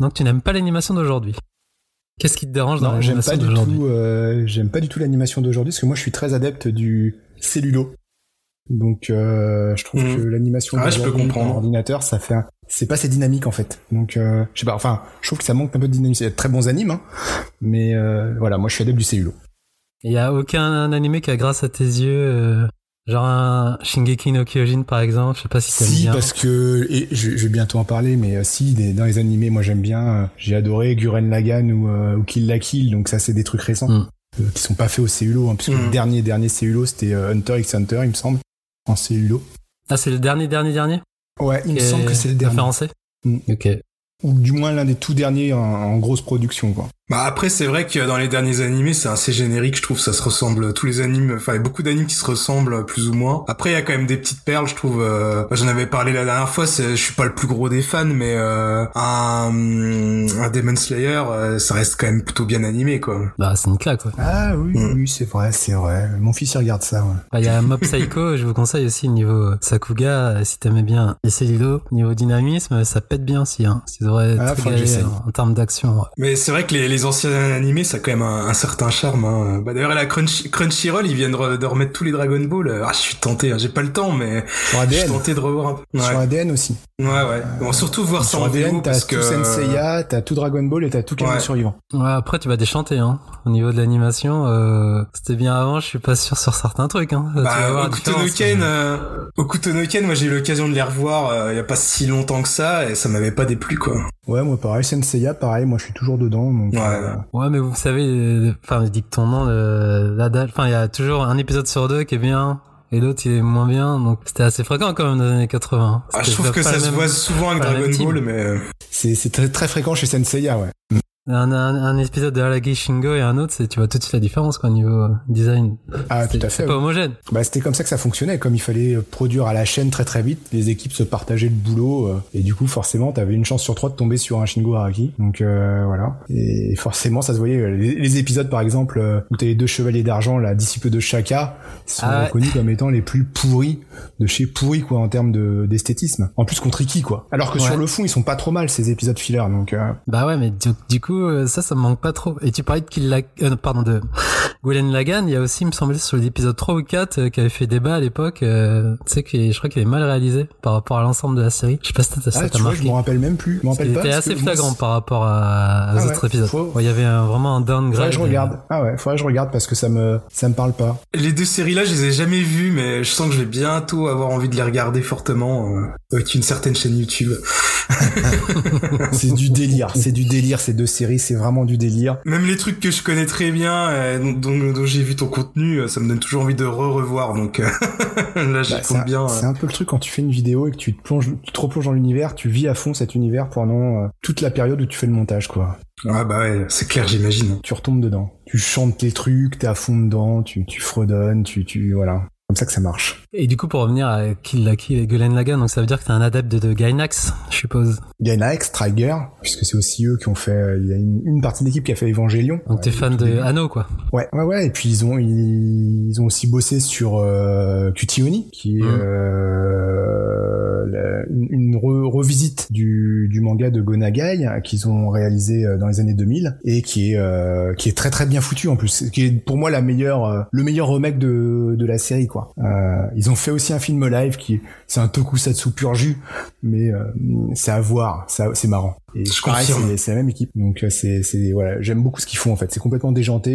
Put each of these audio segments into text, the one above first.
Donc tu n'aimes pas l'animation d'aujourd'hui. Qu'est-ce qui te dérange dans l'animation pas du d'aujourd'hui? tout. euh, j'aime pas du tout l'animation d'aujourd'hui parce que moi je suis très adepte du cellulo. Donc euh, je trouve Mhm. que l'animation Ah, d'aujourd'hui par ordinateur, ça fait, un- c'est pas assez dynamique en fait. Donc euh, je sais pas. Enfin, je trouve que ça manque un peu de dynamisme. Il y a de très bons animes, hein, mais euh, voilà, moi je suis adepte du cellulo. Il y a aucun animé qui a grâce à tes yeux, euh, genre un Shingeki no Kyojin par exemple. Je sais pas si t'aimes Si, bien. parce que et je, je vais bientôt en parler, mais euh, si des- dans les animés, moi j'aime bien. euh, J'ai adoré Guren Lagann ou, euh, ou Kill la Kill, donc ça c'est des trucs récents Mm. euh, qui sont pas faits au cellulo, hein, puisque Mm. le dernier dernier cellulo c'était euh, Hunter x Hunter, il me semble, en cellulo. Ah, c'est le dernier, dernier, dernier? Ouais, il me semble que c'est le dernier, Référencé? Mm. Ok. ou du moins l'un des tout derniers en, en grosse production, quoi. Bah après c'est vrai que dans les derniers animés c'est assez générique je trouve ça se ressemble tous les animes enfin il y a beaucoup d'animes qui se ressemblent plus ou moins après il y a quand même des petites perles je trouve euh, j'en avais parlé la dernière fois c'est je suis pas le plus gros des fans mais euh, un un Demon Slayer euh, ça reste quand même plutôt bien animé quoi Bah, c'est une claque, ouais. Ah oui, Mm. oui, c'est vrai, c'est vrai. Mon fils il regarde ça. Ouais. Bah, Il y a Mob Psycho, je vous conseille aussi niveau Sakuga, si t'aimais bien. Et Cellulo, niveau dynamisme, ça pète bien aussi, hein. Ils auraient Ah, j'essaye. en, en termes d'action. ouais. mais c'est vrai que les, les anciens animés ça a quand même un, un certain charme hein. bah d'ailleurs la Crunchy, Crunchyroll ils viennent de, re- de remettre tous les Dragon Ball ah je suis tenté hein. j'ai pas le temps mais Sur je suis tenté de revoir un peu sur ADN aussi. ouais ouais bon surtout voir ça Sur en ADN, t'as parce tout que Senseiya, t'as tout Dragon Ball et t'as tout Kamen Ouais. Survivant. Ouais, après, tu vas déchanter, hein. Au niveau de l'animation, euh, c'était bien avant, je suis pas sûr sur certains trucs, hein. Tu vas Bah, voir la Okuto différence. no Ken, euh, Ken, moi j'ai eu l'occasion de les revoir euh, il y a pas si longtemps que ça et ça m'avait pas déplu quoi. Ouais, moi pareil, Senseiya, pareil, moi je suis toujours dedans. Donc, Ouais, euh, ouais. Ouais, mais vous savez, euh, enfin, je dis que ton nom, euh, l'adage, enfin, il y a toujours un épisode sur deux qui est bien, et l'autre, il est moins bien, donc c'était assez fréquent quand même dans les années 80. Ah, je trouve que ça la se même- voit souvent avec la Dragon. Ball mais euh, c'est c'est très, très fréquent chez Senseiya, ouais. Un, un, un épisode de Alagi Shingo et un autre, c'est, tu vois tout de suite la différence, quoi, au niveau euh, design. Ah, tout à fait. C'est pas homogène. Bah, c'était comme ça que ça fonctionnait. Comme il fallait euh, produire à la chaîne très très vite, les équipes se partageaient le boulot. euh, et du coup, forcément, t'avais une chance sur trois de tomber sur un Shingo Araki. Donc euh, voilà. Et forcément, ça se voyait. Les, les épisodes, par exemple, où t'as les deux chevaliers d'argent, la disciple de Shaka, sont Ah ouais. reconnus comme étant les plus pourris de chez pourris, quoi, en termes de- d'esthétisme. En plus contre Iki, quoi. Alors que Ouais. sur le fond, ils sont pas trop mal, ces épisodes filler. Donc euh, Bah ouais, mais du, du coup, euh, ça, ça me manque pas trop. Et tu parlais de Kill la... euh, pardon, de Gwen Lagan, il y a aussi, il me semblait, sur l'épisode 3 ou 4, euh, qui avait fait débat à l'époque, euh, tu sais, que je crois qu'il est mal réalisé par rapport à l'ensemble de la série. Je sais pas si ça ça ah, t'a marqué. je me rappelle même plus. Je me rappelle Il pas. était parce assez flagrant par rapport à, aux Ah autres ouais, épisodes. faut- Ouais, Il y avait un- vraiment un downgrade. Faudrait que je regarde. Ah ouais, faudrait que je regarde parce que ça me ça me parle pas. les deux séries là je les ai jamais vues mais je sens que je vais bientôt avoir envie de les regarder fortement euh, avec une certaine chaîne YouTube. C'est du délire, c'est du délire ces deux séries, c'est vraiment du délire. Même les trucs que je connais très bien euh, dont, dont- dont j'ai vu ton contenu euh, ça me donne toujours envie de re-revoir donc euh, là j'y Bah, compte bien. C'est un peu le truc quand tu fais une vidéo et que tu te plonges, tu te replonges dans l'univers, tu vis à fond cet univers pendant toute la période où tu fais le montage, quoi. Ah bah ouais c'est clair j'imagine. Tu retombes dedans, tu chantes tes trucs, t'es à fond dedans, tu, tu fredonnes, tu, tu, voilà. Comme ça que ça marche. Et du coup, pour revenir à Kill la Kill et Gullen Lagan, donc ça veut dire que t'es un adepte de, de Gainax, je suppose. Gainax, Striker, puisque c'est aussi eux qui ont fait, euh, il y a une, une partie de l'équipe qui a fait Evangelion. Donc t'es Ouais, fan au tout de. Anno, quoi. Ouais, ouais, ouais. Et puis ils ont ils, ils ont aussi bossé sur euh, Cutioni, qui est Mhm. euh, la- une, une re- revisite du, du manga de Gonagai euh, qu'ils ont réalisé euh, dans les années 2000 et qui est euh, qui est très très bien foutu en plus. Qui est pour moi la meilleure le meilleur remake de de la série quoi. Euh, ils ont fait aussi un film live qui c'est un tokusatsu pur jus, mais euh, c'est à voir, c'est marrant. Et Je pareil, c'est la même équipe, donc euh, c'est c'est voilà, j'aime beaucoup ce qu'ils font en fait. C'est complètement déjanté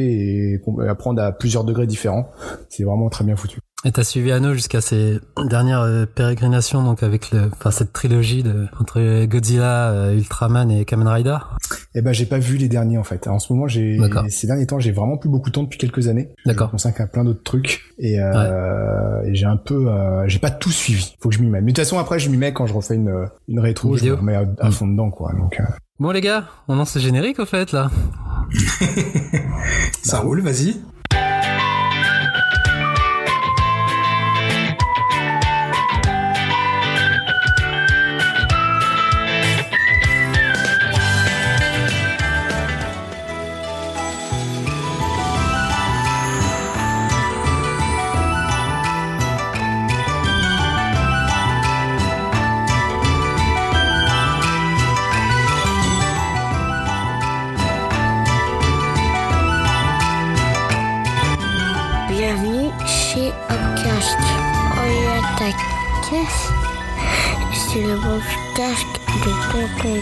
et apprendre à plusieurs degrés différents. C'est vraiment très bien foutu. Et t'as suivi Anno jusqu'à ses dernières euh, pérégrinations, donc avec le, enfin cette trilogie de entre Godzilla, euh, Ultraman et Kamen Rider. Eh ben j'ai pas vu les derniers en fait. En ce moment, j'ai ces derniers temps, j'ai vraiment plus beaucoup de temps depuis quelques années. D'accord. Je me consacre à plein d'autres trucs et, euh, et j'ai un peu, euh, j'ai pas tout suivi. Faut que je m'y mette. Mais de toute façon, après, je m'y mets quand je refais une une rétro, Une je vidéo. me remets à, à Mm. fond dedans quoi. Donc euh, Bon les gars, on lance le générique au fait là. Ça roule vas-y.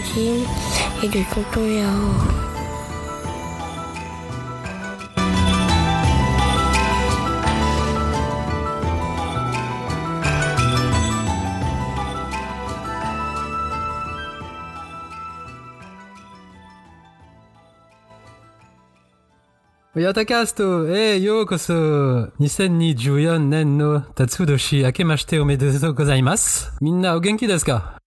cuisine et du tonton yaourt. ヨタキャストへようこそ !2024 年の辰年明けましておめでとうございます。みんなお元気ですか？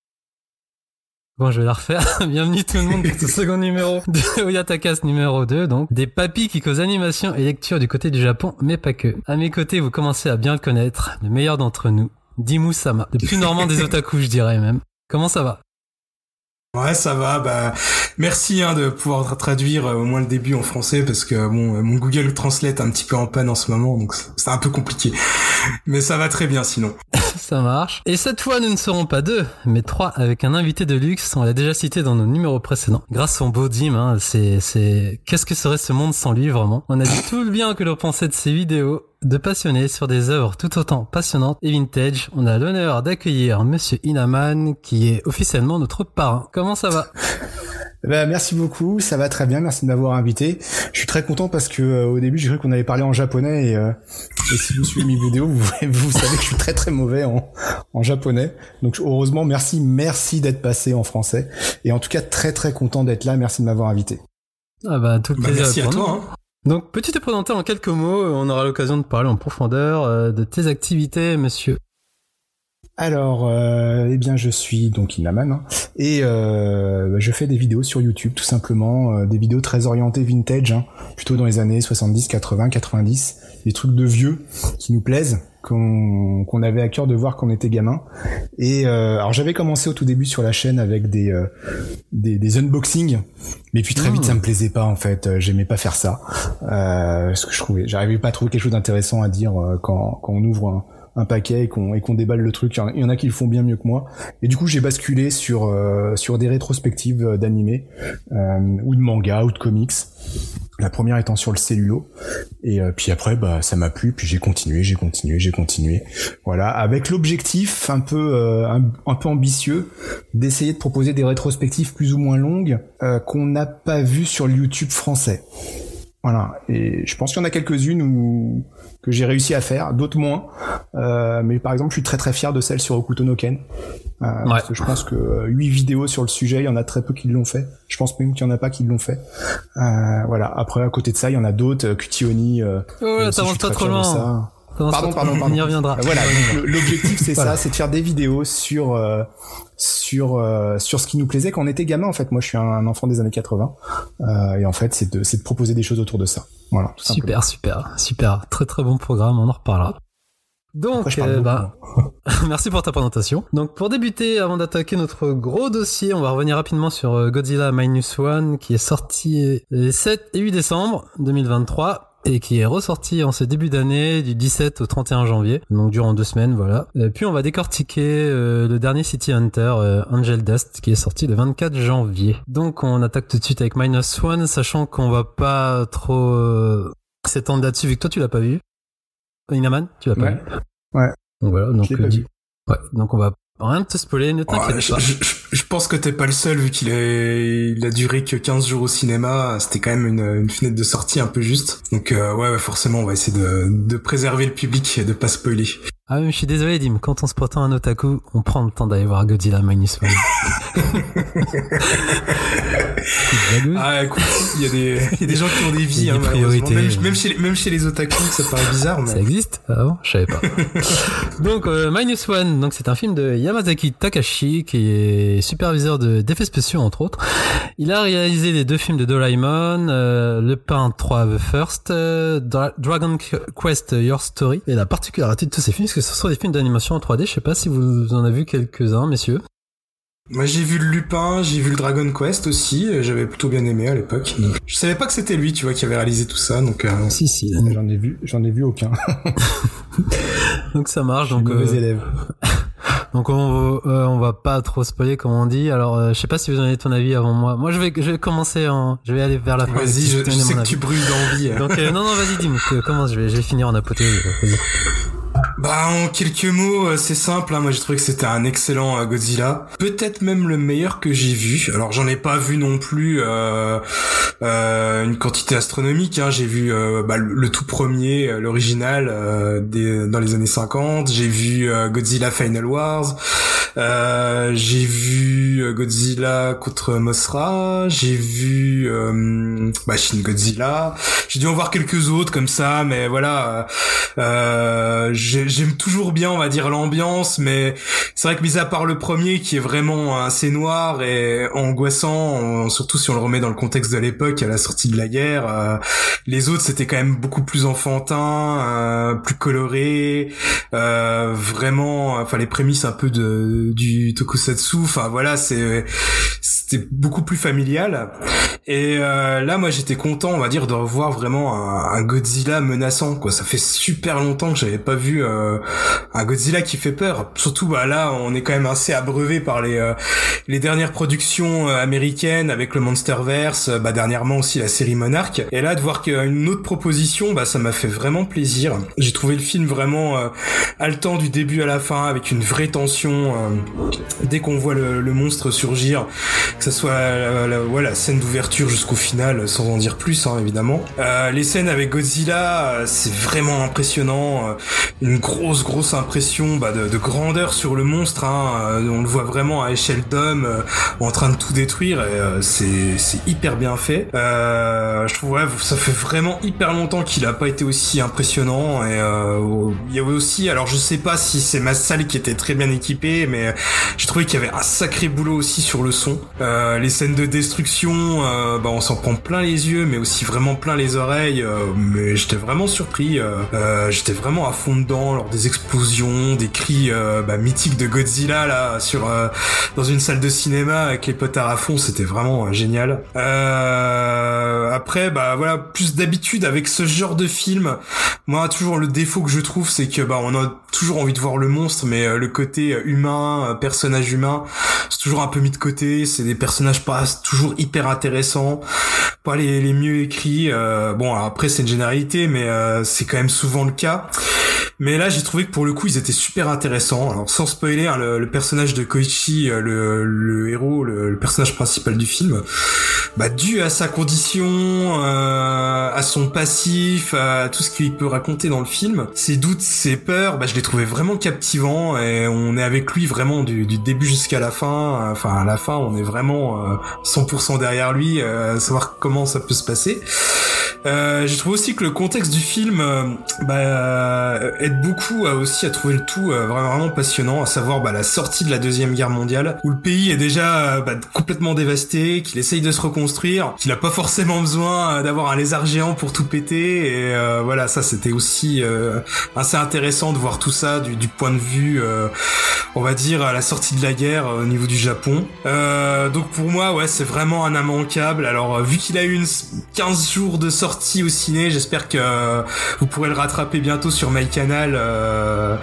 Bon, je vais la refaire. Bienvenue tout le monde pour ce second numéro de Oyatakas numéro 2, donc des papis qui causent animation et lecture du côté du Japon, mais pas que. À mes côtés, vous commencez à bien le connaître, le meilleur d'entre nous, Dimu Sama, le plus normand des otaku, je dirais même. Comment ça va? Ouais, ça va. Bah, merci hein, de pouvoir traduire euh, au moins le début en français parce que bon, euh, mon Google Translate est un petit peu en panne en ce moment, donc c'est un peu compliqué. Mais ça va très bien sinon. Ça marche. Et cette fois, nous ne serons pas deux, mais trois avec un invité de luxe. On l'a déjà cité dans nos numéros précédents. Grâce à son beau Dim, hein, c'est, c'est, qu'est-ce que serait ce monde sans lui vraiment? On a dit tout le bien que l'on pensait de ses vidéos de passionnés sur des œuvres tout autant passionnantes et vintage. On a l'honneur d'accueillir Monsieur Inaman, qui est officiellement notre parrain. Comment ça va? Ben, merci beaucoup, ça va très bien, merci de m'avoir invité. Je suis très content parce que euh, au début j'ai cru qu'on allait parler en japonais et, euh, et si vous suivez mes vidéos, vous, vous savez que je suis très très mauvais en, en japonais. Donc heureusement, merci, merci d'être passé en français. Et en tout cas très très content d'être là, merci de m'avoir invité. Ah bah, tout le Bah, plaisir merci à pour nous. toi. Hein. Donc, peux-tu te présenter en quelques mots On aura l'occasion de parler en profondeur euh, de tes activités, monsieur. Alors, euh, eh bien, je suis donc Inaman hein, et euh, bah, je fais des vidéos sur YouTube, tout simplement, euh, des vidéos très orientées vintage, hein, plutôt dans les années 70, 80, 90, des trucs de vieux qui nous plaisent, qu'on qu'on avait à cœur de voir quand on était gamin. Et euh, alors, j'avais commencé au tout début sur la chaîne avec des euh, des, des unboxings, mais puis très vite ça me plaisait pas en fait, euh, j'aimais pas faire ça, euh, parce que je trouvais, j'arrivais pas à trouver quelque chose d'intéressant à dire euh, quand quand on ouvre un un paquet et qu'on qu'on déballe le truc. Il y en a- qui le font bien mieux que moi. Et du coup, j'ai basculé sur euh, sur des rétrospectives euh, d'animés euh, ou de manga ou de comics. La première étant sur le cellulo. Et euh, puis après, bah ça m'a plu. Puis j'ai continué, j'ai continué, j'ai continué. Voilà, avec l'objectif un peu euh, un, un peu ambitieux d'essayer de proposer des rétrospectives plus ou moins longues euh, qu'on n'a pas vues sur le YouTube français. Voilà, et je pense qu'il y en a quelques-unes où que j'ai réussi à faire, d'autres moins. Euh, mais par exemple, je suis très très fier de celle sur Okuto no Ken. Euh, Parce que je pense que euh, huit vidéos sur le sujet, il y en a très peu qui l'ont fait. Je pense même qu'il y en a pas qui l'ont fait. Euh, voilà. Après, à côté de ça, il y en a d'autres. euh, Cutioni. Euh, Oh t'avances pas trop loin. Pardon, pardon, pardon. On y reviendra. Euh, Voilà, l'objectif c'est Voilà. ça, c'est de faire des vidéos sur euh, sur euh, sur ce qui nous plaisait quand on était gamin en fait. Moi, je suis un enfant des années 80 euh, et en fait, c'est de c'est de proposer des choses autour de ça. Voilà. tout. Super, super, super. Très très bon programme, on en reparlera. Donc, Après, euh, bah, merci pour ta présentation. Donc, pour débuter, avant d'attaquer notre gros dossier, on va revenir rapidement sur euh, Godzilla Minus One, qui est sorti les 7 et 8 décembre 2023 et qui est ressorti en ce début d'année du 17 au 31 janvier, donc durant deux semaines, voilà. Et puis on va décortiquer euh, le dernier City Hunter, euh, Angel Dust, qui est sorti le 24 janvier. Donc on attaque tout de suite avec Minus One, sachant qu'on va pas trop euh, s'étendre là-dessus, vu que toi tu l'as pas vu. Inaman, tu l'as pas vu. Ouais. Donc voilà, donc, euh, ouais, donc on va rien te spoiler, ne t'inquiète je, pas. je- je- je pense que t'es pas le seul vu qu'il il a duré que 15 jours au cinéma. C'était quand même une, une fenêtre de sortie un peu juste. Donc euh, ouais, ouais, forcément, on va essayer de, de préserver le public et de pas spoiler. Ah mais je suis désolé Dim, quand on se prétend un otaku, on prend le temps d'aller voir Godzilla Minus One. Ah écoute, il y a des, il y a des gens qui ont des vies, hein, des priorités. Même, même chez les, même chez les otaku, ça paraît bizarre, Ça mais existe Ah bon? Je savais pas. donc euh, Minus One, donc c'est un film de Yamazaki Takashi qui est superviseur de d'effets spéciaux entre autres. Il a réalisé les deux films de Doraemon, euh, Le Pain 3 The First, euh, Dra- Dragon Quest Your Story. Et la particularité de tous ces films, c'est que ce sont des films d'animation en 3D. Je sais pas si vous en avez vu quelques-uns, messieurs. moi j'ai vu le Lupin, j'ai vu le Dragon Quest aussi. euh, J'avais plutôt bien aimé à l'époque. Je savais pas que c'était lui, tu vois, qui avait réalisé tout ça. Donc euh, Si si. J'en ai vu, j'en ai vu aucun. Donc ça marche. Donc mauvais euh, élève. Donc on, euh, on va pas trop spoiler comme on dit. Alors euh, je sais pas si vous en avez ton avis avant moi. Moi je vais je vais commencer en je vais aller vers la fin. vas-y, je, je sais mon que tu avis. brûles d'envie. Donc non non vas-y dis-moi que- comment je vais je vais finir en apothéose. Vas-y. Bah en quelques mots, euh, c'est simple. Hein. Moi j'ai trouvé que c'était un excellent euh, Godzilla, peut-être même le meilleur que j'ai vu. Alors j'en ai pas vu non plus euh, euh, une quantité astronomique. Hein. J'ai vu bah, le, tout premier, l'original, dans les années 50. J'ai vu Godzilla Final Wars. j'ai vu Godzilla contre Mothra. J'ai vu bah, Shin Godzilla. J'ai dû en voir quelques autres comme ça, mais voilà. J'aime toujours bien, on va dire, l'ambiance, mais c'est vrai que mis à part le premier qui est vraiment assez noir et angoissant, surtout si on le remet dans le contexte de l'époque à la sortie de la guerre, euh, les autres c'était quand même beaucoup plus enfantin, euh, plus coloré, euh, vraiment, enfin les prémices un peu de du tokusatsu, enfin voilà, c'est c'était beaucoup plus familial. Et là, moi j'étais content, on va dire, de revoir vraiment un, un Godzilla menaçant, quoi. Ça fait super longtemps que j'avais pas vu un Godzilla qui fait peur. Surtout bah là, on est quand même assez abreuvé par les euh, les dernières productions euh, américaines avec le Monsterverse, euh, bah dernièrement aussi la série Monarch. Et là de voir qu'une autre proposition, bah ça m'a fait vraiment plaisir. J'ai trouvé le film vraiment haletant du début à la fin avec une vraie tension dès qu'on voit le, monstre surgir, que ce soit la, scène d'ouverture jusqu'au final, sans en dire plus hein, évidemment. les scènes avec Godzilla, c'est vraiment impressionnant, grosse grosse impression bah, de, de, grandeur sur le monstre. Hein. on le voit vraiment à échelle d'homme euh, en train de tout détruire et euh, c'est hyper bien fait. Euh, je trouve ouais, ça fait vraiment hyper longtemps qu'il a pas été aussi impressionnant et il y avait aussi alors je sais pas si c'est ma salle qui était très bien équipée mais j'ai trouvé qu'il y avait un sacré boulot aussi sur le son. les scènes de destruction bah on s'en prend plein les yeux mais aussi vraiment plein les oreilles mais j'étais vraiment surpris j'étais vraiment à fond dedans lors des explosions, des cris bah, mythiques de Godzilla là sur dans une salle de cinéma avec les potards à fond, c'était vraiment euh, génial. Euh, après, bah voilà, plus d'habitude avec ce genre de film. Moi, toujours le défaut que je trouve, c'est que bah on a toujours envie de voir le monstre, mais euh, le côté humain, personnage humain, c'est toujours un peu mis de côté. C'est des personnages pas toujours hyper intéressants, pas les, les mieux écrits. bon, après c'est une généralité, mais c'est quand même souvent le cas. Mais là, j'ai trouvé que pour le coup, ils étaient super intéressants. Alors, sans spoiler, hein, le, personnage de Koichi, euh, le, le héros, le, personnage principal du film, bah, dû à sa condition, euh, à son passif, à tout ce qu'il peut raconter dans le film, ses doutes, ses peurs, bah, je l'ai trouvé vraiment captivant et on est avec lui vraiment du, du début jusqu'à la fin. Enfin, à la fin, on est vraiment euh, 100% derrière lui, euh, à savoir comment ça peut se passer. Euh, j'ai trouvé aussi que le contexte du film euh, bah, aide beaucoup à, aussi à trouver le tout euh, vraiment, passionnant, à savoir bah, la sortie de la deuxième guerre mondiale, où le pays est déjà bah, complètement dévasté, qu'il essaye de se reconstruire, qu'il a pas forcément besoin d'avoir un lézard géant pour tout péter, et voilà, ça c'était aussi assez intéressant de voir tout ça du, du point de vue, on va dire, à la sortie de la guerre au niveau du Japon. donc pour moi, ouais, c'est vraiment un immanquable. Alors vu qu'il a eu une 15 jours de sortie au ciné. J'espère que euh, vous pourrez le rattraper bientôt sur MyCanal euh,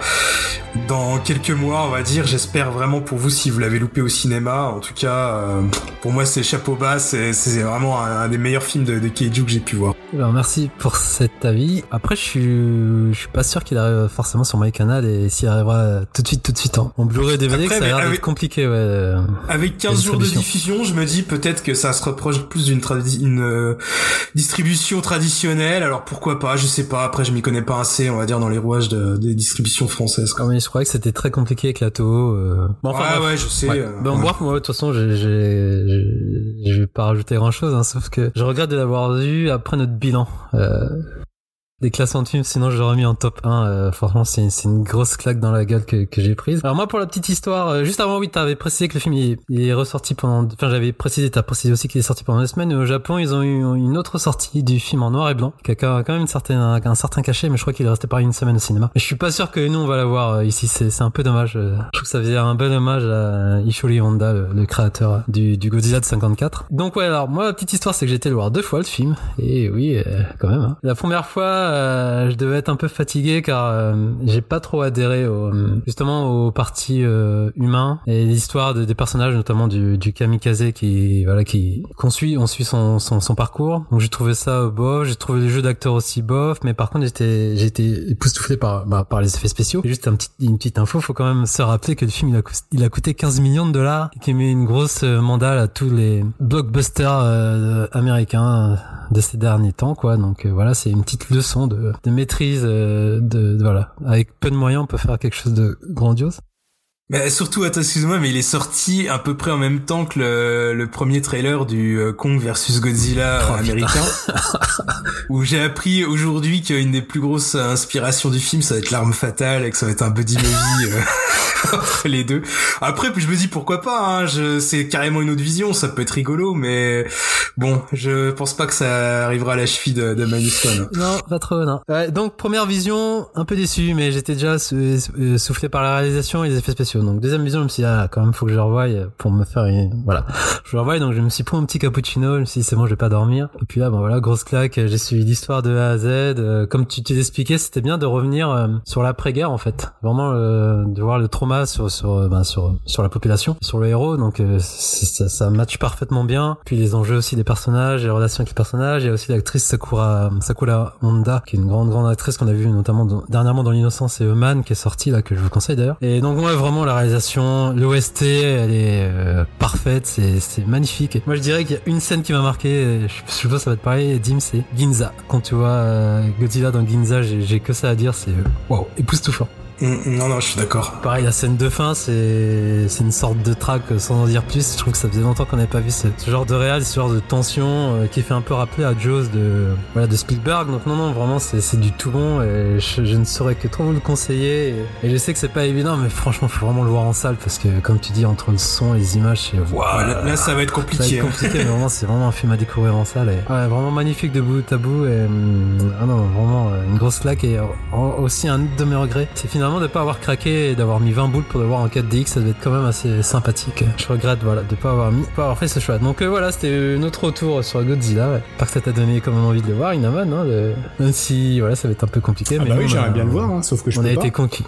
dans quelques mois, on va dire. J'espère vraiment pour vous si vous l'avez loupé au cinéma. En tout cas, euh, pour moi, c'est chapeau bas. C'est vraiment un, des meilleurs films de, de Keiju que j'ai pu voir. Eh ben, merci pour cet avis. Après, je suis, je suis pas sûr qu'il arrive forcément sur MyCanal et s'il arrivera tout de suite, tout de suite. Hein. On Blu-ray DVD, ça a l'air compliqué, ouais. Avec 15 jours de diffusion, je me dis peut-être que ça se reproche plus d'une une distribution traditionnel, alors pourquoi pas, je sais pas, après je m'y connais pas assez, on va dire, dans les rouages de, des distributions françaises. Quoi. je croyais que c'était très compliqué avec la Toho. Euh... Bon, enfin, ouais, ouais, je sais. Euh, bon, bref, moi, de toute façon, je vais pas rajouter grand chose, hein, sauf que je regrette de l'avoir vu après notre bilan. Euh, des classements de films, sinon je l'aurais mis en top 1. Euh, franchement, c'est une grosse claque dans la gueule que, que j'ai prise. Alors moi, pour la petite histoire, euh, juste avant, oui, t'avais précisé que le film il, est ressorti pendant... Enfin, j'avais précisé, t'as précisé aussi qu'il est sorti pendant deux semaines. au Japon, ils ont eu une autre sortie du film en noir et blanc, qui a quand même une certaine, un, certain cachet, mais je crois qu'il est resté pas une semaine au cinéma. Mais je suis pas sûr que nous, on va la voir euh, ici. C'est un peu dommage. Je trouve que ça faisait un bel hommage à Ishori Honda, le, créateur du, du, Godzilla de 54. Donc ouais, alors moi, la petite histoire, c'est que j'ai été le voir deux fois le film. Et oui, quand même. Hein. La première fois euh, je devais être un peu fatigué car euh, j'ai pas trop adhéré au, justement aux parties euh, humains et l'histoire de, des personnages, notamment du, du kamikaze qui voilà qui qu'on suit, on suit son, son, son parcours. Donc j'ai trouvé ça bof, j'ai trouvé le jeu d'acteur aussi bof, mais par contre j'étais été époustouflé par bah, par les effets spéciaux. Et juste un petit, une petite info, faut quand même se rappeler que le film il a, il a coûté 15 millions de dollars et qui met une grosse mandale à tous les blockbusters américains de ces derniers temps quoi. Donc voilà, c'est une petite leçon de, maîtrise de, de, voilà. Avec peu de moyens on peut faire quelque chose de grandiose mais surtout, attends, excuse-moi, mais il est sorti à peu près en même temps que le, le premier trailer du euh, Kong versus Godzilla Oh, américain, où j'ai appris aujourd'hui qu'une des plus grosses inspirations du film, ça va être l'arme fatale et que ça va être un buddy movie euh, entre les deux. Après, je me dis pourquoi pas, hein, je, c'est carrément une autre vision, ça peut être rigolo, mais bon, je pense pas que ça arrivera à la cheville de, de. Non, pas trop, non. Donc première vision, un peu déçu, mais j'étais déjà sou- soufflé par la réalisation et les effets spéciaux. Donc deuxième vision, je me suis dit, ah, quand même, faut que je revoie pour me faire une... Voilà. Je le revois, donc je me suis pris un petit cappuccino, je me suis dit, c'est bon, je vais pas dormir. Et puis là, ben voilà, grosse claque, j'ai suivi l'histoire de A à Z. Euh, comme tu t'es expliqué, c'était bien de revenir euh, sur l'après-guerre, en fait. Vraiment, euh, de voir le trauma sur, sur, euh, ben, sur, sur la population, sur le héros. Donc euh, ça, ça parfaitement bien. Puis les enjeux aussi des personnages, les relations avec les personnages. Il y a aussi l'actrice Sakura, Sakura Honda, qui est une grande, grande actrice qu'on a vue notamment dernièrement dans L'Innocence et Eman, qui est sortie là, que je vous conseille d'ailleurs. Et donc, ouais, vraiment, la réalisation, l'OST, elle est euh, parfaite, c'est, magnifique. Moi, je dirais qu'il y a une scène qui m'a marqué, euh, je, suppose que ça va te parler, Dim, c'est Ginza. Quand tu vois euh, Godzilla dans Ginza, j'ai, que ça à dire, c'est, waouh, époustouflant. Mm, Non, non, je suis d'accord. Pareil, la scène de fin, c'est c'est une sorte de track sans en dire plus. Je trouve que ça faisait longtemps qu'on n'avait pas vu ce, ce genre de réal, ce genre de tension euh, qui fait un peu rappeler à Jaws de voilà de Spielberg. Donc non, non, vraiment, c'est c'est du tout bon et je, je ne saurais que trop vous le conseiller. Et, et je sais que c'est pas évident, mais franchement, faut vraiment le voir en salle parce que comme tu dis, entre le son et les images. Ouais, là, là, ça va être Ça va compliqué. être hein. compliqué, mais vraiment, c'est vraiment un film à découvrir en salle. Et, ouais, vraiment magnifique de bout à bout. Et, hum, ah non, vraiment euh, une grosse claque. Et euh, aussi un de mes regrets, c'est finalement de pas avoir craqué et d'avoir mis 20 boules pour le voir en 4DX. Ça devait être quand même assez sympathique. Je regrette, voilà, de pas avoir mis, pas avoir fait ce choix. Donc euh, voilà, c'était notre retour sur Godzilla. Ouais. Pas que ça t'a donné quand même envie de le voir, Inaman. Hein, le- Même si, voilà, ça va être un peu compliqué. Ah mais bah oui, j'aimerais a- bien le voir, hein, sauf que je on peux a pas. été conquis.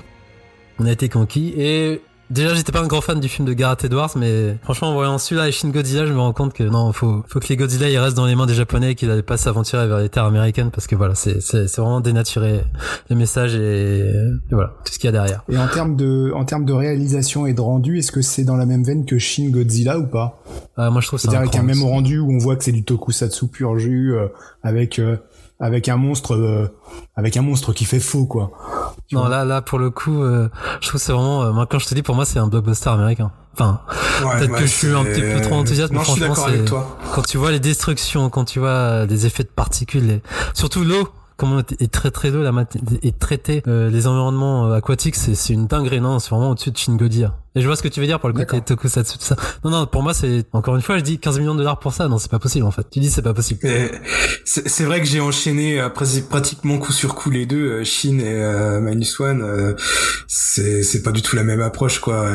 On a été conquis et déjà j'étais pas un grand fan du film de Gareth Edwards mais franchement en voyant celui-là et Shin Godzilla je me rends compte que non faut faut que les Godzilla ils restent dans les mains des japonais et qu'ils n'allaient pas s'aventurer vers les terres américaines parce que voilà c'est c'est c'est vraiment dénaturer le message et, et voilà tout ce qu'il y a derrière. Et en termes de, en termes de réalisation et de rendu, est-ce que c'est dans la même veine que Shin Godzilla ou pas? Ah, moi je trouve ça C'est-à-dire avec un même rendu où on voit que c'est du tokusatsu pur jus, euh, avec euh, avec un monstre, euh, avec un monstre qui fait faux quoi. Tu Non là là pour le coup euh, je trouve que c'est vraiment euh, moi quand je te dis pour moi c'est un blockbuster américain. Enfin Ouais, Peut-être ouais, que je suis un petit peu trop enthousiaste, mais Non, je suis franchement, c'est- toi. quand tu vois les destructions, quand tu vois les effets de particules, les- surtout l'eau, comment est très très l'eau la mat- est traité, euh, les environnements euh, aquatiques, c'est c'est une dinguerie, non, c'est vraiment au-dessus de Shin Godzilla. Et je vois ce que tu veux dire pour le côté tokusatsu tout ça. Non non, pour moi c'est encore une fois, je dis 15 millions de dollars pour ça, non, c'est pas possible en fait. Tu dis c'est pas possible. C'est vrai que j'ai enchaîné euh, pratiquement coup sur coup les deux, euh, Shin et euh, Minus One. euh, c'est pas du tout la même approche quoi.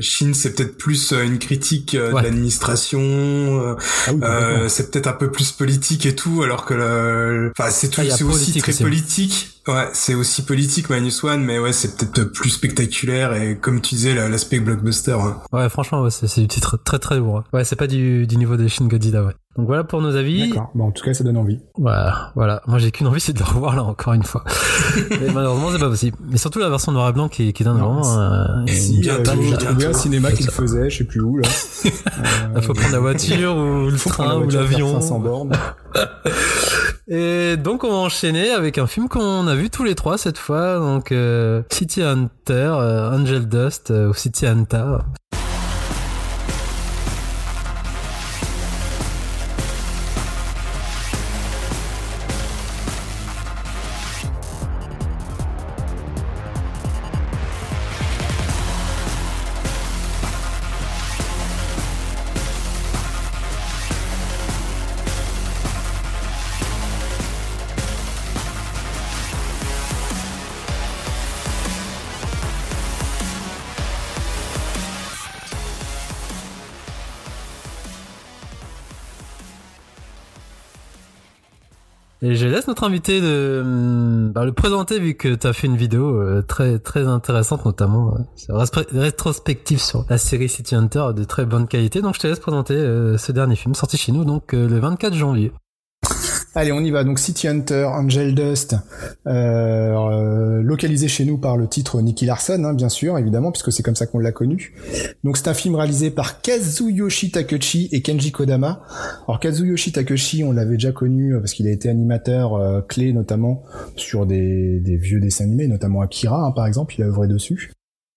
Shin c'est peut-être plus euh, une critique Ouais. de l'administration. Ah oui, c'est peut-être un peu plus politique et tout, alors que le, enfin c'est tout, Ah, a c'est aussi très aussi. politique. Ouais, c'est aussi politique Minus One, mais ouais, c'est peut-être plus spectaculaire et comme tu disais, la- l'aspect blockbuster. hein. Ouais, franchement, ouais, c'est du titre très très lourd. hein. Ouais, c'est pas du, du niveau de Shin Godzilla, ouais. Donc voilà pour nos avis. D'accord. Bon, en tout cas, ça donne envie. Voilà, voilà. Moi, j'ai qu'une envie, c'est de le revoir là encore une fois. Et malheureusement, c'est pas possible. Mais surtout la version noir et blanc qui, qui donne Non, vraiment. euh, Si, euh, trouvé un cinéma qui le faisait, je sais plus où là. Il faut prendre la voiture ou le train la ou l'avion. 500 bornes. Et donc on va enchaîner avec un film qu'on a vu tous les trois cette fois, donc euh, City Hunter, euh, Angel Dust euh, ou City Hunter. Et je laisse notre invité de hum, bah, le présenter vu que tu as fait une vidéo euh, très très intéressante notamment euh, rétrospective sur la série City Hunter de très bonne qualité. Donc je te laisse présenter euh, ce dernier film sorti chez nous donc le 24 janvier. Allez, on y va. Donc City Hunter, Angel Dust, euh, euh, localisé chez nous par le titre Nicky Larson, hein, bien sûr, évidemment, puisque c'est comme ça qu'on l'a connu. Donc c'est un film réalisé par Kazuyoshi Takeuchi et Kenji Kodama. Alors Kazuyoshi Takeuchi, on l'avait déjà connu euh, parce qu'il a été animateur clé notamment sur des, des, vieux dessins animés, notamment Akira, hein, par exemple, il a œuvré dessus.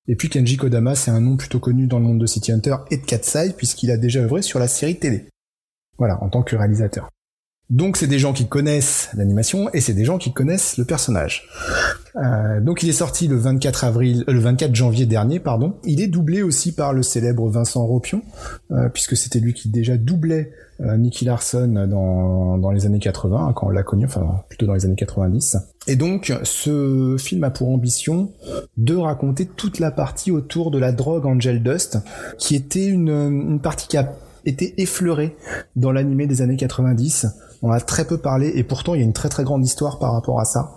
Et puis Kenji Kodama, c'est un nom plutôt connu dans le monde de City Hunter et de Katsai, puisqu'il a déjà œuvré sur la série télé. Voilà, en tant que réalisateur. Donc c'est des gens qui connaissent l'animation et c'est des gens qui connaissent le personnage. Euh, donc il est sorti le 24 avril, euh, le 24 janvier dernier, pardon. Il est doublé aussi par le célèbre Vincent Ropion, euh, puisque c'était lui qui déjà doublait Nicky Larson dans, dans les années 80, hein, quand on l'a connu, enfin plutôt dans les années 90. Et donc ce film a pour ambition de raconter toute la partie autour de la drogue Angel Dust, qui était une, une partie qui a été effleurée dans l'animé des années 90 on a très peu parlé et pourtant il y a une très très grande histoire par rapport à ça,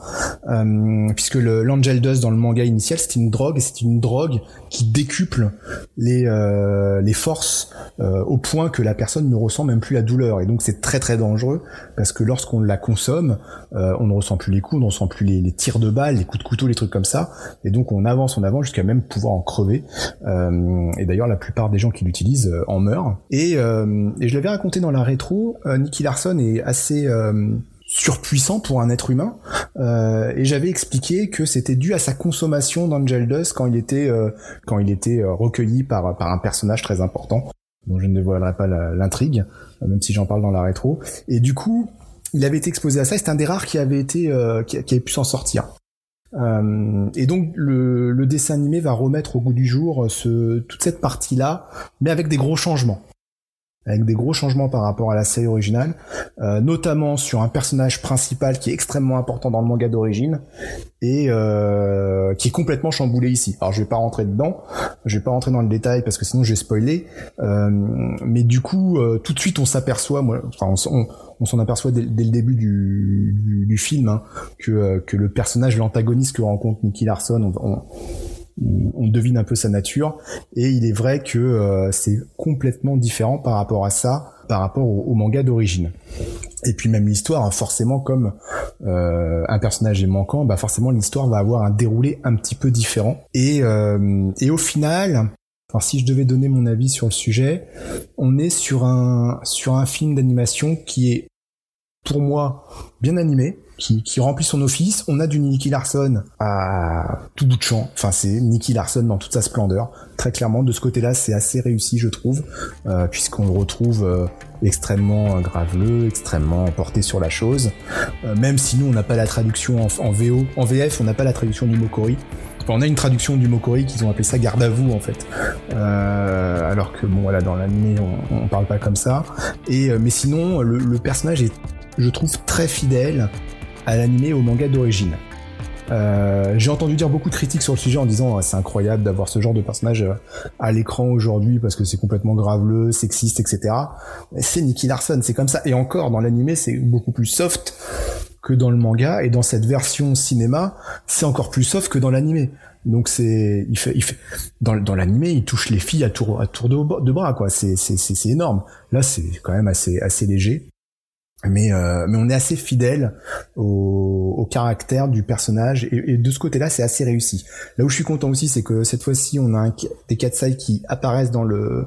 euh, puisque l'Angel Dust dans le manga initial c'est une drogue c'est une drogue qui décuple les euh, les forces euh, au point que la personne ne ressent même plus la douleur. Et donc c'est très très dangereux parce que lorsqu'on la consomme, on ne ressent plus les coups, on ne ressent plus les, tirs de balles, les coups de couteau, les trucs comme ça. Et donc on avance en avant jusqu'à même pouvoir en crever. Et d'ailleurs la plupart des gens qui l'utilisent en meurent. Et, et je l'avais raconté dans la rétro, Nicky Larson est assez euh, surpuissant pour un être humain. Euh, et j'avais expliqué que c'était dû à sa consommation d'Angel Dust quand il était euh, quand il était recueilli par par un personnage très important dont je ne dévoilerai pas l'intrigue même si j'en parle dans la rétro. Et du coup il avait été exposé à ça c'est un des rares qui avait été qui, avait pu s'en sortir. Et donc le, dessin animé va remettre au goût du jour toute cette partie-là, mais avec des gros changements avec des gros changements par rapport à la série originale, euh, notamment sur un personnage principal qui est extrêmement important dans le manga d'origine et euh, qui est complètement chamboulé ici. Alors je vais pas rentrer dedans, je vais pas rentrer dans le détail parce que sinon je vais spoiler, euh, mais du coup euh, tout de suite on s'aperçoit, enfin on, on, s'en aperçoit dès, le début du, du, du film hein, que, euh, que le personnage, l'antagoniste que rencontre Nicky Larson, on, on devine un peu sa nature. Et il est vrai que euh, c'est complètement différent par rapport à ça par rapport au, manga d'origine. Et puis même l'histoire hein, forcément comme euh, un personnage est manquant bah forcément l'histoire va avoir un déroulé un petit peu différent. Et, euh, et au final alors si je devais donner mon avis sur le sujet on est sur un sur un film d'animation qui est pour moi bien animé qui, qui, remplit son office. On a du Nicky Larson à tout bout de champ. Enfin, c'est Nicky Larson dans toute sa splendeur. Très clairement, de ce côté-là, c'est assez réussi, je trouve, euh, puisqu'on le retrouve euh, extrêmement graveleux, extrêmement porté sur la chose. Euh, même si nous, on n'a pas la traduction en, VO, en VF, on n'a pas la traduction du Mokori. On a une traduction du Mokori qu'ils ont appelé ça garde à vous en fait. Euh, alors que bon voilà dans l'anime on, on, parle pas comme ça. Et mais sinon le personnage est je trouve très fidèle à l'animé au manga d'origine. Euh, j'ai entendu dire beaucoup de critiques sur le sujet en disant c'est incroyable d'avoir ce genre de personnage euh, à l'écran aujourd'hui parce que c'est complètement graveleux, sexiste, etc. C'est Nicky Larson, c'est comme ça. Et encore dans l'animé c'est beaucoup plus soft que dans le manga et dans cette version cinéma c'est encore plus soft que dans l'animé. Donc c'est il fait il fait dans dans l'animé il touche les filles à tour à tour de, de bras quoi. C'est c'est c'est énorme. Là c'est quand même assez assez léger mais euh, mais on est assez fidèle au, caractère du personnage et, de ce côté-là c'est assez réussi. Là où je suis content aussi c'est que cette fois-ci on a un, des Katsai qui apparaissent dans le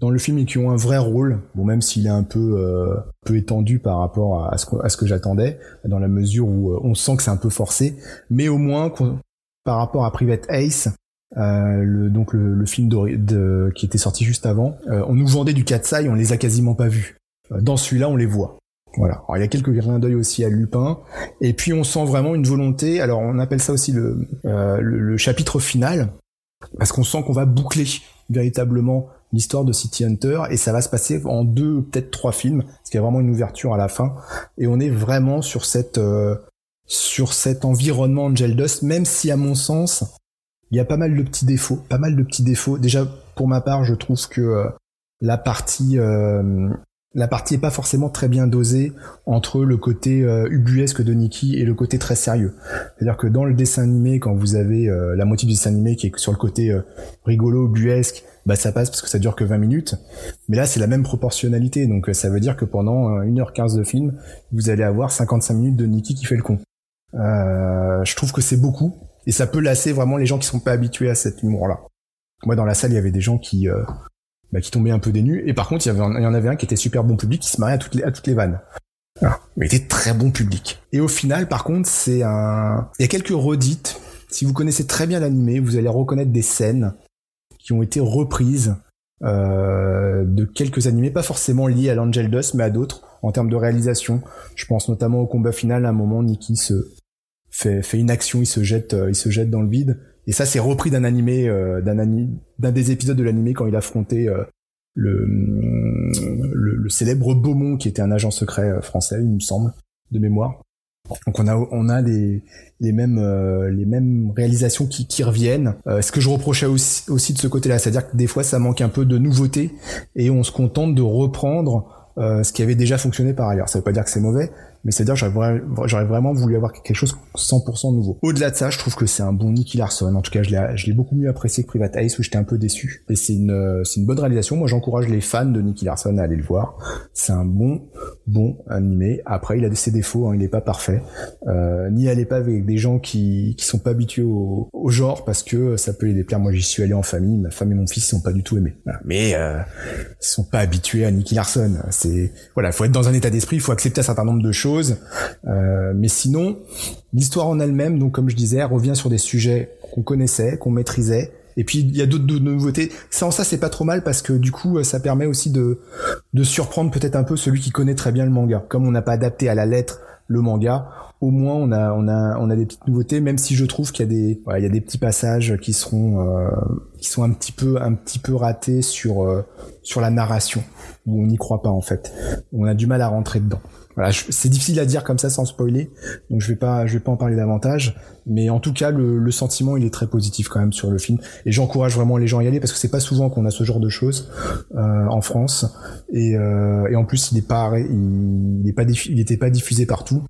dans le film et qui ont un vrai rôle, bon même s'il est un peu euh, peu étendu par rapport à ce que, à ce que j'attendais, dans la mesure où euh, on sent que c'est un peu forcé, mais au moins par rapport à Private Ace, le, donc le, film qui était sorti juste avant, on nous vendait du Katsai, on les a quasiment pas vus. Dans celui-là, on les voit. Voilà. Alors, il y a quelques clins d'œil aussi à Lupin. Et puis on sent vraiment une volonté. Alors on appelle ça aussi le, euh, le, chapitre final. Parce qu'on sent qu'on va boucler véritablement l'histoire de City Hunter. Et ça va se passer en deux, peut-être trois films. Parce qu'il y a vraiment une ouverture à la fin. Et on est vraiment sur cette, euh, sur cet environnement Angel Dust. Même si à mon sens, il y a pas mal de petits défauts. Pas mal de petits défauts. Déjà, pour ma part, je trouve que euh, la partie la partie est pas forcément très bien dosée entre le côté euh, ubuesque de Nikki et le côté très sérieux. C'est-à-dire que dans le dessin animé, quand vous avez euh, la moitié du dessin animé qui est sur le côté euh, rigolo, ubuesque, bah ça passe parce que ça dure que 20 minutes. Mais là, c'est la même proportionnalité, donc ça veut dire que pendant 1h15 de film, vous allez avoir 55 minutes de Nikki qui fait le con. je trouve que c'est beaucoup et ça peut lasser vraiment les gens qui sont pas habitués à cet humour-là. Moi, dans la salle, il y avait des gens qui bah, qui tombait un peu nues. Et par contre, il y, en avait un qui était super bon public, qui se mariait à toutes les, à toutes les vannes. Ah, mais il était très bon public. Et au final, par contre, c'est un... Il y a quelques redites. Si vous connaissez très bien l'animé, vous allez reconnaître des scènes qui ont été reprises euh, de quelques animés, pas forcément liés à l'Angel Dust, mais à d'autres, en termes de réalisation. Je pense notamment au combat final, à un moment, Nikki se fait, fait une action, il se jette, euh, il se jette dans le vide. Et ça, c'est repris d'un animé, euh, d'un des épisodes de l'animé quand il affrontait euh, le, le, célèbre Beaumont, qui était un agent secret euh, français, il me semble, de mémoire. Donc on a on a les mêmes réalisations qui, reviennent. ce que je reprochais aussi, de ce côté-là, c'est-à-dire que des fois ça manque un peu de nouveauté et on se contente de reprendre ce qui avait déjà fonctionné par ailleurs. Ça veut pas dire que c'est mauvais, mais c'est-à-dire j'aurais, vraiment voulu avoir quelque chose 100% nouveau. Au-delà de ça, je trouve que c'est un bon Nicky Larson. En tout cas, je l'ai, beaucoup mieux apprécié que Private Ice où j'étais un peu déçu. Et c'est une, une bonne réalisation. Moi, j'encourage les fans de Nicky Larson à aller le voir. C'est un bon, bon animé. Après, il a ses défauts, hein, il est pas parfait. Euh, ni aller pas avec des gens qui, qui sont pas habitués au, au genre parce que ça peut les déplaire. Moi, j'y suis allé en famille. Ma femme et mon fils sont pas du tout aimés. Mais, euh, ils sont pas habitués à Nicky Larson. C'est, voilà, faut être dans un état d'esprit, il faut accepter un certain nombre de choses euh, mais sinon, l'histoire en elle-même, donc comme je disais, revient sur des sujets qu'on connaissait, qu'on maîtrisait. Et puis il y a d'autres nouveautés. Sans ça, c'est pas trop mal parce que du coup, ça permet aussi de, de surprendre peut-être un peu celui qui connaît très bien le manga. Comme on n'a pas adapté à la lettre le manga, au moins on a on a on a des petites nouveautés. Même si je trouve qu'il y a des il y a des petits passages qui seront euh, qui sont un petit peu un petit peu ratés sur euh, sur la narration où on n'y croit pas en fait. On a du mal à rentrer dedans c'est difficile à dire comme ça sans spoiler, donc je vais pas, je vais pas en parler davantage. Mais en tout cas, le, sentiment, il est très positif quand même sur le film, et j'encourage vraiment les gens à y aller parce que c'est pas souvent qu'on a ce genre de choses euh, en France, et, euh, et, en plus, il est pas, il, est pas, il était pas diffusé partout,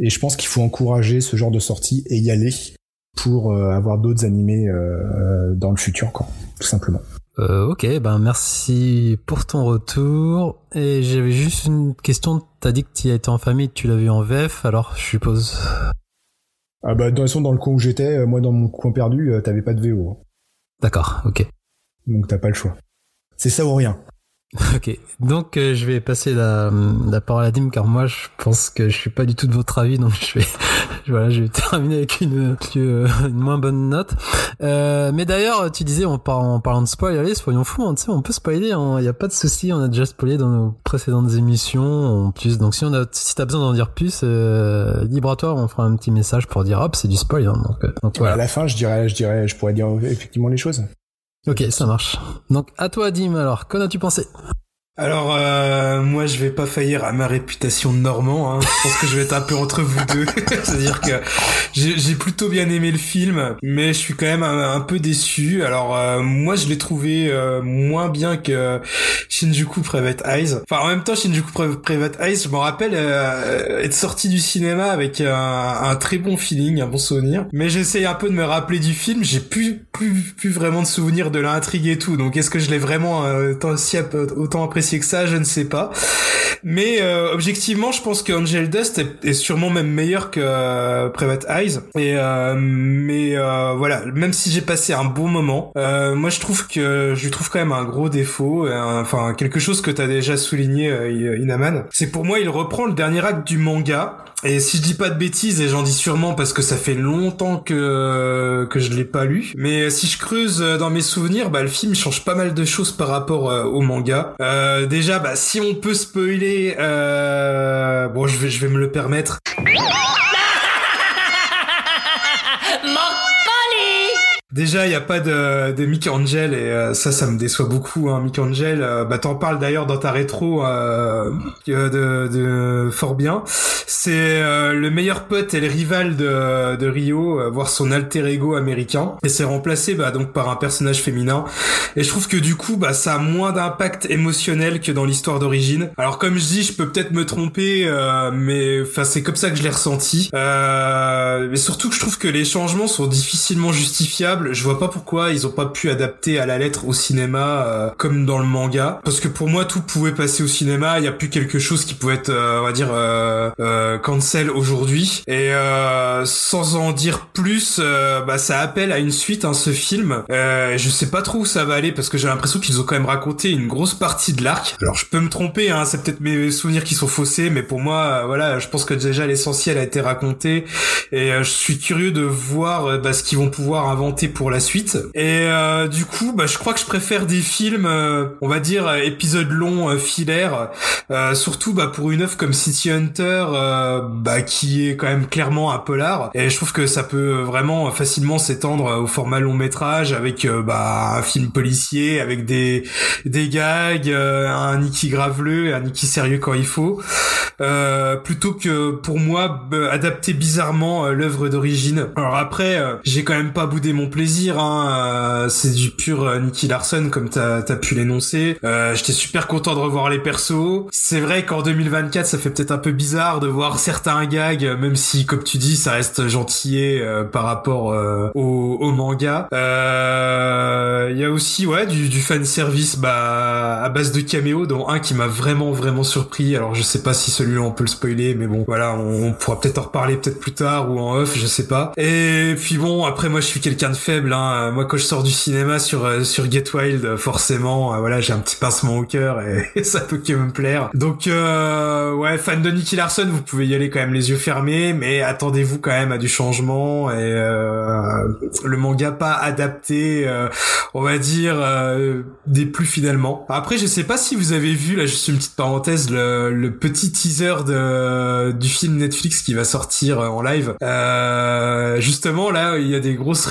et je pense qu'il faut encourager ce genre de sortie et y aller pour euh, avoir d'autres animés dans le futur, quoi, tout simplement. Euh, ok, ben merci pour ton retour. Et j'avais juste une question. T'as dit que tu été en famille, tu l'as vu en VF, alors je suppose. Ah bah dans, dans le coin où j'étais, euh, moi dans mon coin perdu, euh, t'avais pas de VO. D'accord, ok. Donc t'as pas le choix. C'est ça ou rien. Ok, donc euh, je vais passer la, la, parole à Dim car moi je pense que je suis pas du tout de votre avis donc je vais voilà je vais terminer avec une, une, moins bonne note. Euh, mais d'ailleurs tu disais en, en parlant de spoil, allez soyons fous, hein, tu sais on peut spoiler, il hein, y a pas de souci, on a déjà spoilé dans nos précédentes émissions en plus donc si on a si t'as besoin d'en dire plus, euh, libre à toi, on fera un petit message pour dire hop c'est du spoil hein, donc, euh, donc voilà. À la fin je dirais je dirais je pourrais dire effectivement les choses. Ok, ça marche. Donc à toi Dim alors, qu'en as-tu pensé? Alors euh, moi je vais pas faillir à ma réputation de normand. Hein. Je pense que je vais être un peu entre vous deux. C'est-à-dire que j'ai plutôt bien aimé le film, mais je suis quand même un, peu déçu. Alors euh, moi je l'ai trouvé euh, moins bien que Shinjuku Private Eyes. Enfin en même temps Shinjuku Private Eyes, je me rappelle euh, être sorti du cinéma avec un, très bon feeling, un bon souvenir. Mais j'essaye un peu de me rappeler du film. J'ai plus plus plus vraiment de souvenirs de l'intrigue et tout. Donc est-ce que je l'ai vraiment autant, si, autant apprécié que ça, je ne sais pas. Mais euh, objectivement, je pense que Angel Dust est, sûrement même meilleur que euh, Private Eyes. Et euh, mais voilà, même si j'ai passé un bon moment, moi je trouve que je lui trouve quand même un gros défaut, enfin quelque chose que t'as déjà souligné, Inaman. C'est pour moi, il reprend le dernier acte du manga. Et si je dis pas de bêtises, et j'en dis sûrement parce que ça fait longtemps que que je l'ai pas lu, mais si je creuse dans mes souvenirs, bah le film change pas mal de choses par rapport au manga. Euh, euh, déjà, bah, si on peut spoiler, euh... bon, je vais, je vais me le permettre. Déjà, il y a pas de, de Mick Angel et euh, ça, ça me déçoit beaucoup. Hein. Mick Angel, euh, bah t'en parles d'ailleurs dans ta rétro euh, de, de fort bien. C'est le meilleur pote et le rival de, de Rio, voire son alter ego américain. Et c'est remplacé bah, donc par un personnage féminin. Et je trouve que du coup, bah ça a moins d'impact émotionnel que dans l'histoire d'origine. Alors comme je dis, je peux peut-être me tromper, mais enfin c'est comme ça que je l'ai ressenti. mais surtout que je trouve que les changements sont difficilement justifiables je vois pas pourquoi ils ont pas pu adapter à la lettre au cinéma euh, comme dans le manga. Parce que pour moi, tout pouvait passer au cinéma. Il y a plus quelque chose qui pouvait être, euh, on va dire, euh, cancel aujourd'hui. Et sans en dire plus, bah ça appelle à une suite, hein, ce film. je sais pas trop où ça va aller parce que j'ai l'impression qu'ils ont quand même raconté une grosse partie de l'arc. Alors je peux me tromper, hein, c'est peut-être mes souvenirs qui sont faussés, mais pour moi, voilà, je pense que déjà l'essentiel a été raconté. Et je suis curieux de voir bah, ce qu'ils vont pouvoir inventer pour la suite. Et euh, du coup, bah, je crois que je préfère des films, euh, on va dire épisodes longs, euh, filaires, surtout bah, pour une œuvre comme City Hunter, bah, qui est quand même clairement un polar. Et je trouve que ça peut vraiment facilement s'étendre au format long métrage avec bah, un film policier, avec des des gags, un Nicky graveleux, un Nicky sérieux quand il faut, plutôt que pour moi adapter bizarrement l'œuvre d'origine. Alors après, j'ai quand même pas boudé mon plaisir Hein, euh, c'est du pur euh, Nicky Larson comme t'as as pu l'énoncer. Euh, J'étais super content de revoir les persos. C'est vrai qu'en 2024, ça fait peut-être un peu bizarre de voir certains gags, même si, comme tu dis, ça reste gentillé euh, par rapport au, au, manga. Il y a aussi ouais du, du fan service bah à base de caméos, dont un qui m'a vraiment vraiment surpris. Alors je sais pas si celui-là on peut le spoiler, mais bon voilà, on, pourra peut-être en reparler peut-être plus tard ou en off, je sais pas. Et puis bon, après moi je suis quelqu'un de faible. Hein. Moi, quand je sors du cinéma sur euh, sur Get Wild, forcément, euh, voilà, j'ai un petit pincement au cœur et, ça peut que me plaire. Donc, euh, ouais, fan de Nicky Larson, vous pouvez y aller quand même les yeux fermés, mais attendez-vous quand même à du changement et le manga pas adapté, on va dire, des plus finalement. Après, je sais pas si vous avez vu, là, juste une petite parenthèse, le, le petit teaser de du film Netflix qui va sortir en live. justement, là, il y a des grosses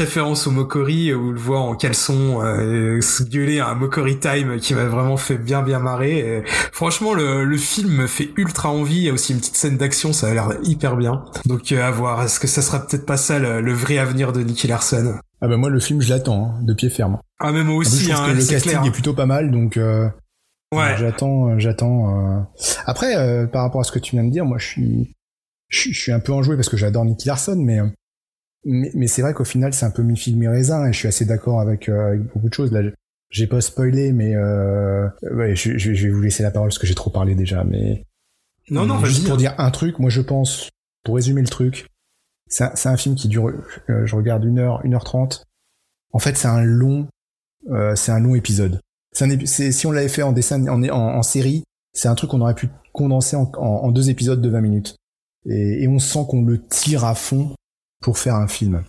au Mokori où on le voit en caleçon euh, se gueuler à un Mokori Time qui m'a vraiment fait bien bien marrer. franchement, le, le, film me fait ultra envie. Il y a aussi une petite scène d'action, ça a l'air hyper bien. Donc euh, à voir. Est-ce que ça sera peut-être pas ça le, vrai avenir de Nicky Larson? Ah bah moi le film je l'attends hein, de pied ferme. Ah mais moi aussi. je pense hein, que le casting est plutôt pas mal donc. Euh... Ouais. J'attends, j'attends. Euh. Après, euh, par rapport à ce que tu viens de dire, moi, je suis, je, suis un peu enjoué parce que j'adore Nicky Larson, mais mais, mais c'est vrai qu'au final, c'est un peu mi-film mi-raisin, et je suis assez d'accord avec, euh, avec, beaucoup de choses. Là, j'ai pas spoilé, mais euh, ouais, je, je, vais vous laisser la parole parce que j'ai trop parlé déjà. Mais non, non, juste pour dire un truc, moi je pense, pour résumer le truc, c'est un, un, film qui dure, euh, je regarde une heure, une heure trente. En fait, c'est un long, euh, c'est un long épisode. C'est si on l'avait fait en dessin, en, en, en série, c'est un truc qu'on aurait pu condenser en, en, deux épisodes de 20 minutes. Et, et on sent qu'on le tire à fond pour faire un film.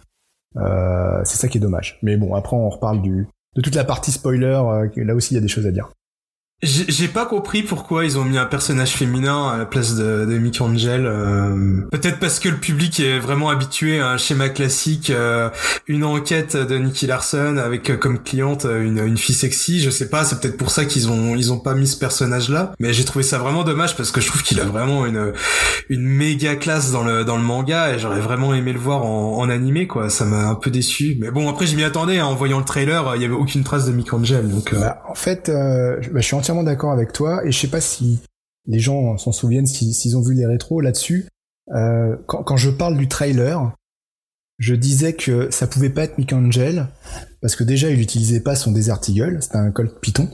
Euh, c'est ça qui est dommage. Mais bon, après on reparle du de toute la partie spoiler. Euh, là aussi, il y a des choses à dire. J'ai pas compris pourquoi ils ont mis un personnage féminin à la place de, de Mick Angel. Euh, peut-être parce que le public est vraiment habitué à un schéma classique, euh, une enquête de Nicky Larson avec euh, comme cliente une, une fille sexy. Je sais pas, c'est peut-être pour ça qu'ils ont ils ont pas mis ce personnage-là. Mais j'ai trouvé ça vraiment dommage parce que je trouve qu'il a vraiment une une méga classe dans le dans le manga et j'aurais vraiment aimé le voir en, en animé quoi. Ça m'a un peu déçu. Mais bon, après je m'y attendais. Hein. En voyant le trailer, il y avait aucune trace de Mick Angel. Donc bah, en fait, bah, je suis entièrement d'accord avec toi et je sais pas si les gens s'en souviennent s'ils ont vu les rétros là-dessus. Euh, quand, je parle du trailer, je disais que ça pouvait pas être Mick Angel parce que déjà il utilisait pas son Desert Eagle, c'était un Colt Python.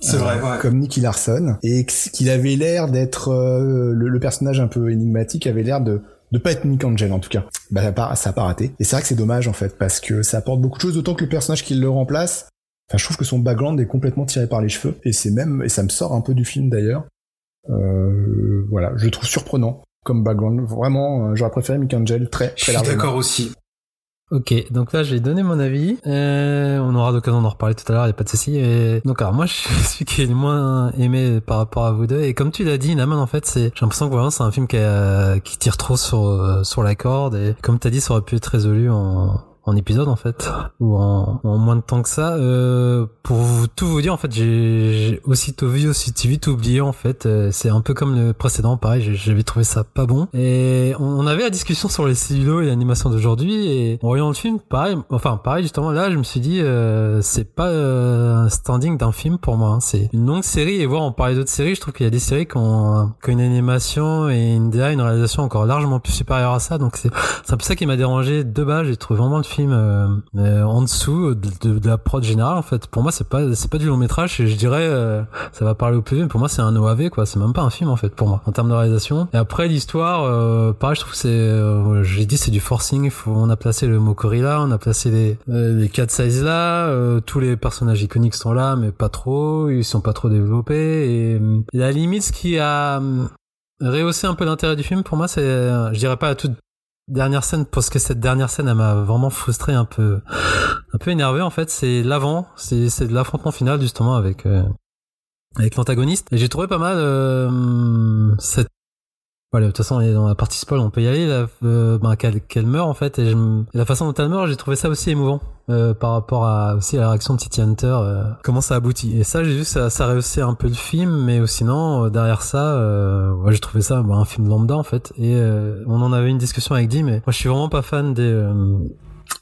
C'est vrai, euh, Comme Nicky Larson et qu'il avait l'air d'être euh, le, personnage un peu énigmatique avait l'air de de pas être Mick Angel en tout cas. Bah ça a pas, raté. Et c'est vrai que c'est dommage en fait parce que ça apporte beaucoup de choses autant que le personnage qui le remplace Enfin, je trouve que son background est complètement tiré par les cheveux, et c'est même, et ça me sort un peu du film d'ailleurs. Euh, voilà, je le trouve surprenant comme background. Vraiment, euh, j'aurais préféré Mick Angel très, très Je suis d'accord aussi. Ok, donc là j'ai donné mon avis. Euh, on aura l'occasion d'en reparler tout à l'heure, il y a pas de souci. Et... Donc alors moi je suis celui qui est le moins aimé par rapport à vous deux. Et comme tu l'as dit, Naman en fait, c'est j'ai l'impression que vraiment c'est un film qui, qui tire trop sur sur la corde. Et comme t'as dit, ça aurait pu être résolu en en épisode en fait, ou en, en moins de temps que ça. Euh, pour vous, tout vous dire, en fait, j'ai aussitôt vu, aussitôt vite oublié en fait. Euh, c'est un peu comme le précédent, pareil, j'avais trouvé ça pas bon. Et on, avait la discussion sur les cellulos et l'animation d'aujourd'hui, et en voyant le film, pareil, enfin pareil justement là, je me suis dit, euh, c'est pas euh, un standing d'un film pour moi. Hein. C'est une longue série, et voir on parlait d'autres séries, je trouve qu'il y a des séries qui ont, qui ont une animation et une une réalisation encore largement plus supérieure à ça. Donc c'est un peu ça qui m'a dérangé de base. J'ai trouvé vraiment le film euh, euh, en dessous de, la prod générale. En fait, pour moi, c'est pas c'est pas du long métrage. Je dirais, euh, ça va parler au plus vite. Pour moi, c'est un OAV quoi. C'est même pas un film en fait pour moi en termes de réalisation. Et après l'histoire, pareil, je trouve c'est, j'ai dit c'est du forcing. On a placé le mot gorilla, on a placé les les quatre sizes là. tous les personnages iconiques sont là, mais pas trop. Ils sont pas trop développés. Et, et à la limite, ce qui a rehausser un peu l'intérêt du film pour moi c'est je dirais pas la toute dernière scène parce que cette dernière scène elle m'a vraiment frustré un peu un peu énervé en fait. C'est l'avant c'est c'est l'affrontement final justement avec euh, avec l'antagoniste. Et j'ai trouvé pas mal euh, cette voilà, de toute façon, dans la partie spoil, on peut y aller. Euh, ben, qu'elle meurt en fait, et, je, la façon dont elle meurt, j'ai trouvé ça aussi émouvant euh, par rapport à aussi à la réaction de City Hunter, euh, comment ça aboutit. Et ça, j'ai vu ça, ça réussit un peu le film, mais sinon euh, derrière ça, euh, ouais, j'ai trouvé ça ben, un film lambda en fait. Et on en avait une discussion avec Dim, mais moi, je suis vraiment pas fan des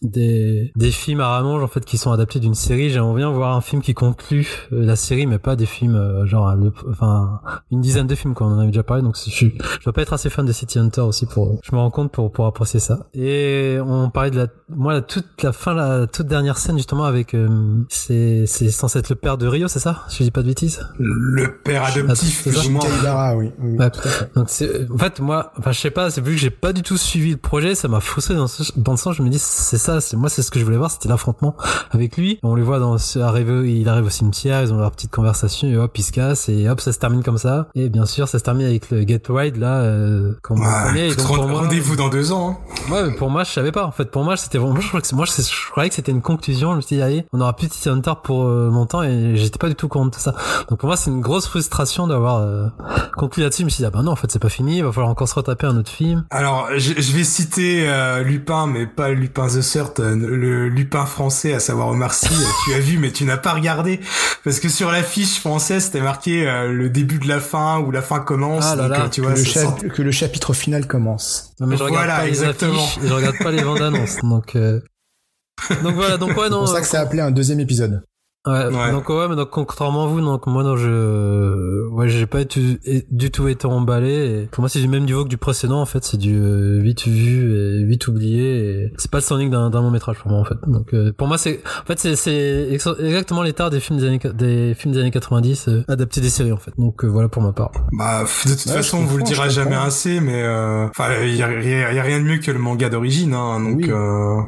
des, des films à rallonge en fait qui sont adaptés d'une série. J'aimerais bien voir un film qui conclut euh, la série, mais pas des films euh, genre enfin une dizaine de films quoi. On en avait déjà parlé, donc je, je dois pas être assez fan de City Hunter aussi pour. Je me rends compte pour pour apprécier ça. Et on parlait de la moi la toute la fin la toute dernière scène justement avec euh, c'est c'est censé être le père de Rio, c'est ça? Je dis pas de bêtises. Le père adoptif, c'est ça? oui. oui Donc c'est en fait moi enfin je sais pas, c'est vu que j'ai pas du tout suivi le projet, ça m'a frustré dans, dans le sens je me dis c'est ça, c'est moi c'est ce que je voulais voir, c'était l'affrontement avec lui. On les voit dans ce arrive, il arrive au cimetière, ils ont leur petite conversation et hop ils se cassent et hop ça se termine comme ça. Et bien sûr ça se termine avec le Get Ride là, euh, comme ouais, Rendez-vous dans deux ans. Hein. Ouais, pour moi je savais pas. En fait pour moi c'était vraiment, je crois que moi je, croyais que c'était une conclusion. Je me suis dit allez, on aura plus de City Hunter pour euh, longtemps et j'étais pas du tout content de ça. Donc pour moi c'est une grosse frustration d'avoir euh, conclu là-dessus. Je me suis dit ah bah non en fait c'est pas fini, il va falloir encore se retaper un autre film. Alors je, je vais citer euh, Lupin mais pas Lupin the Le Lupin français, à savoir Omar Sy, tu as vu mais tu n'as pas regardé parce que sur l'affiche française c'était marqué euh, le début de la fin ou la fin commence. Ah là là, euh, tu vois, que, le que le chapitre final commence. Non, mais je regarde pas exactement. les affiches et je regarde pas les bandes annonces donc. Euh... Donc voilà, donc ouais, non. C'est pour ça que c'est appelé un deuxième épisode. Ouais, donc ouais, mais donc contrairement à vous, donc moi non, je, ouais, j'ai pas du tout été emballé. Et pour moi, c'est du même niveau que du précédent. En fait, c'est du euh, vite vu et vite oublié. Et c'est pas le standing d'un long métrage pour moi en fait. Donc euh, pour moi, c'est, en fait, c'est exactement l'état des films des années des films des années 90 euh, adaptés des séries en fait. Donc voilà pour ma part. Bah de toute façon, on vous le dira jamais assez, mais enfin, il y a, y a, rien de mieux que le manga d'origine. Hein, donc oui.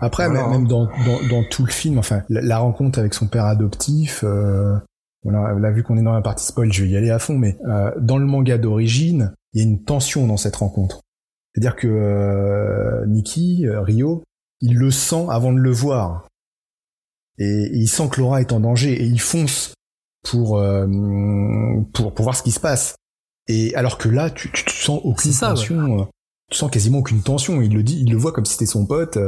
après, même dans, dans, dans tout le film, enfin, la, la rencontre avec son père adoptif euh, voilà, là, vu qu'on est dans la partie spoil, je vais y aller à fond, mais euh, dans le manga d'origine, il y a une tension dans cette rencontre. C'est-à-dire que euh, Nikki, Rio, il le sent avant de le voir. Et, il sent que Laura est en danger et il fonce pour, pour, pour voir ce qui se passe. Et alors que là, tu, tu, sens aucune tension. Tu sens quasiment aucune tension. Il le dit, il le voit comme si c'était son pote.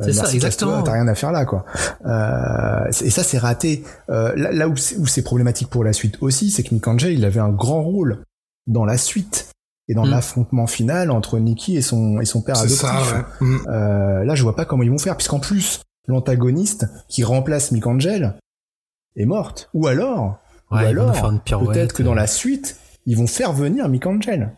Euh, c'est ça, exactement. T'as rien à faire là, quoi. Euh, et ça, c'est raté. Euh, là, où c'est problématique pour la suite aussi, c'est que Nick Angel, il avait un grand rôle dans la suite et dans mm. l'affrontement final entre Nicky et son et son père adoptif. Ça, ouais. Mm. euh, là, je vois pas comment ils vont faire, puisqu'en plus, l'antagoniste qui remplace Nick Angel est morte. Ou alors, ou alors, peut-être que dans la suite, ils vont faire venir Mick Angel.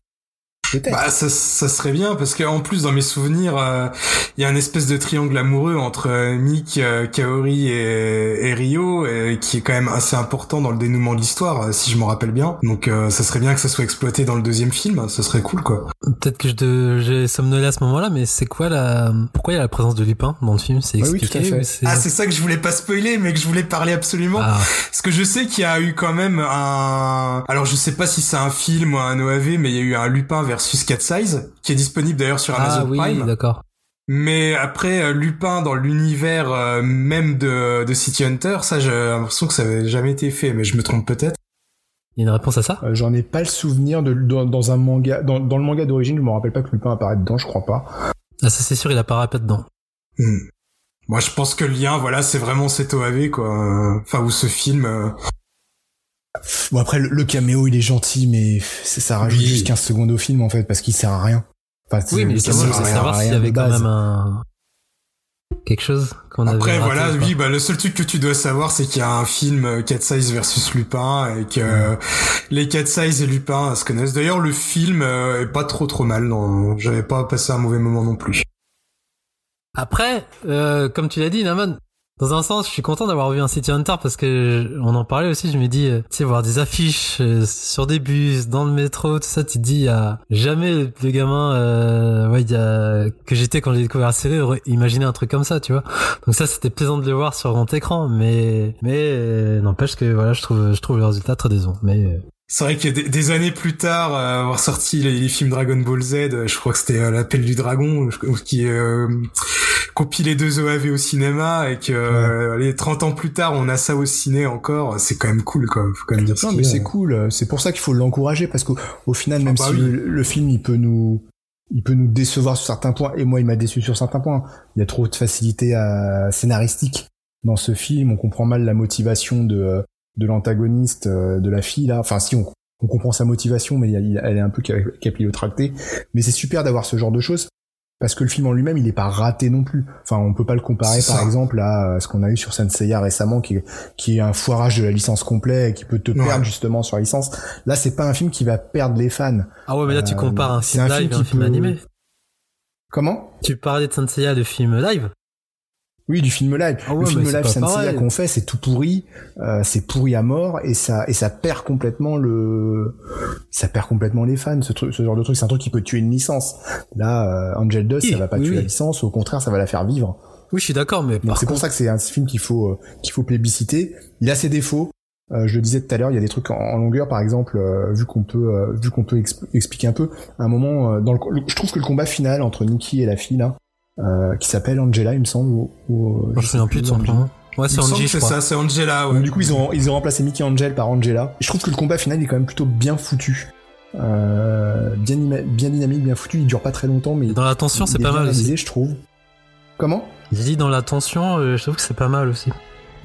Bah, ça, ça, serait bien parce qu'en plus dans mes souvenirs, euh, il y a un espèce de triangle amoureux entre euh, Mick, euh, Kaori et, et Rio qui est quand même assez important dans le dénouement de l'histoire, si je me rappelle bien. Donc ça serait bien que ça soit exploité dans le deuxième film, ça serait cool quoi. Peut-être que je j'ai somnolé à ce moment-là, mais c'est quoi la pourquoi il y a la présence de Lupin dans le film? C'est expliqué oui, Ah c'est ça que je voulais pas spoiler, mais que je voulais parler absolument. Ah. Parce que je sais qu'il y a eu quand même un. Alors je sais pas si c'est un film ou un OAV, mais il y a eu un Lupin vers versus Cat Size, qui est disponible d'ailleurs sur Amazon ah, oui, d'accord. Mais après euh, Lupin dans l'univers euh, même de, de City Hunter, ça j'ai l'impression que ça avait jamais été fait, mais je me trompe peut-être. Il y a une réponse à ça? Euh, J'en ai pas le souvenir de dans, un manga, dans, dans le manga d'origine, je me rappelle pas que Lupin apparaît dedans, je crois pas. Ah ça c'est sûr, il apparaît pas dedans. Hmm. Moi, je pense que le lien, voilà, c'est vraiment cet OAV, quoi. Enfin, ou ce film. euh, Bon après le, le caméo il est gentil mais c'est- ça rajoute Oui. juste 15 secondes au film en fait parce qu'il sert à rien. Enfin, Oui, mais le caméo voulais sert à savoir s'il y avait quand base. même un quelque chose qu'on avait Après, raté voilà, oui, bah, le seul truc que tu dois savoir, c'est qu'il y a un film euh, Cat Size versus Lupin et que euh, les Cat Size et Lupin se connaissent. D'ailleurs, le film euh, est pas trop trop mal. Non, j'avais pas passé un mauvais moment non plus. Après, euh, comme tu l'as dit, Naman, dans un sens, je suis content d'avoir vu un City Hunter parce que on en parlait aussi. Je me dis, euh, tu sais, voir des affiches euh, sur des bus, dans le métro, tout ça, tu te dis, il y a jamais le gamin, euh, ouais, y a que j'étais quand j'ai découvert la série, imaginé un truc comme ça, tu vois. Donc ça, c'était plaisant de le voir sur grand écran, mais mais euh, n'empêche que voilà, je trouve je trouve le résultat très décevant. Mais euh, C'est vrai que des, des années plus tard, euh, avoir sorti les, les films Dragon Ball Z, euh, je crois que c'était euh, l'appel du dragon, qui euh, compilé deux OAV au cinéma et que euh, les 30 ans plus tard, on a ça au ciné encore. C'est quand même cool, quoi. Faut quand même dire Non, mais c'est cool. C'est pour ça qu'il faut l'encourager parce qu'au au final, même bah si oui. le, le film il peut nous, il peut nous décevoir sur certains points, et moi il m'a déçu sur certains points. Il y a trop de facilité à, scénaristique dans ce film. On comprend mal la motivation de, de l'antagoniste, euh, de la fille là. Enfin, si on, on comprend sa motivation, mais elle est un peu cap- capillotractée. Mais c'est super d'avoir ce genre de choses. Parce que le film en lui-même, il est pas raté non plus. Enfin, on peut pas le comparer, par exemple, à euh, ce qu'on a eu sur Senseiya récemment, qui est, qui est un foirage de la licence complet, et qui peut te Ouais. perdre justement sur la licence. Là, c'est pas un film qui va perdre les fans. ah ouais, mais là tu Euh, compares un film un live film et un film peut- animé. Comment? Tu parlais de Senseiya, le film live. Oui, du film live. Ah ouais, le film c'est live Senseiya pareil. qu'on fait, c'est tout pourri, euh, c'est pourri à mort, et ça et ça perd complètement le, ça perd complètement les fans. Ce truc, ce genre de truc, c'est un truc qui peut tuer une licence. Là, euh, Angel Dust, Oui, ça va pas oui, tuer oui. la licence, au contraire, ça va la faire vivre. Oui, je suis d'accord, mais c'est pour ça que c'est un film qu'il faut euh, qu'il faut plébisciter. Il a ses défauts. Euh, je le disais tout à l'heure, il y a des trucs en, en longueur, par exemple, euh, vu qu'on peut euh, vu qu'on peut expl- expliquer un peu. À un moment, euh, dans le- je trouve que le combat final entre Nikki et la fille là, euh, qui s'appelle Angela, il me semble. Ou, ou, je me sais souviens plus de son Angela. prénom. Ouais, c'est Angie, je c'est ça, c'est Angela. Ouais. Donc du coup, ils ont ils ont remplacé Mickey Angel par Angela. Et je trouve que le combat final est quand même plutôt bien foutu. Euh, bien, bien dynamique, bien foutu. Il dure pas très longtemps, mais dans la tension, il c'est est pas mal réalisé, aussi. je trouve. Comment? J'ai dit dans la tension, euh, je trouve que c'est pas mal aussi.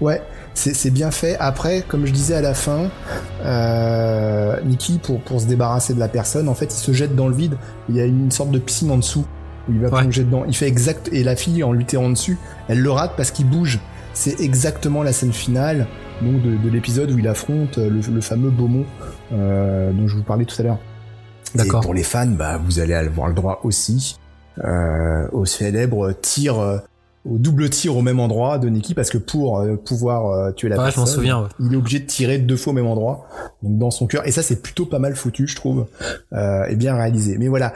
Ouais, c'est c'est bien fait. Après, comme je disais à la fin, euh, Nicky, pour, pour se débarrasser de la personne, en fait, il se jette dans le vide. Il y a une sorte de piscine en dessous où il va Ouais. plonger dedans. Il fait exact. Et la fille, en lui tirant dessus, elle le rate parce qu'il bouge. C'est exactement la scène finale donc de, de l'épisode où il affronte le, le fameux Beaumont euh, dont je vous parlais tout à l'heure. D'accord. pour les fans, bah, vous allez avoir le droit aussi euh, au célèbre tir, euh, au double tir au même endroit de Nikki, parce que pour euh, pouvoir euh, tuer la Ouais, je personne, souviens. ouais. il est obligé de tirer deux fois au même endroit, donc dans son cœur. Et ça, c'est plutôt pas mal foutu, je trouve, euh, et bien réalisé. Mais voilà.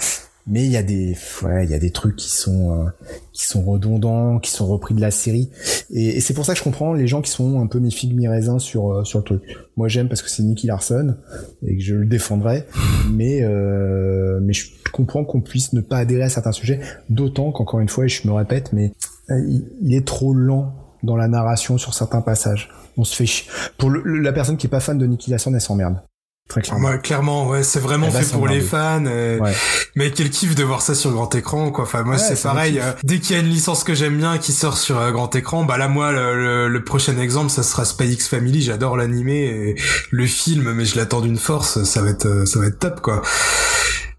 Mais il y a des, ouais, il y a des trucs qui sont, euh, qui sont redondants, qui sont repris de la série. Et, c'est pour ça que je comprends les gens qui sont un peu mi figue mi raisin sur, euh, sur le truc. Moi, j'aime parce que c'est Nicky Larson et que je le défendrai. Mais, euh, mais je comprends qu'on puisse ne pas adhérer à certains sujets. D'autant qu'encore une fois, et je me répète, mais euh, il, il est trop lent dans la narration sur certains passages. On se fait chier. Pour le- le- la personne qui est pas fan de Nicky Larson, elle s'emmerde. Très Ah, clairement. moi, clairement, ouais, c'est vraiment Elle va fait pour les fans. et- Ouais. Mais quel kiff de voir ça sur grand écran, quoi. Enfin, moi, Ouais, c'est pareil. euh, dès qu'il y a une licence que j'aime bien qui sort sur euh, grand écran, bah là, moi, le, le- le prochain exemple, ça sera Spy X Family. J'adore l'animé et le film, mais je l'attends d'une force. Ça va être, euh, ça va être top, quoi.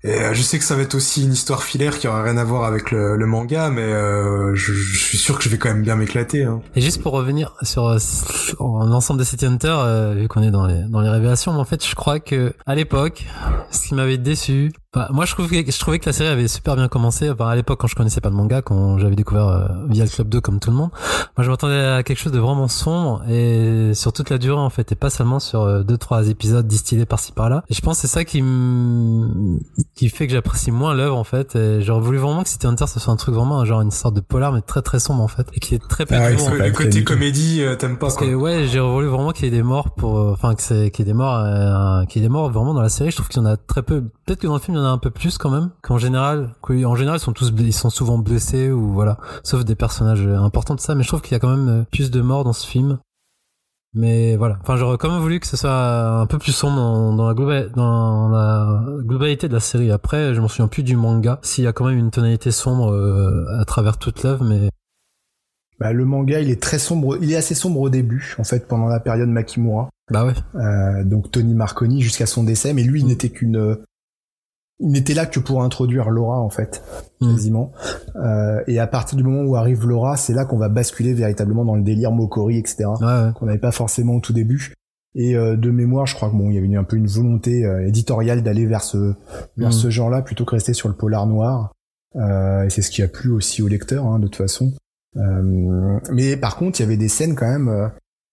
Et euh, je sais que ça va être aussi une histoire filaire qui aura rien à voir avec le, le manga, mais euh, je, je suis sûr que je vais quand même bien m'éclater. Hein. Et juste pour revenir sur euh, en- l'ensemble de City Hunter, euh, vu qu'on est dans les dans les révélations, mais en fait, je crois que à l'époque, ce qui m'avait déçu, enfin, moi je trouvais je trouvais que la série avait super bien commencé. Enfin, à l'époque, quand je connaissais pas le manga, quand j'avais découvert euh, via le club 2 comme tout le monde, moi je m'attendais à quelque chose de vraiment sombre et sur toute la durée en fait, et pas seulement sur euh, deux trois épisodes distillés par-ci par-là. Et je pense que c'est ça qui me qui fait que j'apprécie moins l'œuvre en fait. Et j'aurais voulu vraiment que City Hunter ce soit un truc vraiment genre une sorte de polar mais très très sombre en fait et qui est très peu Ah en Le, côté comédie, euh, t'aimes pas, parce quoi. que ouais, j'ai voulu vraiment qu'il y ait des morts pour, euh, enfin que c'est qu'il y ait des morts, euh, qu'il y ait des morts vraiment dans la série. Je trouve qu'il y en a très peu. Peut-être que dans le film il y en a un peu plus quand même. Qu'en général, que- en général ils sont tous, ils sont souvent blessés ou voilà, sauf des personnages importants de ça. Mais je trouve qu'il y a quand même euh, plus de morts dans ce film. Mais voilà, enfin j'aurais quand même voulu que ce soit un peu plus sombre dans, dans la, globa- dans la globalité de la série. Après, je m'en souviens plus du manga. S'il y a quand même une tonalité sombre euh, à travers toute l'œuvre, mais Bah, le manga, il est très sombre. Il est assez sombre au début, en fait, pendant la période Makimura. Bah ouais. Euh, donc Tony Marconi jusqu'à son décès, mais lui, il n'était qu'une, euh, il n'était là que pour introduire Laura, en fait, Mm. quasiment. Euh, et à partir du moment où arrive Laura, c'est là qu'on va basculer véritablement dans le délire Mokori, etc. Ouais, ouais. qu'on n'avait pas forcément au tout début. Et euh, de mémoire, je crois que bon, il y avait un peu une volonté euh, éditoriale d'aller vers ce vers Mhm. ce genre-là plutôt que rester sur le polar noir. Euh, et c'est ce qui a plu aussi au lecteur, hein, de toute façon. Euh, mais par contre, il y avait des scènes quand même.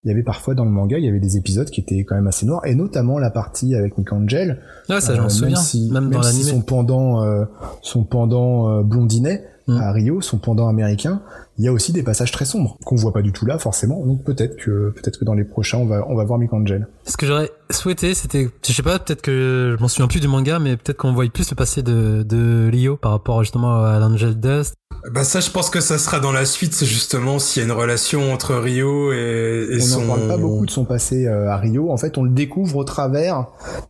Il y avait parfois dans le manga, il y avait des épisodes qui étaient quand même assez noirs, et notamment la partie avec Mick Angel. Ouais, ça, je Euh, souviens. si- même dans si son pendant, euh, son pendant euh, blondinet Mm. à Rio, son pendant américain, il y a aussi des passages très sombres qu'on voit pas du tout là forcément. Donc peut-être que peut-être que dans les prochains, on va on va voir Mick Angel. Ce que j'aurais souhaité, c'était, je sais pas, peut-être que je m'en souviens plus du manga, mais peut-être qu'on voit plus le passé de, de Rio par rapport justement à l'Angel Dust. Bah ça, je pense que ça sera dans la suite, c'est justement s'il y a une relation entre Rio et, et on son... n'en parle pas beaucoup de son passé euh, à Rio. En fait, on le découvre au travers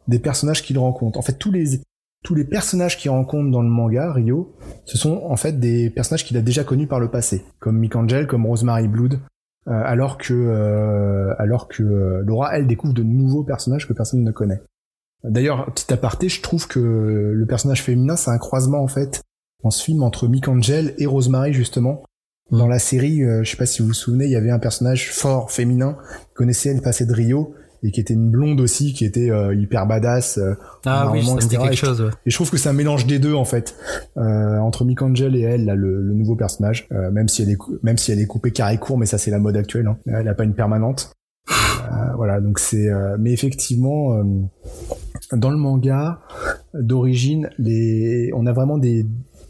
des personnages qu'il rencontre. En fait, tous les tous les personnages qu'il rencontre dans le manga Rio, ce sont en fait des personnages qu'il a déjà connus par le passé, comme Mick Angel, comme Rosemary Blood. euh, alors que euh, alors que euh, Laura elle découvre de nouveaux personnages que personne ne connaît. D'ailleurs, petit aparté, je trouve que le personnage féminin c'est un croisement en fait dans ce film entre Mick Angel et Rosemary justement. Dans la série, je sais pas si vous vous souvenez, il y avait un personnage fort féminin qui connaissait le passé de Rio et qui était une blonde aussi, qui était euh, hyper badass. euh, Ah oui, ça me dit quelque Et chose, ouais. et je trouve que c'est un mélange des deux en fait, euh, entre Mick Angel et elle, là, le, le nouveau personnage. Euh, même si elle est même si elle est coupée carré court, mais ça c'est la mode actuelle. Hein. Elle a pas une permanente. Euh, voilà, donc c'est. mais effectivement, dans le manga d'origine, les, on a vraiment des,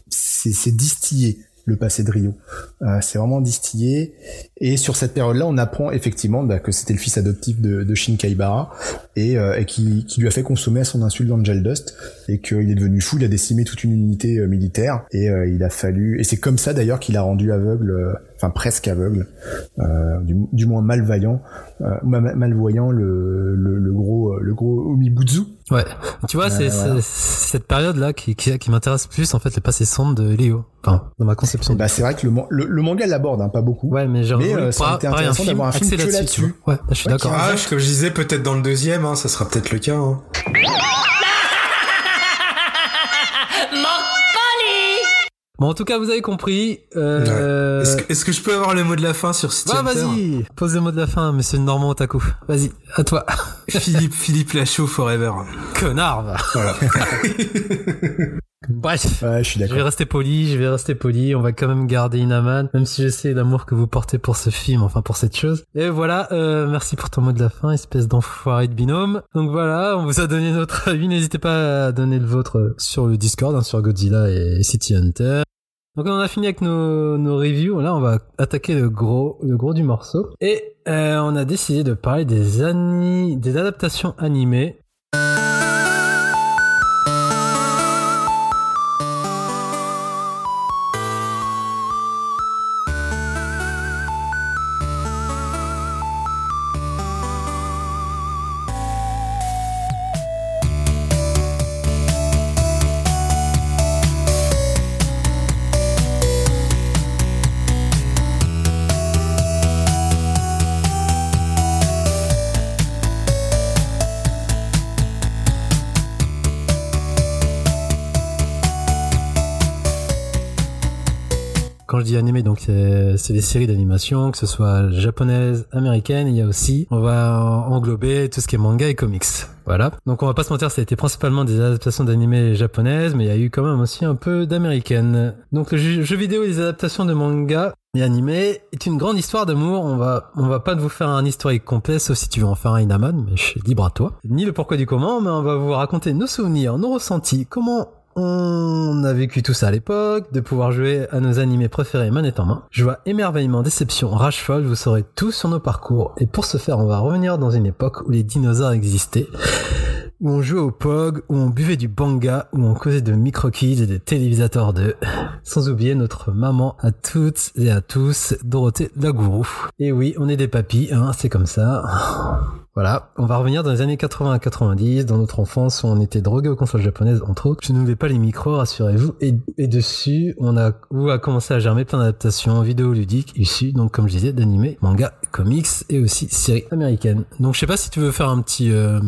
c'est distillé le passé de Rio. Euh, c'est vraiment distillé. Et sur cette période-là, on apprend effectivement bah, que c'était le fils adoptif de, de Shin Kaibara et, euh, qui, lui a fait consommer à son insu l'Angel Dust et qu'il est devenu fou, il a décimé toute une unité euh, militaire et il a fallu et c'est comme ça d'ailleurs qu'il a rendu aveugle, enfin presque aveugle, euh, du, du moins malvoyant, euh, ma- malvoyant le, le, le gros euh, le gros Omibutsu. Ouais. Tu vois, c'est Euh, voilà. c'est cette période-là qui, qui, qui m'intéresse plus, en fait, le passé sombre de Léo. Enfin, dans ma conception. Bah c'est vrai que le, le, le manga l'aborde hein, pas beaucoup. ouais, mais j'ai mais, euh, ça été intéressant d'avoir un film que là-dessus. Ouais, là, je suis Ouais, d'accord. Ah, je- comme je disais, peut-être dans le deuxième, hein, ça sera peut-être le cas. Hein. Bon, en tout cas, vous avez compris. Euh... Est-ce que, est-ce que je peux avoir le mot de la fin sur City Bah, Hunter vas-y, pose le mot de la fin, monsieur Normand Otaku. Vas-y, à toi. Philippe, Philippe Lachaud forever. Connard, va. Voilà. Bref. Ouais, je suis Je vais rester poli, je vais rester poli, on va quand même garder Inaman, même si je sais l'amour que vous portez pour ce film, enfin pour cette chose. Et voilà, euh, merci pour ton mot de la fin, espèce d'enfoiré de binôme. Donc voilà, on vous a donné notre avis, n'hésitez pas à donner le vôtre sur le Discord, hein, sur Godzilla et City Hunter. Donc on a fini avec nos, nos reviews, là on va attaquer le gros, le gros du morceau. Et euh, on a décidé de parler des, ani- des adaptations animées Quand je dis animé, donc c'est des séries d'animation, que ce soit japonaises, américaines. Il y a aussi, on va englober tout ce qui est manga et comics. Voilà. Donc on va pas se mentir, ça a été principalement des adaptations d'animés japonaises, mais il y a eu quand même aussi un peu d'américaines. Donc le jeu vidéo et les adaptations de manga et animés est une grande histoire d'amour. On va, on va pas vous faire un historique complet, sauf si tu veux en faire un Inaman, mais je suis libre à toi. Ni le pourquoi du comment, mais on va vous raconter nos souvenirs, nos ressentis, comment on a vécu tout ça à l'époque, de pouvoir jouer à nos animés préférés manette en main. Joie, émerveillement, déception, rage folle, vous saurez tout sur nos parcours. Et pour ce faire, on va revenir dans une époque où les dinosaures existaient. Où on jouait au POG, où on buvait du banga, où on causait de micro-kids et des télévisateurs 2. Sans oublier notre maman à toutes et à tous, Dorothée Lagourou. Et oui, on est des papis, hein, c'est comme ça. Voilà, on va revenir dans les années 80 à 90, dans notre enfance où on était drogué aux consoles japonaises, entre autres. Je n'oublie pas les micros, rassurez-vous. Et, et dessus, on a, où a commencé à germer plein d'adaptations vidéoludiques issues, donc comme je disais, d'animés, manga, comics et aussi séries américaines. Donc je sais pas si tu veux faire un petit euh,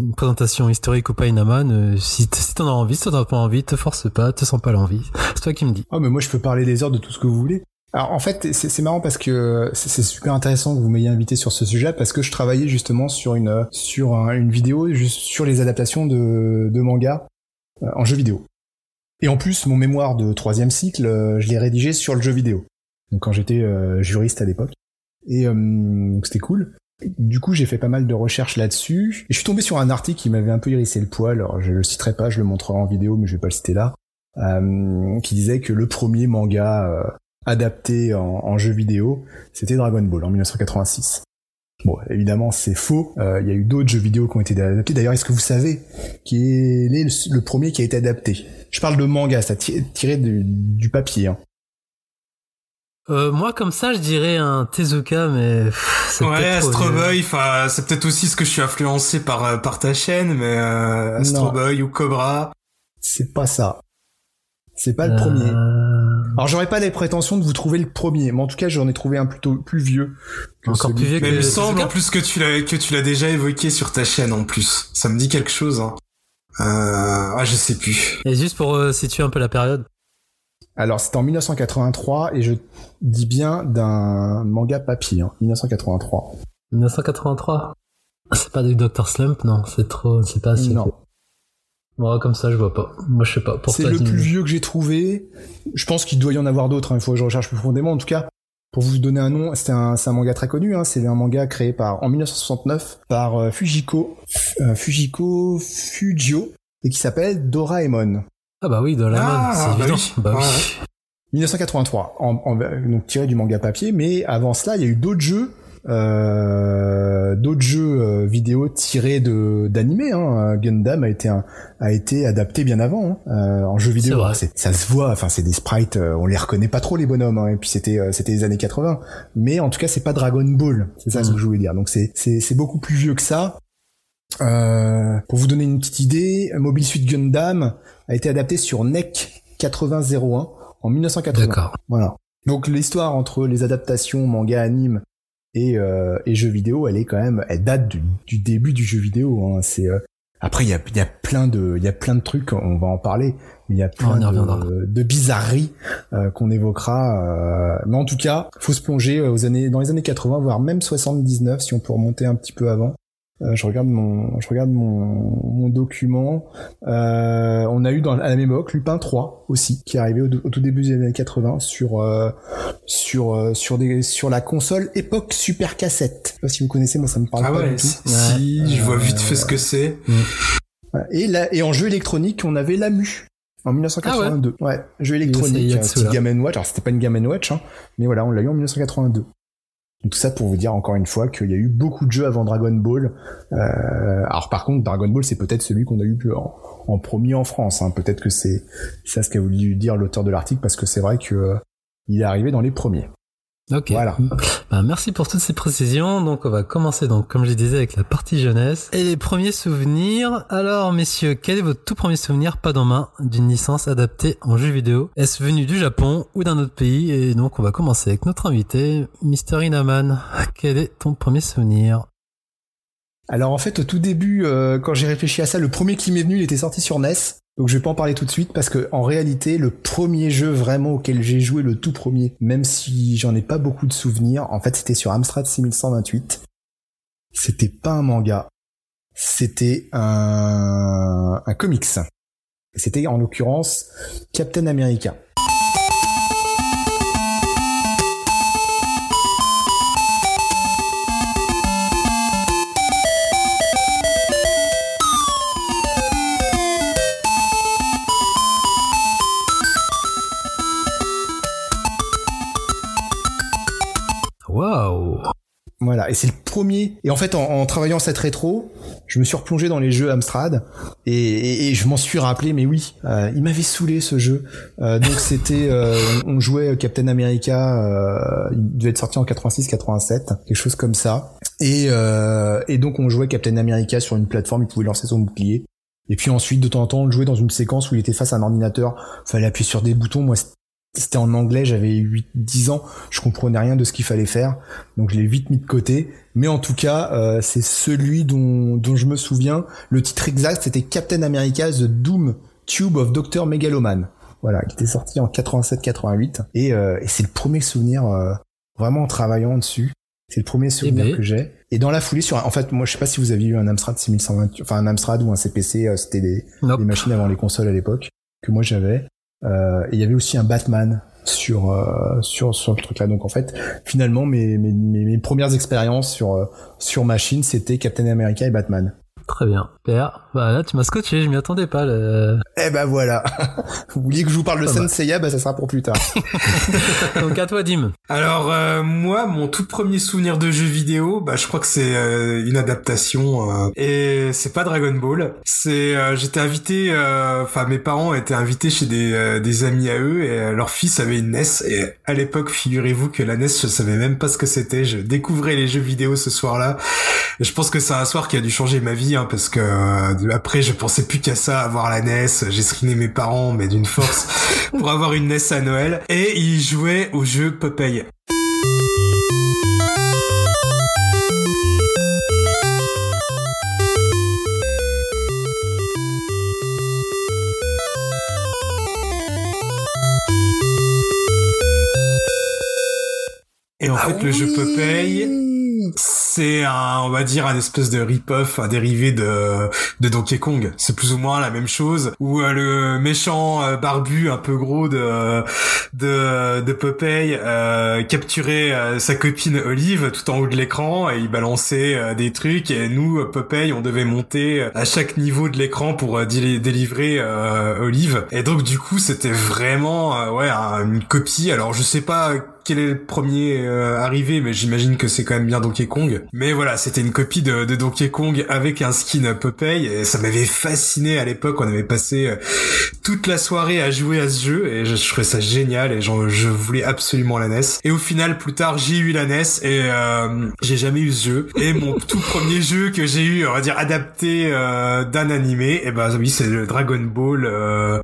une présentation historique ou pas, Inaman. Euh, si t'en as envie, si t'en as pas envie, te force pas, te sens pas l'envie. C'est toi qui me dis. Ah mais moi je peux parler des heures de tout ce que vous voulez. Alors en fait c'est marrant parce que c'est super intéressant que vous m'ayez invité sur ce sujet parce que je travaillais justement sur une sur un- une vidéo juste sur les adaptations de, de manga euh, en jeu vidéo. Et en plus mon mémoire de troisième cycle euh, je l'ai rédigé sur le jeu vidéo. Donc quand j'étais juriste à l'époque et c'était cool. Du coup, j'ai fait pas mal de recherches là-dessus. Et je suis tombé sur un article qui m'avait un peu hérissé le poil. Alors, je le citerai pas, je le montrerai en vidéo, mais je vais pas le citer là. Euh, qui disait que le premier manga euh, adapté en, jeu vidéo, c'était Dragon Ball en 1986. Bon, évidemment, c'est faux. Euh, Il y a eu d'autres jeux vidéo qui ont été adaptés. D'ailleurs, est-ce que vous savez quel est le, premier qui a été adapté? Je parle de manga, ça ti- tiré du, du papier. Hein. Euh, moi, comme ça, je dirais un Tezuka, mais pff, c'est Ouais, Astro. Boy, enfin, c'est peut-être aussi ce que je suis influencé par, euh, par ta chaîne, mais euh, Astro Non. Boy ou Cobra. C'est pas ça. C'est pas le Euh, premier. Alors, j'aurais pas les prétentions de vous trouver le premier, mais en tout cas, j'en ai trouvé un plutôt plus vieux. que Encore celui- plus vieux Mais il me que semble en plus que tu l'as que tu l'as déjà évoqué sur ta chaîne en plus. Ça me dit quelque chose. Hein. Euh, ah, je sais plus. Et juste pour euh, situer un peu la période. Alors, c'était en 1983, et je dis bien d'un manga papier, hein, 1983. 1983. C'est pas du Dr Slump, non, c'est trop, c'est pas assez. Non. Bon, comme ça, je vois pas. Moi, je sais pas. C'est le plus vieux que j'ai trouvé. Je pense qu'il doit y en avoir d'autres, hein, il faut que je recherche plus profondément. En tout cas, pour vous donner un nom, c'est un, un manga très connu, hein, c'est un manga créé par, en 1969 par euh, Fujiko, euh, Fujiko Fujio, et qui s'appelle Doraemon. Ah bah oui, Doraemon, Ah, c'est bah évident. oui. Bah oui. Ouais. 1983, en, en- donc tiré du manga papier, mais avant cela, il y a eu d'autres jeux, euh, d'autres jeux euh, vidéo tirés de d'animés. Hein. Gundam a été un- a été adapté bien avant hein, euh, en jeu vidéo. Ça se voit, enfin c'est des sprites, euh, on les reconnaît pas trop les bonhommes. Hein, et puis c'était c'était les années 80, mais en tout cas c'est pas Dragon Ball, c'est ça ce que je voulais dire. Donc c'est c'est c'est beaucoup plus vieux que ça. Euh, pour vous donner une petite idée, Mobile Suit Gundam a été adapté sur NEC 8001 en 1980. D'accord. Voilà. Donc l'histoire entre les adaptations manga anime et, euh, et jeux vidéo, elle est quand même, elle date du, du début du jeu vidéo. Hein. C'est euh, après il y a, il y a plein de il y a plein de trucs, on va en parler, mais il y a plein de, de bizarreries euh, qu'on évoquera. euh, mais en tout cas, faut se plonger aux années dans les années 80, voire même 79 si on peut remonter un petit peu avant. Euh, je regarde mon, je regarde mon, mon document. Euh, on a eu dans, à la même époque Lupin 3 aussi, qui est arrivé au, au tout début des années 80 sur euh, sur euh, sur des sur la console époque Super Cassette. Je sais pas si vous connaissez, moi ça me parle Ah pas ouais, du tout. si, si, je vois vite fait ce que c'est. Voilà. Et là, et en jeu électronique, on avait la Mu. En 1982. ouais. jeu électronique, c'est un petit. Game Watch. Alors c'était pas une Game Watch, hein, mais voilà, on l'a eu en 1982. Tout ça pour vous dire encore une fois qu'il y a eu beaucoup de jeux avant Dragon Ball. Euh, alors par contre, Dragon Ball, c'est peut-être celui qu'on a eu en, en premier en France. Hein. Peut-être que c'est ça ce qu'a voulu dire l'auteur de l'article, parce que c'est vrai que euh, il est arrivé dans les premiers. Ok. Voilà. Bah, merci pour toutes ces précisions. Donc, on va commencer, donc, comme je disais, avec la partie jeunesse. Et les premiers souvenirs. Alors, messieurs, quel est votre tout premier souvenir, pas d'en main, d'une licence adaptée en jeu vidéo? Est-ce venu du Japon ou d'un autre pays? Et donc, on va commencer avec notre invité, Mr. Inaman. Quel est ton premier souvenir? Alors en fait, au tout début, euh, quand j'ai réfléchi à ça, le premier qui m'est venu, il était sorti sur NES. Donc je vais pas en parler tout de suite parce que en réalité, le premier jeu vraiment auquel j'ai joué, le tout premier, même si j'en ai pas beaucoup de souvenirs, en fait, c'était sur Amstrad 6128. C'était pas un manga, c'était un, un comics. C'était en l'occurrence Captain America. Voilà, et c'est le premier. Et en fait, en, travaillant cette rétro, je me suis replongé dans les jeux Amstrad et, je m'en suis rappelé. Mais oui, euh, il m'avait saoulé ce jeu. Euh, donc c'était, euh, on jouait Captain America. Il devait être sorti en 86-87, quelque chose comme ça. Et, donc on jouait Captain America sur une plateforme. Il pouvait lancer son bouclier. Et puis ensuite, de temps en temps, on jouait dans une séquence où il était face à un ordinateur. Fallait appuyer sur des boutons. Moi, c'était en anglais, j'avais 8 10 ans, je comprenais rien de ce qu'il fallait faire. Donc je l'ai vite mis de côté, mais en tout cas, euh, c'est celui dont, dont je me souviens. Le titre exact, c'était Captain America The Doom Tube of Dr Megaloman. Voilà, qui était sorti en 87-88 et, euh, et c'est le premier souvenir euh, vraiment en travaillant dessus. C'est le premier souvenir ben. que j'ai. Et dans la foulée sur en fait, moi je sais pas si vous aviez eu un Amstrad 6128 enfin un Amstrad ou un CPC, euh, c'était des, Nope. des machines avant les consoles à l'époque que moi j'avais. Euh, il y avait aussi un Batman sur euh, sur sur le truc là. Donc en fait, finalement mes mes, mes, mes premières expériences sur euh, sur machine, c'était Captain America et Batman. Très bien. Père, bah là tu m'as scotché, je m'y attendais pas. Le... Eh ben voilà. Vous vouliez que je vous parle de mal. Senseiya, bah ça sera pour plus tard. Donc à toi Dim. Alors euh, moi, mon tout premier souvenir de jeu vidéo, bah je crois que c'est euh, une adaptation euh, et c'est pas Dragon Ball. C'est euh, j'étais invité, euh, enfin mes parents étaient invités chez des euh, des amis à eux et euh, leur fils avait une NES et à l'époque, figurez-vous que la NES, je savais même pas ce que c'était. Je découvrais les jeux vidéo ce soir-là. Et je pense que c'est un soir qui a dû changer ma vie hein, parce que euh, après je pensais plus qu'à ça, avoir la NES. J'ai screené mes parents mais d'une force pour avoir une NES à Noël et ils jouaient au jeu Popeye. Et en fait, le jeu Popeye, c'est un, on va dire, un espèce de rip-off, un dérivé de, de Donkey Kong. C'est plus ou moins la même chose, où euh, le méchant euh, barbu un peu gros de, de, de Popeye euh, capturait euh, sa copine Olive tout en haut de l'écran et il balançait euh, des trucs et nous, euh, Popeye, on devait monter à chaque niveau de l'écran pour euh, déli- délivrer euh, Olive. Et donc, du coup, c'était vraiment, euh, ouais, un- une copie. Alors, je sais pas quel est le premier euh, arrivé, mais j'imagine que c'est quand même bien Donkey Kong. Mais voilà, c'était une copie de, de Donkey Kong avec un skin Popeye, et ça m'avait fasciné à l'époque. On avait passé euh, toute la soirée à jouer à ce jeu, et je, je trouvais ça génial, et j'en- je voulais absolument la NES. Et au final, plus tard, j'ai eu la NES, et euh, j'ai jamais eu ce jeu. Et mon tout premier jeu que j'ai eu, on va dire, adapté euh, d'un animé, et ben oui, c'est le Dragon Ball.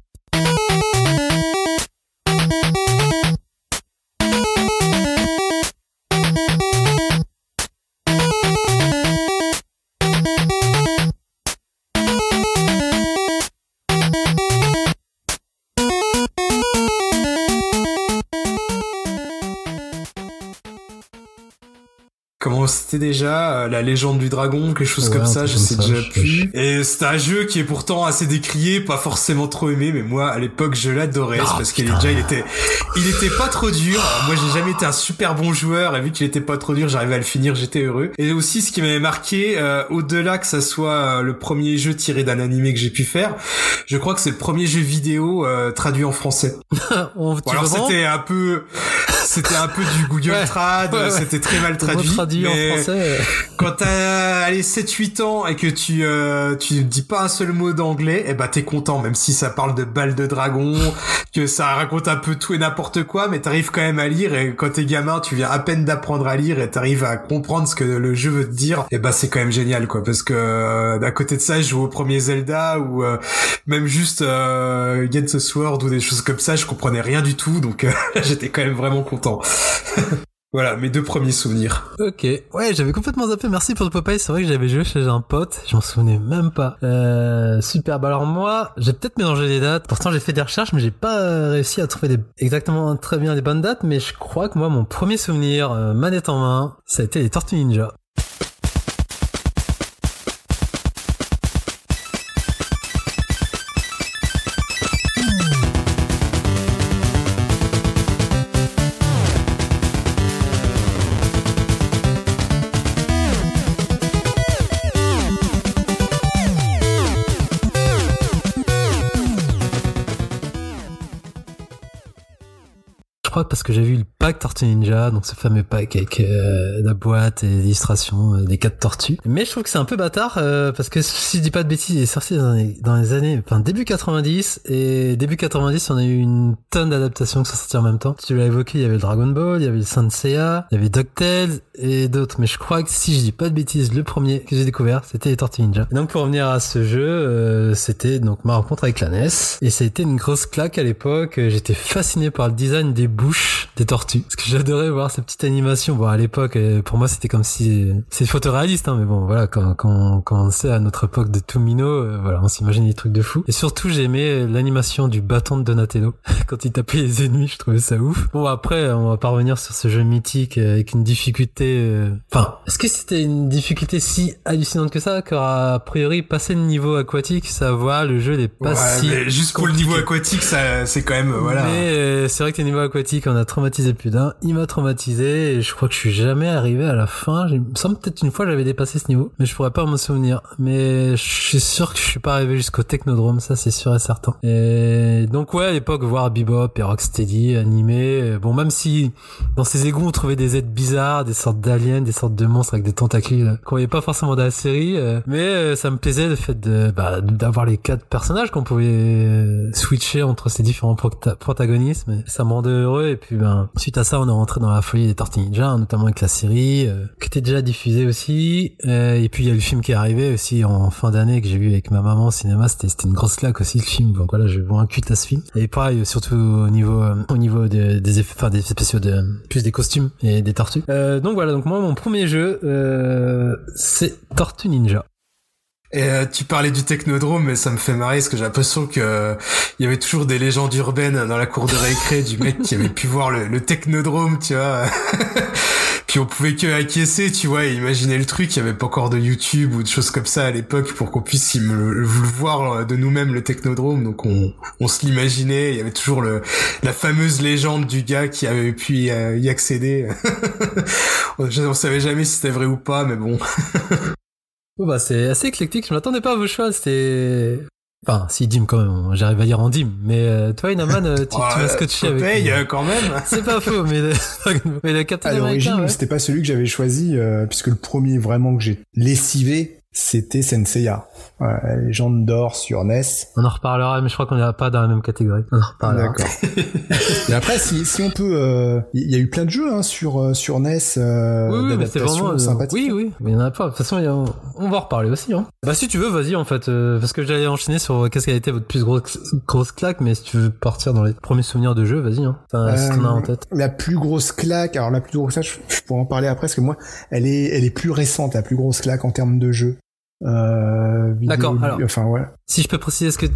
Déjà euh, la légende du dragon, quelque chose Ouais, comme ça, je comme sais ça, déjà je- plus. Et c'est un jeu qui est pourtant assez décrié, pas forcément trop aimé, mais moi à l'époque je l'adorais, Oh, parce qu'il déjà il était il était pas trop dur. Alors, moi j'ai jamais été un super bon joueur et vu qu'il était pas trop dur, j'arrivais à le finir, j'étais heureux. Et aussi ce qui m'avait marqué, euh, au-delà que ça soit euh, le premier jeu tiré d'un animé que j'ai pu faire, je crois que c'est le premier jeu vidéo euh, traduit en français. On, tu Bon, alors c'était un peu c'était un peu du Google Ouais. Trad, Ouais, ouais. c'était très mal traduit. traduit mais- en français quand t'as allez 7-8 ans et que tu euh, tu dis pas un seul mot d'anglais, eh ben t'es content, même si ça parle de balles de dragon, que ça raconte un peu tout et n'importe quoi, mais t'arrives quand même à lire et quand t'es gamin, tu viens à peine d'apprendre à lire et t'arrives à comprendre ce que le jeu veut te dire, et ben c'est quand même génial quoi, parce que euh, à côté de ça, je joue au premier Zelda ou euh, même juste euh, Get the Sword ou des choses comme ça, je comprenais rien du tout, donc euh, j'étais quand même vraiment content. Voilà, mes deux premiers souvenirs. Ok. Ouais, j'avais complètement zappé. Merci pour le Popeye. C'est vrai que j'avais joué chez un pote. Je m'en souvenais même pas. Euh, super. Bah alors moi, j'ai peut-être mélangé les dates. Pourtant, j'ai fait des recherches, mais j'ai pas réussi à trouver exactement très bien les bonnes dates. Mais je crois que moi, mon premier souvenir, euh, manette en main, ça a été les Tortues Ninja. Parce que j'ai vu le pack Tortue Ninja, donc ce fameux pack avec euh, la boîte et l'illustration euh, des quatre tortues. Mais je trouve que c'est un peu bâtard euh, parce que si je dis pas de bêtises, il est sorti dans les, années, enfin début 90 et début 90, on a eu une tonne d'adaptations qui sont sorties en même temps. Tu l'as évoqué, il y avait le Dragon Ball, il y avait le Saint il y avait DuckTales et d'autres. Mais je crois que si je dis pas de bêtises, le premier que j'ai découvert, c'était les Tortues Ninja. Et donc pour revenir à ce jeu, c'était donc ma rencontre avec la NES et ça a été une grosse claque à l'époque. J'étais fasciné par le design des bouches des tortues. Parce que j'adorais voir ces petites animations. Bon, à l'époque, euh, pour moi, c'était comme si c'est photoréaliste, hein, mais bon, voilà, quand, quand, quand on sait à notre époque de Tomino, euh, voilà, on s'imagine des trucs de fou. Et surtout, j'aimais l'animation du bâton de Donatello. quand il tapait les ennemis, je trouvais ça ouf. Bon, après, on va pas revenir sur ce jeu mythique euh, avec une difficulté, enfin, est-ce que c'était une difficulté si hallucinante que ça, qu'à priori, passer le niveau aquatique, ça va, le jeu n'est pas si... Mais juste pour le niveau aquatique, ça, c'est quand même, voilà. Mais c'est vrai que les niveaux aquatiques, on a traumatisé plus d'un. Il m'a traumatisé et je crois que je suis jamais arrivé à la fin. Il me semble peut-être une fois j'avais dépassé ce niveau, mais je pourrais pas m'en souvenir. Mais je suis sûr que je suis pas arrivé jusqu'au Technodrome, ça c'est sûr et certain. Et donc ouais, à l'époque, voir Bebop et Rocksteady animé, bon même si dans ces égouts on trouvait des êtres bizarres, des sortes d'aliens, des sortes de monstres avec des tentacules qu'on voyait pas forcément dans la série, euh, mais euh, ça me plaisait le fait de bah, d'avoir les quatre personnages qu'on pouvait euh, switcher entre ces différents protagonistes. Ça me rendait heureux et puis ben suite à ça on est rentré dans la folie des Tortues Ninja, notamment avec la série euh, qui était déjà diffusée aussi. Euh, et puis il y a le film qui est arrivé aussi en fin d'année que j'ai vu avec ma maman au cinéma. C'était une grosse claque aussi le film. Donc voilà, je vois un culte à ce film. Et pareil surtout au niveau euh, au niveau des effets, enfin des effets spéciaux de plus des costumes et des tortues. donc voilà, donc moi mon premier jeu c'est Tortue Ninja. Et euh, tu parlais du technodrome, mais ça me fait marrer parce que j'ai l'impression que il y avait toujours des légendes urbaines dans la cour de récré du mec qui avait pu voir le, technodrome, tu vois. Puis on pouvait que acquiescer, tu vois, et imaginer le truc. Il y avait pas encore de YouTube ou de choses comme ça à l'époque pour qu'on puisse le, le, voir de nous-mêmes le technodrome. Donc on, on se l'imaginait. Il y avait toujours le, la fameuse légende du gars qui avait pu y, y accéder. on savait jamais si c'était vrai ou pas, mais bon. Oh bah c'est assez éclectique, je m'attendais pas à vos choix, c'était... Enfin, si Dim quand même, j'arrive à dire en Dim, mais euh, toi Inaman, euh, tu, tu vas scotcher avec... paye euh, quand même. C'est pas faux, mais le, mais le Captain À l'origine, c'était pas celui que j'avais choisi, puisque le premier vraiment que j'ai lessivé, c'était Senseiya. Ouais, Légende d'or sur NES. On en reparlera, mais je crois qu'on n'est pas dans la même catégorie. On en reparlera. D'accord. et après, si, si on peut, il euh, y a eu plein de jeux hein, sur euh, sur NES euh, oui, oui, mais c'est vraiment euh, Oui, oui, mais il y en a pas. De toute façon, on va en reparler aussi. Hein. Bah si tu veux, vas-y en fait, parce que j'allais enchaîner sur qu'est-ce qui a été votre plus grosse grosse claque, mais si tu veux partir dans les premiers souvenirs de jeu, vas-y. Hein. Enfin, si t'en as en tête. La plus grosse claque, alors la plus grosse claque, je, je pourrais en parler après, parce que moi, elle est elle est plus récente, la plus grosse claque en termes de jeu. Euh, D'accord. Alors, enfin ouais. Si je peux préciser, est-ce que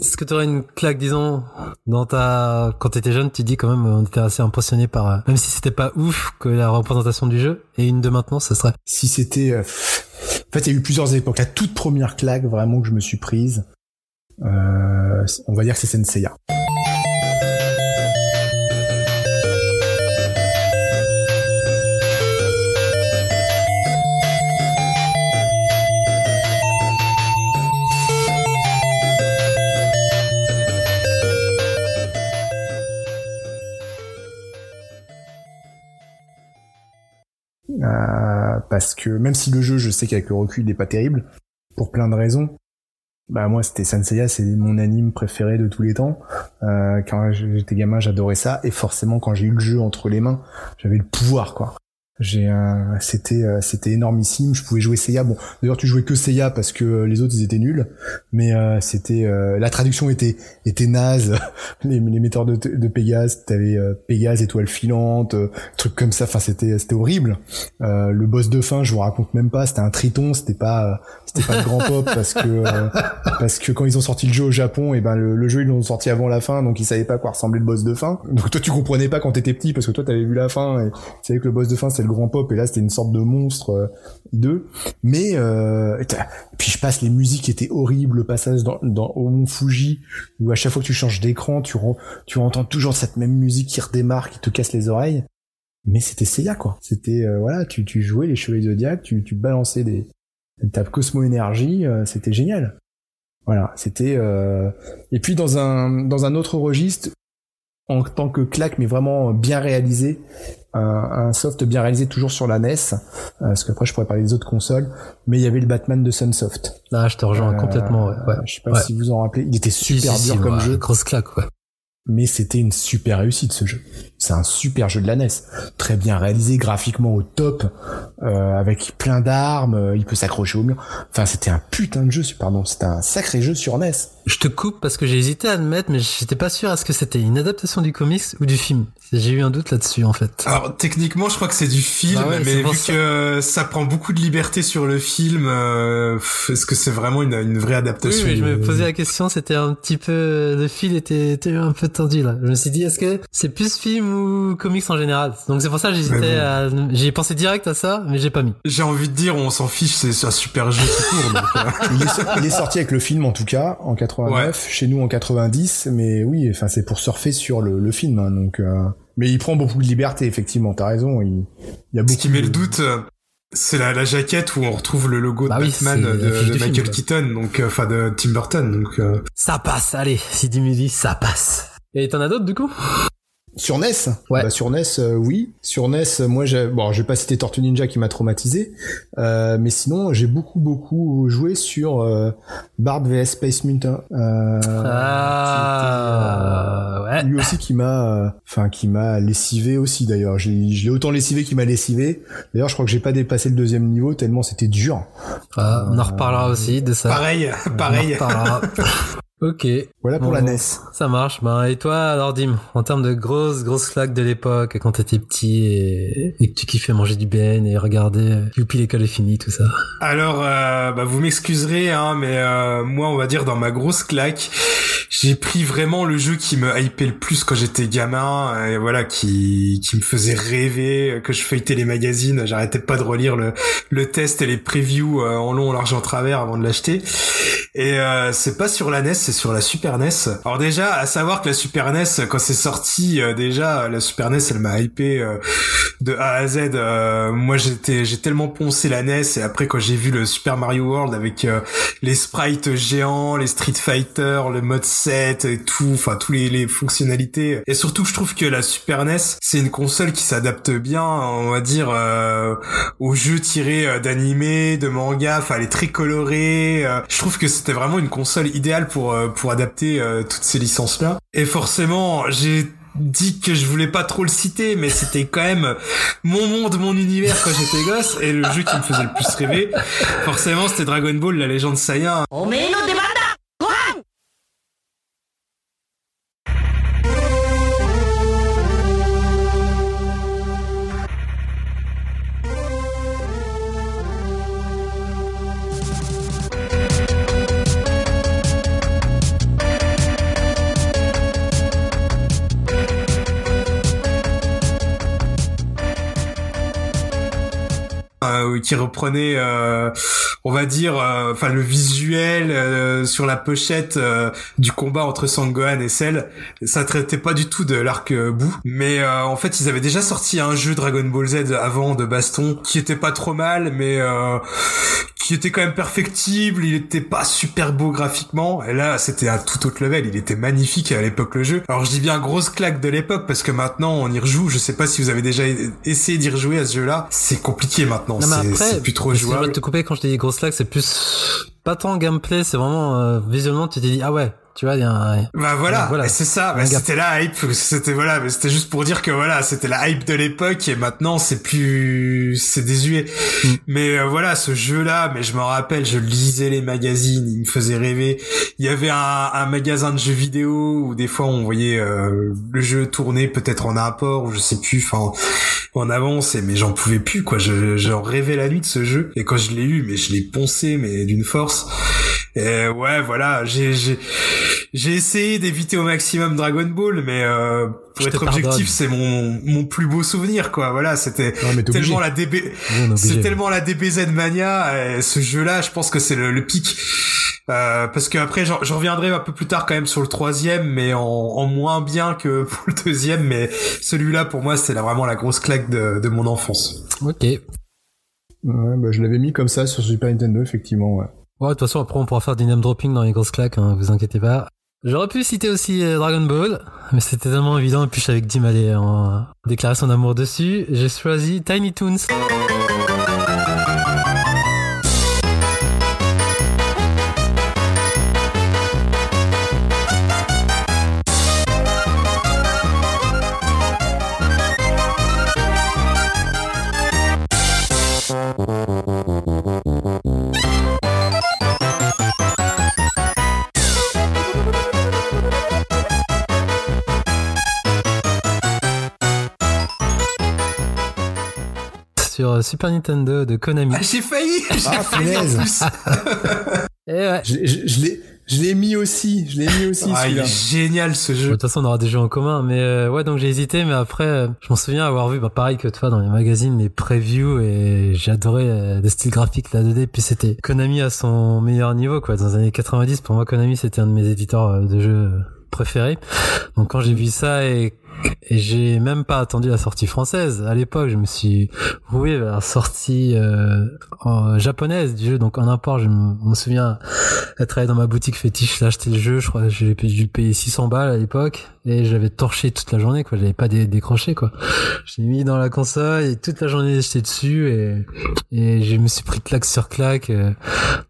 est-ce que tu aurais une claque, disons, dans ta quand t'étais jeune, tu dis quand même, on était assez impressionné par, euh, même si c'était pas ouf que la représentation du jeu, et une de maintenant, ce serait? Si c'était, euh, en fait, il y a eu plusieurs époques. La toute première claque vraiment que je me suis prise, euh, on va dire que c'est Senseiya. Parce que même si le jeu, je sais qu'avec le recul, il n'est pas terrible, pour plein de raisons, bah moi c'était Senseiya, c'est mon anime préféré de tous les temps. Euh, quand j'étais gamin, j'adorais ça, et forcément quand j'ai eu le jeu entre les mains, j'avais le pouvoir quoi. J'ai un, c'était euh, c'était énormissime. Je pouvais jouer Seiya. Bon, d'ailleurs tu jouais que Seiya parce que les autres ils étaient nuls. Mais euh, c'était euh, la traduction était était naze. les, les metteurs de, de Pégase, t'avais euh, Pégase étoile filante, trucs comme ça. Enfin c'était c'était horrible. le boss de fin, je vous raconte même pas. C'était un triton. C'était pas c'était pas le grand pop parce que parce que quand ils ont sorti le jeu au Japon, et eh ben le, jeu ils l'ont sorti avant la fin, donc ils savaient pas quoi ressemblait le boss de fin. Donc toi tu comprenais pas quand t'étais petit parce que toi t'avais vu la fin et tu savais que le boss de fin c'est grand pop et là c'était une sorte de monstre euh, d'eux mais euh, puis je passe les musiques étaient horribles le passage dans, dans au Mont Fuji où à chaque fois que tu changes d'écran tu tu entends toujours cette même musique qui redémarre qui te casse les oreilles. Mais c'était Seiya quoi. C'était euh, voilà tu, tu jouais les chevaliers zodiac tu, tu balançais des ta Cosmo énergie c'était génial. Voilà c'était et puis dans un dans un autre registre en tant que claque, mais vraiment bien réalisé. Un, un soft bien réalisé toujours sur la NES, euh, parce qu'après je pourrais parler des autres consoles, mais il y avait le Batman de Sunsoft. Là, je te rejoins Euh, complètement. Ouais. ouais. Je sais pas Ouais. si vous en rappelez, il était Si, super si, dur si, comme ouais, jeu, Grosse claque, ouais. mais c'était une super réussite ce jeu. C'est un super jeu de la NES, très bien réalisé, graphiquement au top, euh, avec plein d'armes, euh, il peut s'accrocher au mur. Enfin, c'était un putain de jeu, pardon, c'était un sacré jeu sur NES. Je te coupe parce que j'ai hésité à admettre, mais j'étais pas sûr est-ce que c'était une adaptation du comics ou du film? J'ai eu un doute là-dessus, en fait. Alors techniquement, je crois que c'est du film, Bah ouais, mais vu ça. que ça prend beaucoup de liberté sur le film, euh, est-ce que c'est vraiment une, une vraie Oui, adaptation mais je me posais la question, c'était un petit peu, le fil était, était un peu tendu là. Je me suis dit, est-ce que c'est plus film ou comics en général Donc c'est pour ça que j'hésitais j'ai pensé direct à ça, mais j'ai pas mis. J'ai envie de dire, on s'en fiche, c'est un super jeu tout court. donc, euh, Il est, so- il est sorti avec le film en tout cas en 89, chez nous en 90, mais oui, enfin c'est pour surfer sur le, le film, hein, donc. euh, Mais il prend beaucoup de liberté, effectivement. T'as raison. Il, il y a beaucoup. Ce qui met le doute, euh, c'est la, la jaquette où on retrouve le logo de Bah oui, Batman de, film, Michael. Keaton, donc enfin de Tim Burton. Donc euh, Ça passe, allez, si Dim dit ça passe. Et t'en as d'autres du coup? Sur NES. Ouais. Bah, sur NES, euh, oui. Sur NES, euh, moi, j'ai, bon, j'ai pas cité Tortue Ninja qui m'a traumatisé, euh, mais sinon, j'ai beaucoup, beaucoup joué sur euh, Bard vs Space Mutant. Euh, Ah, euh, ouais. Lui aussi qui m'a, euh, enfin, qui m'a lessivé aussi d'ailleurs. J'ai, je l'ai autant lessivé qu'il m'a lessivé. D'ailleurs, je crois que j'ai pas dépassé le deuxième niveau tellement c'était dur. Ah, on en reparlera aussi de ça. pareil, pareil. On en reparlera. ok. Voilà pour Bon, la. NES. Ça marche. Ben, et toi, alors, Dim, en termes de grosses, grosses claques de l'époque, quand t'étais petit et, et que tu kiffais manger du BN et regarder euh, Youpi l'école est finie, tout ça. Alors, euh, bah, vous m'excuserez, hein, mais euh, moi, on va dire dans ma grosse claque, j'ai pris vraiment le jeu qui me hypait le plus quand j'étais gamin, et voilà, qui qui me faisait rêver, que je feuilletais les magazines, j'arrêtais pas de relire le le test et les previews euh, en long, en large, en travers avant de l'acheter. Et euh, c'est pas sur la NES, c'est sur la Super NES. Alors déjà, à savoir que la Super NES, quand c'est sorti, euh, déjà la Super NES, elle m'a hypé euh, de A à Z. Euh, moi, j'étais, j'ai tellement poncé la NES et après quand j'ai vu le Super Mario World avec euh, les sprites géants, les Street Fighter, le mode 7 et tout, enfin tous les, les fonctionnalités. Et surtout, je trouve que la Super NES, c'est une console qui s'adapte bien, on va dire, euh, aux jeux tirés d'animés, de mangas. Enfin, elle est très colorée. je trouve que c'était vraiment une console idéale pour pour adapter euh, toutes ces licences là. Et forcément, j'ai dit que je voulais pas trop le citer, mais c'était quand même mon monde, mon univers quand j'étais gosse, et le jeu qui me faisait le plus rêver, forcément, c'était Dragon Ball, la légende Saiyan. Qui reprenait, euh, on va dire, euh, enfin le visuel euh, sur la pochette euh, du combat entre Sangohan et Cell. Ça traitait pas du tout de l'arc euh, bout, mais euh, en fait ils avaient déjà sorti un jeu Dragon Ball Z avant de baston qui était pas trop mal, mais euh, qui était quand même perfectible. Il était pas super beau graphiquement, et là c'était un tout autre level. Il était magnifique à l'époque le jeu. Alors je dis bien grosse claque de l'époque parce que maintenant on y rejoue. Je sais pas si vous avez déjà essayé d'y rejouer à ce jeu-là. C'est compliqué maintenant. Mais C'est- après, c'est plus trop jouable. de te couper quand je t'ai dit grosse claque, c'est plus pas tant gameplay, c'est vraiment euh, visuellement tu t'es dit ah ouais, tu vois, il y a un Bah voilà, Voilà. C'est ça, bah, c'était la hype, c'était voilà, mais c'était juste pour dire que voilà, c'était la hype de l'époque et maintenant c'est plus c'est désuet. Mm. Mais euh, voilà, ce jeu-là, mais je me rappelle, je lisais les magazines, il me faisait rêver. Il y avait un, un magasin de jeux vidéo où des fois on voyait euh, le jeu tourner peut-être en import ou je sais plus, enfin en avance, mais j'en pouvais plus quoi. Je j'en rêvais la nuit de ce jeu et quand je l'ai eu, mais je l'ai poncé mais d'une force. Et ouais, voilà, j'ai j'ai j'ai essayé d'éviter au maximum Dragon Ball, mais euh, pour Je être objectif, c'est mon mon plus beau souvenir quoi. Voilà, c'était tellement la DB c'est tellement la DBZ mania. et ce jeu-là, je pense que c'est le, le pic. Euh, parce que après, j'en- je reviendrai un peu plus tard quand même sur le troisième, mais en, en moins bien que pour le deuxième. Mais celui-là, pour moi, c'était là vraiment la grosse claque de, de mon enfance. Ok. Ouais, bah, je l'avais mis comme ça sur Super Nintendo, effectivement. Ouais. Ouais, de toute façon, après, on pourra faire du name dropping dans les grosses claques, hein, vous inquiétez pas. J'aurais pu citer aussi euh, Dragon Ball, mais c'était tellement évident, et puis je savais que Dim allait en déclarer son amour dessus. J'ai choisi Tiny Toons. Sur euh, Super Nintendo de Konami. Ah, j'ai failli J'ai Ah, failli en plus Et ouais. Je, je, je l'ai, je l'ai mis aussi. Je l'ai mis aussi Ah, il est génial ce De jeu. toute façon, on aura des jeux en commun, mais euh, ouais, donc j'ai hésité, mais après, euh, je m'en souviens avoir vu, bah, pareil que toi, dans les magazines, les previews, et j'ai adoré euh, le style graphique, la 2D, puis c'était Konami à son meilleur niveau, quoi. Dans les années 90, pour moi, Konami, c'était un de mes éditeurs euh, de jeux préférés. Donc quand j'ai vu ça et et j'ai même pas attendu la sortie française. À l'époque, je me suis roué vers la sortie euh, japonaise du jeu, donc en import. Je me, souviens être travaillé dans ma boutique fétiche, j'ai le jeu. Je crois que j'ai dû payer 600 balles à l'époque et j'avais torché toute la journée. quoi. J'avais pas dé- décroché quoi. J'ai mis dans la console et toute la journée j'étais dessus et et je me suis pris claque sur claque, euh,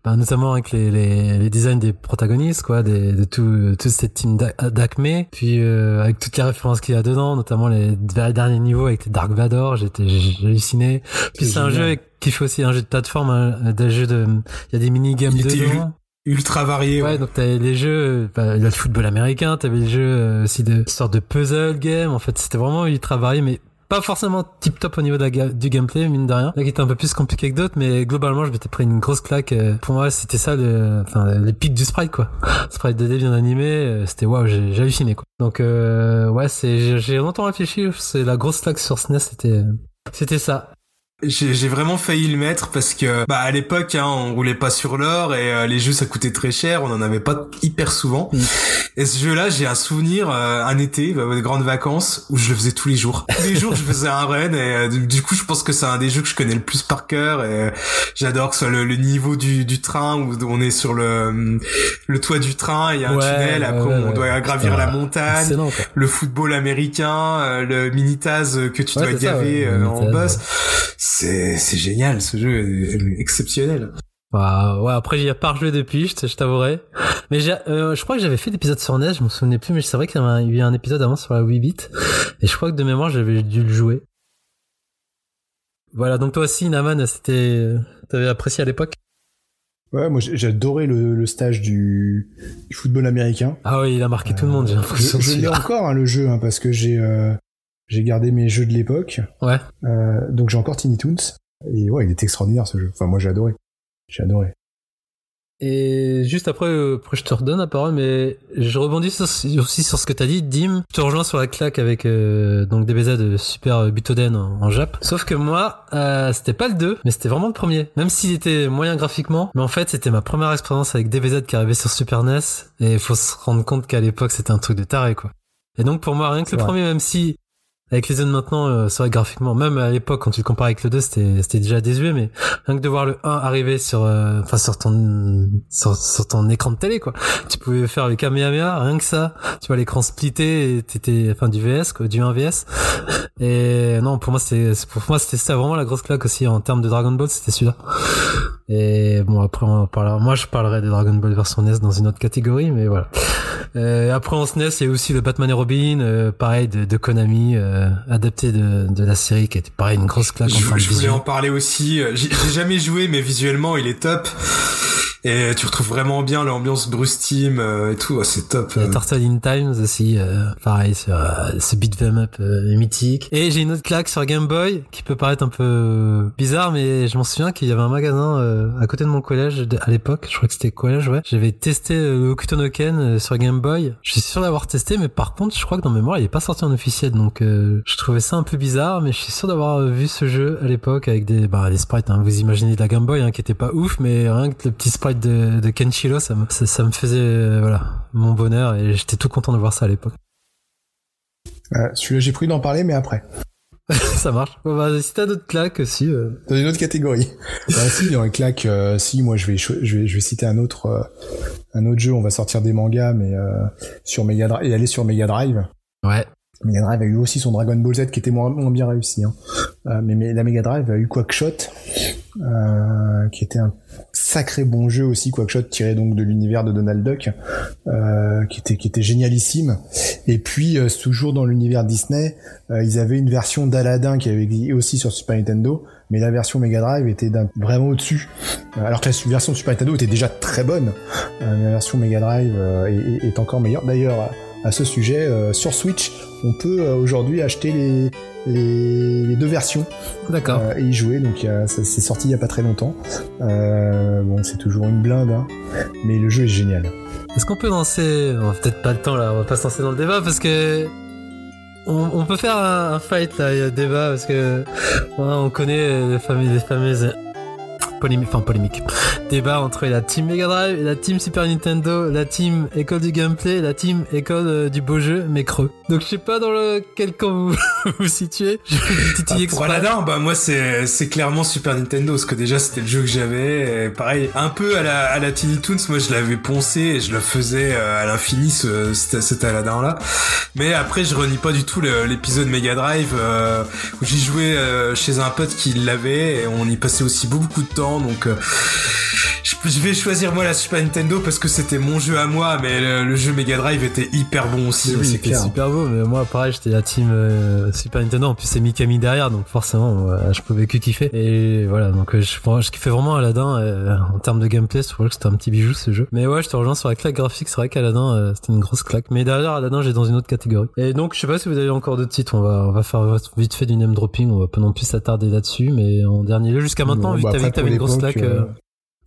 bah, notamment avec les, les les designs des protagonistes quoi, de tout toute cette team d'A- d'Acme, puis euh, avec toutes les références qu'il y a dedans, notamment les derniers niveaux avec les Dark Vador, j'étais halluciné. Puis C'est un jeu qui fait aussi un jeu de plateforme, un, des jeux de, il y a des mini games dedans. Ultra varié. Ouais, ouais. donc t'avais les jeux, bah, il y a le football américain, t'avais les jeux euh, aussi de sorte de puzzle game. En fait, c'était vraiment ultra varié, mais pas forcément tip top au niveau du gameplay, mine de rien. Là, qui était un peu plus compliqué que d'autres, mais globalement, je m'étais pris une grosse claque. euh, Pour moi, c'était ça, le, enfin, les du sprite, quoi. Sprite 2D bien animé, euh, c'était waouh, j'ai halluciné, quoi. Donc, euh, ouais, c'est, j'ai- longtemps réfléchi. C'est la grosse claque sur SNES, c'était, c'était ça. J'ai vraiment failli le mettre parce que bah à l'époque hein, on roulait pas sur l'or et euh, les jeux ça coûtait très cher, on en avait pas hyper souvent. Mm. Et ce jeu-là, j'ai un souvenir euh, un été, bah, des grandes vacances où je le faisais tous les jours. Tous les jours je faisais un run et euh, du coup je pense que c'est un des jeux que je connais le plus par cœur et euh, j'adore que ce soit le, le niveau du, du train où on est sur le le toit du train, il y a un Ouais, tunnel, après ouais, on ouais. doit gravir C'était la montagne le football américain, euh, le mini-taz que tu dois gaver euh, en boss. C'est, c'est génial, ce jeu est exceptionnel. Bah, ouais, après, j'y ai pas rejoué depuis, je, je t'avouerai. Mais j'ai, euh, je crois que j'avais fait l'épisode sur NES, je me souvenais plus, mais c'est vrai qu'il y avait un- il y a eu un épisode avant sur la 8 bit. Et je crois que de mémoire, j'avais dû le jouer. Voilà, donc toi aussi, Naman, c'était, t'avais apprécié à l'époque? Ouais, moi j'ai- j'adorais le, le stage du, du football américain. Ah oui, il a marqué tout le monde, j'ai Je, l'impression. je l'ai celui-là. encore hein, le jeu hein, parce que j'ai euh, j'ai gardé mes jeux de l'époque. Ouais. Euh, donc j'ai encore Tiny Toons. Et ouais, il est extraordinaire ce jeu. Enfin moi j'ai adoré. J'ai adoré. Et juste après, euh, après, je te redonne la parole, mais je rebondis sur- aussi sur ce que t'as dit, Dim. Je te rejoins sur la claque avec euh, donc DBZ de Super Butoden en, en Jap. Sauf que moi, euh, c'était pas le 2, mais c'était vraiment le premier. Même s'il était moyen graphiquement, mais en fait, c'était ma première expérience avec DBZ qui arrivait sur Super NES. Et il faut se rendre compte qu'à l'époque, c'était un truc de taré, quoi. Et donc pour moi, rien que le premier, même si avec les zones maintenant, euh, c'est vrai que graphiquement, même à l'époque quand tu le compares avec le 2, c'était c'était déjà désuet, mais rien que de voir le 1 arriver sur euh, enfin sur ton sur, ton écran de télé quoi. Tu pouvais faire le kamehameha rien que ça. Tu vois l'écran splitté t'étais enfin du VS quoi du 1 VS et non pour moi c'était pour moi c'était ça vraiment la grosse claque aussi en termes de Dragon Ball c'était celui-là. Et bon après on parlera. Moi je parlerai de Dragon Ball version NES dans une autre catégorie mais voilà. Euh, après en SNES il y a aussi le Batman et Robin euh, pareil de, de Konami euh, adapté de, de la série qui était pareil une grosse claque en Je, termes je voulais en parler aussi. J'ai j'ai jamais joué, mais visuellement, il est top. Et tu retrouves vraiment bien l'ambiance Bruce Team euh, et tout. Ah, c'est top. Y a Turtle in Times aussi, euh, pareil, sur euh, ce beat them up euh, mythique. Et j'ai une autre claque sur Game Boy qui peut paraître un peu euh, bizarre, mais je m'en souviens qu'il y avait un magasin euh, à côté de mon collège à l'époque. Je crois que c'était collège, ouais. J'avais testé euh, le Hokuto no Ken euh, sur Game Boy. Je suis sûr d'avoir testé, mais par contre, je crois que dans mémoire, il est pas sorti en officiel, donc euh, je trouvais ça un peu bizarre, mais je suis sûr d'avoir euh, vu ce jeu à l'époque avec des bah les sprites. Hein, vous imaginez de la Game Boy, hein, qui était pas ouf, mais rien que le petit sprite de, de Kenshiro, ça me ça, ça me faisait euh, voilà mon bonheur et j'étais tout content de voir ça à l'époque. Euh, Celui-là j'ai pris d'en parler mais après. ça marche. Bon, bah, si t'as d'autres claques aussi. euh. Dans une autre catégorie. bah, si, dans les claques, euh, si, moi je vais, cho- je vais, je vais citer un autre, euh, un autre jeu. On va sortir des mangas, mais euh, sur Mega Drive et aller sur Mega Drive. Ouais. Mega Drive a eu aussi son Dragon Ball Z qui était moins, bien réussi. Hein. Euh, mais, la Mega Drive a eu Quackshot, euh, qui était un sacré bon jeu aussi, Quackshot tiré donc de l'univers de Donald Duck, euh, qui était génialissime. Et puis toujours dans l'univers Disney, ils avaient une version d'Aladdin qui avait existé aussi sur Super Nintendo, mais la version Mega Drive était vraiment au-dessus. Alors que la version Super Nintendo était déjà très bonne, mais la version Mega Drive est, encore meilleure. D'ailleurs, à, ce sujet, sur Switch, on peut euh, aujourd'hui acheter les, les, les deux versions D'accord. euh, et y jouer. Donc c'est sorti il y a pas très longtemps. Euh, bon, c'est toujours une blinde, hein, mais le jeu est génial. Est-ce qu'on peut lancer On va peut-être pas le temps là, on va pas se lancer dans le débat parce que. On, on peut faire un, un fight là, il y a débat parce que. ouais, on connaît les fameuses. Les fameuses polémiques, enfin polémique. Débat entre la team Mega Drive la team Super Nintendo, la team école du gameplay, la team école euh, du beau jeu, mais creux. Donc je sais pas dans lequel camp vous vous situez. Ah, pour. Aladdin, bah moi c'est c'est clairement Super Nintendo parce que déjà c'était le jeu que j'avais. Pareil, un peu à la à la Tiny Toons, moi je l'avais poncé et je le faisais euh, à l'infini ce cet, cet Aladdin là. Mais après je renie pas du tout l'épisode Mega Drive euh, où j'y jouais euh, chez un pote qui l'avait et on y passait aussi beaucoup de temps donc. euh, je, vais choisir moi la Super Nintendo parce que c'était mon jeu à moi, mais le, le jeu Mega Drive était hyper bon aussi. Oui, c'est c'était super beau, mais moi, pareil, j'étais la team euh, Super Nintendo. En plus, c'est Mikami derrière, donc forcément, euh, je pouvais que kiffer. Et voilà, donc euh, je, je kiffais vraiment Aladdin. en termes de gameplay, je trouvais que c'était un petit bijou ce jeu. Mais ouais, je te rejoins sur la claque graphique. C'est vrai qu'Aladdin, c'était une grosse claque. Mais derrière Aladdin, j'ai dans une autre catégorie. Et donc, je sais pas si vous avez encore d'autres titres. On va, on va faire vite fait du name dropping. On va pas non plus s'attarder là-dessus. Mais en dernier lieu, jusqu'à maintenant, Bon, bah, que t'avais une grosse claque. euh, euh,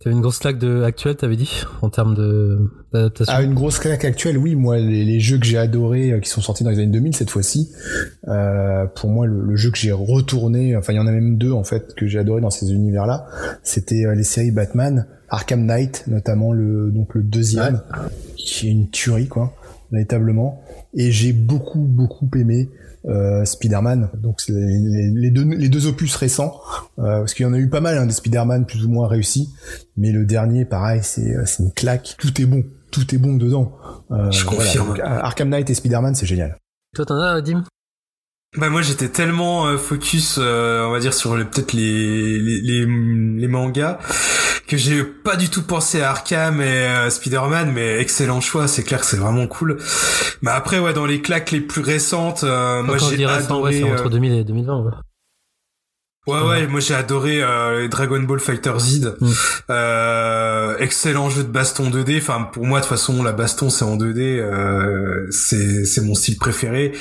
T'avais une grosse claque de actuelle, t'avais dit, en termes de d'adaptation. Ah, une grosse claque actuelle, oui. Moi, les, les jeux que j'ai adorés, euh, qui sont sortis dans les années 2000 cette fois-ci, euh, pour moi, le, le jeu que j'ai retourné, enfin, il y en a même deux en fait que j'ai adoré dans ces univers-là, c'était euh, les séries Batman, Arkham Knight, notamment le donc le deuxième, qui est une tuerie, quoi, véritablement. Et j'ai beaucoup beaucoup aimé euh, Spider-Man. Donc les, deux les deux opus récents, euh, parce qu'il y en a eu pas mal hein, des Spider-Man plus ou moins réussis, mais le dernier, pareil, c'est euh, c'est une claque. Tout est bon, tout est bon dedans. Euh, Je voilà. confirme. Donc, Arkham Knight et Spider-Man, c'est génial. Toi, t'en as, Dim? Bah moi j'étais tellement euh, focus, euh, on va dire sur les- peut-être les, les les les mangas que j'ai pas du tout pensé à Arkham et euh, Spider-Man, mais excellent choix, c'est clair que c'est vraiment cool. Mais après ouais dans les claques les plus récentes, euh, moi j'ai récent, ouais, adoré. c'est euh, entre 2000 et 2020. ouais. Ouais ouais, moi j'ai adoré euh, Dragon Ball Fighter Z. Mm. Euh, excellent jeu de baston 2D. Enfin pour moi de toute façon la baston c'est en 2D, euh, c'est c'est mon style préféré.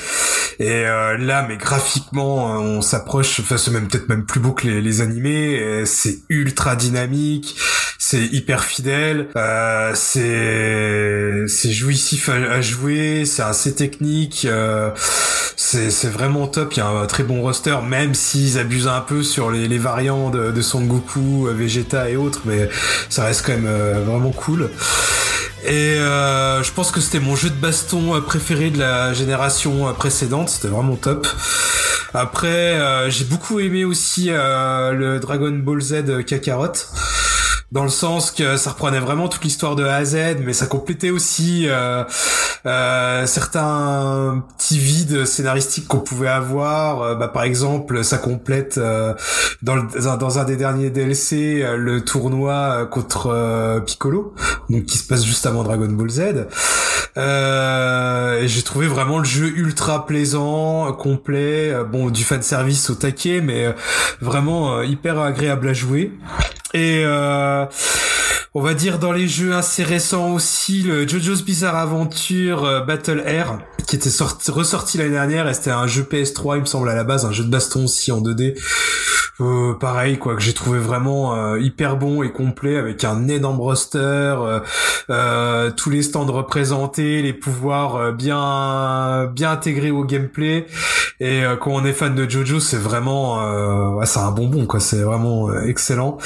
Et euh, là mais graphiquement euh, on s'approche. Enfin c'est même peut-être même plus beau que les, les animés. C'est ultra dynamique, c'est hyper fidèle, euh, c'est c'est jouissif à, à jouer, c'est assez technique. euh, c'est c'est vraiment top. Il y a un très bon roster, même s'ils abusent un peu sur les, variants de, Son Goku, Vegeta et autres, mais ça reste quand même euh, vraiment cool. Et euh, je pense que c'était mon jeu de baston euh, préféré de la génération précédente. C'était vraiment top. Après, j'ai beaucoup aimé aussi le Dragon Ball Z Kakarot dans le sens que ça reprenait vraiment toute l'histoire de A à Z, mais ça complétait aussi euh, euh, certains petits vides scénaristiques qu'on pouvait avoir. Euh, bah, par exemple, ça complète euh, dans, le- dans un- des derniers DLC euh, le tournoi contre Piccolo, donc qui se passe juste avant Dragon Ball Z. Et j'ai trouvé vraiment le jeu ultra plaisant, complet, bon du fan service au taquet, mais vraiment hyper agréable à jouer. Et euh, on va dire dans les jeux assez récents aussi, le JoJo's Bizarre Adventure euh, Battle Air, qui était sorti, ressorti l'année dernière, et c'était un jeu PS3, il me semble à la base, un jeu de baston aussi en 2D. Euh, pareil quoi, que j'ai trouvé vraiment euh, hyper bon et complet, avec un énorme roster, euh, euh, tous les stands représentés, les pouvoirs bien bien intégrés au gameplay. Et quand on est fan de JoJo, c'est vraiment, ouais, c'est un bonbon quoi, c'est vraiment excellent.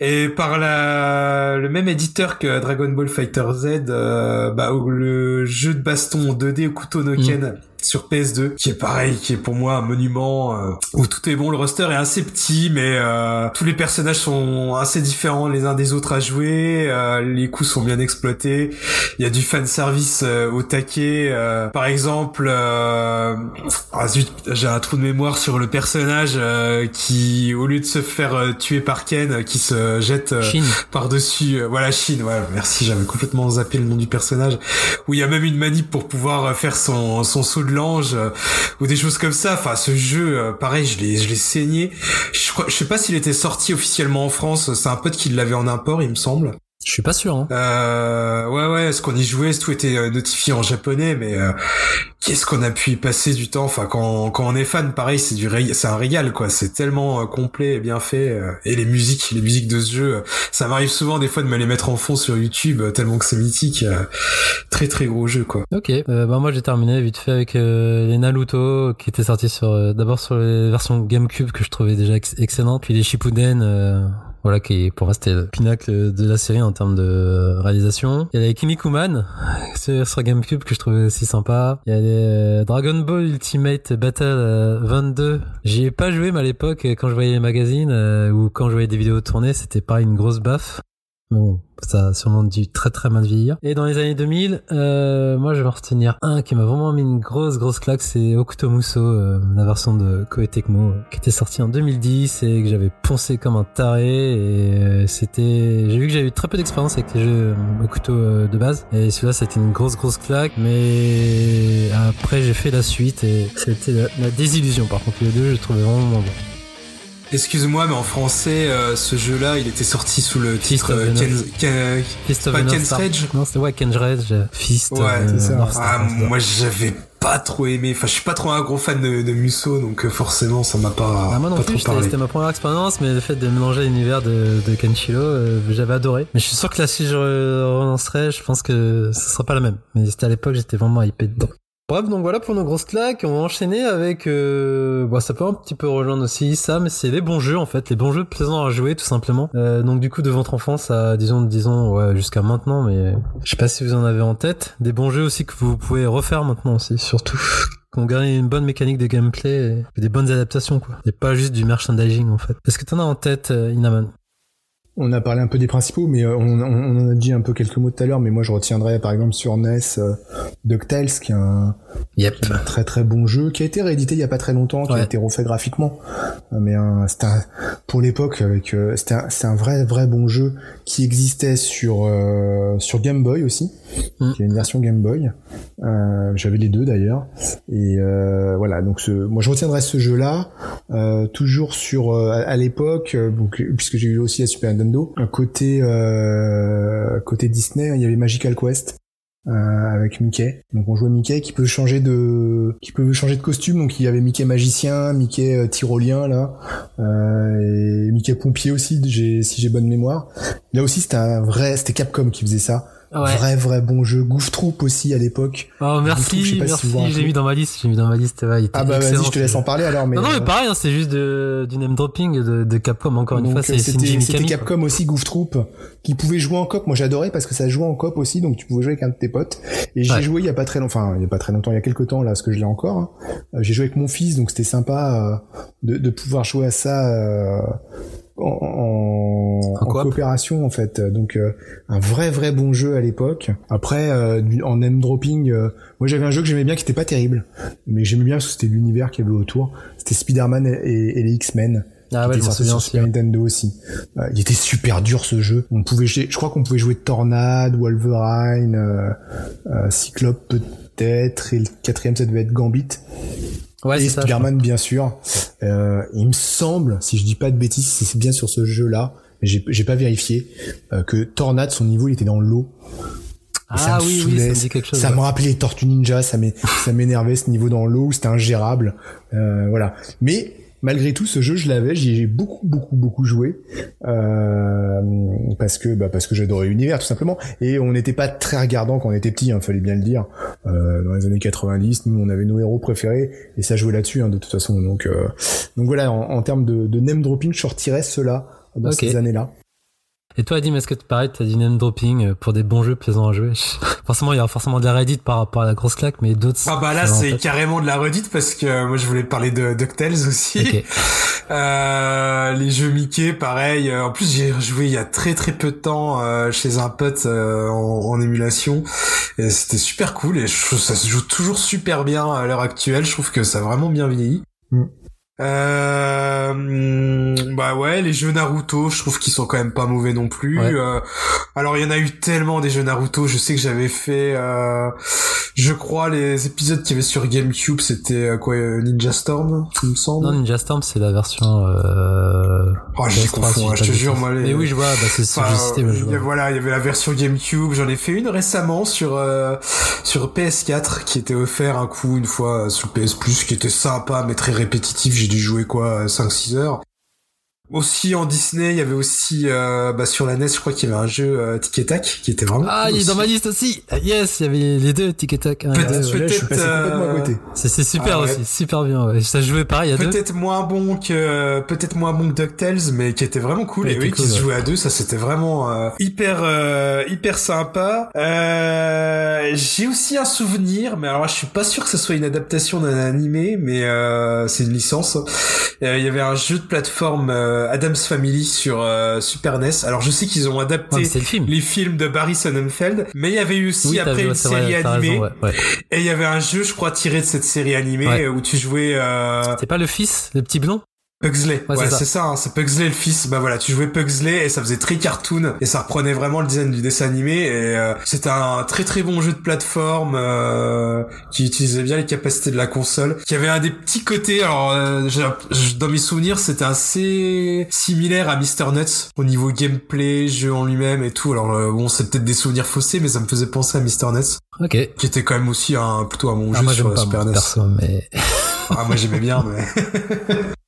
Et par la, le même éditeur que Dragon Ball Fighter Z, euh, bah, le jeu de baston en 2D Okuto no Ken, sur PS2, qui est pareil, qui est pour moi un monument euh, où tout est bon. Le roster est assez petit, mais euh, tous les personnages sont assez différents les uns des autres à jouer. Euh, les coups sont bien exploités. Il y a du fan service au taquet. par exemple, ah zut, j'ai un trou de mémoire sur le personnage qui, au lieu de se faire tuer par Ken, qui se jette par dessus. voilà, Shin. Ouais, merci. J'avais complètement zappé le nom du personnage. Où il y a même une manip pour pouvoir faire son son saut de l'ange ou des choses comme ça. Enfin, ce jeu, euh, pareil, je l'ai, je l'ai saigné. Je je sais pas s'il était sorti officiellement en France. C'est un pote qui l'avait en import, il me semble. Je suis pas sûr. Hein. Euh, ouais, ouais, ce qu'on y jouait, tout était euh, notifié en japonais, mais euh, qu'est-ce qu'on a pu y passer du temps? Enfin, quand, quand on est fan, pareil, c'est du c'est un régal, quoi. C'est tellement euh, complet et bien fait. et les musiques, les musiques de ce jeu, ça m'arrive souvent des fois de me les mettre en fond sur YouTube, tellement que c'est mythique. très très gros jeu, quoi. Ok, bah moi j'ai terminé vite fait avec les Naruto qui étaient sortis sur d'abord sur les versions GameCube que je trouvais déjà excellentes, puis les Shippuden voilà, qui pour moi c'était le pinacle de la série en termes de réalisation. Il y a les Kimikuman sur, sur GameCube que je trouvais aussi sympa. Il y a les euh, Dragon Ball Ultimate Battle 22. Euh, J'y ai pas joué, mais à l'époque, quand je voyais les magazines euh, ou quand je voyais des vidéos tournées, c'était pas une grosse baffe. Bon, ça a sûrement dû très très mal vieillir. Et dans les années 2000, euh, moi je vais en retenir un qui m'a vraiment mis une grosse grosse claque, c'est Octomuso, euh, la version de Koei Tecmo, qui était sortie en 2010 et que j'avais poncé comme un taré. Et euh, c'était, j'ai vu que j'avais eu très peu d'expérience avec les jeux Okuto euh, de base. Et celui-là c'était une grosse grosse claque. Mais après j'ai fait la suite et c'était la, la, désillusion. Par contre les deux je trouvais vraiment bon. Excuse-moi, mais en français, euh, ce jeu-là, il était sorti sous le titre euh, Ken, Ken, pas Ken's Rage Non, c'était ouais, Ken's Rage, Fist. Ouais, c'est ça. Ah, moi, j'avais pas trop aimé. Enfin, je suis pas trop un gros fan de, de Musso, donc euh, forcément, ça m'a pas, ah, moi non pas plus. C'était ma première expérience, mais le fait de mélanger l'univers de, de Kenshiro, euh, j'avais adoré. Mais je suis sûr que là, si je relancerais, je pense que ce sera pas la même. Mais c'était à l'époque, j'étais vraiment hypé dedans. Bref, donc voilà pour nos grosses claques. On va enchaîner avec. Euh... Bon, ça peut un petit peu rejoindre aussi ça, mais c'est les bons jeux en fait, les bons jeux plaisants à jouer tout simplement. Euh, donc du coup de votre enfance à disons disons ouais jusqu'à maintenant, mais je sais pas si vous en avez en tête. Des bons jeux aussi que vous pouvez refaire maintenant aussi, surtout. Qu'on gagne une bonne mécanique de gameplay et des bonnes adaptations quoi. Et pas juste du merchandising en fait. Est-ce que t'en as en tête, euh, Inaman? On a parlé un peu des principaux, mais euh, on, on, en a dit un peu quelques mots tout à l'heure, mais moi je retiendrai par exemple sur NES euh, DuckTales, qui est, un, yep. très très bon jeu, qui a été réédité il y a pas très longtemps, qui a été refait graphiquement, euh, mais c'était pour l'époque avec c'était un, un, vrai vrai bon jeu qui existait sur sur Game Boy aussi, mm. qui est une version Game Boy. J'avais les deux d'ailleurs, et voilà donc ce, moi je retiendrai ce jeu-là toujours sur à, l'époque, puisque j'ai eu aussi la Super Nintendo un côté euh, côté Disney, il y avait Magical Quest. Euh, avec Mickey. Donc on jouait Mickey qui peut changer de qui peut changer de costume. Donc il y avait Mickey magicien, Mickey euh, tyrolien là, et Mickey pompier aussi, si j'ai bonne mémoire. Là aussi c'était un vrai, c'était Capcom qui faisait ça. Vrai, vrai bon jeu. Goof Troop aussi à l'époque. Oh, merci, merci. j'ai mis dans ma liste, j'ai mis dans ma liste. Ouais, ah bah vas-y, je te laisse en parler alors. Mais non, non, mais euh, pareil, hein, c'est juste de, du name dropping de, de Capcom encore une fois. C'était Capcom aussi, Goof Troop, qui pouvait jouer en cop. Moi, j'adorais parce que ça jouait en cop aussi, donc tu pouvais jouer avec un de tes potes. Et j'ai joué il y a pas très longtemps, enfin, il y a pas très longtemps, il y a quelques temps là, parce que je l'ai encore. Hein. J'ai joué avec mon fils, donc c'était sympa euh, de, de pouvoir jouer à ça. Euh, en, en, coopération en fait. Donc euh, un vrai vrai bon jeu à l'époque. Après euh, en name dropping, euh, moi j'avais un jeu que j'aimais bien qui était pas terrible, mais j'aimais bien parce que c'était l'univers qu'il y avait autour. C'était Spider-Man et, les X-Men. Ah ouais, sur Super Nintendo aussi. il était super dur ce jeu. On pouvait, je crois qu'on pouvait jouer Tornade, Wolverine, Cyclope peut-être, et le quatrième ça devait être Gambit. Ouais, et Spider-Man, bien sûr. Euh, il me semble, si je dis pas de bêtises, c'est bien sur ce jeu-là, mais j'ai pas vérifié, euh, que Tornade, son niveau, il était dans l'eau. Ah ça oui, oui, ça me dit quelque chose. Ça me rappelait Tortue Ninja, ça m'énervait ce niveau dans l'eau, c'était ingérable. Euh, voilà. Mais malgré tout, ce jeu, je l'avais, j'y ai beaucoup, beaucoup, beaucoup joué euh, parce que, bah, parce que j'adorais l'univers tout simplement. Et on n'était pas très regardant quand on était petit, il hein, fallait bien le dire. Euh, dans les années 90, nous, on avait nos héros préférés et ça jouait là-dessus, hein, de toute façon. Donc, euh, donc voilà, en, termes de, name dropping, je sortirais cela dans ces années-là. Et toi, Adim, est-ce que pareil, t'as du name dropping euh, pour des bons jeux plaisants à jouer? Forcément, il y aura forcément de la Reddit par rapport à la grosse claque, mais d'autres. Ah bah là, c'est carrément de la Reddit parce que moi, je voulais parler de DuckTales aussi. Ok. Euh, les jeux Mickey, pareil. En plus, j'ai joué il y a très très peu de temps euh, chez un pote euh, en, en émulation. Et c'était super cool et je trouve que ça se joue toujours super bien à l'heure actuelle. Je trouve que ça a vraiment bien vieilli. Mm. Euh, bah ouais, les jeux Naruto, je trouve qu'ils sont quand même pas mauvais non plus. Ouais. Euh, alors il y en a eu tellement des jeux Naruto. Je sais que j'avais fait, euh, je crois les épisodes qu'il y avait sur GameCube, c'était euh, quoi euh, Ninja Storm, il me semble. Non, Ninja Storm, c'est la version. Euh... Oh, j'ai PS3, confondu, hein, je te jure, moi, les- Mais oui, je vois, bah, c'est Enfin, moi, je vois. voilà, il y avait la version GameCube. J'en ai fait une récemment sur euh, sur PS4 qui était offert un coup une fois sur PS Plus, qui était sympa mais très répétitif. J'ai dû jouer quoi 5-6 heures. Aussi en Disney, il y avait aussi euh, bah, sur la NES, je crois qu'il y avait un jeu euh, Tic et Tac qui était vraiment. Ah, cool il est dans ma liste aussi. Ah, Yes, il y avait les deux, Tic et Tac. Peut-être- ouais. Celui-là, je suis passé Peut-être, complètement à euh, côté. C'est c'est super Ah ouais. aussi, super bien. Ouais. Ça jouait pareil à deux. Peut-être moins bon que peut-être moins bon que DuckTales, mais qui était vraiment cool. Ouais, et oui, qui cool, se ouais. jouait à deux, ça c'était vraiment euh, hyper euh, hyper sympa. Euh, J'ai aussi un souvenir, mais alors là, je suis pas sûr que ce soit une adaptation d'un animé, mais euh, c'est une licence. Euh, Il y avait un jeu de plateforme euh, Adam's Family sur euh, Super NES. Alors je sais qu'ils ont adapté le film. les films de Barry Sonnenfeld, mais il y avait eu aussi Oui, après vu, une vrai, série animée, raison, ouais, ouais. et il y avait un jeu, je crois, tiré de cette série animée euh, où tu jouais. Euh, C'est pas le fils, le petit blond? Pugsley, Ouais, ouais, c'est ça. hein, c'est Pugsley le fils. Bah voilà, tu jouais Pugsley et ça faisait très cartoon et ça reprenait vraiment le design du dessin animé et euh, c'était un très très bon jeu de plateforme euh, qui utilisait bien les capacités de la console, qui avait un des petits côtés. Alors euh, dans mes souvenirs, c'était assez similaire à Mr Nuts au niveau gameplay, jeu en lui-même et tout. Alors euh, bon, c'est peut-être des souvenirs faussés, mais ça me faisait penser à Mr Nuts, Ok. qui était quand même aussi un plutôt un bon Ah, jeu moi sur j'aime la pas Super moi, NES. perso, mais. Ah, moi j'aimais bien, mais.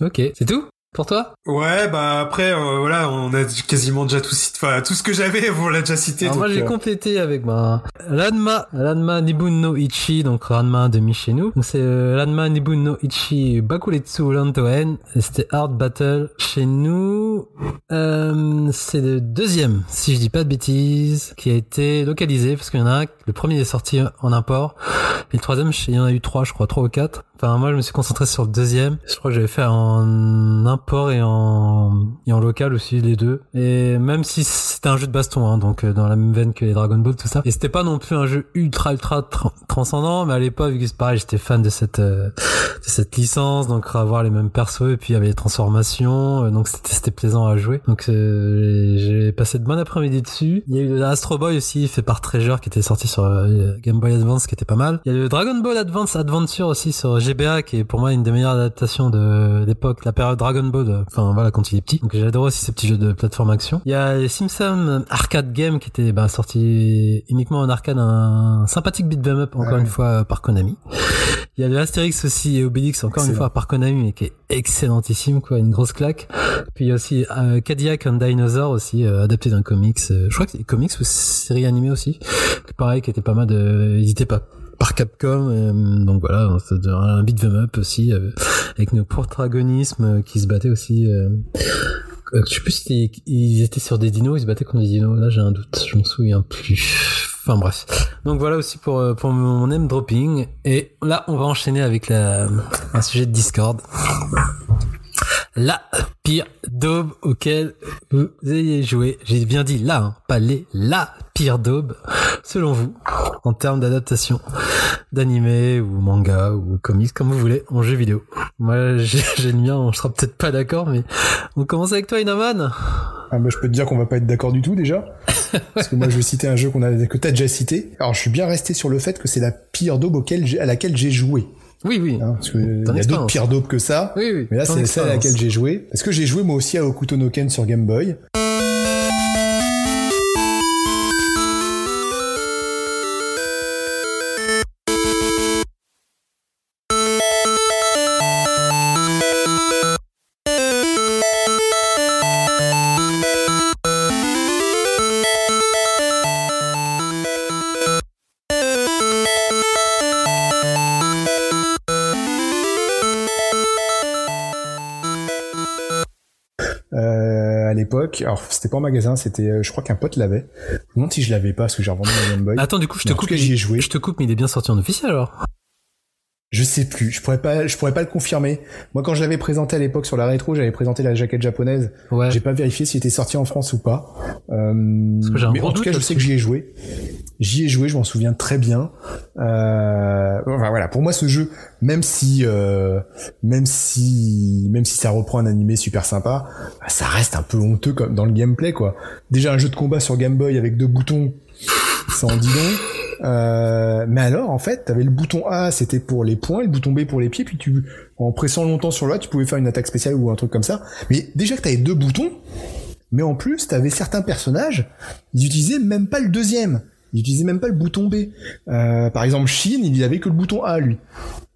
Ok, c'est tout? Pour toi? Ouais, bah après, euh, voilà, on a quasiment déjà tout cité. Enfin, tout ce que j'avais, on l'a déjà cité. Alors moi j'ai euh, complété avec ma Ranma, Ranma Nibun no Ichi, donc Ranma de Michenu. Donc c'est euh, Ranma Nibun no Ichi Bakuretsu Lantoen. Et C'était Hard Battle chez nous. Euh, c'est le deuxième, si je dis pas de bêtises, qui a été localisé parce qu'il y en a un, le premier est sorti en import. Et le troisième, il y en a eu trois, je crois, trois ou quatre. Enfin, moi, je me suis concentré sur le deuxième. Je crois que j'avais fait en import et en, et en local aussi, les deux. Et même si c'était un jeu de baston, hein, donc euh, dans la même veine que les Dragon Ball, tout ça. Et c'était pas non plus un jeu ultra, ultra tra- transcendant, mais à l'époque, c'est pareil, j'étais fan de cette, euh, de cette licence, donc avoir les mêmes persos, et puis il y avait les transformations, euh, donc c'était plaisant à jouer. Donc euh, j'ai passé de bon après-midi dessus. Il y a eu Astro Boy aussi, fait par Treasure, qui était sorti sur euh, Game Boy Advance, qui était pas mal. Il y a le Dragon Ball Advance Adventure aussi sur GBA, qui est pour moi une des meilleures adaptations de l'époque, la période Dragon Ball, euh, enfin voilà, quand il est petit. Donc j'adore aussi ces petits jeux de plateforme action. Il y a les Simpsons Arcade Game, qui était bah, sorti uniquement en arcade, un sympathique beat 'em up, encore Ouais. une fois, par Konami. Il y a le Astérix aussi et Obélix, encore une fois par Konami, mais qui est excellentissime, quoi, une grosse claque. Puis il y a aussi euh, Cadillac and Dinosaur aussi, euh, adapté d'un comics. euh, je crois que c'est comics ou série animée aussi. Pareil, qui était pas mal de, édité pas par Capcom. euh, donc voilà, un beat 'em up aussi euh, avec nos protagonismes qui se battaient aussi. Euh, je sais plus si ils étaient sur des dinos, ils se battaient contre des dinos. Là, j'ai un doute, je m'en souviens plus. Enfin bref. Donc voilà aussi pour pour mon name dropping. Et là, on va enchaîner avec la un sujet de Discord. La pire daube auquel vous ayez joué. J'ai bien dit là, hein, pas les. La pire daube, selon vous, en termes d'adaptation d'animé ou manga ou comics, comme vous voulez, en jeu vidéo. Moi, j'ai le mien, on sera peut-être pas d'accord, mais on commence avec toi, Inaman. Ah bah, je peux te dire qu'on va pas être d'accord du tout déjà. Parce que moi je vais citer un jeu qu'on a, que t'as déjà cité. Alors je suis bien resté sur le fait que c'est la pire daube auquel à laquelle j'ai joué. Oui, oui. hein, parce que il y a d'autres pires daubes que ça. Oui, oui. Mais là c'est celle à laquelle j'ai joué. Parce que j'ai joué moi aussi à Okuto no Ken sur Game Boy? L'époque. Alors c'était pas en magasin, c'était, euh, je crois qu'un pote l'avait. Je me demande si je l'avais pas parce que j'ai revendu Game Boy. Attends, du coup, je te Mais coupe. cas, j'y ai joué. Je te coupe, mais il est bien sorti en officiel alors. Je sais plus, je pourrais pas, je pourrais pas le confirmer. Moi, quand je l'avais présenté à l'époque sur la rétro, j'avais présenté la jaquette japonaise. Ouais. J'ai pas vérifié s'il était sorti en France ou pas. Euh, mais en tout cas, je sais que j'y ai joué. J'y ai joué, je m'en souviens très bien. Euh, enfin voilà, pour moi, ce jeu, même si, euh, même si, même si ça reprend un animé super sympa, ça reste un peu honteux comme dans le gameplay, quoi. Déjà un jeu de combat sur Game Boy avec deux boutons, ça en dit. Euh, mais alors, en fait, t'avais le bouton A, c'était pour les poings, le bouton B pour les pieds, puis tu, en pressant longtemps sur le tu pouvais faire une attaque spéciale ou un truc comme ça. Mais déjà que t'avais deux boutons, mais en plus, t'avais certains personnages, ils utilisaient même pas le deuxième. Ils utilisaient même pas le bouton B. Euh, par exemple, Shin, il avait que le bouton A, lui.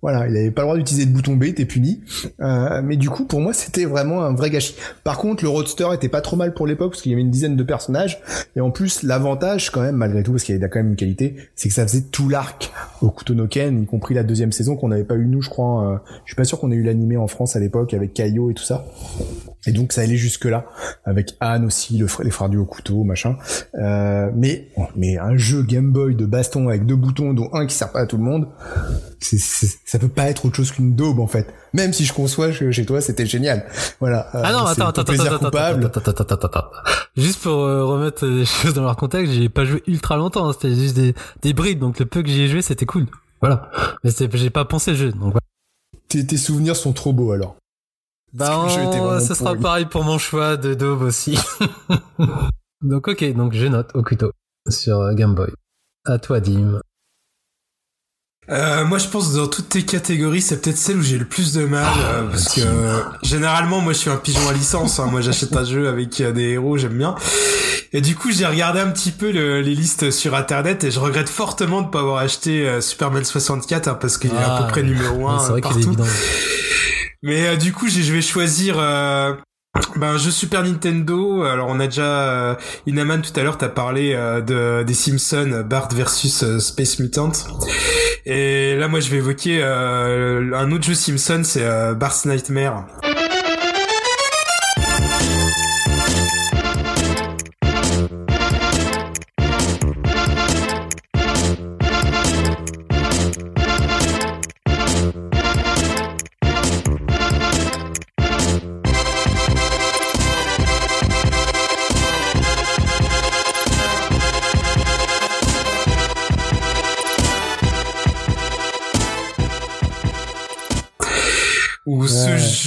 Voilà, il avait pas le droit d'utiliser le bouton B, t'es puni. Euh, mais du coup, pour moi, c'était vraiment un vrai gâchis. Par contre, le Roadster était pas trop mal pour l'époque, parce qu'il y avait une dizaine de personnages. Et en plus, l'avantage, quand même, malgré tout, parce qu'il y avait quand même une qualité, c'est que ça faisait tout l'arc au Kutonoken, y compris la deuxième saison qu'on n'avait pas eu nous, je crois. Euh, je suis pas sûr qu'on ait eu l'animé en France à l'époque, avec Kaio et tout ça. Et donc ça allait jusque là, avec Anne aussi, le fr- les frères du haut couteau, machin. Euh, mais mais un jeu Game Boy de baston avec deux boutons, dont un qui sert pas à tout le monde, c'est, c'est- ça peut pas être autre chose qu'une daube en fait. Même si je conçois que chez toi c'était génial. Voilà. Euh, Ah non, attends, attends, attends, attends, attends, attends, attends, attends, attends, attends. Juste pour euh, remettre les choses dans leur contexte, j'ai pas joué ultra longtemps, hein, c'était juste des, des brides, donc le peu que j'y ai joué, c'était cool. Voilà. Mais j'ai pas pensé le jeu, donc voilà. Tes, tes souvenirs sont trop beaux alors. Bah, on- vraiment ça sera pareil pour mon choix de Daube aussi. donc ok, donc je note au couteau sur euh, Game Boy. À toi, Dim. Euh, moi, je pense que dans toutes tes catégories, c'est peut-être celle où j'ai le plus de mal, euh, parce que euh, généralement, moi, je suis un pigeon à licence. hein. moi, j'achète un jeu avec euh, des héros, j'aime bien. Et du coup, j'ai regardé un petit peu le- les listes sur Internet et je regrette fortement de pas avoir acheté euh, Superman 64 hein, parce qu'il est à Ah, peu près numéro Ouais, 1 c'est vrai qu'il est partout. évident. Mais euh, du coup, je vais choisir euh, ben, un jeu Super Nintendo. Alors, on a déjà euh, Inaman tout à l'heure, t'as parlé euh, de des Simpsons, Bart versus Space Mutant. Et là, moi, je vais évoquer un autre jeu Simpson, c'est Bart's Nightmare.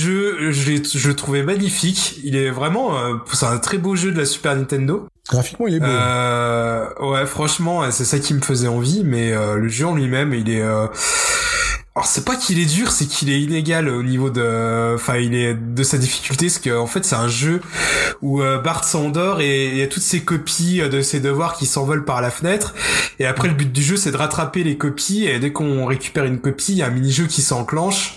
Jeu, je le trouvais magnifique. Il est vraiment, euh, c'est un très beau jeu de la Super Nintendo. Graphiquement, il est beau. Euh, ouais, franchement, c'est ça qui me faisait envie, mais euh, le jeu en lui-même, il est. Alors c'est pas qu'il est dur, c'est qu'il est inégal au niveau de, enfin il est de sa difficulté, parce qu'en fait c'est un jeu où euh, Bart s'endort et il y a toutes ses copies euh, de ses devoirs qui s'envolent par la fenêtre. Et après le but du jeu c'est de rattraper les copies et dès qu'on récupère une copie, il y a un mini-jeu qui s'enclenche.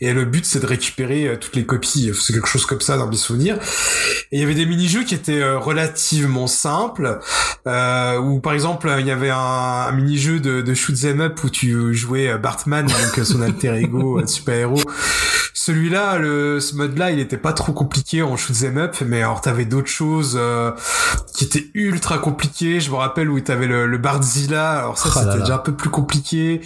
Et le but c'est de récupérer euh, toutes les copies. C'est quelque chose comme ça dans mes souvenirs. Et il y avait des mini-jeux qui étaient relativement simples, euh, où par exemple il y avait un, mini-jeu de, de shoot 'em up où tu jouais Bartman, donc son alter ego euh, super-héros. Celui-là, le, ce mode-là, il était pas trop compliqué en shoot 'em up, mais alors t'avais d'autres choses euh, qui étaient ultra compliquées. Je me rappelle où t'avais le, le Bardzilla, alors ça Oh c'était déjà un peu plus compliqué.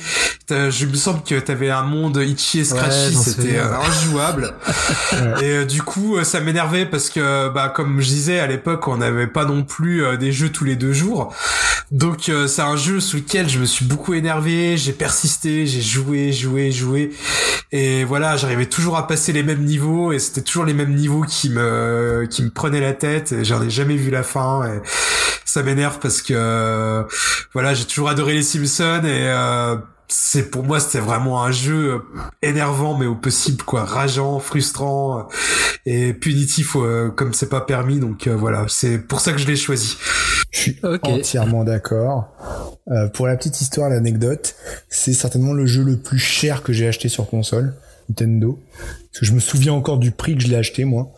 Je me semble que t'avais un monde itchy et scratchy, c'était euh, injouable. Et euh, du coup, euh, ça m'énervait parce que, bah, comme je disais à l'époque, on n'avait pas non plus euh, des jeux tous les deux jours. Donc, c'est un jeu sous lequel je me suis beaucoup énervé. J'ai persisté, j'ai joué, joué, joué, et voilà, j'arrivais toujours à passer les mêmes niveaux et c'était toujours les mêmes niveaux qui me qui me prenaient la tête. Et j'en ai jamais vu la fin. Et ça m'énerve parce que, euh, voilà, j'ai toujours adoré les Simpsons et euh, c'est pour moi c'était vraiment un jeu énervant mais au possible quoi rageant frustrant et punitif euh, comme c'est pas permis donc euh, voilà c'est pour ça que je l'ai choisi Je suis Ok. entièrement d'accord. Euh, pour la petite histoire, l'anecdote, c'est certainement le jeu le plus cher que j'ai acheté sur console Nintendo. Parce que je me souviens encore du prix que je l'ai acheté moi.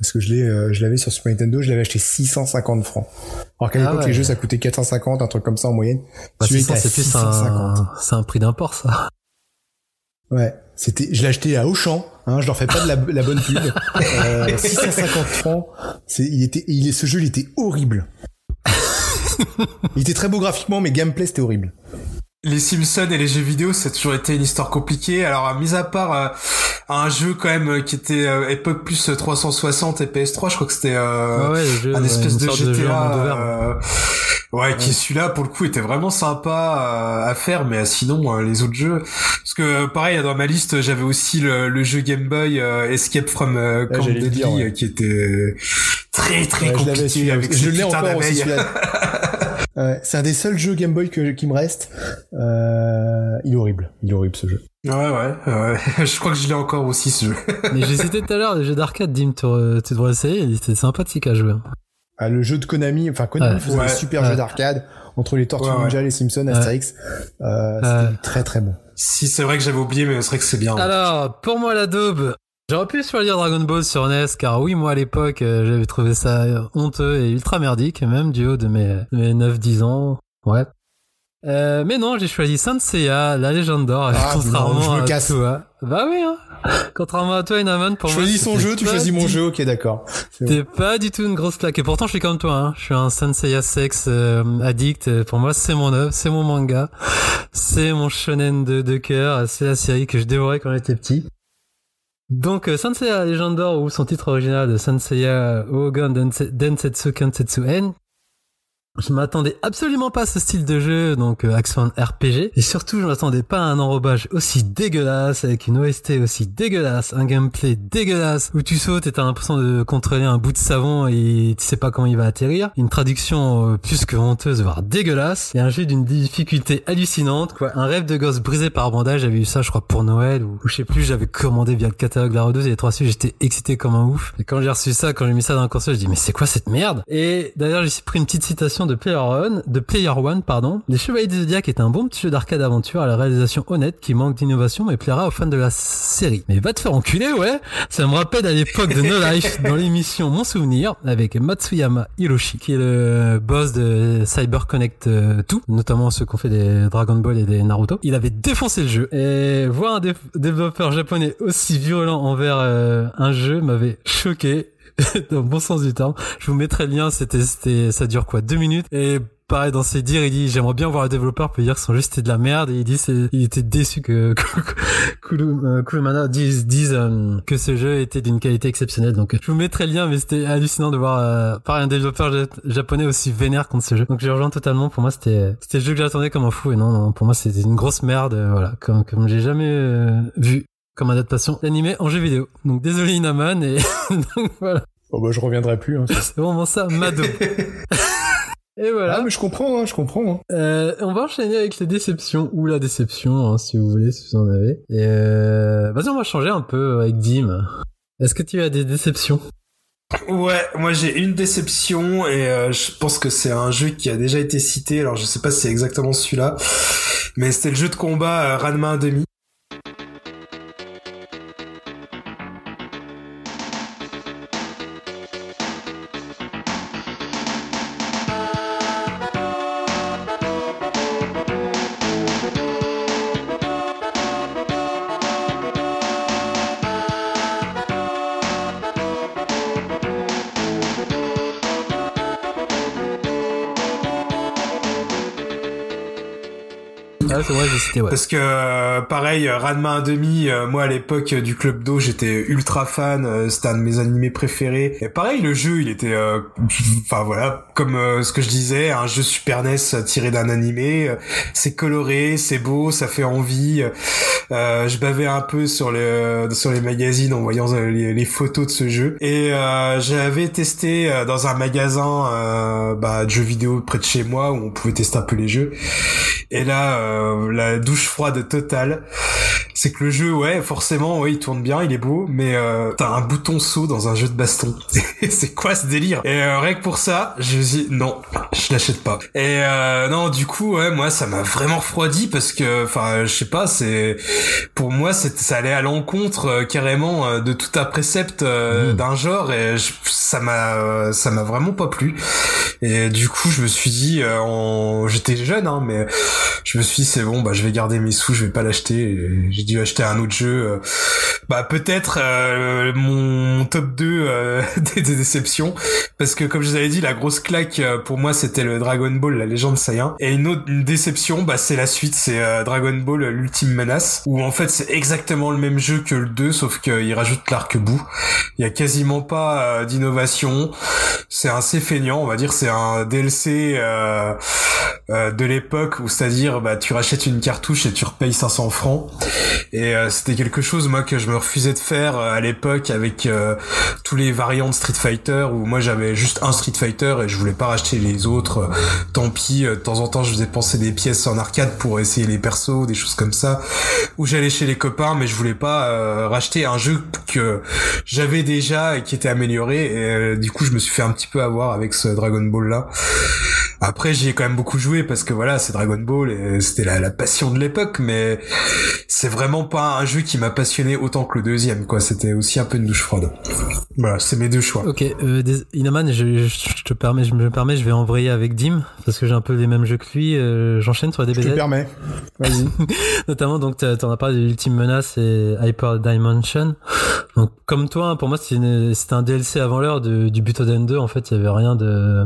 Parce que je l'ai, euh, je l'avais sur Super Nintendo, je l'avais acheté 650 francs. Alors qu'à Ah l'époque ouais. les jeux ça coûtait 450, un truc comme ça en moyenne. Bah, Celui 600, était à c'est plus 650. un, c'est un prix d'import, ça. Ouais, c'était, je l'ai acheté à Auchan, Hein, je leur fais pas de la, la bonne pub. Euh, 650 francs. C'est, il était, il est, ce jeu, il était horrible. il était très beau graphiquement, mais gameplay, c'était horrible. Les Simpsons et les jeux vidéo, ça a toujours été une histoire compliquée. Alors, mis à part euh, un jeu quand même euh, qui était euh, époque plus 360 et PS3, je crois que c'était euh, Ouais, ouais, un espèce de GTA. euh, ouais, qui celui-là pour le coup était vraiment sympa euh, à faire, mais euh, sinon euh, les autres jeux, parce que pareil dans ma liste j'avais aussi le, le jeu Game Boy euh, Escape from euh, Camp Deadly, dire, euh, qui était très très compliqué celui-là avec Je l'ai encore aussi Ouais, c'est un des seuls jeux Game Boy que, qui me reste. Euh, il est horrible. Il est horrible ce jeu. Ouais ouais, ouais. je crois que je l'ai encore aussi ce jeu. Mais j'ai cité tout à l'heure le jeu d'arcade, Dim, tu, tu devrais essayer, c'était sympathique à jouer. Ah, le jeu de Konami, enfin Konami Ouais. faisait Ouais. des super Ouais. jeux d'arcade entre les Tortues Ouais, ouais. Ninja, les Simpsons, Astérix. Euh, c'était Ouais. très très bon. Si c'est vrai que j'avais oublié, mais c'est vrai que c'est bien. Alors, pour moi, la daube. J'aurais pu choisir Dragon Ball sur NES, car oui, moi à l'époque, euh, j'avais trouvé ça honteux et ultra merdique, même du haut de mes, mes 9-10 ans. Ouais. Euh, mais non, j'ai choisi Saint Seiya, la légende d'or, Ah, contrairement non, je me à casse. toi. Bah oui, hein. Contrairement à toi, Inaman, pour moi. choisis son jeu, tu choisis mon jeu, ok d'accord. C'était pas du tout une grosse claque. Et pourtant, je suis comme toi, hein. Je suis un Senseiya sex euh, addict. Pour moi, c'est mon œuvre, c'est mon manga. C'est mon shonen de, de cœur. C'est la série que je dévorais quand j'étais petit. Donc, euh, Senseiya Legend ou son titre original de Senseiya Ogan Dense- Densetsu Kansetsu N, je m'attendais absolument pas à ce style de jeu, donc euh, action RPG. Et surtout, je m'attendais pas à un enrobage aussi dégueulasse, avec une OST aussi dégueulasse, un gameplay dégueulasse, où tu sautes et t'as l'impression de contrôler un bout de savon et tu sais pas comment il va atterrir. Une traduction euh, plus que honteuse, voire dégueulasse. Et un jeu d'une difficulté hallucinante, quoi. Un rêve de gosse brisé par bandage. J'avais eu ça, je crois, pour Noël, ou, je sais plus, j'avais commandé via le catalogue La Redoute et les trois suites, j'étais excité comme un ouf. Et quand j'ai reçu ça, quand j'ai mis ça dans la console, je dis, mais c'est quoi cette merde? Et d'ailleurs, j'ai pris une petite citation de Player One, de Player One, pardon. Les Chevaliers du Zodiac est un bon petit jeu d'arcade aventure à la réalisation honnête qui manque d'innovation mais plaira aux fans de la série. Mais va te faire enculer, ouais! Ça me rappelle à l'époque de No Life dans l'émission Mon Souvenir avec Matsuyama Hiroshi qui est le boss de Cyber Connect euh, 2, notamment ceux qui ont fait des Dragon Ball et des Naruto. Il avait défoncé le jeu et voir un dé- développeur japonais aussi virulent envers euh, un jeu m'avait choqué dans le bon sens du terme. Je vous mettrai le lien, c'était, c'était, ça dure quoi, deux minutes. Et pareil, dans ses dires, il dit, j'aimerais bien voir le développeur peut dire que son jeu c'était de la merde. Et il dit, c'est, il était déçu que, Kulu- euh, dise, dise euh, que ce jeu était d'une qualité exceptionnelle. Donc, je vous mettrai le lien, mais c'était hallucinant de voir, euh, pareil, un développeur ja- japonais aussi vénère contre ce jeu. Donc, je rejoins totalement. Pour moi, c'était, c'était le jeu que j'attendais comme un fou. Et non, non, pour moi, c'était une grosse merde, euh, voilà, comme, comme j'ai jamais euh, vu comme adaptation d'animé en jeu vidéo. Donc, désolé Inaman, et donc voilà. Oh bah je reviendrai plus. Hein. C'est vraiment ça, Mado. Et voilà. Ah mais je comprends, hein, je comprends. Hein. Euh, on va enchaîner avec les déceptions ou la déception, hein, si vous voulez, si vous en avez. Et euh... vas-y, on va changer un peu avec Dim. Est-ce que tu as des déceptions? Ouais, moi j'ai une déception et euh, je pense que c'est un jeu qui a déjà été cité. Alors je sais pas si c'est exactement celui-là, mais c'était le jeu de combat euh, Ranma 1.5. Parce que euh, pareil, euh, Ranma 1.5, euh, moi à l'époque du club d'eau, j'étais ultra fan, c'était un de mes animés préférés. Et pareil, le jeu, il était, enfin voilà, comme ce que je disais, un jeu Super NES tiré d'un animé. c'est coloré, c'est beau, ça fait envie. Euh, je bavais un peu sur les sur les magazines en voyant euh, les, les photos de ce jeu. Et euh, j'avais testé dans un magasin bah, de jeux vidéo près de chez moi où on pouvait tester un peu les jeux. Et là, la douche froide totale, c'est que le jeu, ouais, forcément, ouais, il tourne bien, il est beau, mais t'as un bouton saut dans un jeu de baston. c'est quoi ce délire? Et rien que pour ça, je dis non, je l'achète pas. Et euh, non, du coup, ouais, moi, ça m'a vraiment refroidi parce que, enfin, je sais pas, c'est pour moi, ça allait à l'encontre euh, carrément euh, de tout un précepte euh, Mmh. d'un genre et je- ça m'a, euh, ça m'a vraiment pas plu. Et du coup, je me suis dit, euh, en- j'étais jeune, hein, mais je me suis dit, c'est bon, bah, je vais garder mes sous, je vais pas l'acheter. Et J'ai dû acheter un autre jeu. euh, bah peut-être euh, mon top 2 euh, des, des déceptions parce que comme je vous avais dit la grosse claque euh, pour moi c'était le Dragon Ball la légende Saiyan et une autre une déception bah c'est la suite c'est euh, Dragon Ball l'ultime menace où en fait c'est exactement le même jeu que le 2 sauf qu'il rajoute l'arc-bout. Il y a quasiment pas euh, d'innovation. C'est assez feignant, on va dire c'est un DLC euh, euh, de l'époque où c'est-à-dire bah tu rachètes une cartouche et tu repayes 500 francs et euh, c'était quelque chose moi que je me refusais de faire euh, à l'époque avec tous les variants de Street Fighter où moi j'avais juste un Street Fighter et je voulais pas racheter les autres tant pis de temps en temps je faisais penser des pièces en arcade pour essayer les persos des choses comme ça où j'allais chez les copains mais je voulais pas euh, racheter un jeu que j'avais déjà et qui était amélioré et euh, du coup je me suis fait un petit peu avoir avec ce Dragon Ball là après j'y ai quand même beaucoup joué parce que voilà c'est Dragon Ball et c'était la, la passion de l'époque mais c'est vraiment pas un jeu qui m'a passionné autant que le deuxième quoi c'était aussi un peu une douche froide voilà c'est mes deux choix Ok, euh, Inaman, je, je te permets, je me permets, je vais envoyer avec Dim parce que j'ai un peu les mêmes jeux que lui. euh, J'enchaîne sur la Je te DBZ, permets. Vas-y. notamment donc t'as- t'en as parlé de l'ultime menace et Hyper Dimension. Donc comme toi, hein, pour moi c'était un DLC avant l'heure de- du Butoden 2. En fait, il y avait rien de,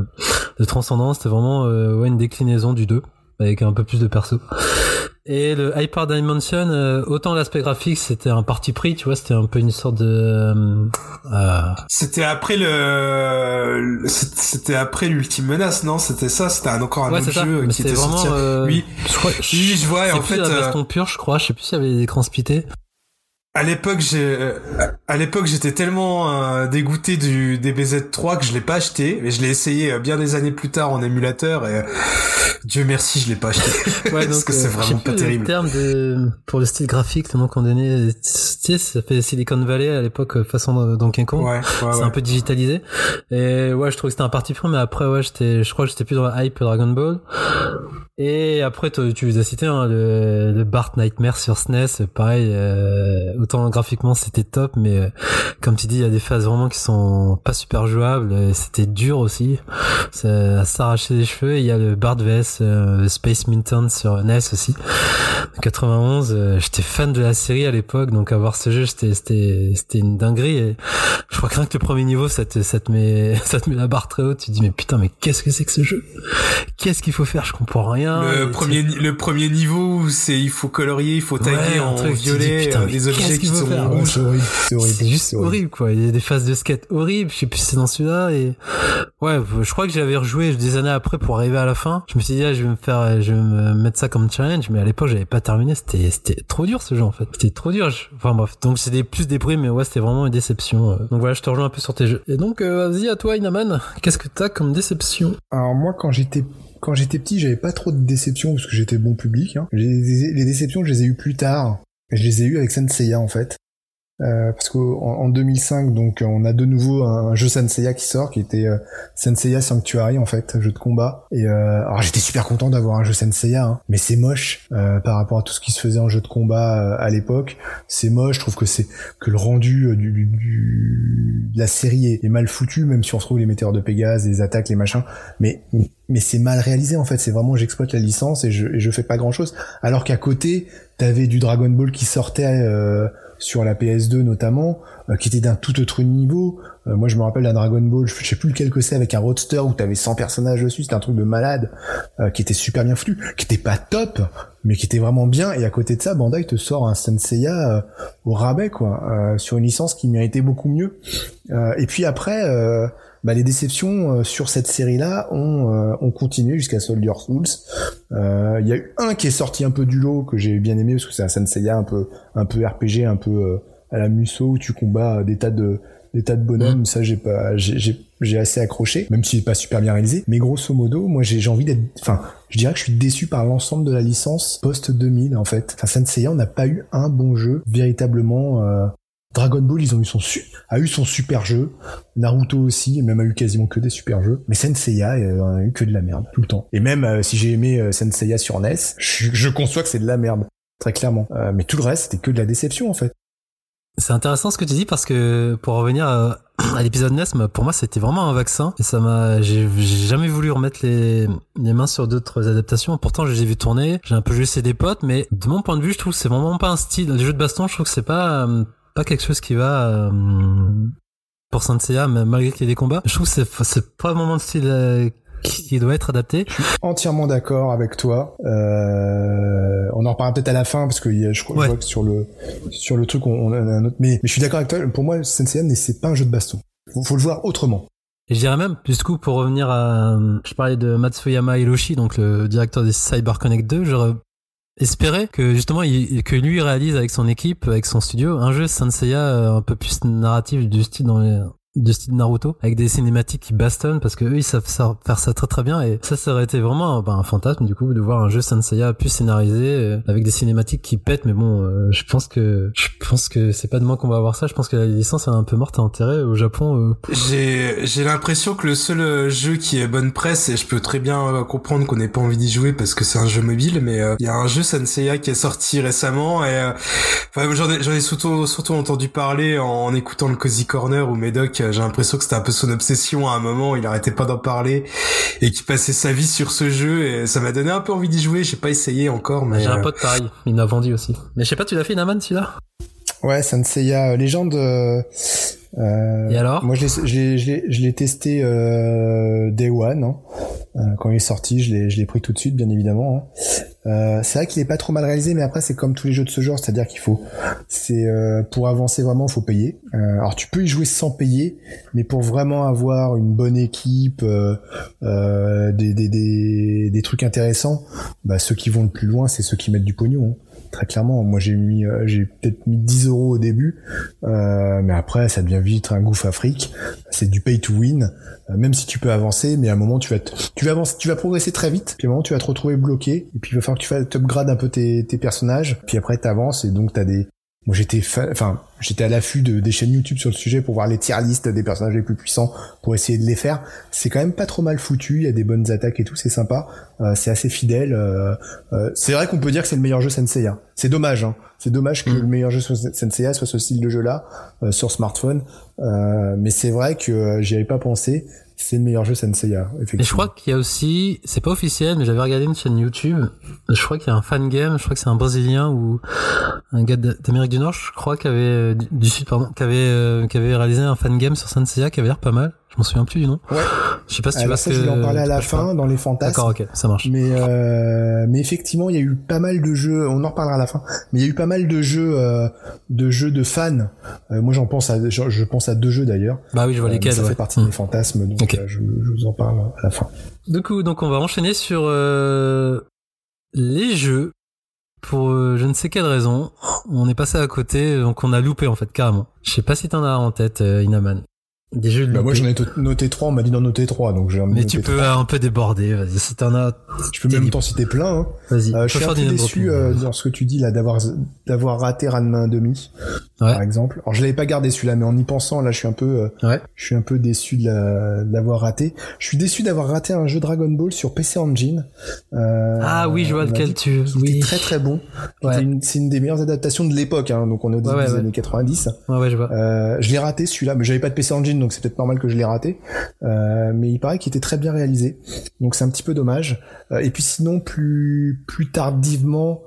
de transcendant. C'était vraiment euh, ouais une déclinaison du 2 avec un peu plus de perso. Et le Hyper Dimension, euh, autant l'aspect graphique, c'était un parti pris, tu vois, c'était un peu une sorte de euh, euh, c'était après le c'était après l'ultime menace non? C'était ça c'était encore un ouais, autre jeu Mais qui était vraiment. sorti euh, oui je crois, oui je vois et en fait la euh, baston pure, je crois. Je sais plus s'il y avait des écrans splittés. À l'époque, j'ai, euh, à l'époque, j'étais tellement euh, dégoûté du DBZ3 que je l'ai pas acheté, mais je l'ai essayé euh, bien des années plus tard en émulateur et euh, Dieu merci, je l'ai pas acheté Ouais, parce donc que c'est euh, vraiment pas le terrible. terme de pour le style graphique, le nom qu'on donnait. Tu sais, ça fait Silicon Valley à l'époque, euh, façon Donkey Kong. Ouais, ouais, c'est ouais. un peu digitalisé. Et ouais, je trouve que c'était un parti pris, mais après, ouais, j'étais, je crois que j'étais plus dans la hype Dragon Ball. Et après, tu tu les as cités, hein, le, le Bart Nightmare sur SNES, pareil, euh, autant graphiquement c'était top, mais euh, comme tu dis, il y a des phases vraiment qui sont pas super jouables, et c'était dur aussi, ça à s'arracher les cheveux, et il y a le Bart vs euh, Space Minton sur NES aussi, 91, euh, j'étais fan de la série à l'époque, donc avoir ce jeu, c'était, c'était, c'était une dinguerie, et je crois que rien que le premier niveau, ça te, ça te met, ça te met la barre très haute, tu te dis, mais putain, mais qu'est-ce que c'est que ce jeu? Qu'est-ce qu'il faut faire? Je comprends rien. Le tu- premier, le premier niveau, c'est il faut colorier, il faut taguer Ouais, en truc, dis, violet putain, euh, des objets qu'est-ce qui qu'il sont faire Ouais, rouges. c'est horrible. C'est horrible. C'est juste horrible, quoi. Il y a des phases de skate horribles. Je sais plus si c'est dans celui-là et ouais, je crois que j'avais rejoué des années après pour arriver à la fin. Je me suis dit, ah, je vais me faire, je vais me mettre ça comme challenge, mais à l'époque, j'avais pas terminé. C'était, c'était trop dur ce jeu en fait. C'était trop dur. Je- Enfin bref. Donc c'était plus des bruits, mais ouais, c'était vraiment une déception. euh. Donc voilà, je te rejoins un peu sur tes jeux. Et donc, euh, vas-y à toi, Inaman. Qu'est-ce que t'as comme déception? Alors moi, quand j'étais quand j'étais petit, j'avais pas trop de déceptions parce que j'étais bon public. Hein. Les, les déceptions, je les ai eues plus tard. Je les ai eues avec Senseiya en fait. Euh, parce qu'en en 2005, donc on a de nouveau un, jeu Senseiya qui sort, qui était euh, Senseiya Sanctuary en fait, jeu de combat. Et euh, alors j'étais super content d'avoir un jeu Senseiya, hein, mais c'est moche euh, par rapport à tout ce qui se faisait en jeu de combat euh, à l'époque. C'est moche, je trouve que c'est que le rendu euh, du, du- du- de la série est, est mal foutu, même si on retrouve les météores de Pégase, les attaques, les machins. Mais mais c'est mal réalisé en fait. C'est vraiment j'exploite la licence et je, et je fais pas grand chose. Alors qu'à côté, t'avais du Dragon Ball qui sortait euh, sur la PS2 notamment, euh, qui était d'un tout autre niveau. Euh, moi je me rappelle d'un Dragon Ball, je sais plus lequel que c'est, avec un roadster où t'avais 100 personnages dessus. C'était un truc de malade euh, qui était super bien foutu, qui était pas top, mais qui était vraiment bien. Et à côté de ça, Bandai te sort un Senseiya au rabais quoi, sur une licence qui méritait beaucoup mieux. Et puis après. Euh, bah, les déceptions euh, sur cette série-là ont, euh, ont continué jusqu'à Soldier Souls. Euh, Il y a eu un qui est sorti un peu du lot que j'ai bien aimé parce que c'est un Senseiya un peu un peu RPG, un peu euh, à la Musso où tu combats des tas de des tas de bonhommes. Ça j'ai pas j'ai assez accroché, même s'il est pas super bien réalisé. Mais grosso modo, moi j'ai j'ai envie d'être, enfin, je dirais que je suis déçu par l'ensemble de la licence post 2000 en fait. Enfin, Senseiya, on n'a pas eu un bon jeu véritablement. Euh, Dragon Ball, ils ont eu son a eu son super jeu. Naruto aussi, même a eu quasiment que des super jeux. Mais Senseiya, euh, a eu que de la merde tout le temps. Et même euh, si j'ai aimé euh, Senseiya sur NES, je, je conçois que c'est de la merde, très clairement. Euh, mais tout le reste, c'était que de la déception en fait. C'est intéressant ce que tu dis parce que pour revenir à, à l'épisode NES, pour moi c'était vraiment un vaccin et ça m'a, j'ai j'ai jamais voulu remettre les, les mains sur d'autres adaptations. Pourtant, je les ai vu tourner, j'ai un peu joué chez des potes, mais de mon point de vue, je trouve que c'est vraiment pas un style. Les jeux de baston, je trouve que c'est pas euh, pas quelque chose qui va euh, pour Saint malgré qu'il y ait des combats. Je trouve que c'est c'est pas vraiment le style euh, qui doit être adapté. entièrement d'accord avec toi. Euh, on en reparlera peut-être à la fin parce que je, crois, je Ouais. vois que sur le sur le truc on, on a un autre. Mais, mais je suis d'accord avec toi. Pour moi, Sensei n'est c'est pas un jeu de baston. Faut, faut le voir autrement. Et je dirais même, du coup, pour revenir à, je parlais de Matsuyama Hiroshi, donc le directeur des Cyber Connect 2, j'aurais espéré que justement, il, que lui réalise avec son équipe, avec son studio, un jeu Senseiya euh, un peu plus narratif du style dans les, du style Naruto, avec des cinématiques qui bastonnent, parce que eux, ils savent faire ça très très bien, et ça, ça aurait été vraiment bah, un fantasme, du coup, de voir un jeu Senseiya plus scénarisé, euh, avec des cinématiques qui pètent, mais bon, euh, je pense que, je pense que c'est pas demain qu'on va avoir ça, je pense que la licence est un peu morte à enterrer au Japon, euh, J'ai j'ai l'impression que le seul euh, jeu qui est bonne presse et je peux très bien euh, comprendre qu'on n'ait pas envie d'y jouer parce que c'est un jeu mobile mais il y a un jeu Senseiya qui est sorti récemment et enfin j'en ai j'en ai surtout surtout entendu parler en, en écoutant le Cozy Corner où Médoc euh, j'ai l'impression que c'était un peu son obsession à un moment il arrêtait pas d'en parler et qui passait sa vie sur ce jeu et ça m'a donné un peu envie d'y jouer j'ai pas essayé encore mais J'ai un euh, pote pareil, il m'a vendu aussi. Mais je sais pas, tu l'as fait Naman celui-là? Ouais, Senseiya euh, Légende. Euh, euh, Et alors? Moi, je l'ai- je l'ai- je l'ai je l'ai testé euh, Day One. hein. Euh, quand il est sorti, je l'ai je l'ai pris tout de suite, bien évidemment. hein. Euh, c'est vrai qu'il est pas trop mal réalisé, mais après c'est comme tous les jeux de ce genre, c'est-à-dire qu'il faut, c'est euh, pour avancer vraiment, faut payer. Euh, alors tu peux y jouer sans payer, mais pour vraiment avoir une bonne équipe, euh, euh, des, des, des, des trucs intéressants, bah ceux qui vont le plus loin, c'est ceux qui mettent du pognon. hein. Très clairement, moi j'ai mis, euh, j'ai peut-être mis 10 euros au début, euh, mais après ça devient vite un gouffre Afrique. C'est du pay to win, euh, même si tu peux avancer, mais à un moment tu vas, te- tu vas avancer, tu vas progresser très vite, puis à un moment tu vas te retrouver bloqué, et puis il va falloir que tu fasses upgrade un peu tes, tes personnages, puis après t'avances et donc t'as des, moi j'étais, fa- enfin j'étais à l'affût de des chaînes YouTube sur le sujet pour voir les tier listes des personnages les plus puissants pour essayer de les faire. C'est quand même pas trop mal foutu, il y a des bonnes attaques et tout, c'est sympa, Euh, c'est assez fidèle. euh, euh, c'est vrai qu'on peut dire que c'est le meilleur jeu Senseiya. C'est dommage, hein. C'est dommage que Mm. le meilleur jeu Senseiya soit ce style de jeu-là euh, sur smartphone. Euh, mais c'est vrai que euh, j'y avais pas pensé. C'est le meilleur jeu Senseiya, effectivement. Et je crois qu'il y a aussi, c'est pas officiel, mais j'avais regardé une chaîne YouTube. Je crois qu'il y a un fan game, je crois que c'est un Brésilien ou un gars d'Amérique du Nord, je crois, qui avait, euh, du- Sud, pardon, qui avait, euh, qui avait réalisé un fan game sur Senseiya qui avait l'air pas mal. Je m'en souviens plus du nom. Ouais. Je sais pas si tu Alors vois ça, je vais en parler à la fin, dans les fantasmes. D'accord, ok, ça marche. Mais euh, mais effectivement, il y a eu pas mal de jeux. On en reparlera à la fin. Mais il y a eu pas mal de jeux, euh, de jeux de fans. Euh, moi, j'en pense à, je, je pense à deux jeux d'ailleurs. Bah oui, je vois Euh, lesquels. ça ouais. fait partie de Hmm. mes fantasmes, donc euh, je, je vous en parle à la fin. Du coup, donc on va enchaîner sur euh, les jeux. Pour je ne sais quelle raison, on est passé à côté, donc on a loupé en fait carrément. Je sais pas si t'en as en tête, Inaman. Des jeux Bah, moi, j'en ai noté trois. On m'a dit d'en noter trois, donc j'ai Mais tu peux un peu déborder, vas-y. Si t'en as, Je peux même t'en citer plein. Hein. vas-y. Euh, je suis un peu déçu euh, dans ce que tu dis là d'avoir d'avoir raté Ranma 1,5 Ouais. par exemple. Alors je l'avais pas gardé celui-là, mais en y pensant là, je suis un peu euh, Ouais. je suis un peu déçu de la- de l'avoir raté. Je suis déçu d'avoir raté un jeu Dragon Ball sur PC Engine. Euh, Ah oui, je vois lequel dit tu. Oui. était très très bon. Ouais. une- C'est une des meilleures adaptations de l'époque, hein, donc on est au début des années 90. Ouais, ouais, je vois. Euh, je l'ai raté celui-là, mais j'avais pas de PC Engine, donc c'est peut-être normal que je l'ai raté. Euh, mais il paraît qu'il était très bien réalisé, donc c'est un petit peu dommage. Euh, et puis sinon, plus plus tardivement,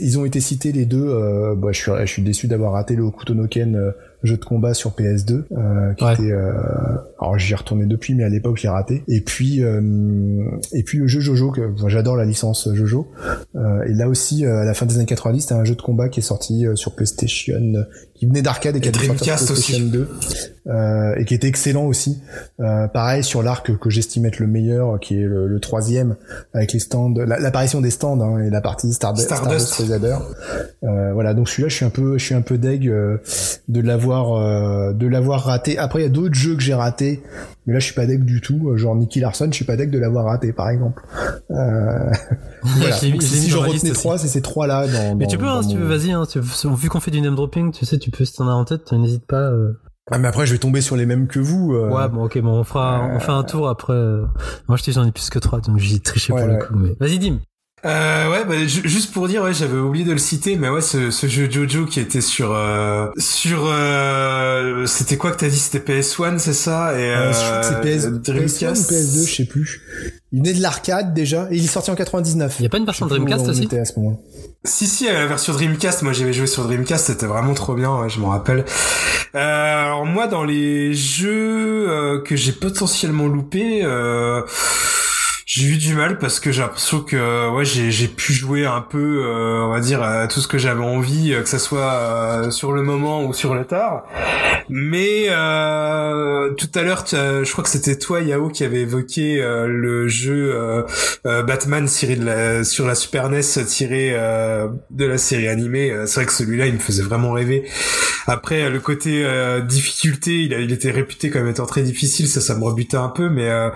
ils ont été cités les deux. Euh, bah, je suis je suis déçu d'avoir raté le Hokuto no Ken euh, jeu de combat sur PS2, euh, qui Ouais. était. euh, alors j'y ai retourné depuis, mais à l'époque j'ai raté. Et puis euh, et puis le jeu Jojo, que j'adore la licence Jojo. Euh, et là aussi, euh, à la fin des années 90, c'était un jeu de combat qui est sorti euh, sur PlayStation, euh, qui venait d'arcade et qui a dû sortir sur PlayStation 2, euh, et qui était excellent aussi. Euh, pareil sur l'arc que j'estime être le meilleur, qui est le, le troisième, avec les stands, la- l'apparition des stands hein, et la partie Stardust, Stardust. Euh, voilà, donc celui-là, je suis un peu, je suis un peu deg euh, de l'avoir, euh, de l'avoir raté. Après, il y a d'autres jeux que j'ai ratés, mais là, je suis pas deg du tout. Genre Nicky Larson, je suis pas deg de l'avoir raté, par exemple. Euh, voilà. Mis- Donc, si je retenais trois, c'est ces trois-là. Dans, Mais dans- tu peux, hein, si tu veux, vas-y. Hein, tu- vu qu'on fait du name dropping, tu sais, tu peux, si t'en as en tête, n'hésite pas. euh. Ah, mais après, je vais tomber sur les mêmes que vous. euh, Ouais, bon, ok, bon, on fera, on fait un tour après. euh. Moi, je dis, j'en ai plus que trois, donc j'ai triché Ouais, pour ouais. le coup. Mais vas-y, Dim. Euh, ouais, bah, ju- juste pour dire, ouais, j'avais oublié de le citer, mais ouais, ce, ce jeu Jojo qui était sur euh, sur euh, c'était quoi que t'as dit? C'était PS1, c'est ça? Et Euh, je crois que c'est PS, euh, PS1 Dreamcast? ou PS2, je sais plus. Il venait de l'arcade déjà, et il est sorti en 99. Il y a pas une version plus Dreamcast aussi à ce moment-là. Si si, la version Dreamcast, moi j'avais joué sur Dreamcast, c'était vraiment trop bien, ouais, je m'en rappelle. Euh, alors moi, dans les jeux euh, que j'ai potentiellement loupés. Euh, j'ai eu du mal parce que j'ai l'impression que ouais j'ai j'ai pu jouer un peu euh, on va dire à tout ce que j'avais envie euh, que ça soit euh, sur le moment ou sur le tard. Mais euh, tout à l'heure as- je crois que c'était toi Yao qui avait évoqué euh, le jeu euh, euh, Batman tiré de la, sur la Super NES tiré euh, de la série animée. Euh, c'est vrai que celui-là il me faisait vraiment rêver. Après le côté euh, difficulté il, a, il était réputé comme étant très difficile ça ça me rebutait un peu mais euh,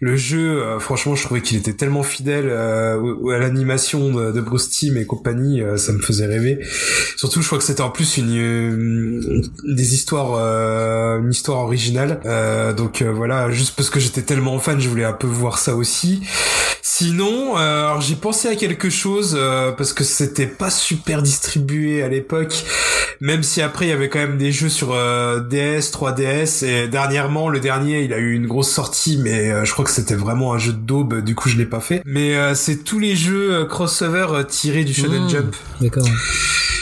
le jeu euh, franchement je trouvais qu'il était tellement fidèle euh, à l'animation de, de Bruce Timm et compagnie euh, ça me faisait rêver. Surtout je crois que c'était en plus une, euh, des histoires euh, une histoire originale. Euh, donc euh, voilà juste parce que j'étais tellement fan je voulais un peu voir ça aussi. Sinon alors j'ai pensé à quelque chose parce que c'était pas super distribué à l'époque même si après il y avait quand même des jeux sur DS 3DS et dernièrement le dernier il a eu une grosse sortie mais je crois que c'était vraiment un jeu de daube du coup je l'ai pas fait mais euh, c'est tous les jeux euh, crossover euh, tirés du Shonen Mmh. Jump D'accord.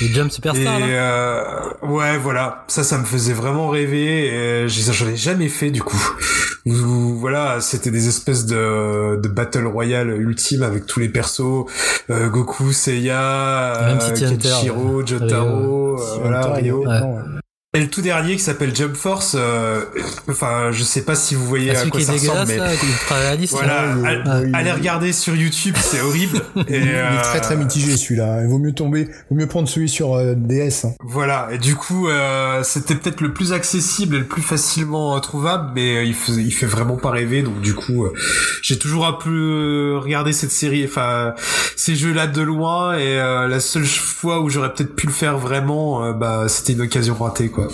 Les Jump Superstar, et euh, ouais, voilà, ça, ça me faisait vraiment rêver. Et j'en ai jamais fait du coup. Où, où, voilà, c'était des espèces de, de battle royale ultime avec tous les persos, euh, Goku, Seiya, Kenshiro. Jotaro, voilà, ouais. Et le tout dernier qui s'appelle Jump Force. euh, enfin, je sais pas si vous voyez Ah, à quoi ça ressemble, mais là, là. voilà, allez, allez regarder sur YouTube, c'est horrible. et, Il est très très euh, mitigé celui-là. Il vaut mieux tomber, vaut mieux prendre celui sur euh, DS. hein. Voilà, et du coup, euh, c'était peut-être le plus accessible et le plus facilement euh, trouvable, mais euh, il, fait, il fait vraiment pas rêver, donc du coup, euh, j'ai toujours un peu regardé cette série, enfin, ces jeux-là de loin, et euh, la seule fois où j'aurais peut-être pu le faire vraiment, euh, bah, c'était une occasion ratée, quoi.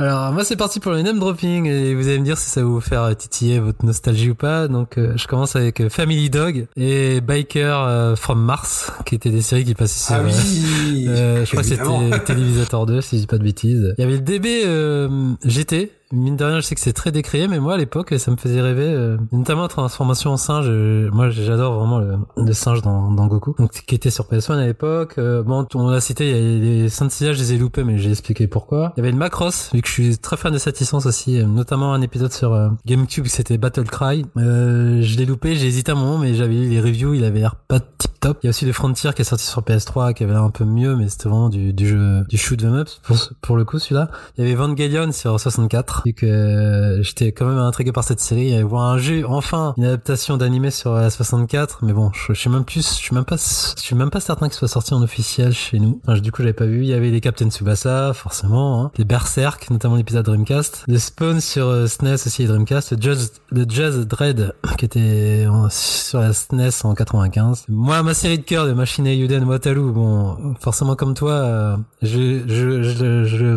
Alors moi c'est parti pour le name dropping et vous allez me dire si ça va vous faire titiller votre nostalgie ou pas. Donc euh, je commence avec euh, Family Dog et Biker euh, from Mars qui étaient des séries qui passaient sur Ah euh, oui euh, je crois que c'était Télévisateur 2 si je dis pas de bêtises. Il y avait le DB euh, GT. Mine de rien, je sais que c'est très décrié, mais moi à l'époque, ça me faisait rêver, euh, notamment la transformation en singe. euh, moi, j'adore vraiment le, le singe dans, dans Goku, donc qui était sur PS1 à l'époque. Euh, bon, on l'a cité, il y a les Saint-Seiya, je les ai loupés, mais j'ai expliqué pourquoi. Il y avait le Macross, vu que je suis très fan de cette licence aussi, euh, notamment un épisode sur euh, GameCube, c'était Battle Cry. Euh, je l'ai loupé, j'ai hésité un moment, mais j'avais lu les reviews, il avait l'air pas tip top. Il y a aussi le Frontier qui est sorti sur PS3, qui avait l'air un peu mieux, mais c'était vraiment du, du jeu, du shoot 'em up pour, pour le coup celui-là. Il y avait Evangelion sur 64, vu que euh, j'étais quand même intrigué par cette série. Et voir un jeu, enfin, une adaptation d'animé sur la 64, mais bon, je, je suis même plus, je suis même pas, je suis même pas certain qu'il soit sorti en officiel chez nous. Du coup, j'avais pas vu. Il y avait les Captain Tsubasa, forcément, hein. les Berserk, notamment l'épisode Dreamcast, le Spawn sur euh, SNES aussi et Dreamcast, le Jazz, le Jazz Dread qui était en- sur la SNES en 95. Moi, ma série de cœur de Machine Yuden Wataru, bon, forcément comme toi, euh, je, je, je, je,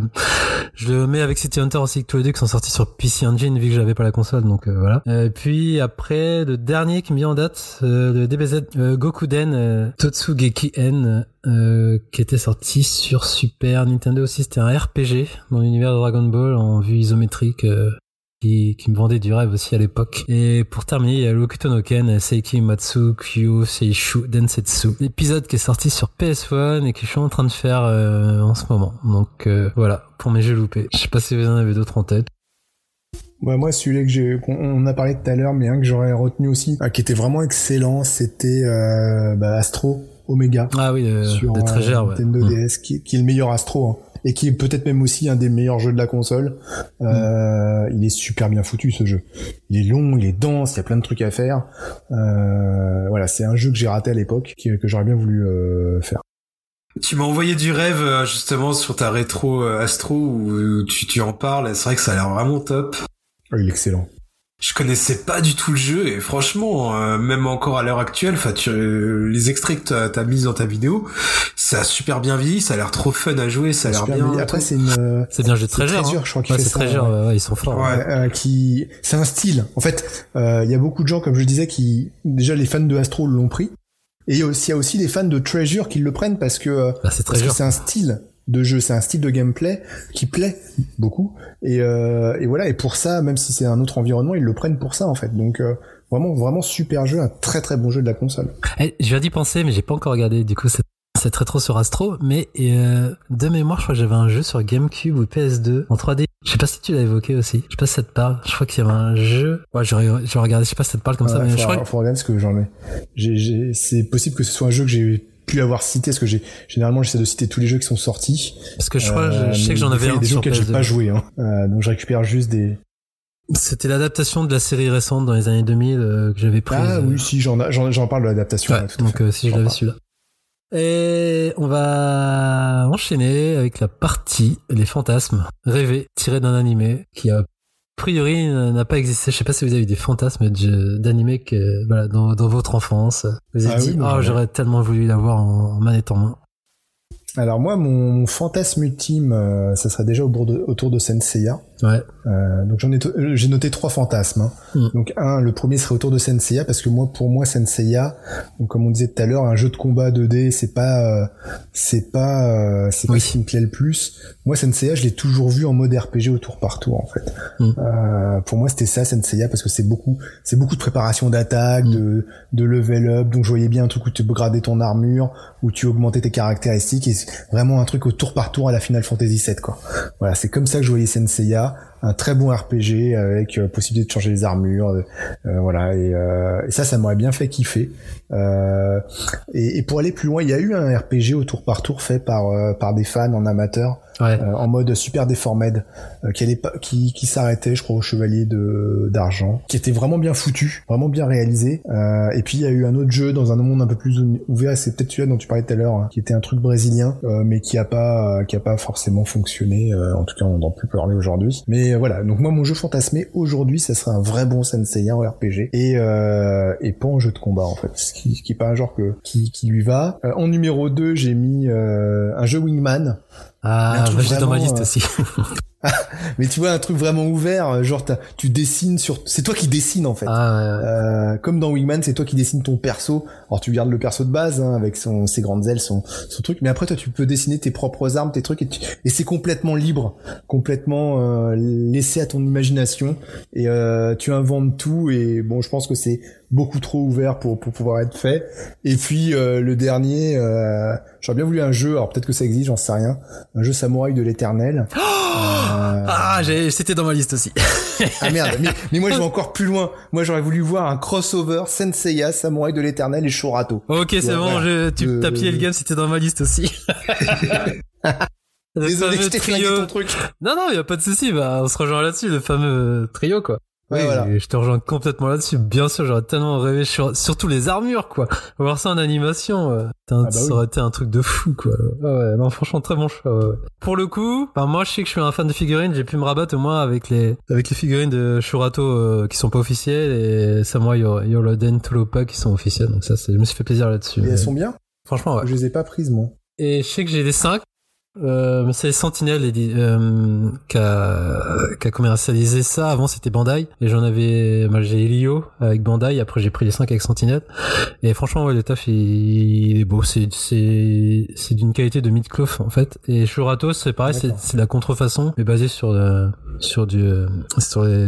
je le mets avec City Hunter aussi que tous les deux qui sont sortis sur PC Engine vu que j'avais pas la console donc euh, voilà. Euh, puis après le dernier qui me vient en date euh, de DBZ euh, Gokuden euh, Totsugeki N euh, qui était sorti sur Super Nintendo aussi c'était un RPG dans l'univers de Dragon Ball en vue isométrique euh, qui, qui me vendait du rêve aussi à l'époque. Et pour terminer, il y a Lokuto no Ken, Seiki Matsu, Kyo, Seishu, Densetsu. L'épisode qui est sorti sur PS1 et que je suis en train de faire euh, en ce moment. Donc euh, voilà, pour mes jeux loupés. Je sais pas si vous en avez d'autres en tête. Ouais, moi, celui-là que j'ai, qu'on on a parlé tout à l'heure, mais un que j'aurais retenu aussi, ah, qui était vraiment excellent, c'était euh, bah, Astro Omega Ah oui, euh, sur de euh, ouais. Nintendo Mm. DS, qui, qui est le meilleur Astro, hein, et qui est peut-être même aussi un des meilleurs jeux de la console. Euh, Il est super bien foutu ce jeu. Il est long, il est dense, il y a plein de trucs à faire. Euh, voilà, c'est un jeu que j'ai raté à l'époque, que j'aurais bien voulu euh, faire. Tu m'as envoyé du rêve euh, justement sur ta rétro Astro où tu, tu en parles. et C'est vrai que ça a l'air vraiment top. Oh, il est excellent. Je connaissais pas du tout le jeu et franchement, euh, même encore à l'heure actuelle, enfin, tu, euh, les extraits que t'as- t'as mis dans ta vidéo, ça a super bien vieilli, ça a l'air trop fun à jouer, ça a l'air bien. Après, c'est une. euh, C'est bien le jeu de. Treasure, hein. je crois qu'il Ouais, fait c'est ça, Trégère, ouais. ouais, ouais, ils sont forts. Ouais. euh, qui c'est un style en fait euh, il y a beaucoup de gens comme je le disais qui déjà les fans de Astro l'ont pris Et il y a aussi, il y a aussi des fans de Treasure qui le prennent parce que euh, Bah, c'est parce que Treasure. c'est un style de jeu, c'est un style de gameplay qui plaît beaucoup. Et, euh, et voilà. Et pour ça, même si c'est un autre environnement, ils le prennent pour ça en fait. Donc euh, vraiment, vraiment super jeu, un très très bon jeu de la console. Eh, je viens d'y penser, mais j'ai pas encore regardé du coup cette, cette rétro sur Astro. Mais euh, de mémoire, je crois que j'avais un jeu sur GameCube ou PS2 en 3D. Je sais pas si tu l'as évoqué aussi. Je sais pas si ça te parle. Je crois qu'il y avait un jeu. Ouais, j'aurais, j'aurais regardé. Je sais pas si ça te parle comme ça, mais faut, je crois. faut regarder ce que j'en ai. J'ai, c'est possible que ce soit un jeu que j'ai pu avoir cité, parce que j'ai généralement j'essaie de citer tous les jeux qui sont sortis. Parce que je crois, Euh, je, sais que j'en avais il y a un des jeux auxquels j'ai PS2. pas joué, hein. Euh, donc je récupère juste des. C'était l'adaptation de la série récente dans les années 2000 euh, que j'avais prise. Ah oui, si j'en, j'en, j'en parle de l'adaptation. Ouais, donc euh, si je l'avais celui-là. Et on va enchaîner avec la partie les fantasmes rêvés tirés d'un animé qui a priori n'a pas existé. Je sais pas si vous avez eu des fantasmes de- d'animé que voilà dans, dans votre enfance. Vous avez Ah dit oui, oh j'aurais tellement voulu l'avoir en, en manette en main. Alors moi, mon, fantasme ultime, euh, ça serait déjà au de- autour de Senseiya. Ouais. Euh, donc j'en ai, euh, j'ai noté trois fantasmes. hein. Mm. Donc un, le premier serait autour de Senseiya parce que moi, pour moi, Senseiya, donc comme on disait tout à l'heure, un jeu de combat 2D, c'est pas, euh, c'est pas, euh, c'est pas ce qui me plaît le plus. Moi, Senseiya, je l'ai toujours vu en mode RPG au tour par tour en fait. Mm. Euh, pour moi, c'était ça Senseiya parce que c'est beaucoup, c'est beaucoup de préparation d'attaque, de, de level up. Donc je voyais bien un truc où tu gradais ton armure, où tu augmentais tes caractéristiques et c'est vraiment un truc au tour par tour à la Final Fantasy VII quoi. Voilà, c'est comme ça que je voyais Senseiya, Torah un très bon RPG avec euh, possibilité de changer les armures, euh, euh, voilà et, euh, et ça, ça m'aurait bien fait kiffer. Euh, et, et pour aller plus loin, il y a eu un RPG au tour par tour fait par euh, par des fans en amateur Ouais. euh, en mode super déformed euh, qui allait qui, qui s'arrêtait je crois au chevalier de d'argent qui était vraiment bien foutu vraiment bien réalisé euh, et puis il y a eu un autre jeu dans un monde un peu plus ou- ouvert c'est peut-être celui-là dont tu parlais tout à l'heure hein, qui était un truc brésilien euh, mais qui a pas qui a pas forcément fonctionné euh, en tout cas on n'en peut plus parler aujourd'hui mais euh, voilà. Donc moi mon jeu fantasmé aujourd'hui ça serait un vrai bon Sensei en RPG et euh, et pas en jeu de combat en fait. Ce qui, ce qui est pas un genre que qui, qui lui va. Euh, en numéro 2 j'ai mis euh, un jeu Wingman. Ah, bah, j'ai dans ma vraiment, liste euh, aussi. mais tu vois un truc vraiment ouvert, euh, genre tu dessines sur, c'est toi qui dessines en fait. ah, ouais, ouais. Euh, comme dans Wingman, c'est toi qui dessines ton perso. Alors tu gardes le perso de base hein, avec son ses grandes ailes, son son truc. Mais après toi tu peux dessiner tes propres armes, tes trucs et, tu- et c'est complètement libre, complètement euh, laissé à ton imagination et euh, tu inventes tout. Et bon, je pense que c'est beaucoup trop ouvert pour pour pouvoir être fait. Et puis euh, le dernier, euh, j'aurais bien voulu un jeu. Alors peut-être que ça existe, j'en sais rien. Un jeu samouraï de l'éternel. Euh, Ah, j'ai- c'était dans ma liste aussi. ah merde, mais, mais moi je vais encore plus loin. Moi j'aurais voulu voir un crossover Senseiya, Samouraï de l'éternel et Shorato. ok, c'est bon, voilà. je, tu Euh, t'as le game, c'était dans ma liste aussi. Désolé, je t'ai ton truc. Non, non, y a pas de souci. Bah, on se rejoint là-dessus, le fameux trio, quoi. Ouais, oui, voilà. je te rejoins complètement là-dessus. Bien sûr, j'aurais tellement rêvé sur, surtout les armures, quoi. Voir ça en animation, euh, Ah bah ça oui. aurait été un truc de fou, quoi. Ouais, ouais, non, franchement, très bon choix. ouais. Pour le coup, moi, je sais que je suis un fan de figurines. J'ai pu me rabattre au moins avec les, avec les figurines de Shurato euh, qui sont pas officielles et Samurai Yoroden Tulopa qui sont officielles. Donc ça, c'est, je me suis fait plaisir là-dessus. Et Mais elles sont bien? Franchement, ouais. Je les ai pas prises moi. Et je sais que j'ai les 5. Euh, c'est les Sentinelles édi- euh, qui a, a commercialisé ça. Avant, c'était Bandai. Et j'en avais, moi, j'ai Elio avec Bandai. Après, j'ai pris les 5 avec Sentinelle. Et franchement, ouais, le taf, il, il est beau. C'est, c'est, c'est d'une qualité de mid-cloth, en fait. Et Shurato, c'est pareil, c'est, c'est de la contrefaçon, mais basé sur, le- sur du, euh, sur les.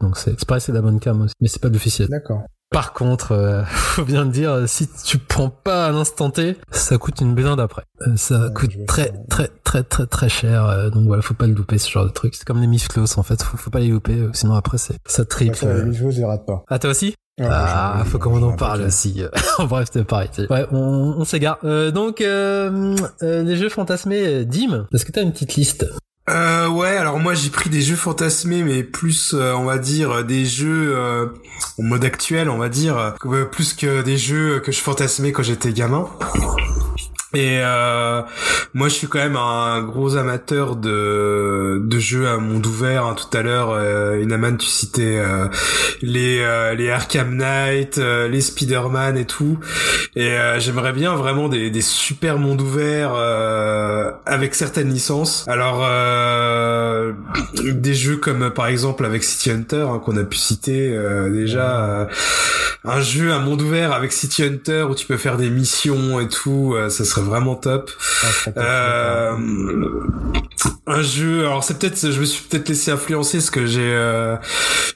Donc c'est, c'est pareil, c'est de la bonne cam aussi. Mais c'est pas de l'officiel. D'accord. Par contre, euh, faut bien le dire, si tu prends pas à l'instant T, ça coûte une blinde après. Euh, ça Ouais, coûte très, très, très, très, très cher. euh, donc voilà, faut pas le louper ce genre de truc. C'est comme les Mifclos en fait, faut, faut pas les louper, euh, sinon après c'est ça Ouais, triple. ça, euh. les je les rate pas. Ah toi aussi? Ouais, Ah, faut qu'on en parle aussi. Bref, c'est pareil. Ouais, on, on s'égare. Euh, donc euh, euh, les jeux fantasmés, euh, Dim, est-ce que t'as une petite liste? Euh, ouais, alors moi j'ai pris des jeux fantasmés, mais plus, euh, on va dire, euh, des jeux euh, en mode actuel, on va dire, euh, plus que des jeux que je fantasmais quand j'étais gamin. Et euh, moi, je suis quand même un gros amateur de de jeux à monde ouvert. hein. Tout à l'heure, euh, Inaman, tu citais euh, les euh, les Arkham Knight, euh, les Spider-Man et tout. Et euh, j'aimerais bien vraiment des des super mondes ouverts euh, avec certaines licences. Alors, des jeux comme par exemple avec City Hunter hein, qu'on a pu citer déjà un jeu un monde ouvert avec City Hunter où tu peux faire des missions et tout ça serait vraiment top euh, un jeu alors c'est peut-être je me suis peut-être laissé influencer parce que j'ai euh,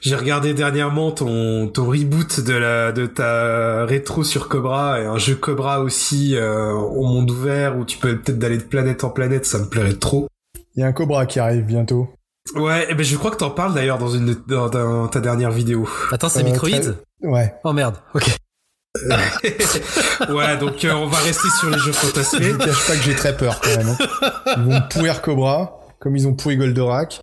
j'ai regardé dernièrement ton ton reboot de la de ta rétro sur Cobra et un jeu Cobra aussi euh, au monde ouvert où tu peux peut-être d'aller de planète en planète ça me plairait trop Il y a un Cobra qui arrive bientôt. Ouais, eh ben je crois que t'en parles d'ailleurs dans une dans, dans ta dernière vidéo. Attends, c'est Euh, Microïd très- Ouais. Oh merde, ok. ouais, donc euh, on va rester sur les jeux Je fantasmés. vous cache pas que j'ai très peur quand même. hein. Ils vont pourrir Cobra, comme ils ont pourri Goldorak.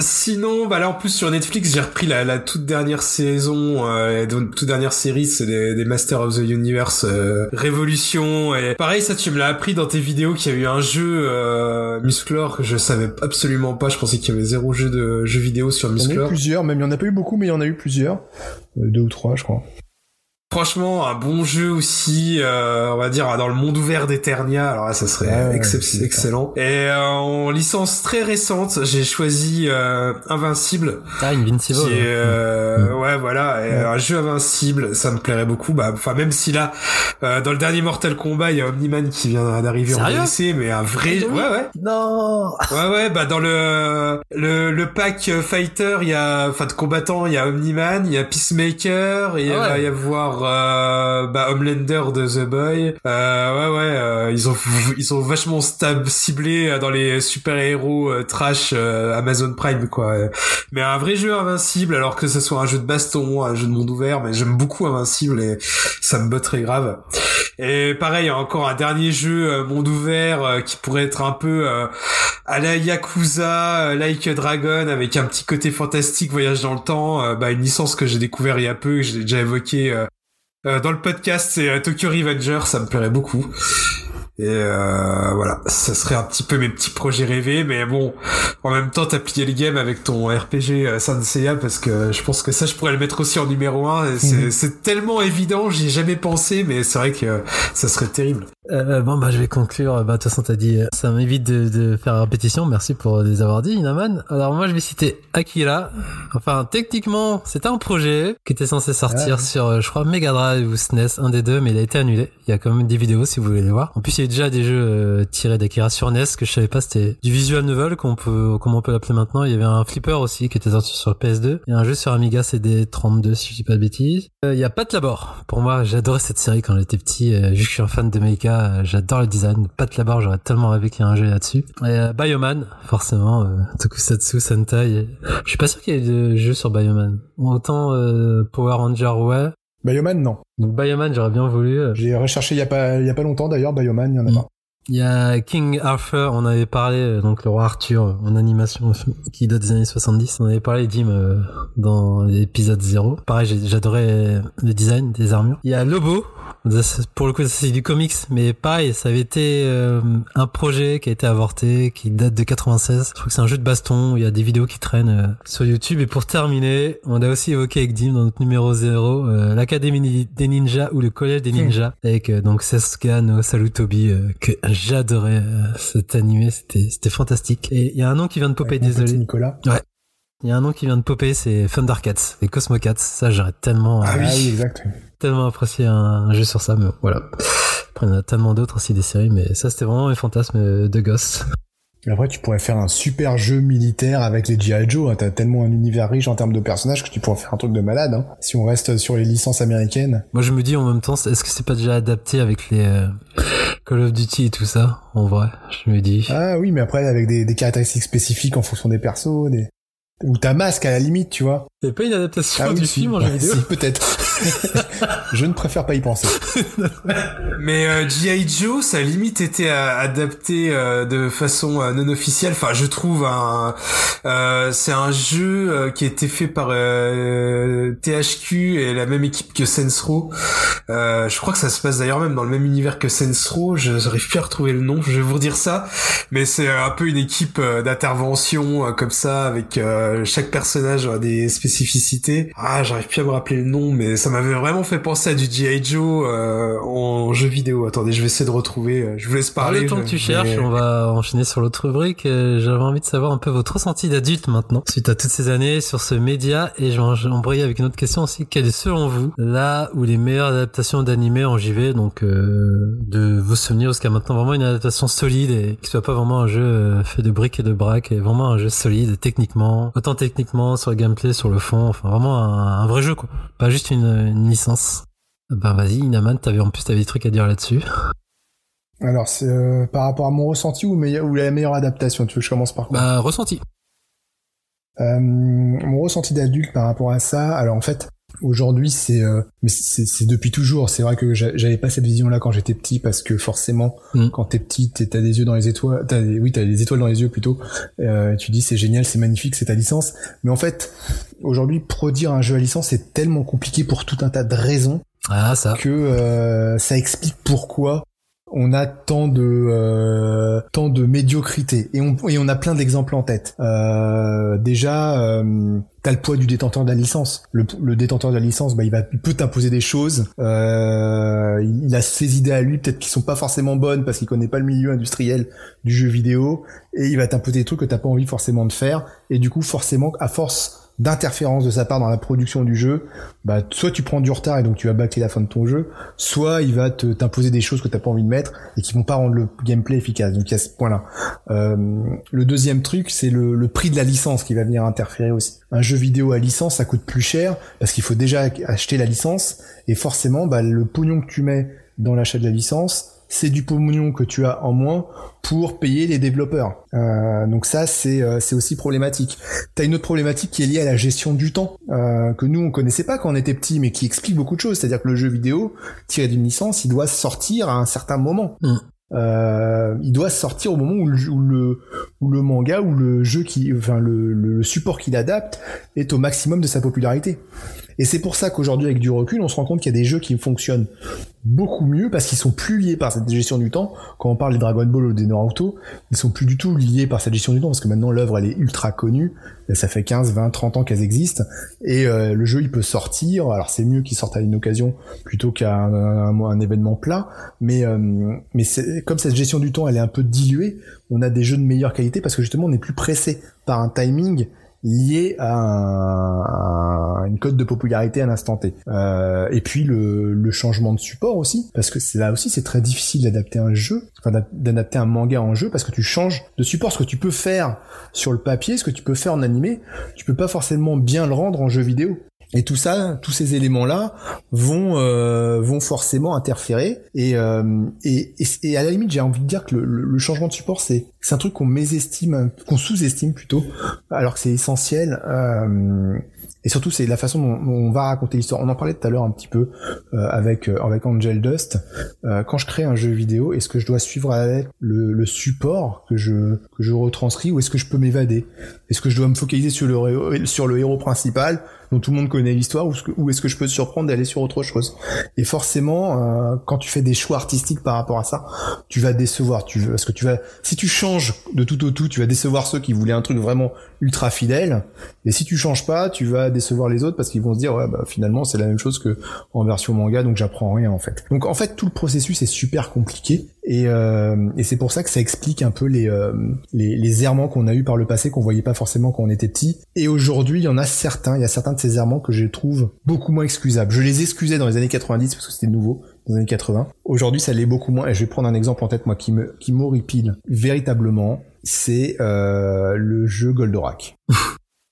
Sinon, bah là en plus sur Netflix, j'ai repris la, la toute dernière saison, euh, donc, toute dernière série, c'est des, des Masters of the Universe euh, Révolution. Et pareil, ça tu me l'as appris dans tes vidéos qu'il y a eu un jeu euh, Musclor que je savais absolument pas. Je pensais qu'il y avait zéro jeu de jeu vidéo sur Il y en a eu Musclor. plusieurs, même il y en a pas eu beaucoup, mais il y en a eu plusieurs. Euh, deux ou trois, je crois. Franchement, un bon jeu aussi, euh, on va dire dans le monde ouvert d'Eternia. Alors là, ça serait Ah ouais, ça. excellent. Et euh, en licence très récente, j'ai choisi euh, Invincible, Ah, Invincible. qui est ouais. euh, ouais voilà, et un jeu Invincible, ça me plairait beaucoup. Bah, enfin même si là, euh, dans le dernier Mortal Kombat, il y a Omniman qui vient d'arriver en DLC, mais un vrai, ouais ouais. Non Ouais ouais bah dans le le, le pack fighter il y a enfin de combattants il y a Omniman il y a Peacemaker et il Ah ouais. va y avoir euh, bah Homelander de The Boy euh, ouais ouais euh, ils ont ils ont vachement stab ciblé euh, dans les super héros trash Amazon Prime quoi. Mais un vrai jeu invincible alors que ce soit un jeu de baston un jeu de monde ouvert mais j'aime beaucoup invincible et ça me botterait grave. Et pareil encore un dernier jeu monde ouvert qui pourrait être un peu à la Yakuza, Like a Dragon, avec un petit côté fantastique, voyage dans le temps, bah, une licence que j'ai découvert il y a peu, que j'ai déjà évoqué euh, dans le podcast, c'est euh, Tokyo Revenger, ça me plairait beaucoup. Et euh, voilà, ça serait un petit peu mes petits projets rêvés, mais bon, en même temps, t'as plié le game avec ton RPG euh, Saint Seiya parce que je pense que ça, je pourrais le mettre aussi en numéro 1. C'est Mhm. c'est tellement évident, j'y ai jamais pensé, mais c'est vrai que ça serait terrible. Euh, bon bah je vais conclure. Bah de toute façon t'as dit, euh, ça m'évite de, de faire répétition. Merci pour les avoir dit, Inaman. Alors moi je vais citer Akira. Enfin techniquement c'était un projet qui était censé sortir Ouais. sur, euh, je crois Mega Drive ou SNES, un des deux, mais il a été annulé. Il y a quand même des vidéos si vous voulez les voir. En plus il y a déjà des jeux euh, tirés d'Akira sur NES que je savais pas. C'était du visual novel qu'on peut, comment on peut l'appeler maintenant. Il y avait un flipper aussi qui était sorti sur le PS2 et un jeu sur Amiga CD32 si je dis pas de bêtises. Euh, Il y a Pat Labor. Pour moi j'adorais cette série quand j'étais petit. Euh, je suis un fan de Mecha, j'adore le design. Pat Labor, j'aurais tellement rêvé qu'il y ait un jeu là-dessus. Et euh, Bioman, forcément, euh, Tokusatsu, Sentai. et- Je suis pas sûr qu'il y ait de jeu sur Bioman. Autant euh, Power Ranger, ouais. Bioman, non. Donc Bioman, j'aurais bien voulu. euh. J'ai recherché il y a pas, il y a pas longtemps d'ailleurs, Bioman, il y en a pas. Il y a King Arthur, on avait parlé, euh, donc le roi Arthur en animation qui date des années 70. On avait parlé Dim dans l'épisode 0. Pareil, j'adorais le design des armures. Il y a Lobo. Pour le coup, c'est du comics, mais pareil, ça avait été euh, un projet qui a été avorté, qui date de 96. Je crois que c'est un jeu de baston. Il y a des vidéos qui traînent euh, sur YouTube. Et pour terminer, on a aussi évoqué avec Dim dans notre numéro 0 euh, l'Académie des Ninjas ou le Collège des Ninjas avec euh, donc Sasuke no Salutobi euh, que j'adorais euh, cet animé. C'était fantastique. Et il y a un nom qui vient de popper, Avec désolé. Nicolas. Il y a un nom qui vient de popper, c'est Thundercats et Cosmocats. Ça, j'aurais tellement, Ah oui. exact. Tellement apprécié un, un jeu sur ça, mais voilà. Après, il y en a tellement d'autres aussi des séries, mais ça, c'était vraiment mes fantasmes de gosse. Après, tu pourrais faire un super jeu militaire avec les G.I. Joe. hein. T'as tellement un univers riche en termes de personnages que tu pourrais faire un truc de malade. hein. Si on reste sur les licences américaines. Moi, je me dis en même temps, est-ce que c'est pas déjà adapté avec les euh, Call of Duty et tout ça En vrai, je me dis. Ah oui, mais après, avec des, des caractéristiques spécifiques en fonction des persos, des... ou ta masque à la limite, tu vois. C'est pas une adaptation Ah oui, du si. film en jeu Ouais, vidéo si, peut-être. je ne préfère pas y penser. Mais euh, G.I. Joe, ça a limite été euh, adapté euh, de façon euh, non officielle. Enfin, je trouve un, euh, c'est un jeu euh, qui a été fait par euh, THQ et la même équipe que Sensro. Euh, je crois que ça se passe d'ailleurs même dans le même univers que Sensro. Je n'arrive plus à retrouver le nom. Je vais vous redire ça, mais c'est un peu une équipe euh, d'intervention euh, comme ça avec euh, chaque personnage a des spécificités spécificité. Ah, j'arrive plus à me rappeler le nom, mais ça m'avait vraiment fait penser à du G.I. Joe euh, en jeu vidéo. Attendez, je vais essayer de retrouver. euh, Je vous laisse parler. le temps que tu mais- cherches, on va enchaîner sur l'autre rubrique. Euh, J'avais envie de savoir un peu votre ressenti d'adulte maintenant, suite à toutes ces années sur ce média. Et je vais embrayer avec une autre question aussi. Quelle est selon vous là où les meilleures adaptations d'animés en JV, donc euh, de vos souvenirs jusqu'à maintenant, vraiment une adaptation solide et qui soit pas vraiment un jeu euh, fait de briques et de braques, et vraiment un jeu solide techniquement, autant techniquement sur le gameplay, sur le fond, enfin vraiment un, un vrai jeu quoi, pas juste une, une licence. Ben vas-y, Inaman, t'avais en plus t'avais des trucs à dire là-dessus. Alors, c'est euh, par rapport à mon ressenti ou, la meilleure adaptation? Tu veux que je commence par quoi? Bah ressenti. Euh, mon ressenti d'adulte par rapport à ça, alors en fait, aujourd'hui c'est, euh, mais c'est, depuis toujours. C'est vrai que j'a- j'avais pas cette vision-là quand j'étais petit parce que forcément, Mm. quand t'es petit, t'as des yeux dans les étoiles, t'as des, oui, t'as des étoiles dans les yeux plutôt. Euh, tu dis c'est génial, c'est magnifique, c'est ta licence. Mais en fait, aujourd'hui, produire un jeu à licence c'est tellement compliqué pour tout un tas de raisons Ah ça. que euh, ça explique pourquoi on a tant de euh, tant de médiocrité et on a plein d'exemples en tête. Euh, déjà, euh, t'as le poids du détenteur de la licence. Le, détenteur de la licence, bah, il va peut t'imposer des choses. Euh, il a ses idées à lui, peut-être qui sont pas forcément bonnes parce qu'il connaît pas le milieu industriel du jeu vidéo et il va t'imposer des trucs que t'as pas envie forcément de faire. Et du coup, forcément, à force d'interférence de sa part dans la production du jeu, bah soit tu prends du retard et donc tu vas bâcler la fin de ton jeu, soit il va te t'imposer des choses que t'as pas envie de mettre et qui vont pas rendre le gameplay efficace. Donc il y a ce point-là. Euh, le deuxième truc, c'est le, prix de la licence qui va venir interférer aussi. Un jeu vidéo à licence, ça coûte plus cher parce qu'il faut déjà acheter la licence et forcément, bah, le pognon que tu mets dans l'achat de la licence, c'est du pognon que tu as en moins pour payer les développeurs. Euh, donc ça, c'est euh, c'est aussi problématique. T'as une autre problématique qui est liée à la gestion du temps euh, que nous on connaissait pas quand on était petit, mais qui explique beaucoup de choses. C'est-à-dire que le jeu vidéo tiré d'une licence, il doit sortir à un certain moment. Mm. Euh, il doit sortir au moment où le, où le où le manga ou le jeu qui, enfin le, le support qu'il adapte est au maximum de sa popularité. Et c'est pour ça qu'aujourd'hui, avec du recul, on se rend compte qu'il y a des jeux qui fonctionnent beaucoup mieux parce qu'ils sont plus liés par cette gestion du temps. Quand on parle des Dragon Ball ou des Naruto, ils sont plus du tout liés par cette gestion du temps parce que maintenant l'œuvre elle est ultra connue. Ça fait 15, 20, 30 ans qu'elles existent et euh, le jeu il peut sortir. Alors c'est mieux qu'il sorte à une occasion plutôt qu'à un, événement plat, mais euh, mais comme cette gestion du temps elle est un peu diluée, on a des jeux de meilleure qualité parce que justement on est plus pressé par un timing lié à, un- une cote de popularité à l'instant T. Euh, et puis le, le changement de support aussi, parce que là aussi c'est très difficile d'adapter un jeu, d'adapter un manga en jeu, parce que tu changes de support. Ce que tu peux faire sur le papier, ce que tu peux faire en animé, tu peux pas forcément bien le rendre en jeu vidéo. Et tout ça, tous ces éléments-là vont euh, vont forcément interférer. Et, euh, et, et, à la limite, j'ai envie de dire que le, le- changement de support, c'est c'est un truc qu'on mésestime, qu'on sous-estime plutôt, alors que c'est essentiel. Euh, et surtout, c'est la façon dont, on va raconter l'histoire. On en parlait tout à l'heure un petit peu euh, avec euh, avec Angel Dust. Euh, quand je crée un jeu vidéo, est-ce que je dois suivre à le, le support que je que je retranscris ou est-ce que je peux m'évader? Est-ce que je dois me focaliser sur le sur le héros principal dont tout le monde connaît l'histoire ou est-ce que, je peux surprendre d'aller sur autre chose? Et forcément, euh, quand tu fais des choix artistiques par rapport à ça, tu vas décevoir. Tu parce que tu vas si tu changes de tout au tout, tu vas décevoir ceux qui voulaient un truc vraiment ultra fidèle. Et si tu changes pas, tu vas décevoir les autres parce qu'ils vont se dire ouais bah finalement c'est la même chose que en version manga donc j'apprends rien en fait. Donc en fait tout le processus est super compliqué et, euh, et c'est pour ça que ça explique un peu les euh, les, les errements qu'on a eu par le passé qu'on voyait pas forcément quand on était petit. Et aujourd'hui il y en a certains, il y a certains de ces errements que je trouve beaucoup moins excusables. Je les excusais dans les années 90 parce que c'était nouveau dans les années 80. Aujourd'hui, ça l'est beaucoup moins. Et je vais prendre un exemple en tête, moi, qui me, qui m'horripile véritablement. C'est euh, le jeu Goldorak.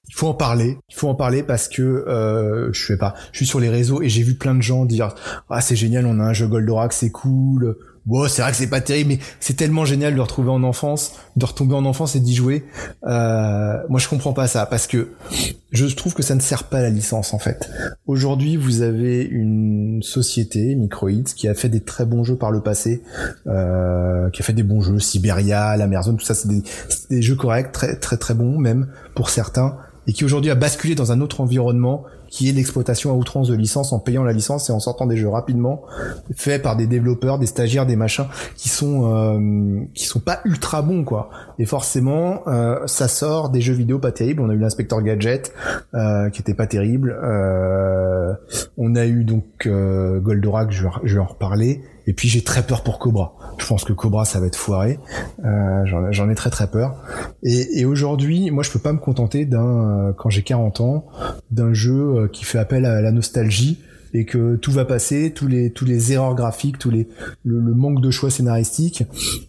Il faut en parler. Il faut en parler parce que euh, je sais pas. Je suis sur les réseaux et j'ai vu plein de gens dire ah c'est génial, on a un jeu Goldorak, c'est cool. Bon, c'est vrai que c'est pas terrible, mais c'est tellement génial de retrouver en enfance, de retomber en enfance et d'y jouer. Euh, moi, je comprends pas ça parce que je trouve que ça ne sert pas à la licence en fait. Aujourd'hui, vous avez une société, Microids, qui a fait des très bons jeux par le passé, euh, qui a fait des bons jeux, Siberia, la tout ça, c'est des, des jeux corrects, très très très bons même pour certains, et qui aujourd'hui a basculé dans un autre environnement qui est l'exploitation à outrance de licence en payant la licence et en sortant des jeux rapidement, faits par des développeurs, des stagiaires, des machins qui sont euh, qui sont pas ultra bons quoi. Et forcément, euh, ça sort des jeux vidéo pas terribles. On a eu l'inspecteur gadget euh, qui était pas terrible. On a eu donc Goldorak, je vais en reparler. Et puis j'ai très peur pour Cobra. Je pense que Cobra ça va être foiré. Euh, j'en- ai très très peur. Et, aujourd'hui, moi je peux pas me contenter d'un, euh, quand j'ai 40 ans, d'un jeu euh, qui fait appel à la nostalgie et que tout va passer, tous les tous les erreurs graphiques, tous les le, manque de choix scénaristique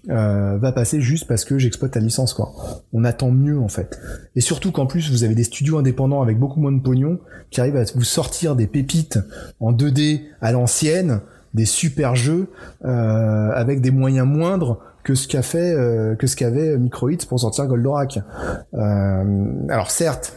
va passer juste parce que j'exploite la licence quoi. On attend mieux en fait. Et surtout qu'en plus vous avez des studios indépendants avec beaucoup moins de pognon qui arrivent à vous sortir des pépites en 2D à l'ancienne, des super jeux euh, avec des moyens moindres que ce qu'a fait euh, que ce qu'avait Microids pour sortir Goldorak. Euh, alors certes,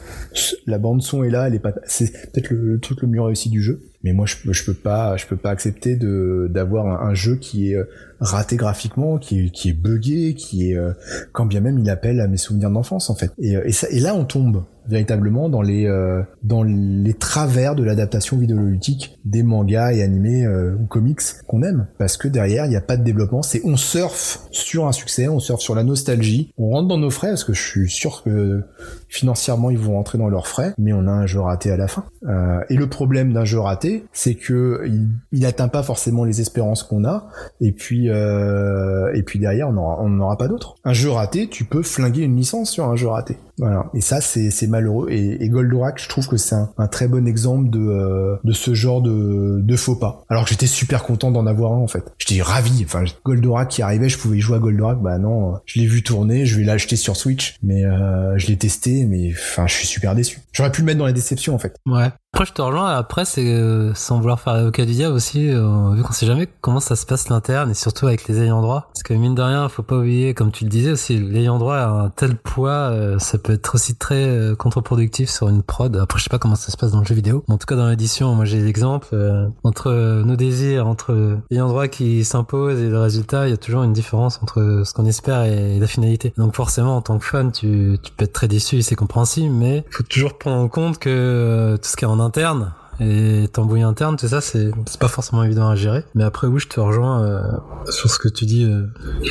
la bande son est là, elle est pas c'est peut-être le, truc le mieux réussi du jeu, mais moi je je peux pas je peux pas accepter de d'avoir un, jeu qui est raté graphiquement, qui est qui est buggé, qui est euh, quand bien même il appelle à mes souvenirs d'enfance en fait. Et, euh, et ça et là on tombe véritablement dans les euh, dans les travers de l'adaptation vidéoludique des mangas et animés euh, ou comics qu'on aime. Parce que derrière il n'y a pas de développement c'est on surfe sur un succès on surfe sur la nostalgie. On rentre dans nos frais parce que je suis sûr que financièrement ils vont rentrer dans leurs frais mais on a un jeu raté à la fin. Euh, et le problème d'un jeu raté c'est que il, il atteint pas forcément les espérances qu'on a. Et puis euh, et puis derrière on aura on n'en aura pas d'autres un jeu raté tu peux flinguer une licence sur un jeu raté voilà. Et ça c'est malheureux. Et, et Goldorak je trouve que c'est un, un très bon exemple de euh, de ce genre de de faux pas. Alors que j'étais super content d'en avoir un en fait. J'étais ravi. Enfin Goldorak qui arrivait je pouvais y jouer à Goldorak. Bah non je l'ai vu tourner je vais l'acheter sur Switch. Mais euh, je l'ai testé mais enfin je suis super déçu. J'aurais pu le mettre dans la déception en fait. Ouais. Après, je te rejoins. Après, c'est euh, sans vouloir faire l'avocat du diable aussi, euh, vu qu'on sait jamais comment ça se passe l'interne et surtout avec les ayants droit. Parce que mine de rien, faut pas oublier, comme tu le disais aussi, l'ayant droit a un tel poids, euh, ça peut être aussi très euh, contre-productif sur une prod. Après, je sais pas comment ça se passe dans le jeu vidéo. Mais en tout cas, dans l'édition, moi j'ai l'exemple euh, entre euh, nos désirs, entre l'ayant droit qui s'impose et le résultat, il y a toujours une différence entre ce qu'on espère et la finalité. Donc forcément, en tant que fan, tu, peux être très déçu et c'est compréhensible, mais faut toujours prendre en compte que euh, tout ce qui est en interne et tambouille interne, tout ça, c'est pas forcément évident à gérer. Mais après, oui, je te rejoins euh, sur ce que tu dis euh,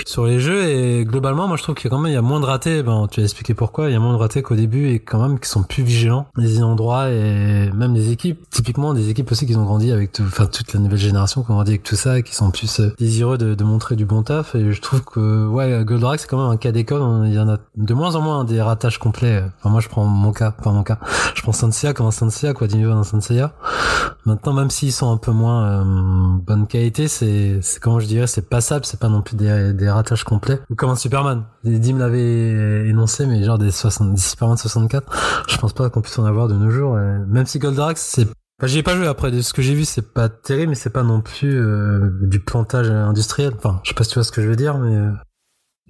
sur les jeux et globalement, moi, je trouve qu'il y a quand même il y a moins de ratés. Ben, tu as expliqué pourquoi. Il y a moins de ratés qu'au début et quand même qui sont plus vigilants, les endroits et même les équipes. Typiquement, des équipes aussi qui ont grandi avec tout, enfin toute la nouvelle génération qui ont grandi avec tout ça et qui sont plus euh, désireux de, de montrer du bon taf. Et je trouve que ouais, Goldorak, c'est quand même un cas d'école. Il y en a de moins en moins des ratages complets. Enfin, moi, je prends mon cas, enfin mon cas. Je prends Sanseiya comme un Sanseiya, quoi, du niveau d'un Sanseiya. Maintenant, même s'ils sont un peu moins euh, bonne qualité, c'est, c'est comment je dirais, c'est passable, c'est pas non plus des, des ratages complets. Ou comme un Superman. Dim l'avait énoncé, mais genre des, 60, des Superman 64, je pense pas qu'on puisse en avoir de nos jours. et même si Goldrax, c'est Enfin, j'y ai pas joué après, de ce que j'ai vu, c'est pas terrible, mais c'est pas non plus euh, du plantage industriel. Enfin, je sais pas si tu vois ce que je veux dire, mais... euh,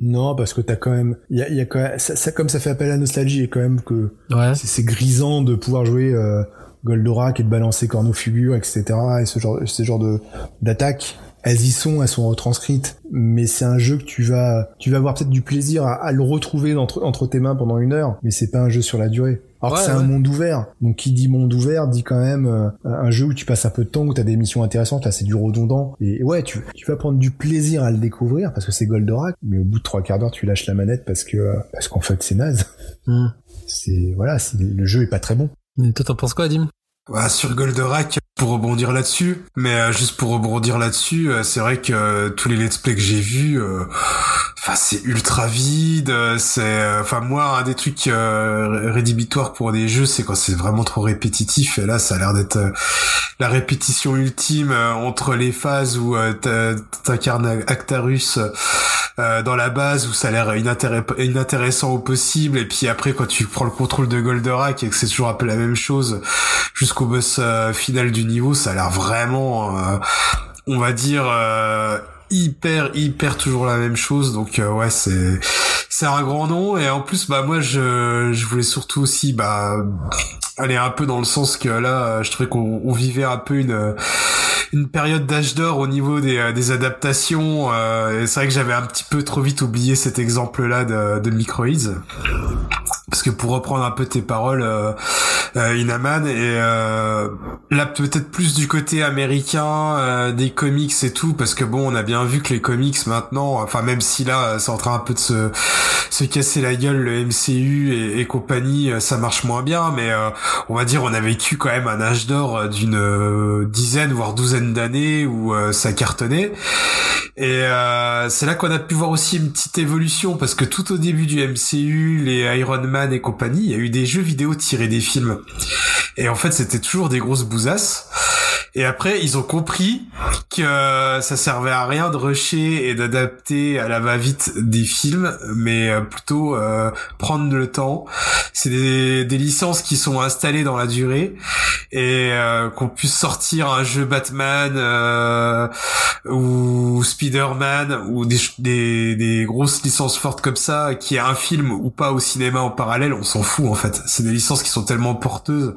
non parce que t'as quand même il y a, y a quand même ça, ça- comme ça fait appel à la nostalgie et quand même que Ouais. c'est c'est grisant de pouvoir jouer euh, Goldorak et de balancer corno figure etc et ce genre ce genre de d'attaques elles y sont elles sont retranscrites. Mais c'est un jeu que tu vas tu vas avoir peut-être du plaisir à, à le retrouver entre entre tes mains pendant une heure mais c'est pas un jeu sur la durée. Alors Ouais, c'est un monde ouvert. Donc qui dit monde ouvert dit quand même euh, un jeu où tu passes un peu de temps où t'as des missions intéressantes. Là c'est du redondant. Et ouais tu tu vas prendre du plaisir à le découvrir parce que c'est Goldorak mais au bout de trois quarts d'heure tu lâches la manette parce que euh, parce qu'en fait c'est naze. Hmm. c'est voilà c'est le jeu est pas très bon Et toi, Bah, sur Goldorak, pour rebondir là-dessus, mais euh, juste pour rebondir là-dessus, euh, c'est vrai que euh, tous les let's play que j'ai vus, enfin c'est ultra vide, c'est, enfin moi un des trucs rédhibitoires pour des jeux, c'est quand c'est vraiment trop répétitif. Et là, ça a l'air d'être la répétition ultime entre les phases où t'incarnes Actarus dans la base où ça a l'air inintéressant au possible, et puis après quand tu prends le contrôle de Goldorak et que c'est toujours un peu la même chose jusqu'au boss euh, final du niveau, ça a l'air vraiment, euh, on va dire, euh, hyper hyper toujours la même chose. Donc euh, ouais, c'est c'est un grand nom et en plus bah moi je je voulais surtout aussi bah aller un peu dans le sens que là je trouvais qu'on on vivait un peu une une période d'âge d'or au niveau des, des adaptations. euh, et c'est vrai que j'avais un petit peu trop vite oublié cet exemple-là de, de Microids. Parce que pour reprendre un peu tes paroles, euh, euh, Inaman, et euh, là peut-être plus du côté américain euh, des comics et tout, parce que bon, on a bien vu que les comics maintenant, enfin même si là c'est en train un peu de se se casser la gueule, le MCU et, et compagnie, ça marche moins bien, mais on va dire on a vécu quand même un âge d'or d'une dizaine voire douzaine d'années où ça cartonnait, et c'est là qu'on a pu voir aussi une petite évolution, parce que tout au début du MCU, les Iron Man et compagnie, il y a eu des jeux vidéo tirés des films. Et en fait, c'était toujours des grosses bousasses. Et après, ils ont compris que ça servait à rien de rusher et d'adapter à la va-vite des films, mais euh, plutôt euh, prendre le temps. C'est des, des, licences qui sont installées dans la durée et euh, qu'on puisse sortir un jeu Batman euh, ou Spider-Man ou des, des, des, grosses licences fortes comme ça, qui a un film ou pas au cinéma en parallèle, on s'en fout en fait. C'est des licences qui sont tellement porteuses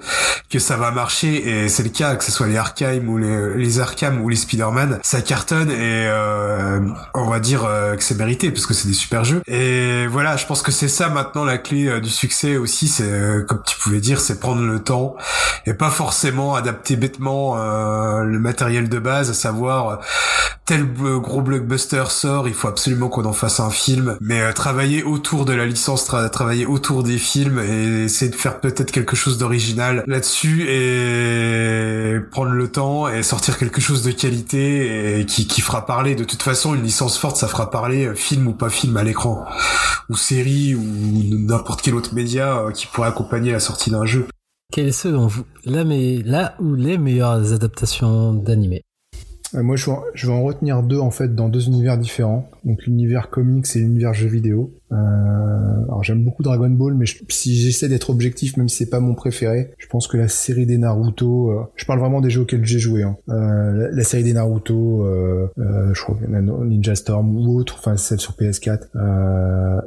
que ça va marcher et c'est le cas que ce soit les Arkham ou les, Arkham ou les Spider-Man, ça cartonne et euh, on va dire euh, que c'est mérité parce que c'est des super jeux. Et voilà, je pense que c'est ça maintenant la clé euh, du succès aussi, c'est euh, comme tu pouvais dire, c'est prendre le temps et pas forcément adapter bêtement le matériel de base, à savoir tel gros blockbuster sort, il faut absolument qu'on en fasse un film, mais travailler autour de la licence, travailler autour des films et essayer de faire peut-être quelque chose d'original là-dessus et prendre le temps et sortir quelque chose de qualité et qui, qui fera parler. De toute façon, une licence forte, ça fera parler euh, film ou pas film à l'écran, ou série ou n'importe quel autre média euh, qui pourrait accompagner la sortie d'un jeu. Quelles sont selon vous là, mais, là ou les meilleures adaptations d'animé euh, moi, je vais, en, retenir deux en fait dans deux univers différents. Donc l'univers comics et l'univers jeux vidéo. Euh, alors j'aime beaucoup Dragon Ball, mais si j'essaie d'être objectif, même si c'est pas mon préféré, je pense que la série des Naruto. Euh, je parle vraiment des jeux auxquels j'ai joué. Hein. Euh, la, série des Naruto, euh, je crois Ninja Storm ou autre, enfin celle sur PS4,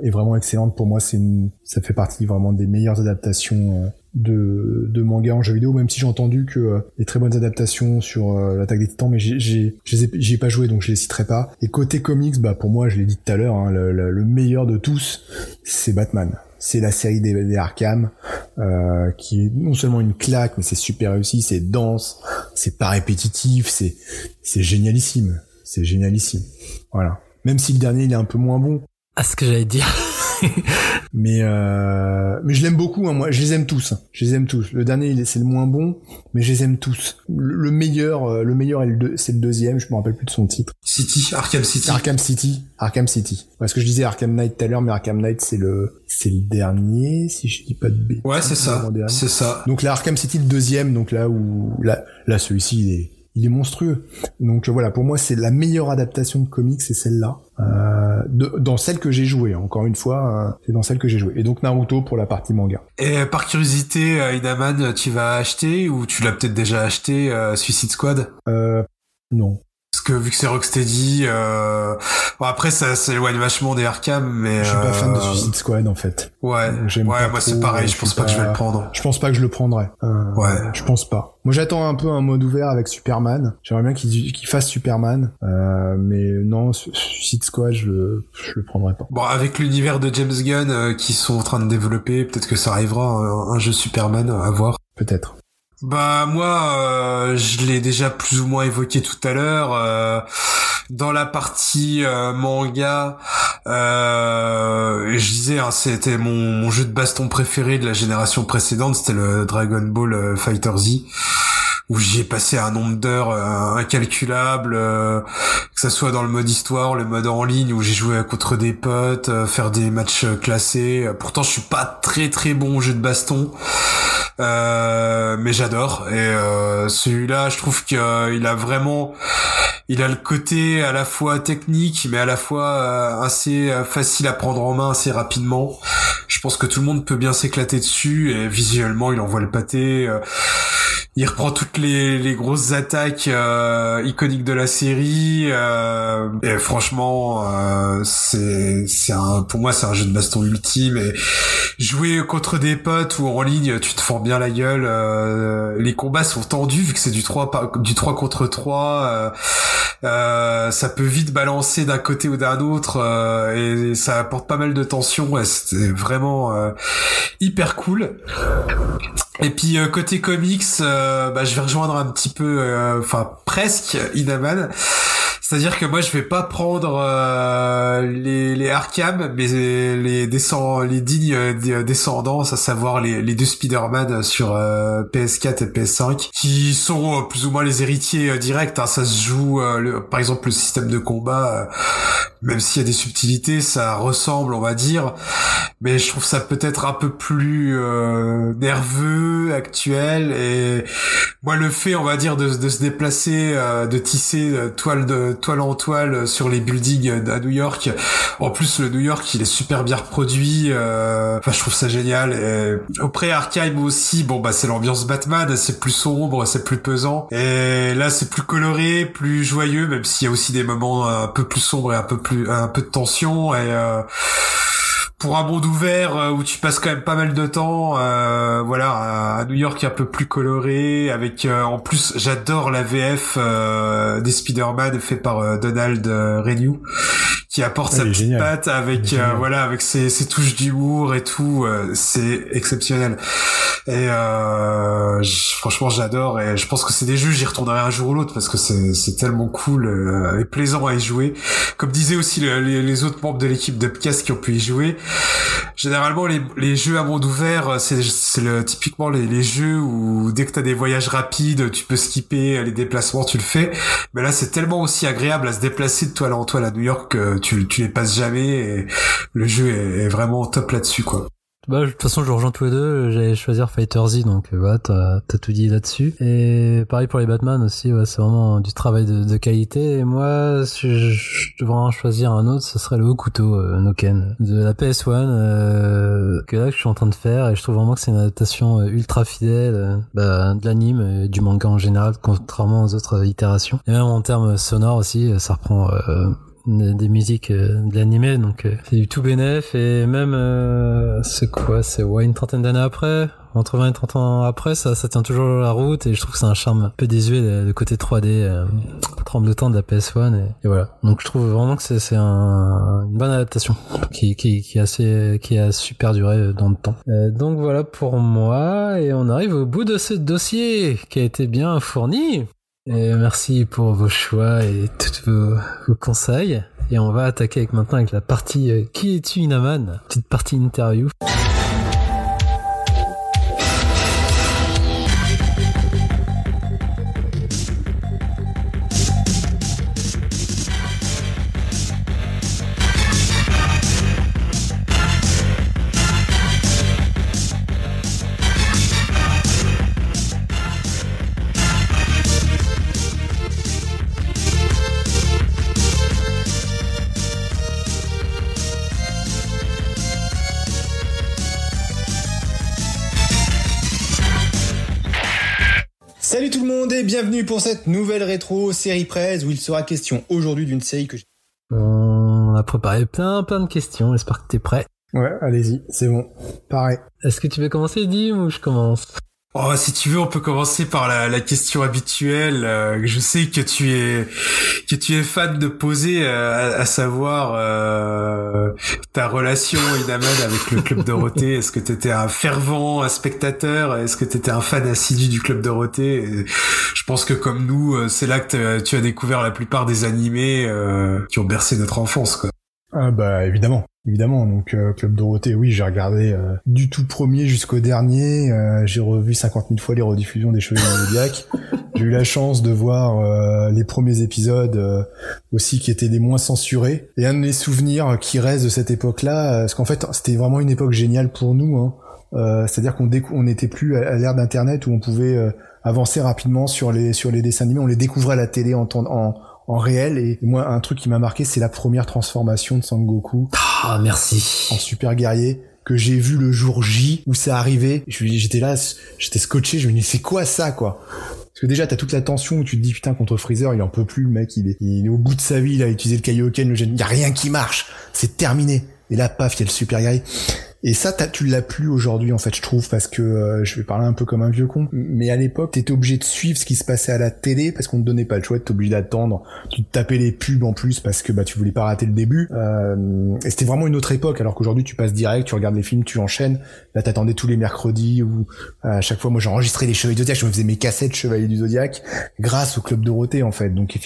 est vraiment excellente pour moi. C'est ça fait partie vraiment des meilleures adaptations de, de manga en jeu vidéo, même si j'ai entendu que euh, les très bonnes adaptations sur euh, l'attaque des titans, mais j'ai j'y ai pas joué donc je les citerai pas. Et côté comics, bah moi, je l'ai dit tout à l'heure, hein, le, le, meilleur de tous, c'est Batman. C'est la série des, des Arkham, euh, qui est non seulement une claque, mais c'est super réussi, c'est dense, c'est pas répétitif, c'est c'est génialissime, c'est génialissime. Voilà. Même si le dernier il est un peu moins bon. Ah, ce que j'allais dire. mais euh, mais je l'aime beaucoup. Hein, moi, je les aime tous. Hein. Je les aime tous. Le dernier, c'est le moins bon, mais je les aime tous. Le, meilleur, euh, le meilleur, c'est le deuxième. Je me rappelle plus de son titre. City, Arkham City. Arkham City, Arkham City. Parce que je disais Arkham Knight tout à l'heure, mais Arkham Knight, c'est le, c'est le dernier, si je dis pas de bêtises. Ouais, c'est ça. C'est ça. Donc là, Arkham City, le deuxième. Donc là où, là, là, celui-ci, il est il est monstrueux. Donc voilà, pour moi, c'est la meilleure adaptation de comics, c'est celle-là. Euh, dans celle que j'ai jouée, encore une fois, euh, c'est dans celle que j'ai jouée. Et donc Naruto pour la partie manga. Et euh, par curiosité, euh, Inaman, tu vas acheter ou tu l'as peut-être déjà acheté Suicide Squad? Non. Parce que vu que c'est Rocksteady, euh... bon, après ça s'éloigne vachement des Arkham, mais je suis pas fan de Suicide Squad en fait. Ouais, ouais, moi c'est pareil. Je pense pas, que je vais le prendre. Je pense pas que je le prendrai. Euh, ouais, je pense pas. Moi j'attends un peu un mode ouvert avec Superman. J'aimerais bien qu'il fasse Superman, euh, mais non, Suicide Squad, je le, je le prendrai pas. Bon, avec l'univers de James Gunn euh, qui sont en train de développer, peut-être que ça arrivera un, un jeu Superman à voir. Peut-être. Bah moi, euh, je l'ai déjà plus ou moins évoqué tout à l'heure. Euh, dans la partie euh, manga, je disais, hein, c'était mon, mon, jeu de baston préféré de la génération précédente, c'était le Dragon Ball Fighter Z où j'y ai passé un nombre d'heures euh, incalculable, euh, que ça soit dans le mode histoire, le mode en ligne où j'ai joué contre des potes, euh, faire des matchs classés. Pourtant, je suis pas très très bon au jeu de baston, mais j'adore. Et celui-là, je trouve qu'il a vraiment, il a le côté à la fois technique, mais à la fois assez facile à prendre en main assez rapidement. Je pense que tout le monde peut bien s'éclater dessus et visuellement, il envoie le pâté il reprend toutes les, les grosses attaques euh, iconiques de la série euh, et franchement euh, c'est un pour moi c'est un jeu de baston ultime et jouer contre des potes ou en ligne tu te fends bien la gueule euh, les combats sont tendus vu que c'est du 3 du 3 contre 3 euh, ça peut vite balancer d'un côté ou d'un autre et ça apporte pas mal de tension ouais, c'était vraiment hyper cool. Et puis euh, côté comics, euh, bah, je vais rejoindre un petit peu, euh, enfin presque Inaman. C'est-à-dire que moi je vais pas prendre les, les Arkham, mais les descend, les dignes descendants, à savoir les, les deux Spider-Man sur PS4 et PS5, qui sont plus ou moins les héritiers directs. Hein. Ça se joue, par exemple le système de combat, même s'il y a des subtilités, ça ressemble, on va dire, mais je trouve ça peut-être un peu plus nerveux actuel et moi le fait on va dire de, se déplacer euh, de tisser euh, toile de toile en toile sur les buildings à New York. En plus le New York il est super bien reproduit euh, enfin je trouve ça génial. Et auprès Arkham aussi bon bah c'est l'ambiance Batman c'est plus sombre c'est plus pesant. Et là c'est plus coloré plus joyeux même s'il y a aussi des moments un peu plus sombres et un peu plus un peu de tension. Et pour un monde ouvert euh, où tu passes quand même pas mal de temps, euh, voilà, à New York un peu plus coloré, avec euh, en plus j'adore la VF des Spider-Man fait par Donald Renew qui apporte sa petite patte avec voilà avec ses, ses touches d'humour et tout, c'est exceptionnel. Et franchement j'adore et je pense que c'est des jeux j'y retournerai un jour ou l'autre parce que c'est c'est tellement cool et plaisant à y jouer. Comme disaient aussi les, les autres membres de l'équipe d'Upcast qui ont pu y jouer, généralement les, les jeux à monde ouvert, c'est c'est le typiquement les, les jeux où dès que t'as des voyages rapides, tu peux skipper les déplacements, tu le fais. Mais là, c'est tellement aussi agréable à se déplacer de toile en toile à New York que tu tu les passes jamais et le jeu est, est vraiment top là-dessus quoi. Bah, de toute façon, je rejoins tous les deux. J'allais choisir Fighter Z, donc euh, voilà, t'as as tout dit là-dessus. Et pareil pour les Batman aussi, ouais, c'est vraiment du travail de, de, qualité. Et moi, si je, devrais en choisir un autre, ce serait le haut couteau euh, Noken de la PS1, euh, que là que je suis en train de faire. Et je trouve vraiment que c'est une adaptation euh, ultra fidèle bah, de l'anime et du manga en général, contrairement aux autres itérations. Et même en termes sonores aussi, ça reprend des, musiques euh, de l'animé, donc euh, c'est du tout bénef et même euh, c'est quoi, c'est ouais une trentaine d'années après, entre 20 et 30 ans après, ça, ça tient toujours la route et je trouve que c'est un charme un peu désuet le, côté 3D, euh, tremblotant de la PS1 et, voilà. Donc je trouve vraiment que c'est, un, une bonne adaptation qui, qui, qui, assez, qui a super duré dans le temps. donc voilà pour moi et on arrive au bout de ce dossier qui a été bien fourni. Et merci pour vos choix et tous vos, conseils. Et on va attaquer avec maintenant avec la partie euh, Qui es-tu Inaman? Petite partie interview. Bienvenue pour cette nouvelle rétro série presse où il sera question aujourd'hui d'une série que On a préparé plein plein de questions, j'espère que t'es prêt. Ouais, allez-y, c'est bon. Pareil. Est-ce que tu veux commencer, Dim, ou je commence? Oh, si tu veux, on peut commencer par la, la question habituelle. Euh, je sais que tu es que tu es fan de poser, euh, à, savoir euh, ta relation, Inaman, avec le club Dorothée. Est-ce que tu étais un fervent spectateur? Est-ce que tu étais un fan assidu du club Dorothée? Je pense que comme nous, c'est là que tu as découvert la plupart des animés qui ont bercé notre enfance, quoi. Ah bah évidemment évidemment. Donc euh, Club Dorothée, oui, j'ai regardé euh, du tout premier jusqu'au dernier. Euh, j'ai revu 50 000 fois les rediffusions des Chevaliers Zodiac. j'ai eu la chance de voir les premiers épisodes aussi qui étaient les moins censurés. Et un de mes souvenirs qui reste de cette époque-là, parce qu'en fait, c'était vraiment une époque géniale pour nous. Hein. C'est-à-dire qu'on on n'était plus à, l'ère d'Internet où on pouvait avancer rapidement sur les sur les dessins animés. On les découvrait à la télé en, en, en réel et moi un truc qui m'a marqué c'est la première transformation de Sangoku. Ah merci. En super guerrier que j'ai vu le jour J où ça arrivait. J'étais là, j'étais scotché, je me disais c'est quoi ça quoi? Parce que déjà, t'as toute la tension où tu te dis, putain, contre Freezer, il en peut plus, le mec, il est, il est au bout de sa vie, il a utilisé le Kaioken, le gène, y a rien qui marche, c'est terminé. Et là, paf, il y a le super guerrier. Et ça, tu l'as plus aujourd'hui, en fait, je trouve, parce que euh, je vais parler un peu comme un vieux con. Mais à l'époque, t'étais obligé de suivre ce qui se passait à la télé parce qu'on te donnait pas le choix, t'étais obligé d'attendre. Tu tapais les pubs en plus parce que bah tu voulais pas rater le début. Euh, et c'était vraiment une autre époque, alors qu'aujourd'hui tu passes direct, tu regardes les films, tu enchaînes. Là, t'attendais tous les mercredis ou à chaque fois, moi j'enregistrais les Chevaliers du Zodiac, je me faisais mes cassettes Chevaliers du Zodiac grâce au club Dorothée en fait. Donc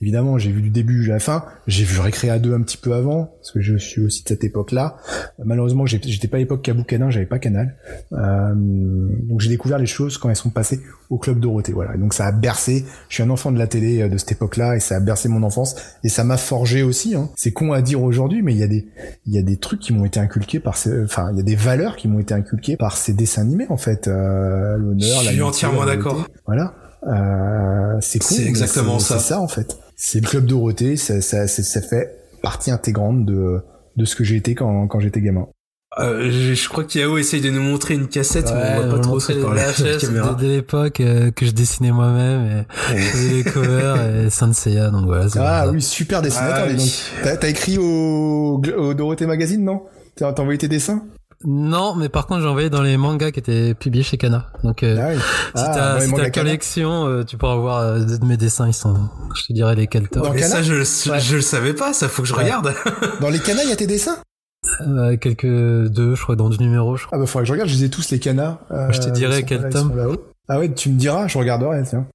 évidemment, j'ai vu du début à la fin. J'ai vu Récréa 2 un petit peu avant parce que je suis aussi de cette époque-là. Malheureusement, j'ai- j'étais pas à l'époque Cabou Canin, j'avais pas Canal. Euh, donc j'ai découvert les choses quand elles sont passées au club Dorothée. Voilà. Et donc ça a bercé. Je suis un enfant de la télé euh, de cette époque-là et ça a bercé mon enfance et ça m'a forgé aussi. Hein. C'est con à dire aujourd'hui, mais il y a des il y a des trucs qui m'ont été inculqués par ces, enfin il y a des valeurs qui m'ont été inculquées par ces dessins animés en fait. Euh, L'honneur, Je suis entièrement la d'accord. Voilà. Euh, c'est con, C'est exactement ça. C'est ça en fait. C'est le club Dorothée. Ça, ça, ça, ça fait partie intégrante de de ce que j'ai été quand quand j'étais gamin. Euh, je, je crois qu'Yao essaye de nous montrer une cassette, mais on voit pas trop ça par la caméra. dès, l'époque euh, que je dessinais moi-même et je faisais les covers et Sanseiya donc voilà. Ah oui, super dessinateur. Ah oui. T'as t'as écrit au, au Dorothée Magazine, non? T'as t'as envoyé tes dessins? Non, mais par contre j'ai envoyé dans les mangas qui étaient publiés chez Kana. Donc euh, Ah oui. si Ah, t'as si t'as Kana. collection, euh, tu pourras voir euh, de mes dessins. Ils sont, je te dirai lesquels top. Dans Mais Cana ça, je, le- je le savais pas, ça faut que je Ouais. regarde. Dans les canas, il y a tes dessins? Euh, quelques deux, je crois, dans du numéro. Je crois. Ah bah faudrait que je regarde, je les ai tous les canas. Euh, Je te dirai ils sont- quel tome. Ah ouais, tu me diras, je regarderai, tiens.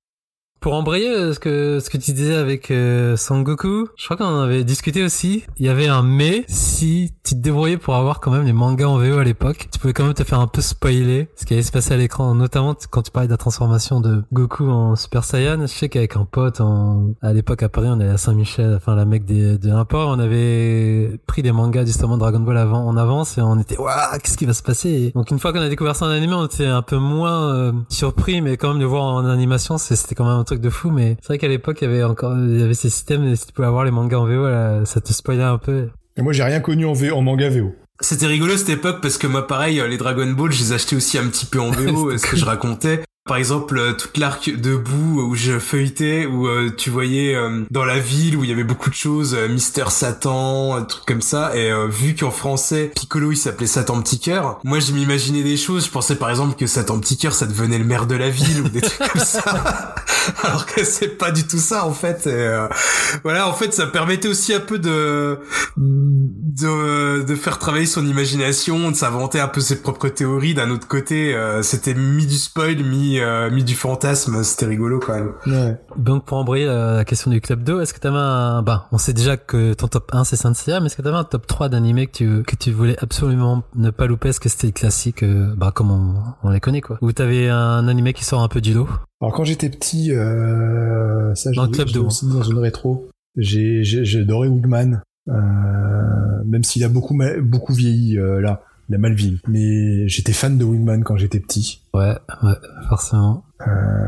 Pour embrayer euh, ce que ce que tu disais avec euh, Sangoku, je crois qu'on en avait discuté aussi. Il y avait un mais si tu te débrouillais pour avoir quand même les mangas en VO à l'époque, tu pouvais quand même te faire un peu spoiler ce qui allait se passer à l'écran, notamment quand tu parlais de la transformation de Goku en Super Saiyan. Je sais qu'avec un pote en, à l'époque à Paris, on allait à Saint-Michel, enfin la mec des de l'import, on avait pris des mangas justement Dragon Ball avant en avance et on était waouh qu'est-ce qui va se passer? Donc une fois qu'on a découvert ça en animé, on était un peu moins euh, surpris, mais quand même de voir en animation, c'était quand même truc de fou. Mais c'est vrai qu'à l'époque, il y avait encore, il y avait ces systèmes, et si tu pouvais avoir les mangas en VO, là, ça te spoilait un peu. Et moi, j'ai rien connu en, V- en manga VO. C'était rigolo cette époque parce que moi pareil euh, les Dragon Ball je les achetais aussi un petit peu en VO euh, ce que je racontais par exemple euh, toute l'arc debout où je feuilletais où euh, tu voyais euh, dans la ville où il y avait beaucoup de choses Mister Satan un truc comme ça. Et vu qu'en français Piccolo il s'appelait Satan Petit Cœur moi je m'imaginais des choses. Je pensais par exemple que Satan Petit Cœur ça devenait le maire de la ville ou des trucs comme ça. Alors que c'est pas du tout ça en fait. Et, euh, voilà en fait ça permettait aussi un peu de de, de faire travailler son imagination, de s'inventer un peu ses propres théories. D'un autre côté, euh, c'était mi du spoil, mi, euh, mi du fantasme. C'était rigolo quand même. Ouais. Donc pour embrayer la, question du club 2, est-ce que t'avais un, bah, on sait déjà que ton top 1 c'est Saint Seiya, mais est-ce que t'avais un top 3 d'animés que tu, que tu voulais absolument ne pas louper? Est-ce que c'était le classique, euh, bah, comme on, on les connaît, quoi? Ou t'avais un animé qui sort un peu du lot? Alors quand j'étais petit, euh, ça Dans le club j'ai de aussi dans une rétro. J'ai adoré Woodman, euh, même s'il a beaucoup beaucoup vieilli euh, là, il a mal vieilli. Mais j'étais fan de Wingman quand j'étais petit. Ouais, ouais, forcément. Euh,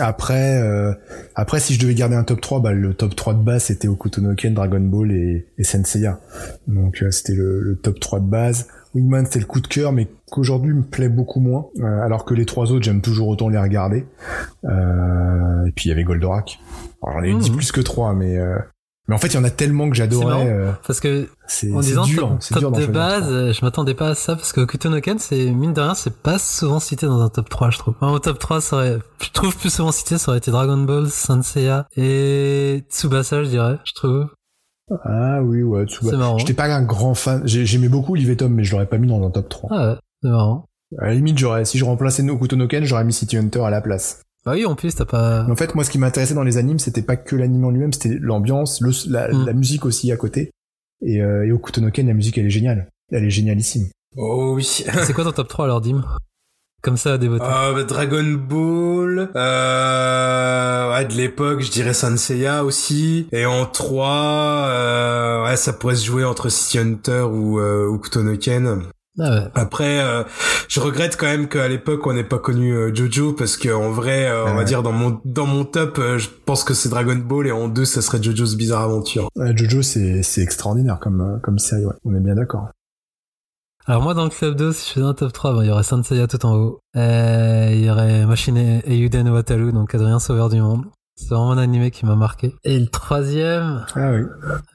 après, euh, après, si je devais garder un top 3, bah, le top 3 de base, c'était Okutonoken, Dragon Ball et, et Senseiya. Donc, euh, c'était le, le top 3 de base. Wingman, c'était le coup de cœur, mais qu'aujourd'hui me plaît beaucoup moins. Euh, alors que les trois autres, j'aime toujours autant les regarder. Euh, et puis, il y avait Goldorak. Alors, j'en ai dit Mhm. plus que trois, mais... Mais en fait, il y en a tellement que j'adorais. euh, Parce que, c'est en disant dur, top, top dur de base, euh, je m'attendais pas à ça parce que Kutonoken, c'est, mine de rien, c'est pas souvent cité dans un top 3, je trouve. Enfin, au top 3, ça aurait, je trouve plus souvent cité, ça aurait été Dragon Ball, Senseiya et Tsubasa, je dirais, je trouve. Ah oui, ouais, Tsuba. C'est marrant. J'étais pas un grand fan. J'ai- J'aimais beaucoup Olivier Tom, mais je l'aurais pas mis dans un top 3. Ah ouais, c'est marrant. À la limite, j'aurais, si je remplaçais no Ken, j'aurais mis City Hunter à la place. Bah oui, en plus, t'as pas, en fait, moi, ce qui m'intéressait dans les animes, c'était pas que l'anime en lui-même, c'était l'ambiance, la, Mm. la musique aussi à côté. Et, euh, et Okuto no Ken, la musique, elle est géniale. Elle est génialissime. Oh oui. c'est quoi ton top 3 alors, Dim? Comme ça, à dévoter. Euh, bah, Dragon Ball, euh, ouais, de l'époque, je dirais Sanseiya aussi. Et en 3, euh, ouais, ça pourrait se jouer entre City Hunter ou, euh, ou Kutonoken. Ah ouais. Après, euh, je regrette quand même qu'à l'époque on n'ait pas connu euh, Jojo parce que en vrai, euh, on va Ouais. dire dans mon dans mon top, euh, je pense que c'est Dragon Ball et en deux, ça serait Jojo's Bizarre Adventure. Euh, Jojo, c'est, c'est extraordinaire comme, comme série, ouais. On est bien d'accord. Alors moi dans le club 2, si je faisais un top 3, bon, il y aurait Sanseiya tout en haut. Il y aurait Machine et Eiyuden Wataru, donc Adrien Sauveur du Monde. C'est vraiment un animé qui m'a marqué. Et le troisième, Ah oui.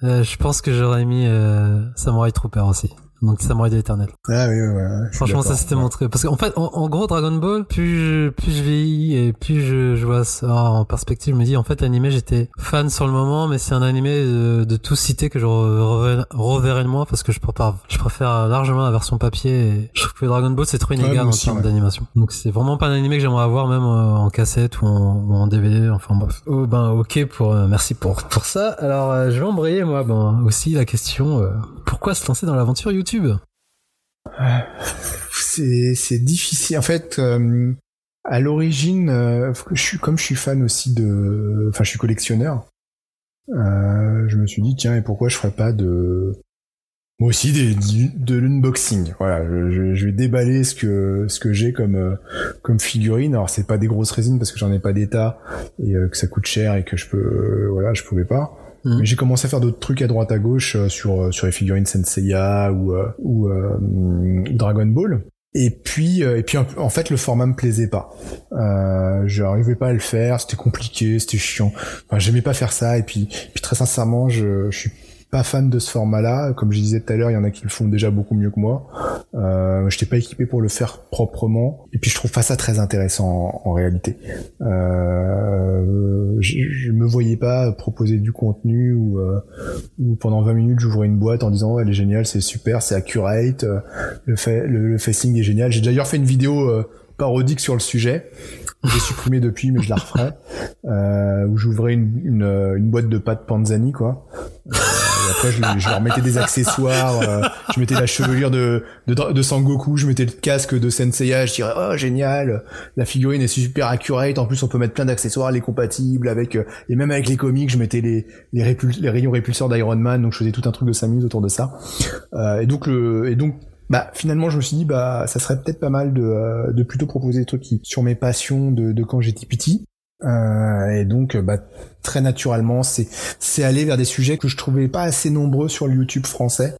euh, je pense que j'aurais mis euh, Samurai Trooper aussi. Donc Samurai Eternel. Ah oui, ouais, ouais, Franchement, ça d'accord. s'était montré. Parce qu'en fait, en, en gros, Dragon Ball, plus je, plus je vieillis et plus je, je vois ça en perspective, je me dis, en fait, l'animé, j'étais fan sur le moment, mais c'est un animé de, de tout citer que je re- reverrai de moi parce que je préfère, je préfère largement la version papier et je trouve que Dragon Ball, c'est trop Ouais, inégal en termes ouais. d'animation. Donc, c'est vraiment pas un animé que j'aimerais avoir même euh, en cassette ou en, ou en DVD, enfin bref. Oh, ben, ok pour, euh, merci pour, pour ça. Alors, euh, je vais embrayer, moi, ben, aussi la question, euh, pourquoi se lancer dans l'aventure YouTube? C'est difficile. En fait euh, à l'origine euh, je suis comme je suis fan aussi de enfin je suis collectionneur euh, je me suis dit tiens et pourquoi je ferais pas de moi aussi des, de l'unboxing. Voilà je, vais déballer ce que ce que j'ai comme comme figurine. Alors c'est pas des grosses résines parce que j'en ai pas d'état et que ça coûte cher et que je peux voilà je pouvais pas Mais j'ai commencé à faire d'autres trucs à droite à gauche euh, sur euh, sur les figurines Senseiya ou euh, ou euh, Dragon Ball. Et puis et puis en- fait le format me plaisait pas. Euh, j'arrivais pas à le faire, c'était compliqué, c'était chiant. Enfin, j'aimais pas faire ça et puis puis très sincèrement, je, je suis pas fan de ce format-là. Comme je disais tout à l'heure, il y en a qui le font déjà beaucoup mieux que moi. Euh, je pas équipé pour le faire proprement. Et puis je trouve pas ça très intéressant en, réalité. Euh, je, je me voyais pas proposer du contenu ou, euh, pendant 20 minutes j'ouvrais une boîte en disant ouais, elle est géniale, c'est super, c'est accurate, euh, le, le, le facing est génial. J'ai d'ailleurs fait une vidéo euh, parodique sur le sujet. J'ai supprimé depuis, mais je la referai. Euh, où j'ouvrais une, une, une boîte de pâtes Panzani, quoi. Euh, et après, je, je leur mettais des accessoires. euh, je mettais la chevelure de, de, de Sangoku, je mettais le casque de Senseiya. Je dirais, oh, génial, la figurine est super accurate. En plus, on peut mettre plein d'accessoires, elle est compatible avec... euh, et même avec les comics, je mettais les, les, répul- les rayons répulseurs d'Iron Man. Donc, je faisais tout un truc de 5 minutes autour de ça. Euh, et donc, le, et donc bah finalement je me suis dit bah ça serait peut-être pas mal de, euh, plutôt proposer des trucs sur mes passions de, de quand j'étais petit. Euh, et donc bah très naturellement c'est c'est aller vers des sujets que je trouvais pas assez nombreux sur le YouTube français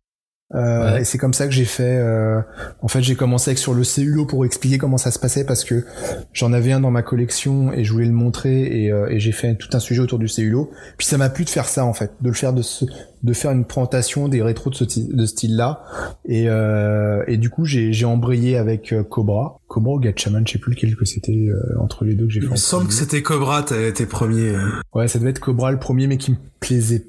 Euh, Ouais. et c'est comme ça que j'ai fait euh, en fait j'ai commencé avec sur le cellulo pour expliquer comment ça se passait parce que j'en avais un dans ma collection et je voulais le montrer et, euh, et j'ai fait tout un sujet autour du cellulo puis ça m'a plu de faire ça en fait de le faire de ce de faire une présentation des rétros de ce de style là et, euh, et du coup, j'ai, j'ai embrayé avec euh, Cobra. Cobra ou Gatchaman, je sais plus lequel que c'était euh, entre les deux que j'ai fait. Il me semble que c'était Cobra, t'as été premier. Ouais, ça devait être Cobra le premier, mais qui me plaisait.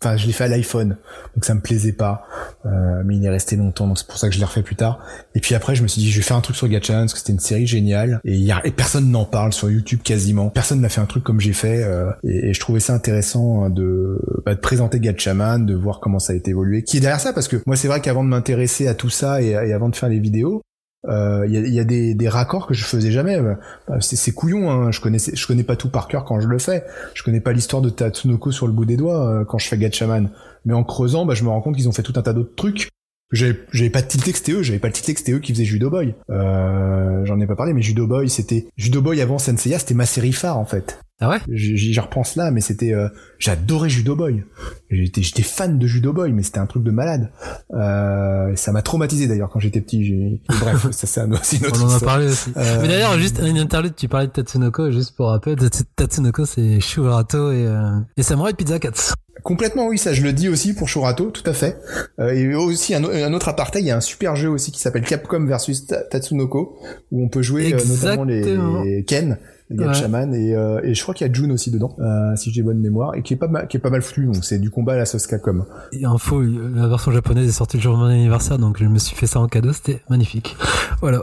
Enfin, je l'ai fait à l'iPhone, donc ça me plaisait pas. Euh, mais il est resté longtemps, donc c'est pour ça que je l'ai refait plus tard. Et puis après, je me suis dit, je vais faire un truc sur Gatchaman parce que c'était une série géniale. Et, y a, et personne n'en parle sur YouTube quasiment. Personne n'a fait un truc comme j'ai fait. euh, et, je trouvais ça intéressant de, bah, de présenter Gatchaman, de voir comment ça a été évolué. Qui est derrière ça Parce que moi, c'est vrai qu'avant de m'intéresser à tout ça et avant de faire les vidéos, euh, il y, a, des, des raccords que je faisais jamais. Bah, C'est, couillon, hein. je connaissais, je connais pas tout par cœur quand je le fais. Je connais pas l'histoire de Tatsunoko sur le bout des doigts euh, quand je fais Gatchaman. Mais en creusant, bah, je me rends compte qu'ils ont fait tout un tas d'autres trucs. J'avais, j'avais pas tilté que c'était eux, j'avais pas tilté que c'était eux qui faisaient Judo Boy. Euh, j'en ai pas parlé, mais Judo Boy, c'était Judo Boy avant Senseiya, c'était ma série phare en fait. Ah ouais? J'y repense là, mais c'était, euh, j'adorais Judo Boy. J'étais, fan de Judo Boy, mais c'était un truc de malade. Euh, ça m'a traumatisé d'ailleurs quand j'étais petit. Bref, ça c'est un, autre On en a parlé aussi. Euh, Mais d'ailleurs, juste une interlude, tu parlais de Tatsunoko, juste pour rappel, Tats- Tatsunoko c'est Shurato et, euh, et Samurai Pizza Cats. Complètement, oui, ça je le dis aussi pour Shurato, tout à fait. Euh, et aussi un, un autre aparté, il y a un super jeu aussi qui s'appelle Capcom versus Ta- Tatsunoko, où on peut jouer euh, notamment Exactement. les Ken, les Gatchaman, et, euh, et je crois qu'il y a June aussi dedans, euh, si j'ai bonne mémoire, et qui est pas mal, qui est pas mal foutu, donc c'est du combat à la sauce Capcom. Et info, la version japonaise est sortie le jour de mon anniversaire, donc je me suis fait ça en cadeau, c'était magnifique. Voilà.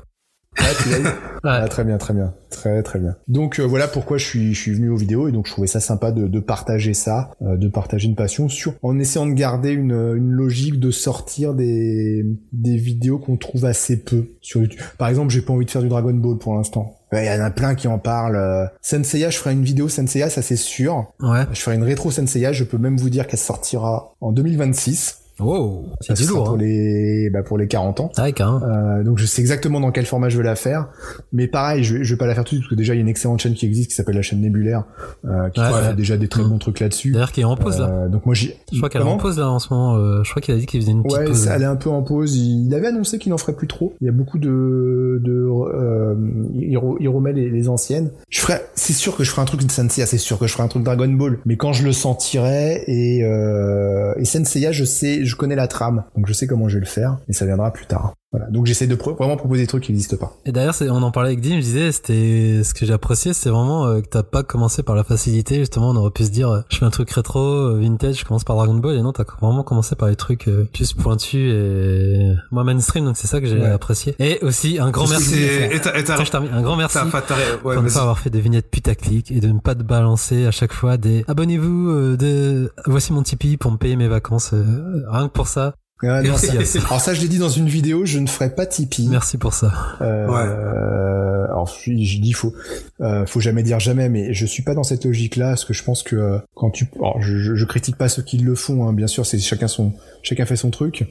Ah, tu l'as eu Ouais. Ah, très bien, très bien, très très bien. Donc euh, voilà pourquoi je suis je suis venu aux vidéos et donc je trouvais ça sympa de, de partager ça, euh, de partager une passion sur en essayant de garder une, une logique de sortir des des vidéos qu'on trouve assez peu sur YouTube. Par exemple, j'ai pas envie de faire du Dragon Ball pour l'instant. Ouais, Il y en a plein qui en parlent. euh. Senseiya, je ferai une vidéo Senseiya, ça c'est sûr. Ouais. Je ferai une rétro Senseiya, je peux même vous dire qu'elle sortira en 2026. Wow. C'est du lourd. pour Hein. les bah, pour les 40 ans. Qu'un. Euh, donc je sais exactement dans quel format je veux la faire, mais pareil, je, vais- je vais pas la faire tout de suite parce que déjà il y a une excellente chaîne qui existe qui s'appelle la chaîne Nébulaire, euh, qui Ouais, fait ouais. déjà des très Mm. bons trucs là-dessus. D'ailleurs, qui est en pause là. Euh, donc moi j'ai. Je crois qu'elle est en pause là en ce moment. euh, je crois qu'il a dit qu'il faisait une petite Ouais, pause. ça- elle est un peu en pause. Il avait annoncé qu'il n'en ferait plus trop. Il y a beaucoup de, de euh, il, re- il remet les, les anciennes. Je ferais, c'est sûr que je ferai un truc de Senseiya, c'est sûr que je ferai un truc Dragon Ball, mais quand je le sentirai et euh, et Senseiya, je sais, je connais la trame, donc je sais comment je vais le faire, et ça viendra plus tard. Voilà. Donc j'essaie de pro- vraiment proposer des trucs qui n'existent pas. Et d'ailleurs, c'est- on en parlait avec Dim, je disais, c'était ce que j'ai apprécié, c'est vraiment euh, que t'as pas commencé par la facilité. Justement, on aurait pu se dire, euh, je fais un truc rétro, euh, vintage, je commence par Dragon Ball, et non, t'as vraiment commencé par les trucs euh, plus pointus et moi mainstream. Donc c'est ça que j'ai Ouais. apprécié. Et aussi un grand merci. et t'as- et t'as- Attends, je termine. Un grand merci. t'as- t'as- t'as- ouais, pour ne pas avoir fait de vignettes putaclic et de ne pas te balancer à chaque fois des abonnez-vous euh, de voici mon Tipeee pour me payer mes vacances euh, rien que pour ça Ah, non, ça- alors ça, je l'ai dit dans une vidéo, je ne ferai pas Tipeee. merci pour ça. Euh, Ouais. euh, alors je, je dis faut euh, faut jamais dire jamais mais je suis pas dans cette logique là parce que je pense que euh, quand tu alors, je, je, je critique pas ceux qui le font hein, bien sûr c'est chacun son chacun fait son truc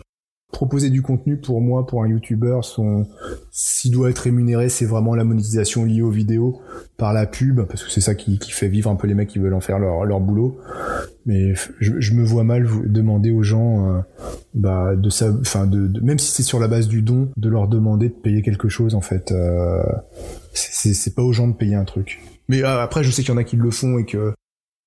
proposer du contenu pour moi pour un youtubeur son s'il doit être rémunéré c'est vraiment la monétisation liée aux vidéos par la pub parce que c'est ça qui, fait vivre un peu les mecs qui veulent en faire leur, boulot. Mais je, me vois mal demander aux gens euh, bah de ça enfin de, même si c'est sur la base du don de leur demander de payer quelque chose en fait euh, c'est- pas aux gens de payer un truc. Mais euh, après je sais qu'il y en a qui le font et que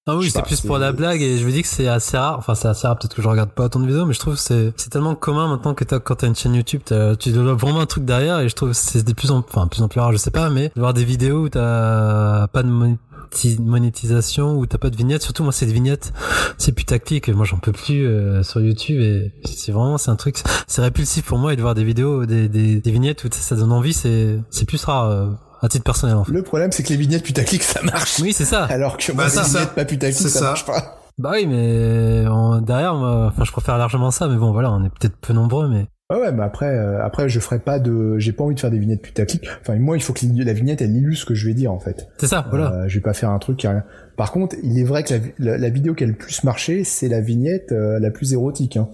ah oui c'est plus c'est- pour la blague et je veux dire que c'est assez rare. Enfin c'est assez rare peut-être que je regarde pas autant de vidéos mais je trouve c'est c'est tellement commun maintenant que t'as quand t'as une chaîne YouTube t'as- tu dois vraiment un truc derrière et je trouve c'est de plus en enfin de plus en plus rare je sais pas mais de voir des vidéos où t'as pas de monéti- monétisation où t'as pas de vignettes surtout moi cette vignette c'est putaclic moi j'en peux plus euh, sur YouTube et c'est vraiment c'est un truc c'est répulsif pour moi et de voir des vidéos des, des, des vignettes où ça donne envie c'est c'est plus rare euh, à titre personnel en fait le problème c'est que les vignettes putaclic ça marche oui c'est ça alors que Bah, moi les ça. vignettes pas putaclic ça, ça. marche pas Bah oui, mais en- derrière, moi, enfin, je préfère largement ça, mais bon, voilà, on est peut-être peu nombreux, mais Ouais, ouais, mais après, euh, après, je ferai pas de, j'ai pas envie de faire des vignettes putaclic. Enfin, moi, il faut que la vignette, elle illustre ce que je vais dire, en fait. c'est ça, voilà. Euh, je vais pas faire un truc qui a rien. Par contre, il est vrai que la, la- la vidéo qui a le plus marché, c'est la vignette euh, la plus érotique. Hein.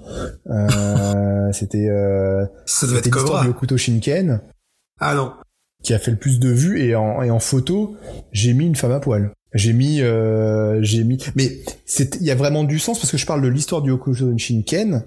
Euh, c'était, euh, c'était être l'histoire du Hokuto Shinken Ah non. Qui a fait le plus de vues et en, et en photo, j'ai mis une femme à poil. J'ai mis, euh, j'ai mis, mais c'est, il y a vraiment du sens parce que je parle de l'histoire du Hokuto Shinken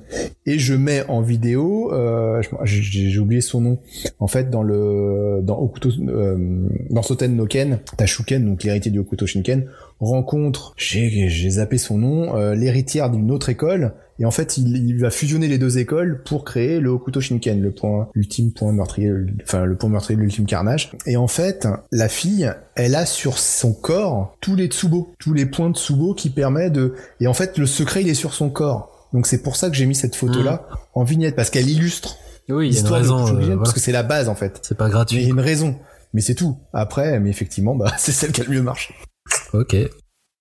et je mets en vidéo, euh, j'ai oublié son nom, en fait dans le, dans Hokuto, euh, dans Soten no Ken, Tashuken, donc l'héritier du Hokuto Shinken, rencontre, j'ai j'ai zappé son nom, euh, l'héritière d'une autre école et en fait, il, il va fusionner les deux écoles pour créer le Hokuto Shinken, le point ultime point meurtrier, enfin le point meurtrier de l'ultime carnage. Et en fait, la fille, elle a sur son corps tous les tsubo, tous les points de tsubo qui permet de. Et en fait, le secret, il est sur son corps. Donc c'est pour ça que j'ai mis cette photo-là en vignette parce qu'elle illustre oui, il y a une de euh, parce que c'est la base en fait. c'est pas Mais il y a gratuit. une raison. Mais c'est tout. Après, mais effectivement, bah, c'est celle qui a le mieux marché. Ok.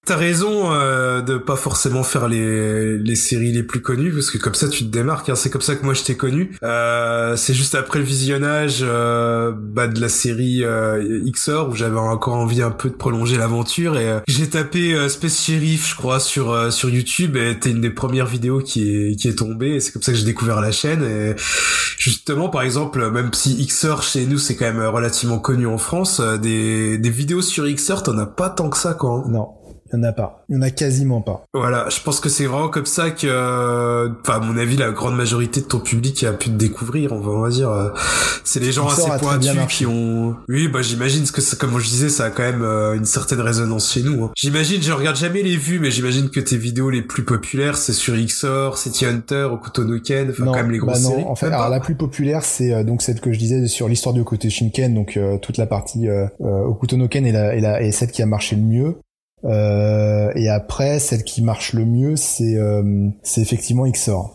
T'as raison euh, de pas forcément faire les, les séries les plus connues parce que comme ça tu te démarques. Hein. C'est comme ça que moi je t'ai connu. Euh, c'est juste après le visionnage euh, bah, de la série euh, XOR où j'avais encore envie un peu de prolonger l'aventure et euh, j'ai tapé euh, Space Sheriff je crois sur sur YouTube et t'es une des premières vidéos qui est qui est tombée et c'est comme ça que j'ai découvert la chaîne et justement par exemple même si XOR chez nous c'est quand même relativement connu en France des des vidéos sur XOR t'en as pas tant que ça quoi. hein. Non, il y en a pas. Il y en a quasiment pas. Voilà, je pense que c'est vraiment comme ça que, euh, enfin, à mon avis, la grande majorité de ton public a pu te découvrir, on va, on va dire. euh, C'est les gens assez pointus qui ont... Oui, bah j'imagine, parce que ça- comme je disais, ça a quand même euh, une certaine résonance chez nous. hein. J'imagine, je regarde jamais les vues, mais j'imagine que tes vidéos les plus populaires, c'est sur XOR, City Hunter, Okuto no Ken, enfin quand même les grosses bah non, séries. En fait, alors la plus populaire, c'est euh, donc celle que je disais sur l'histoire du côté Shinken, donc euh, toute la partie euh, euh, Hokuto no Ken est, la, est, la, est celle qui a marché le mieux. Euh, et après, celle qui marche le mieux, c'est euh, effectivement XOR.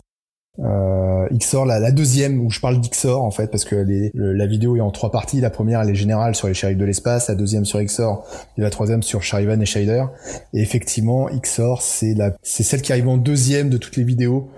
Euh, XOR, la, deuxième où je parle d'XOR en fait parce que la vidéo est en trois parties. La première elle est générale sur les shérifs de l'espace, la deuxième sur XOR et la troisième sur Charivan et Shader. Et effectivement, XOR c'est celle qui arrive en deuxième de toutes les vidéos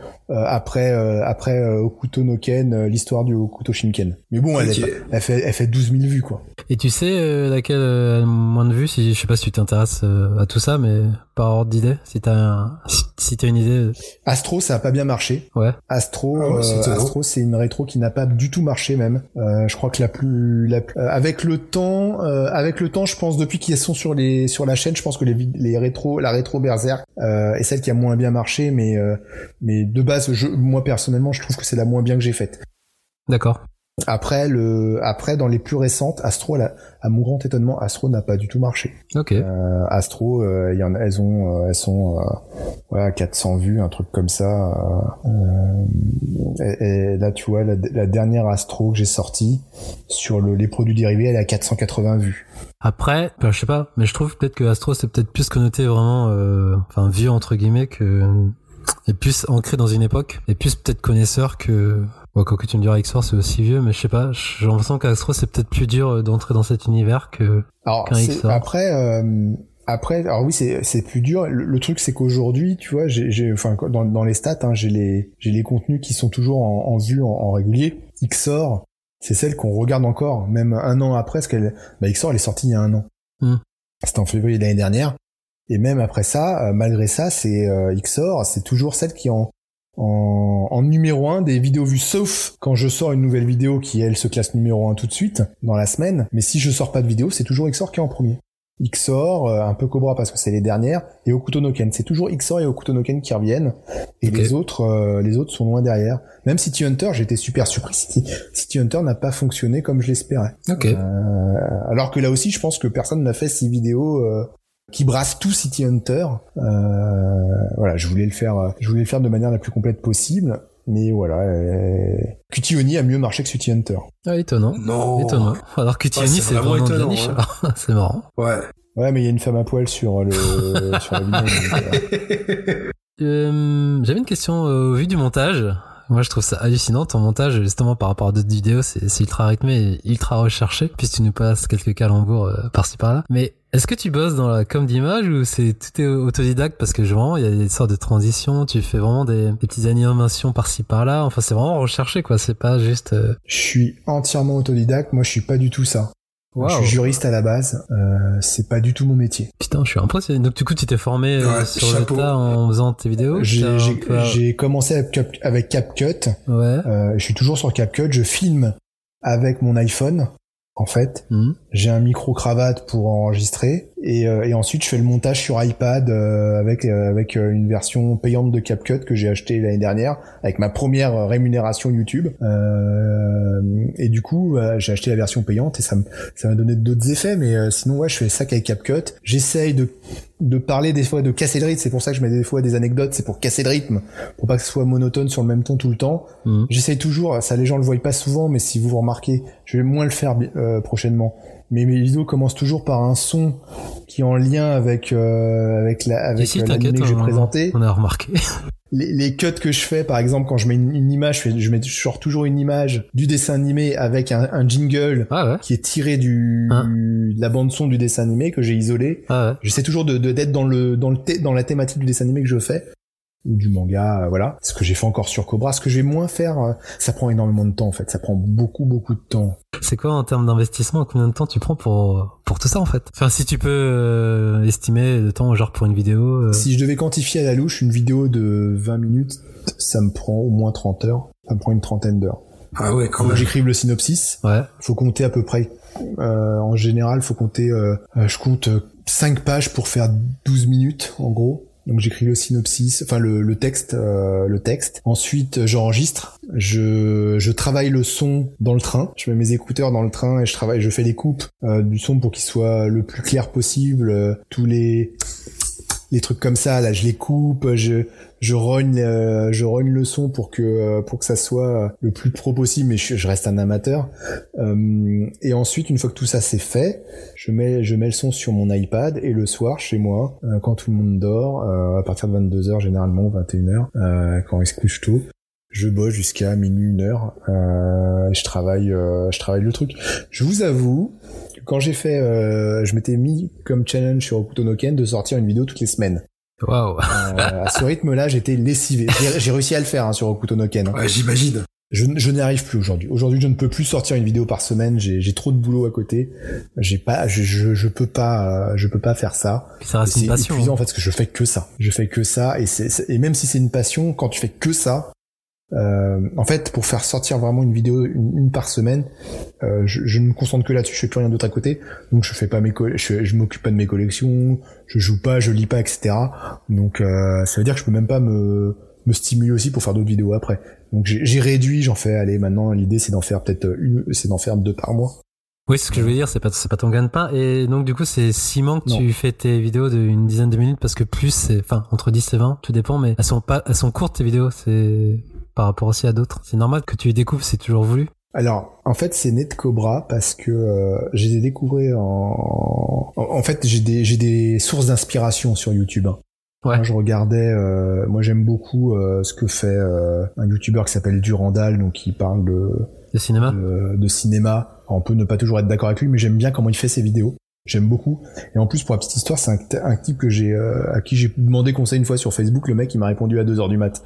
après euh, après euh, Okuto no Ken, euh, l'histoire du Okuto Shinken. Mais bon, elle, Ok. est- elle fait elle fait 12 000 vues quoi. Et tu sais euh, laquelle euh, a le moins de vues si je sais pas si tu t'intéresses euh, à tout ça, mais par ordre d'idée, si t'as un, si, si t'as une idée, euh, Astro, ça a pas bien marché. ouais. Astro, Ah ouais, euh, drôle. Astro, c'est une rétro qui n'a pas du tout marché même. Euh, je crois que la plus, la plus- euh, avec le temps, euh, avec le temps, je pense depuis qu'ils sont sur les sur la chaîne, je pense que les les rétro, la rétro Berserk euh, est celle qui a moins bien marché, mais euh, mais de base, je, moi personnellement, je trouve que c'est la moins bien que j'ai faite. D'accord. Après le, après dans les plus récentes, Astro, à mon grand étonnement, Astro n'a pas du tout marché. Ok. Euh, Astro, euh, y en elles ont, euh, elles sont, euh, voilà, 400 vues, un truc comme ça. et, et là, tu vois, la, la dernière Astro que j'ai sortie sur le- les produits dérivés, elle est à 480 vues. Après, bah, je sais pas, mais je trouve peut-être que Astro c'est peut-être plus connoté vraiment, enfin vieux entre guillemets que et plus ancré dans une époque et plus peut-être connaisseur que. Bon, quoi que tu me diras XOR c'est aussi vieux, mais je sais pas, j'ai l'impression qu'Astro c'est peut-être plus dur d'entrer dans cet univers que. Alors après, euh, après, alors oui, c'est c'est plus dur. Le, le truc, c'est qu'aujourd'hui, tu vois, j'ai, j'ai- enfin, dans, dans les stats, hein, j'ai les, j'ai les contenus qui sont toujours en, en vue en, en régulier. XOR, c'est celle qu'on regarde encore, même un an après, parce qu'elle, bah, XOR, elle est sortie il y a un an. Hmm. C'était en février de l'année dernière. Et même après ça, euh, malgré ça, c'est euh, XOR, c'est toujours celle qui est en, en, en numéro 1 des vidéos vues, sauf quand je sors une nouvelle vidéo qui, elle, se classe numéro 1 tout de suite, dans la semaine. Mais si je sors pas de vidéo, c'est toujours XOR qui est en premier. XOR, euh, un peu Cobra parce que c'est les dernières, et Okuto no Ken. C'est toujours XOR et Okuto no Ken qui reviennent, et les autres, euh, les autres sont loin derrière. Même City Hunter, j'étais super surpris. City, City Hunter n'a pas fonctionné comme je l'espérais. Ok. Euh, alors que là aussi, je pense que personne n'a fait six vidéos euh, qui brassent tout City Hunter. Euh, voilà, je voulais le faire, je voulais le faire de manière la plus complète possible. Mais voilà, euh, Cutioni a mieux marché que City Hunter. Ah, étonnant. Non. Étonnant. Alors que Tiani c'est vraiment vraiment de la étonnant, ouais. alors. c'est marrant. Ouais. Ouais, mais il y a une femme à poil sur le sur la vidéo. donc, Euh, J'avais une question euh, au vu du montage. Moi, je trouve ça hallucinant. Ton montage, justement, par rapport à d'autres vidéos, c'est ultra rythmé et ultra recherché. Puis tu nous passes quelques calembours euh, par-ci par-là. Mais est-ce que tu bosses dans la com d'image ou c'est tout est autodidacte? Parce que vraiment, il y a des sortes de transitions. Tu fais vraiment des, des petites animations par-ci par-là. Enfin, c'est vraiment recherché, quoi. C'est pas juste. euh, Je suis entièrement autodidacte. Moi, je suis pas du tout ça. Je suis juriste à la base. Euh, c'est pas du tout mon métier. Putain, je suis impressionné. Donc, du coup, tu t'es formé euh, Ouais, sur le tas en faisant tes vidéos. J'ai peu- commencé avec, Cap- avec CapCut. Ouais. Euh, je suis toujours sur CapCut. Je filme avec mon iPhone. En fait, Mhm. j'ai un micro cravate pour enregistrer et, euh, et ensuite je fais le montage sur iPad euh, avec euh, avec une version payante de CapCut que j'ai acheté l'année dernière avec ma première rémunération YouTube. Euh, et du coup, j'ai acheté la version payante et ça me ça m'a donné d'autres effets. Mais euh, sinon, ouais, je fais ça avec CapCut. J'essaye de de parler des fois de casser le rythme. C'est pour ça que je mets des fois des anecdotes. C'est pour casser le rythme, pour pas que ce soit monotone sur le même ton tout le temps. Mhm. J'essaye toujours, ça les gens le voient pas souvent, mais si vous vous remarquez, je vais moins le faire euh, prochainement. Mais mes vidéos commencent toujours par un son qui est en lien avec euh, avec la avec que je vais on- a remarqué. Les, les cuts que je fais, par exemple, quand je mets une, une image, je, fais, je mets je sors toujours une image du dessin animé avec un, un jingle Ah ouais. qui est tiré du Hein. de la bande son du dessin animé que j'ai isolé. Ah ouais. J'essaie toujours de de- d'être dans le dans le dans la thématique du dessin animé que je fais du manga, euh, voilà. Ce que j'ai fait encore sur Cobra, ce que je vais moins faire, euh, ça prend énormément de temps en fait. Ça prend beaucoup beaucoup de temps. C'est quoi en termes d'investissement Combien de temps tu prends pour pour tout ça en fait? Enfin, si tu peux euh, estimer le temps genre pour une vidéo. euh, Si je devais quantifier à la louche une vidéo de 20 minutes, ça me prend au moins 30 heures. Ça me prend une trentaine d'heures. Ah ouais, quand j'écrive le synopsis. Ouais. Faut compter à peu près. euh, en général, faut compter. je compte 5 pages pour faire 12 minutes en gros. Donc j'écris le synopsis, enfin le, texte, euh, le texte. Ensuite, j'enregistre. Je, travaille le son dans le train. Je mets mes écouteurs dans le train et je travaille. Je fais les coupes euh, du son pour qu'il soit le plus clair possible. Euh, tous les les trucs comme ça, là, je les coupe. Je je rogne, euh, je rogne le son pour que euh, pour que ça soit le plus pro possible. Mais je, je reste un amateur. Euh, et ensuite, une fois que tout ça c'est fait, je mets, je mets le son sur mon iPad et le soir chez moi, euh, quand tout le monde dort, euh, à partir de 22h généralement, 21h, euh, quand ils se couchent tôt, je bosse jusqu'à minuit, une heure. Euh, je travaille, euh, je travaille le truc. Je vous avoue, quand j'ai fait, euh, je m'étais mis comme challenge sur Okuto no Ken de sortir une vidéo toutes les semaines. Waouh. Euh, à ce rythme-là, j'étais lessivé. J'ai- J'ai réussi à le faire hein, sur Okuto no Ken. hein. Ouais, j'imagine. Je, je n'y arrive plus aujourd'hui. Aujourd'hui, je ne peux plus sortir une vidéo par semaine. J'ai j'ai trop de boulot à côté. J'ai pas, je, je, je peux pas, euh, je peux pas faire ça. Ça reste une C'est passion. épuisant en hein. fait parce que je fais que ça. Je fais que ça et c'est c'est- et même si c'est une passion, quand tu fais que ça, euh, en fait, pour faire sortir vraiment une vidéo une, une par semaine, euh, je, je ne me concentre que là-dessus. Je fais plus rien d'autre à côté. Donc je fais pas mes, je, je m'occupe pas de mes collections, je joue pas, je lis pas, etc. Donc euh, ça veut dire que je peux même pas me me stimuler aussi pour faire d'autres vidéos après. Donc j'ai réduit, j'en fais, allez, maintenant l'idée c'est d'en faire peut-être une, c'est d'en faire deux par mois. Oui, c'est ce que je veux dire, c'est pas, c'est pas ton gagne-pain. Et donc, du coup, c'est Simon que Non. tu fais tes vidéos d'une dizaine de minutes parce que plus c'est, enfin, entre 10 et 20, tout dépend, mais elles sont pas, elles sont courtes tes vidéos, c'est par rapport aussi à d'autres. C'est normal que tu les découvres, c'est toujours voulu. Alors, en fait, c'est né de Cobra parce que euh, j'ai des découvertes en... en... fait, j'ai des, j'ai des sources d'inspiration sur YouTube. hein. Ouais. Quand je regardais, euh, moi j'aime beaucoup euh, ce que fait euh, un YouTuber qui s'appelle Durandal, donc qui parle de, Le cinéma. de, de cinéma. On peut ne pas toujours être d'accord avec lui, mais j'aime bien comment il fait ses vidéos. J'aime beaucoup. Et en plus, pour la petite histoire, c'est un, type que j'ai, euh, à qui j'ai demandé conseil une fois sur Facebook. Le mec, il m'a répondu à 2 heures du mat.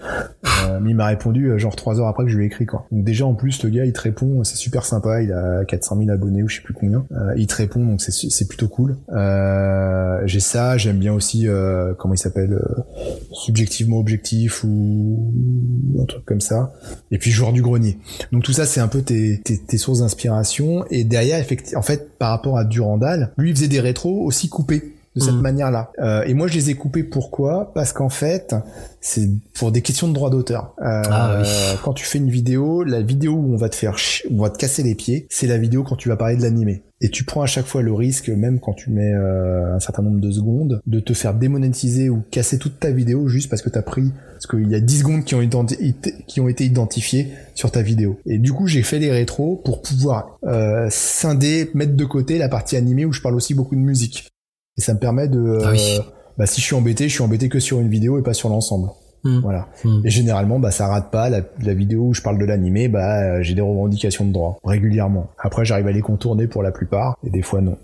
Euh, mais il m'a répondu euh, genre 3 heures après que je lui ai écrit, quoi. Donc déjà, en plus, le gars, il te répond. C'est super sympa. Il a 400 000 abonnés ou je sais plus combien. Euh, il te répond, donc c'est, plutôt cool. Euh, j'ai ça. J'aime bien aussi, comment il s'appelle, subjectivement objectif ou un truc comme ça. Et puis joueur du grenier. Donc tout ça, c'est un peu tes, tes, tes sources d'inspiration. Et derrière, effectivement, en fait, par rapport à Durandal, il faisait des rétros aussi coupés de cette Mhm. manière-là. Euh, et moi, je les ai coupés pourquoi? Parce qu'en fait, c'est pour des questions de droit d'auteur. Euh, Ah oui. Quand tu fais une vidéo, la vidéo où on va te faire, où on va te casser les pieds, c'est la vidéo quand tu vas parler de l'animé. Et tu prends à chaque fois le risque, même quand tu mets euh, un certain nombre de secondes, de te faire démonétiser ou casser toute ta vidéo juste parce que t'as pris, parce qu'il y a 10 secondes qui ont, identi- qui ont été identifiées sur ta vidéo. Et du coup, j'ai fait des rétros pour pouvoir euh, scinder, mettre de côté la partie animée où je parle aussi beaucoup de musique. Et ça me permet de, Ah oui. euh, bah, si je suis embêté, je suis embêté que sur une vidéo et pas sur l'ensemble. Hmm. Voilà. Hmm. Et généralement, bah, ça rate pas. La, la vidéo où je parle de l'animé, bah, euh, j'ai des revendications de droit régulièrement. Après, j'arrive à les contourner pour la plupart, et des fois non.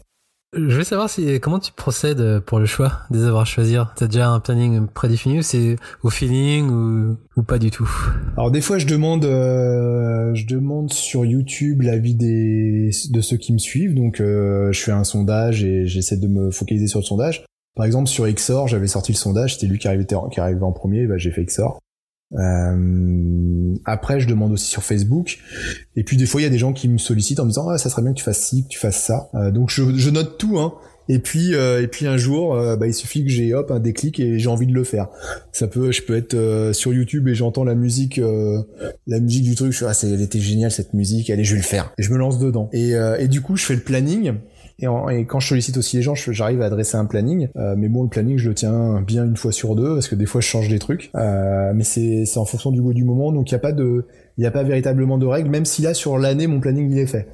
Je veux savoir si, comment tu procèdes pour le choix des œuvres à choisir? T'as déjà un planning prédéfini ou c'est au feeling ou, ou pas du tout? Alors des fois, je demande, euh, je demande sur YouTube l'avis des de ceux qui me suivent. Donc, euh, je fais un sondage et j'essaie de me focaliser sur le sondage. Par exemple, sur XOR, j'avais sorti le sondage, c'était lui qui arrivait, qui arrivait en premier, bah, j'ai fait XOR. Euh, après, je demande aussi sur Facebook. Et puis des fois, il y a des gens qui me sollicitent en me disant ah ça serait bien que tu fasses ci, que tu fasses ça. Euh, donc je, je note tout. Hein. Et puis euh, et puis un jour, euh, bah, il suffit que j'ai hop un déclic et j'ai envie de le faire. Ça peut, je peux être euh, sur YouTube et j'entends la musique, euh, la musique du truc. Je suis ah elle était géniale cette musique. Allez, je vais le faire. Et je me lance dedans. Et, et du coup, je fais le planning. Et, en- et quand je sollicite aussi les gens, j'arrive à adresser un planning. Euh, mais bon, le planning, je le tiens bien une fois sur deux parce que des fois, je change des trucs. Euh, mais c'est en fonction du goût du moment. Donc il y a pas de il n'y a pas véritablement de règles, même si là sur l'année mon planning il est fait.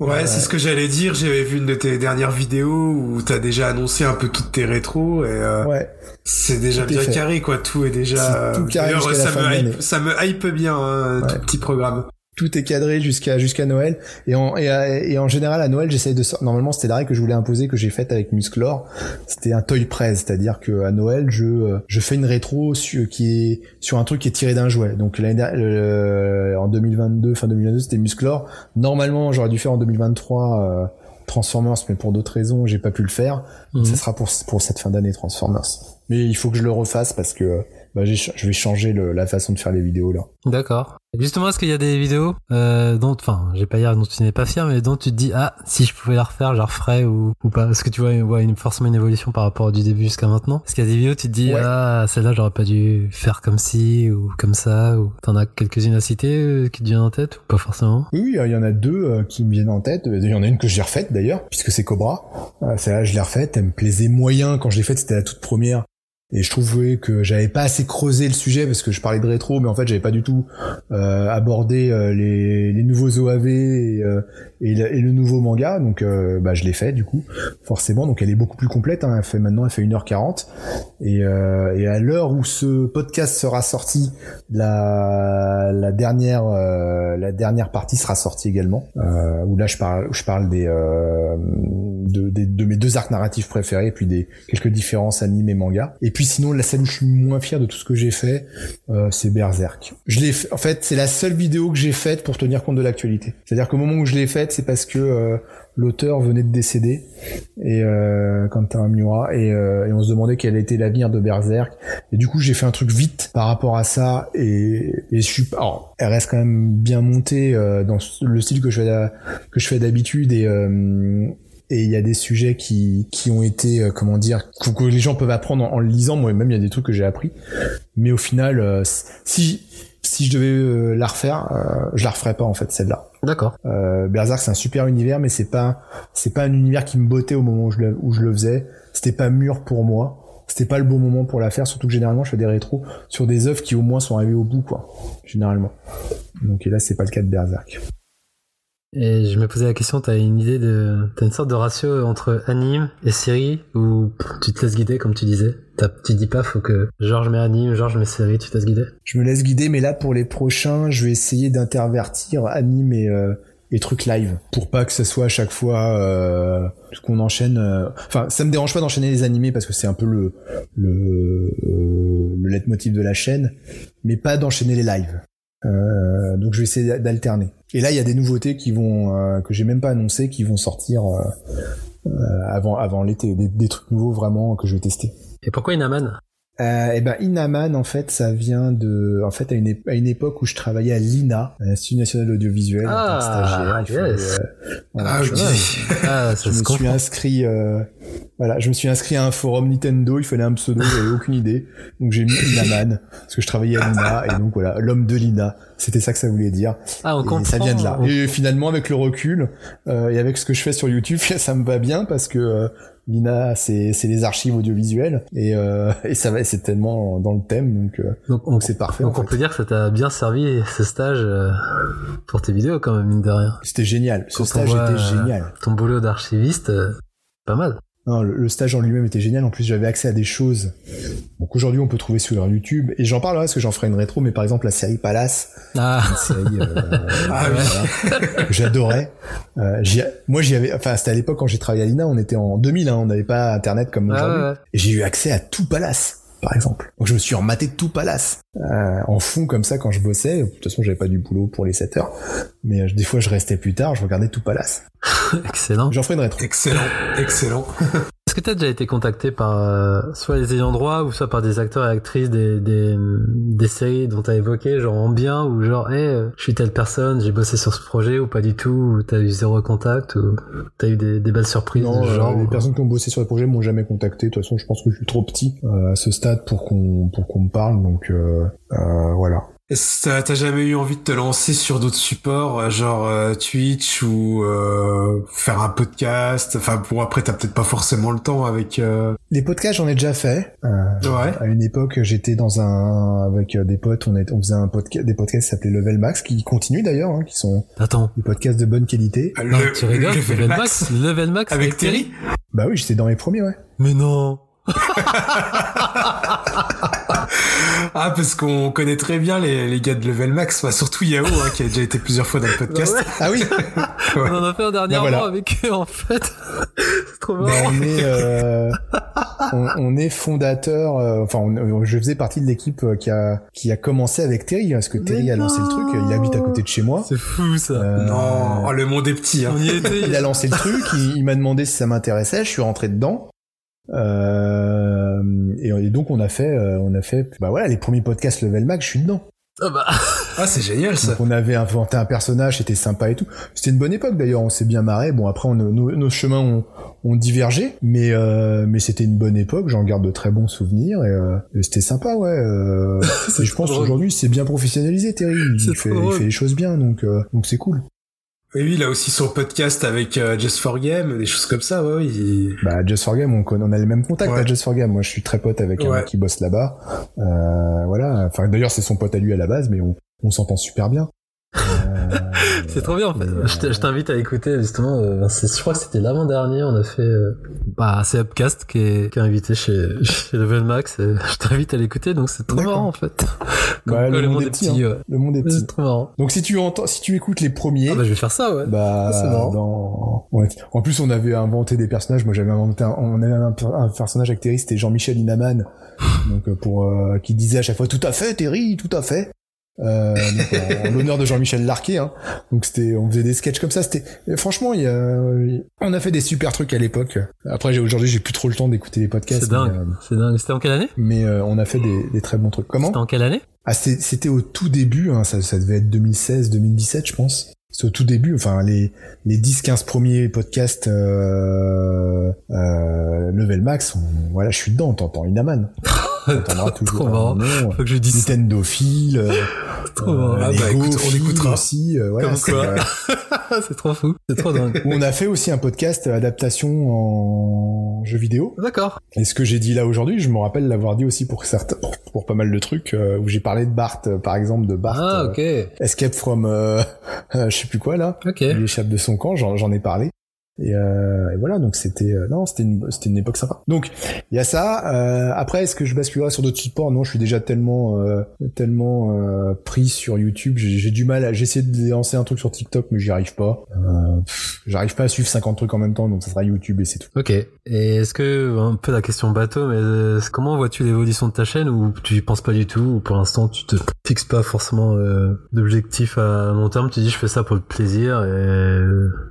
Ouais, c'est ce que j'allais dire. J'avais vu une de tes dernières vidéos où t'as déjà annoncé un peu toutes tes rétros et euh, Ouais. c'est déjà Tout est bien carré quoi. Tout est déjà. C'est tout carré ça me hype, ça me hype bien hein, Ouais. tout petit programme. Tout est cadré jusqu'à jusqu'à Noël. Et en et, à- et en général à Noël j'essaye de sor- normalement c'était la règle que je voulais imposer que j'ai faite avec Musclor c'était un toy press c'est-à-dire que à Noël je je fais une rétro sur, qui est sur un truc qui est tiré d'un jouet. Donc l'année euh, en 2022 fin 2022 c'était Musclor normalement j'aurais dû faire en 2023 euh, Transformers mais pour d'autres raisons j'ai pas pu le faire. Mhm. ça sera pour pour cette fin d'année Transformers. Mais il faut que je le refasse parce que bah, je vais changer le- la façon de faire les vidéos là D'accord. Justement, est-ce qu'il y a des vidéos euh, dont, enfin, j'ai pas dire dont tu n'es pas fier, mais dont tu te dis ah si je pouvais la refaire, je la referais ou, ou pas? Est-ce que tu vois, ouais, une, forcément une évolution par rapport du début jusqu'à maintenant? Est-ce qu'il y a des vidéos où tu te dis Ouais. ah celle-là j'aurais pas dû faire comme ci ou comme ça ou t'en as quelques-unes à citer euh, qui te viennent en tête ou pas forcément? Oui, oui, il y en a deux euh, qui me viennent en tête. Il y en a une que j'ai refaite d'ailleurs, puisque c'est Cobra. Euh, Celle-là, je l'ai refaite. Elle me plaisait moyen quand je l'ai faite. C'était la toute première. Et je trouvais que j'avais pas assez creusé le sujet parce que je parlais de rétro, mais en fait j'avais pas du tout euh, abordé euh, les, les nouveaux OAV et, euh, et, le, et le nouveau manga. Donc euh, bah, je l'ai fait du coup, forcément. Donc elle est beaucoup plus complète. Hein. Elle fait maintenant elle fait 1h40. Et, euh, et à l'heure où ce podcast sera sorti, la, la dernière euh, la dernière partie sera sortie également. Où là je parle je parle des, de, de mes deux arcs narratifs préférés, puis des quelques différences anime et manga. Sinon la celle où je suis moins fier de tout ce que j'ai fait, euh, c'est Berserk. Je l'ai en fait c'est la seule vidéo que j'ai faite pour tenir compte de l'actualité. C'est-à-dire qu'au moment où je l'ai faite, c'est parce que euh, l'auteur venait de décéder et euh, Quentin Miura et, euh, et on se demandait quel était l'avenir de Berserk et du coup j'ai fait un truc vite par rapport à ça et, et je suis alors elle reste quand même bien montée euh, dans le style que je fais que je fais d'habitude et et il y a des sujets qui qui ont été euh, comment dire que, les gens peuvent apprendre en, en le lisant moi même il y a des trucs que j'ai appris mais au final euh, si si je devais euh, la refaire, euh, je la referais pas en fait celle-là. D'accord. Euh, Berserk c'est un super univers, mais c'est pas c'est pas un univers qui me bottait au moment où je le, où je le faisais. C'était pas mûr pour moi. C'était pas le bon moment pour la faire, surtout que généralement je fais des rétros sur des œuvres qui au moins sont arrivées au bout, quoi. Généralement. Donc et là c'est pas le cas de Berserk. Et je me posais la question, t'as une idée de, t'as une sorte de ratio entre anime et série ou tu te laisses guider comme tu disais? T'as- tu dis pas, faut que Georges met anime, Georges met série, tu te laisses guider? Je me laisse guider, mais là pour les prochains, je vais essayer d'intervertir anime et, euh, et trucs live pour pas que ce soit à chaque fois euh, qu'on enchaîne. euh, Enfin, ça me dérange pas d'enchaîner les animés parce que c'est un peu le le, euh, le leitmotiv de la chaîne, mais pas d'enchaîner les lives. Euh, donc je vais essayer d'alterner. Et là, il y a des nouveautés qui vont euh, que j'ai même pas annoncé, qui vont sortir euh, euh, avant avant l'été, des, des trucs nouveaux vraiment que je vais tester. Et pourquoi Inaman? Euh, et ben Inaman en fait ça vient de en fait à une, ép- à une époque où je travaillais à l'INA, à l'Institut national d'audiovisuel en tant que Ah, stagiaire. Yes. euh, voilà, Ah, je. Ah, je me suis inscrit euh, voilà, je me suis inscrit à un forum Nintendo, il fallait un pseudo, j'avais aucune idée. Donc j'ai mis Inaman parce que je travaillais à l'INA et donc voilà, l'homme de l'INA, c'était ça que ça voulait dire. Ah, on Et comprend. ça vient de là. Et finalement, avec le recul euh, et avec ce que je fais sur YouTube, ça me va bien parce que euh, l'INA, c'est c'est les archives audiovisuelles et, euh, et ça va, c'est tellement dans le thème, donc euh, Donc, on, donc c'est parfait. donc on fait. peut dire que ça t'a bien servi ce stage euh, pour tes vidéos quand même, mine de rien. C'était génial. Ce Quand stage était euh, génial. Ton boulot d'archiviste, euh, pas mal. Non, le, le stage en lui-même était génial. En plus, j'avais accès à des choses bon, qu'aujourd'hui on peut trouver sur YouTube. Et j'en parlerai parce que j'en ferai une rétro. Mais par exemple, la série Palace, Ah, une série euh, Ah oui. voilà, que j'adorais. Euh, j'y- moi, j'y avais. Enfin, c'était à l'époque quand j'ai travaillé à l'INA. On était en 2000. Hein, on n'avait pas Internet comme ah, aujourd'hui. ouais. Et j'ai eu accès à tout Palace, par exemple. Donc je me suis rematé tout Palace euh, en fond comme ça quand je bossais. De toute façon, j'avais pas du boulot pour les 7 heures. Mais euh, des fois, je restais plus tard. Je regardais tout Palace. Excellent. J'en ferai une rétro. Excellent, excellent. Est-ce que t'as déjà été contacté par euh, soit les ayants droit ou soit par des acteurs et actrices des, des, des séries dont t'as évoqué, genre en bien ou genre, hey, euh, je suis telle personne, j'ai bossé sur ce projet ou pas du tout, ou t'as eu zéro contact ou t'as eu des, des belles surprises Non, ce euh, genre les personnes qui ont bossé sur le projet m'ont jamais contacté. De toute façon, je pense que je suis trop petit euh, à ce stade pour qu'on pour qu'on me parle. Donc euh, euh, voilà. T'as t'as jamais eu envie de te lancer sur d'autres supports, euh, genre euh, Twitch ou euh, faire un podcast? Enfin, bon, après, t'as peut-être pas forcément le temps avec... euh, Les podcasts, j'en ai déjà fait. Euh, Ouais. À une époque, j'étais dans un avec euh, des potes. On, est, on faisait un podcast, des podcasts qui s'appelaient Level Max, qui continuent d'ailleurs, hein, qui sont Attends. des podcasts de bonne qualité. Non, tu rigoles, Level Level Max Max, Level Max avec Terry? Bah oui, j'étais dans les premiers, ouais. Mais non. Ah, parce qu'on connaît très bien les, les gars de Level Max, enfin, surtout Yao, hein, qui a déjà été plusieurs fois dans le podcast. Ouais, Ah oui. on en a fait un dernièrement Bah voilà. avec eux en fait. C'est trop Bah, marrant. on est euh, on, on est fondateur. euh, enfin, on- je faisais partie de l'équipe euh, qui a qui a commencé avec Terry, parce que Terry Mais a lancé le truc. Il habite à côté de chez moi. C'est fou ça. Euh, Non, oh, le monde est petit. Hein. On y était. il a lancé le truc, il, il m'a demandé si ça m'intéressait, je suis rentré dedans. Euh, et, et donc on a fait, euh, on a fait, bah voilà, les premiers podcasts Level Max, je suis dedans. Ah bah. Ah, c'est génial ça. Donc on avait inventé un personnage, c'était sympa et tout. C'était une bonne époque d'ailleurs, on s'est bien marré. Bon après on, nos, nos chemins ont, ont divergé, mais euh, mais c'était une bonne époque. J'en garde de très bons souvenirs et, euh, et c'était sympa, ouais. Euh, et je pense qu'aujourd'hui c'est bien professionnalisé, Terry. Il fait, il fait les choses bien, donc euh, donc c'est cool. Oui, oui, il a aussi son podcast avec euh, Just for Game, des choses comme ça, ouais, il- Bah, Just for Game, on, connaît- on a les mêmes contacts Ouais. à Just for Game. Moi, je suis très pote avec un Ouais. mec qui bosse là-bas. Euh, voilà. Enfin, d'ailleurs, c'est son pote à lui à la base, mais on, on s'entend super bien. Euh, C'est trop bien en fait. Mais, Je t'invite à écouter justement. euh, c'est- je crois que c'était l'avant-dernier. On a fait. euh, bah, c'est Upcast qui est, qui est invité chez, chez Level Max. et je t'invite à l'écouter. Donc c'est trop marrant en fait. Comme Bah, quoi, le monde est petit, ouais. Le monde est petit. C'est trop marrant. Donc, si tu entends, si tu écoutes les premiers, Ah bah je vais faire ça ouais. bah, c'est marrant. dans... ouais. en plus, on avait inventé des personnages. Moi, j'avais inventé un, on avait un, un personnage avec Terry, c'était Jean-Michel Inaman. donc, euh, pour, euh, qui disait à chaque fois, tout à fait, Terry, tout à fait. Euh, donc, en, en l'honneur de Jean-Michel Larquet, hein. Donc c'était, on faisait des sketchs comme ça. C'était, franchement, il y a, on a fait des super trucs à l'époque. Après, j'ai- aujourd'hui, j'ai plus trop le temps d'écouter les podcasts. C'est dingue. Euh, C'est dingue. C'était en quelle année? mais, euh, on a fait des, des très bons trucs. Comment? C'était en quelle année? Ah, c'était au tout début. Hein, ça, ça devait être 2016, 2017, je pense. C'est au tout début. Enfin, les les 10-15 premiers podcasts euh, euh, Level Max. on- voilà, je suis dedans. T'entends Inaman. T'entendras toujours. Trop marrant. un nom. Faut que je dise ça. Nintendophile. euh, marrant. Ah bah, écoute, on écoutera. aussi. euh, voilà, Comme c'est, quoi. euh, c'est trop fou. C'est trop dingue. on a fait aussi un podcast adaptation en jeu vidéo. D'accord. Et ce que j'ai dit là aujourd'hui, je me rappelle l'avoir dit aussi pour certains, pour, pour pas mal de trucs, euh, où j'ai parlé de Bart, euh, par exemple, de Bart. Ah, euh, ok. Escape from, euh, euh, je sais plus quoi là. Ok. Il échappe de son camp, j'en ai parlé. Et, euh, et voilà, donc c'était euh, non, c'était une c'était une époque sympa. Donc il y a ça. Euh, après, est-ce que je basculerai sur d'autres supports Non, je suis déjà tellement tellement pris sur YouTube. J'ai, j'ai du mal. à- J'ai essayé de lancer un truc sur TikTok, mais j'y arrive pas. Pff, j'arrive pas à suivre 50 trucs en même temps, donc ça sera YouTube et c'est tout. Ok. Et est-ce que, un peu la question bateau, mais comment vois-tu l'évolution de ta chaîne? Ou tu y penses pas du tout? Ou pour l'instant tu te fixes pas forcément euh, d'objectif à long terme, tu dis je fais ça pour le plaisir et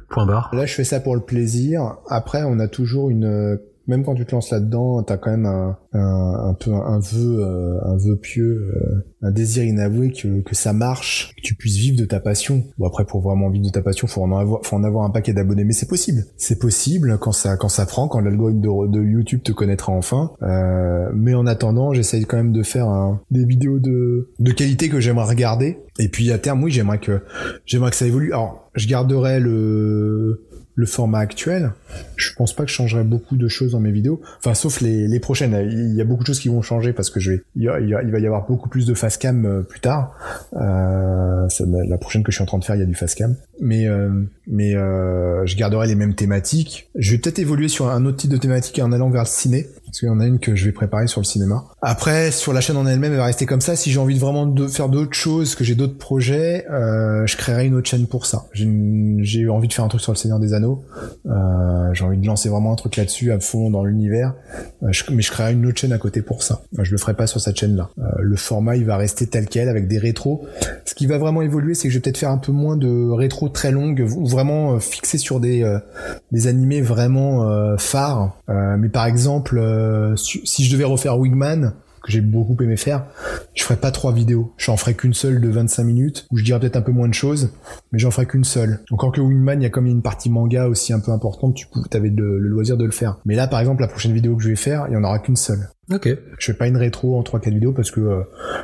point barre. Là, je fais ça pour le plaisir. Après, on a toujours une même quand tu te lances là-dedans, t'as quand même un, un, un peu un vœu, euh, un vœu pieux, euh, un désir inavoué que, que ça marche, que tu puisses vivre de ta passion. Bon après, pour vraiment vivre de ta passion, faut en avoir, faut en avoir un paquet d'abonnés, mais c'est possible. C'est possible quand ça, quand ça prend, quand l'algorithme de, de YouTube te connaîtra enfin. Euh, mais en attendant, j'essaye quand même de faire des vidéos de, de qualité que j'aimerais regarder. Et puis à terme, oui, j'aimerais que, j'aimerais que ça évolue. Alors, je garderai le le format actuel. Je pense pas que je changerai beaucoup de choses dans mes vidéos. Enfin, sauf les, les prochaines. Il y a beaucoup de choses qui vont changer parce que je vais, il, y a- il y a- il va y avoir beaucoup plus de face cam euh, plus tard. Euh, la prochaine que je suis en train de faire, il y a du face cam. Mais, euh, mais euh, je garderai les mêmes thématiques. Je vais peut-être évoluer sur un autre type de thématique en allant vers le ciné. Parce qu'il y en a une que je vais préparer sur le cinéma. Après, sur la chaîne en elle-même, elle va rester comme ça. Si j'ai envie de vraiment de faire d'autres choses, que j'ai d'autres projets, euh, je créerai une autre chaîne pour ça. J'ai envie de faire un truc sur le Seigneur des Anneaux. Euh, j'ai envie de lancer vraiment un truc là-dessus à fond dans l'univers. Euh, mais je créerai une autre chaîne à côté pour ça. Euh, je le ferai pas sur cette chaîne-là. Le format, il va rester tel quel avec des rétros. Ce qui va vraiment évoluer, c'est que je vais peut-être faire un peu moins de rétros très longues ou vraiment fixer sur des des animés vraiment phares. Mais par exemple, euh, si je devais refaire Wigman que j'ai beaucoup aimé faire, je ferais pas trois vidéos. J'en ferais qu'une seule de 25 minutes, où je dirais peut-être un peu moins de choses, mais j'en ferais qu'une seule. Encore que Wingman, il y a comme une partie manga aussi un peu importante, tu avais le, le loisir de le faire. Mais là, par exemple, la prochaine vidéo que je vais faire, il y en aura qu'une seule. Ok. Je fais pas une rétro en 3-4 vidéos parce que euh,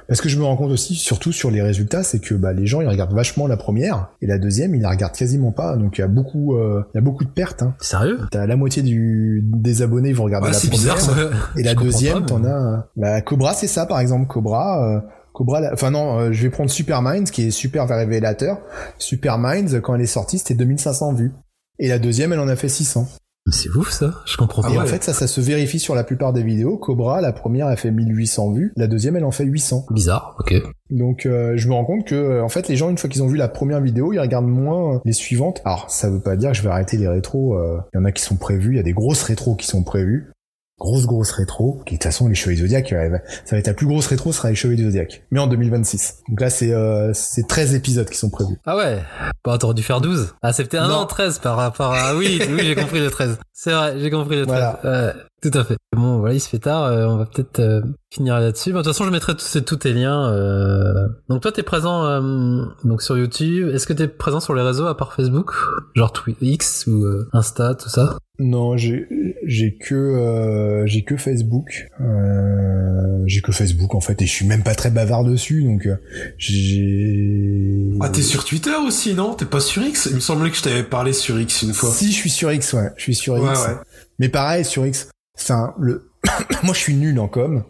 parce que je me rends compte aussi, surtout sur les résultats, c'est que bah, les gens ils regardent vachement la première et la deuxième ils la regardent quasiment pas. Donc il y a beaucoup euh, il y a beaucoup de pertes. Hein. Sérieux? T'as la moitié du des abonnés ils vont regarder Ouais, la première bizarre, ça. et la deuxième t'en mais- as. Bah, Cobra c'est ça par exemple Cobra. euh, Cobra, la- enfin non, euh, je vais prendre Super Minds qui est super révélateur. Super Minds quand elle est sortie c'était 2500 vues et la deuxième elle en a fait 600. C'est ouf ça. Je comprends Ah et pas. en fait, ça, ça se vérifie sur la plupart des vidéos. Cobra, la première, elle fait 1800 vues. La deuxième, elle en fait 800. Bizarre. Ok. Donc, euh, je me rends compte que, euh, en fait, les gens, une fois qu'ils ont vu la première vidéo, ils regardent moins les suivantes. Alors, ça veut pas dire que je vais arrêter les rétros. euh, Il y en a qui sont prévus. Il y a des grosses rétros qui sont prévues. Grosses, grosses rétros. Qui, de toute façon, les Chevaliers du Zodiac, euh, ça va être la plus grosse rétro, sera les Chevaliers du Zodiac. Mais en 2026. Donc là, c'est euh, c'est 13 épisodes qui sont prévus. Ah ouais? Bah t'aurais dû faire 12. Ah c'était un an 13 par rapport à... Oui, oui j'ai compris le 13. C'est vrai, j'ai compris le 13. Voilà. Ouais, tout à fait. Bon voilà, il se fait tard, euh, on va peut-être euh, finir là-dessus. Bon, de toute façon je mettrai tous tes liens. euh. Donc toi t'es présent euh, donc sur YouTube. Est-ce que t'es présent sur les réseaux à part Facebook Genre Twi- X ou euh, Insta, tout ça? Non, j'ai j'ai que euh, j'ai que Facebook. Euh, j'ai que Facebook en fait et je suis même pas très bavard dessus donc euh, j'ai. Ah, t'es sur Twitter aussi, non? T'es pas sur X? Il me semblait que je t'avais parlé sur X une fois. Si je suis sur X, ouais, je suis sur Ouais, X. ouais. Mais pareil sur X. Enfin le. Moi, je suis nul en com.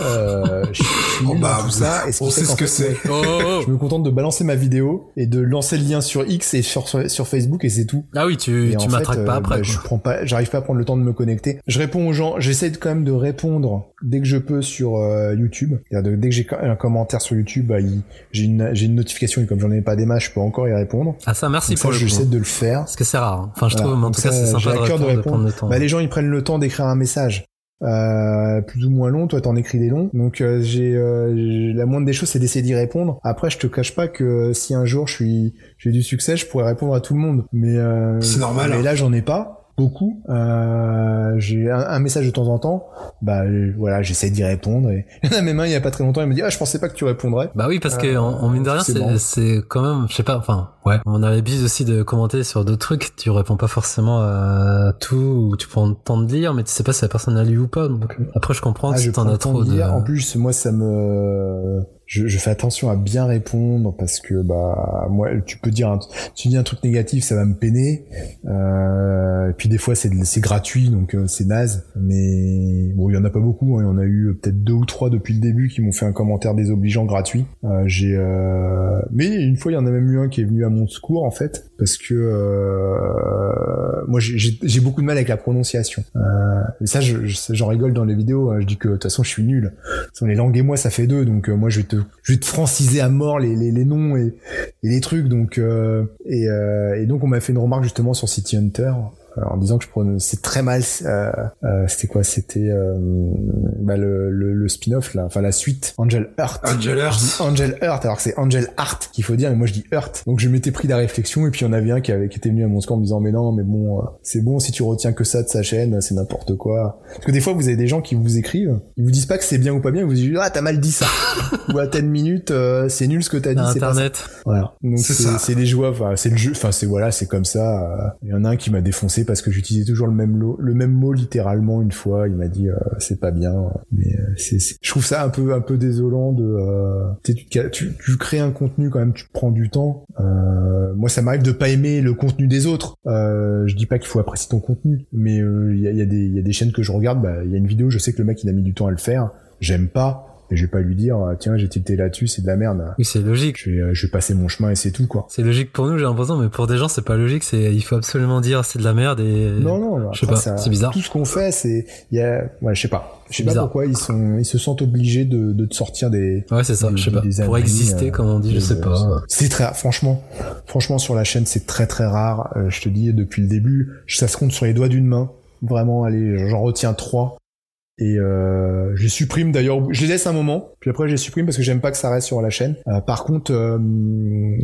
Euh, je suis Oh, nul bah, dans tout ça. Et ce on sait ce que c'est. Oh, oh, Je me contente de balancer ma vidéo et de lancer le lien sur X et sur, Facebook et c'est tout. Ah oui, tu, Et tu m'attraques pas euh, après. bah, je prends pas, j'arrive pas à prendre le temps de me connecter. Je réponds aux gens, j'essaie quand même de répondre dès que je peux sur euh, YouTube. Dès que j'ai un commentaire sur YouTube, bah, j'ai une, j'ai une notification et comme j'en ai pas des masses, je peux encore y répondre. Ah ça, merci Donc ça, pour le coup. j'essaie de le faire. Parce que c'est rare. hein. Enfin, je Voilà. trouve, mais en tout cas, ça, c'est sympa de à cœur de répondre, de répondre. prendre le temps. Bah, les gens ils prennent le temps d'écrire un message. Euh, plus ou moins long, toi t'en écris des longs, donc euh, j'ai euh, j'ai- la moindre des choses c'est d'essayer d'y répondre. Après je te cache pas que si un jour je suis j'ai du succès, je pourrais répondre à tout le monde, mais euh, C'est normal, Mais hein. là j'en ai pas beaucoup. Euh, j'ai un, un message de temps en temps. Bah euh, voilà, j'essaie d'y répondre. Et il y en a même un il y a pas très longtemps, il me dit ah je pensais pas que tu répondrais. Bah oui, parce que Euh, en, en mine de rien, c'est c'est bon. c'est quand même, je sais pas, enfin, ouais, on a l'habitude aussi de commenter sur d'autres trucs. Tu réponds pas forcément à tout, ou tu prends le temps de lire, mais tu sais pas si la personne a lu ou pas. Donc après, je comprends Ah, si t'en as trop de. En plus, moi, ça me, je, je fais attention à bien répondre parce que bah moi tu peux dire un, tu dis un truc négatif ça va me peiner. Euh, et puis des fois c'est c'est gratuit donc euh, c'est naze. Mais bon il y en a pas beaucoup hein. il y en a eu peut-être deux ou trois depuis le début qui m'ont fait un commentaire désobligeant gratuit. Euh, j'ai euh, mais une fois il y en a même eu un qui est venu à mon secours en fait parce que euh, moi j'ai beaucoup de mal avec la prononciation. Et ça je- je- j'en rigole dans les vidéos hein. je dis que de toute façon je suis nul. Les langues et moi ça fait deux donc moi je vais te je vais te franciser à mort les, les, les noms et, les trucs donc euh, et, euh, et donc on m'a fait une remarque justement sur City Hunter en disant que je prononçais très mal euh, euh, c'était quoi c'était euh, bah, le, le, le spin-off là enfin la suite Angel Heart Angel Earth. Angel Heart alors que c'est Angel Heart qu'il faut dire et moi je dis Heart donc je m'étais pris de la réflexion et puis il y en avait un qui avait qui était venu à mon score en me disant mais non mais bon euh, c'est bon si tu retiens que ça de sa chaîne c'est n'importe quoi parce que des fois vous avez des gens qui vous écrivent ils vous disent pas que c'est bien ou pas bien ils vous disent ah t'as mal dit ça ou à telle minute euh, c'est nul ce que t'as dit c'est pas ça. Internet. voilà donc C'est des joies enfin c'est le jeu enfin c'est voilà c'est comme ça euh. il y en a un qui m'a défoncé parce que j'utilisais toujours le même lot, le même mot littéralement une fois. Il m'a dit euh, c'est pas bien mais euh, c'est c'est- je trouve ça un peu un peu désolant de euh, tu, tu, tu crées un contenu quand même tu prends du temps. Euh, moi ça m'arrive de pas aimer le contenu des autres. Je dis pas qu'il faut apprécier ton contenu mais il y, a, y a y a des chaînes que je regarde bah il y a une vidéo je sais que le mec il a mis du temps à le faire. J'aime pas et je vais pas lui dire ah, tiens j'ai tilté là-dessus c'est de la merde Oui, c'est logique. je vais, euh, je vais passer mon chemin et c'est tout quoi. C'est logique pour nous, j'ai l'impression, mais pour des gens, c'est pas logique. C'est, il faut absolument dire c'est de la merde et. Non non, je sais après, pas, c'est bizarre. Tout ce qu'on fait, c'est il y a ouais, je sais pas. Je sais pas pourquoi ils sont ils se sentent obligés de, de te sortir des Ouais, c'est ça. des- Je sais pas. Pour exister, euh, comme on dit, je sais pas. C'est très franchement franchement sur la chaîne, c'est très très rare. Euh, je te dis depuis le début, ça se compte sur les doigts d'une main. Vraiment allez, j'en retiens trois. Et euh, je supprime d'ailleurs, je les laisse un moment, puis après je les supprime parce que j'aime pas que ça reste sur la chaîne. Euh, par contre, euh,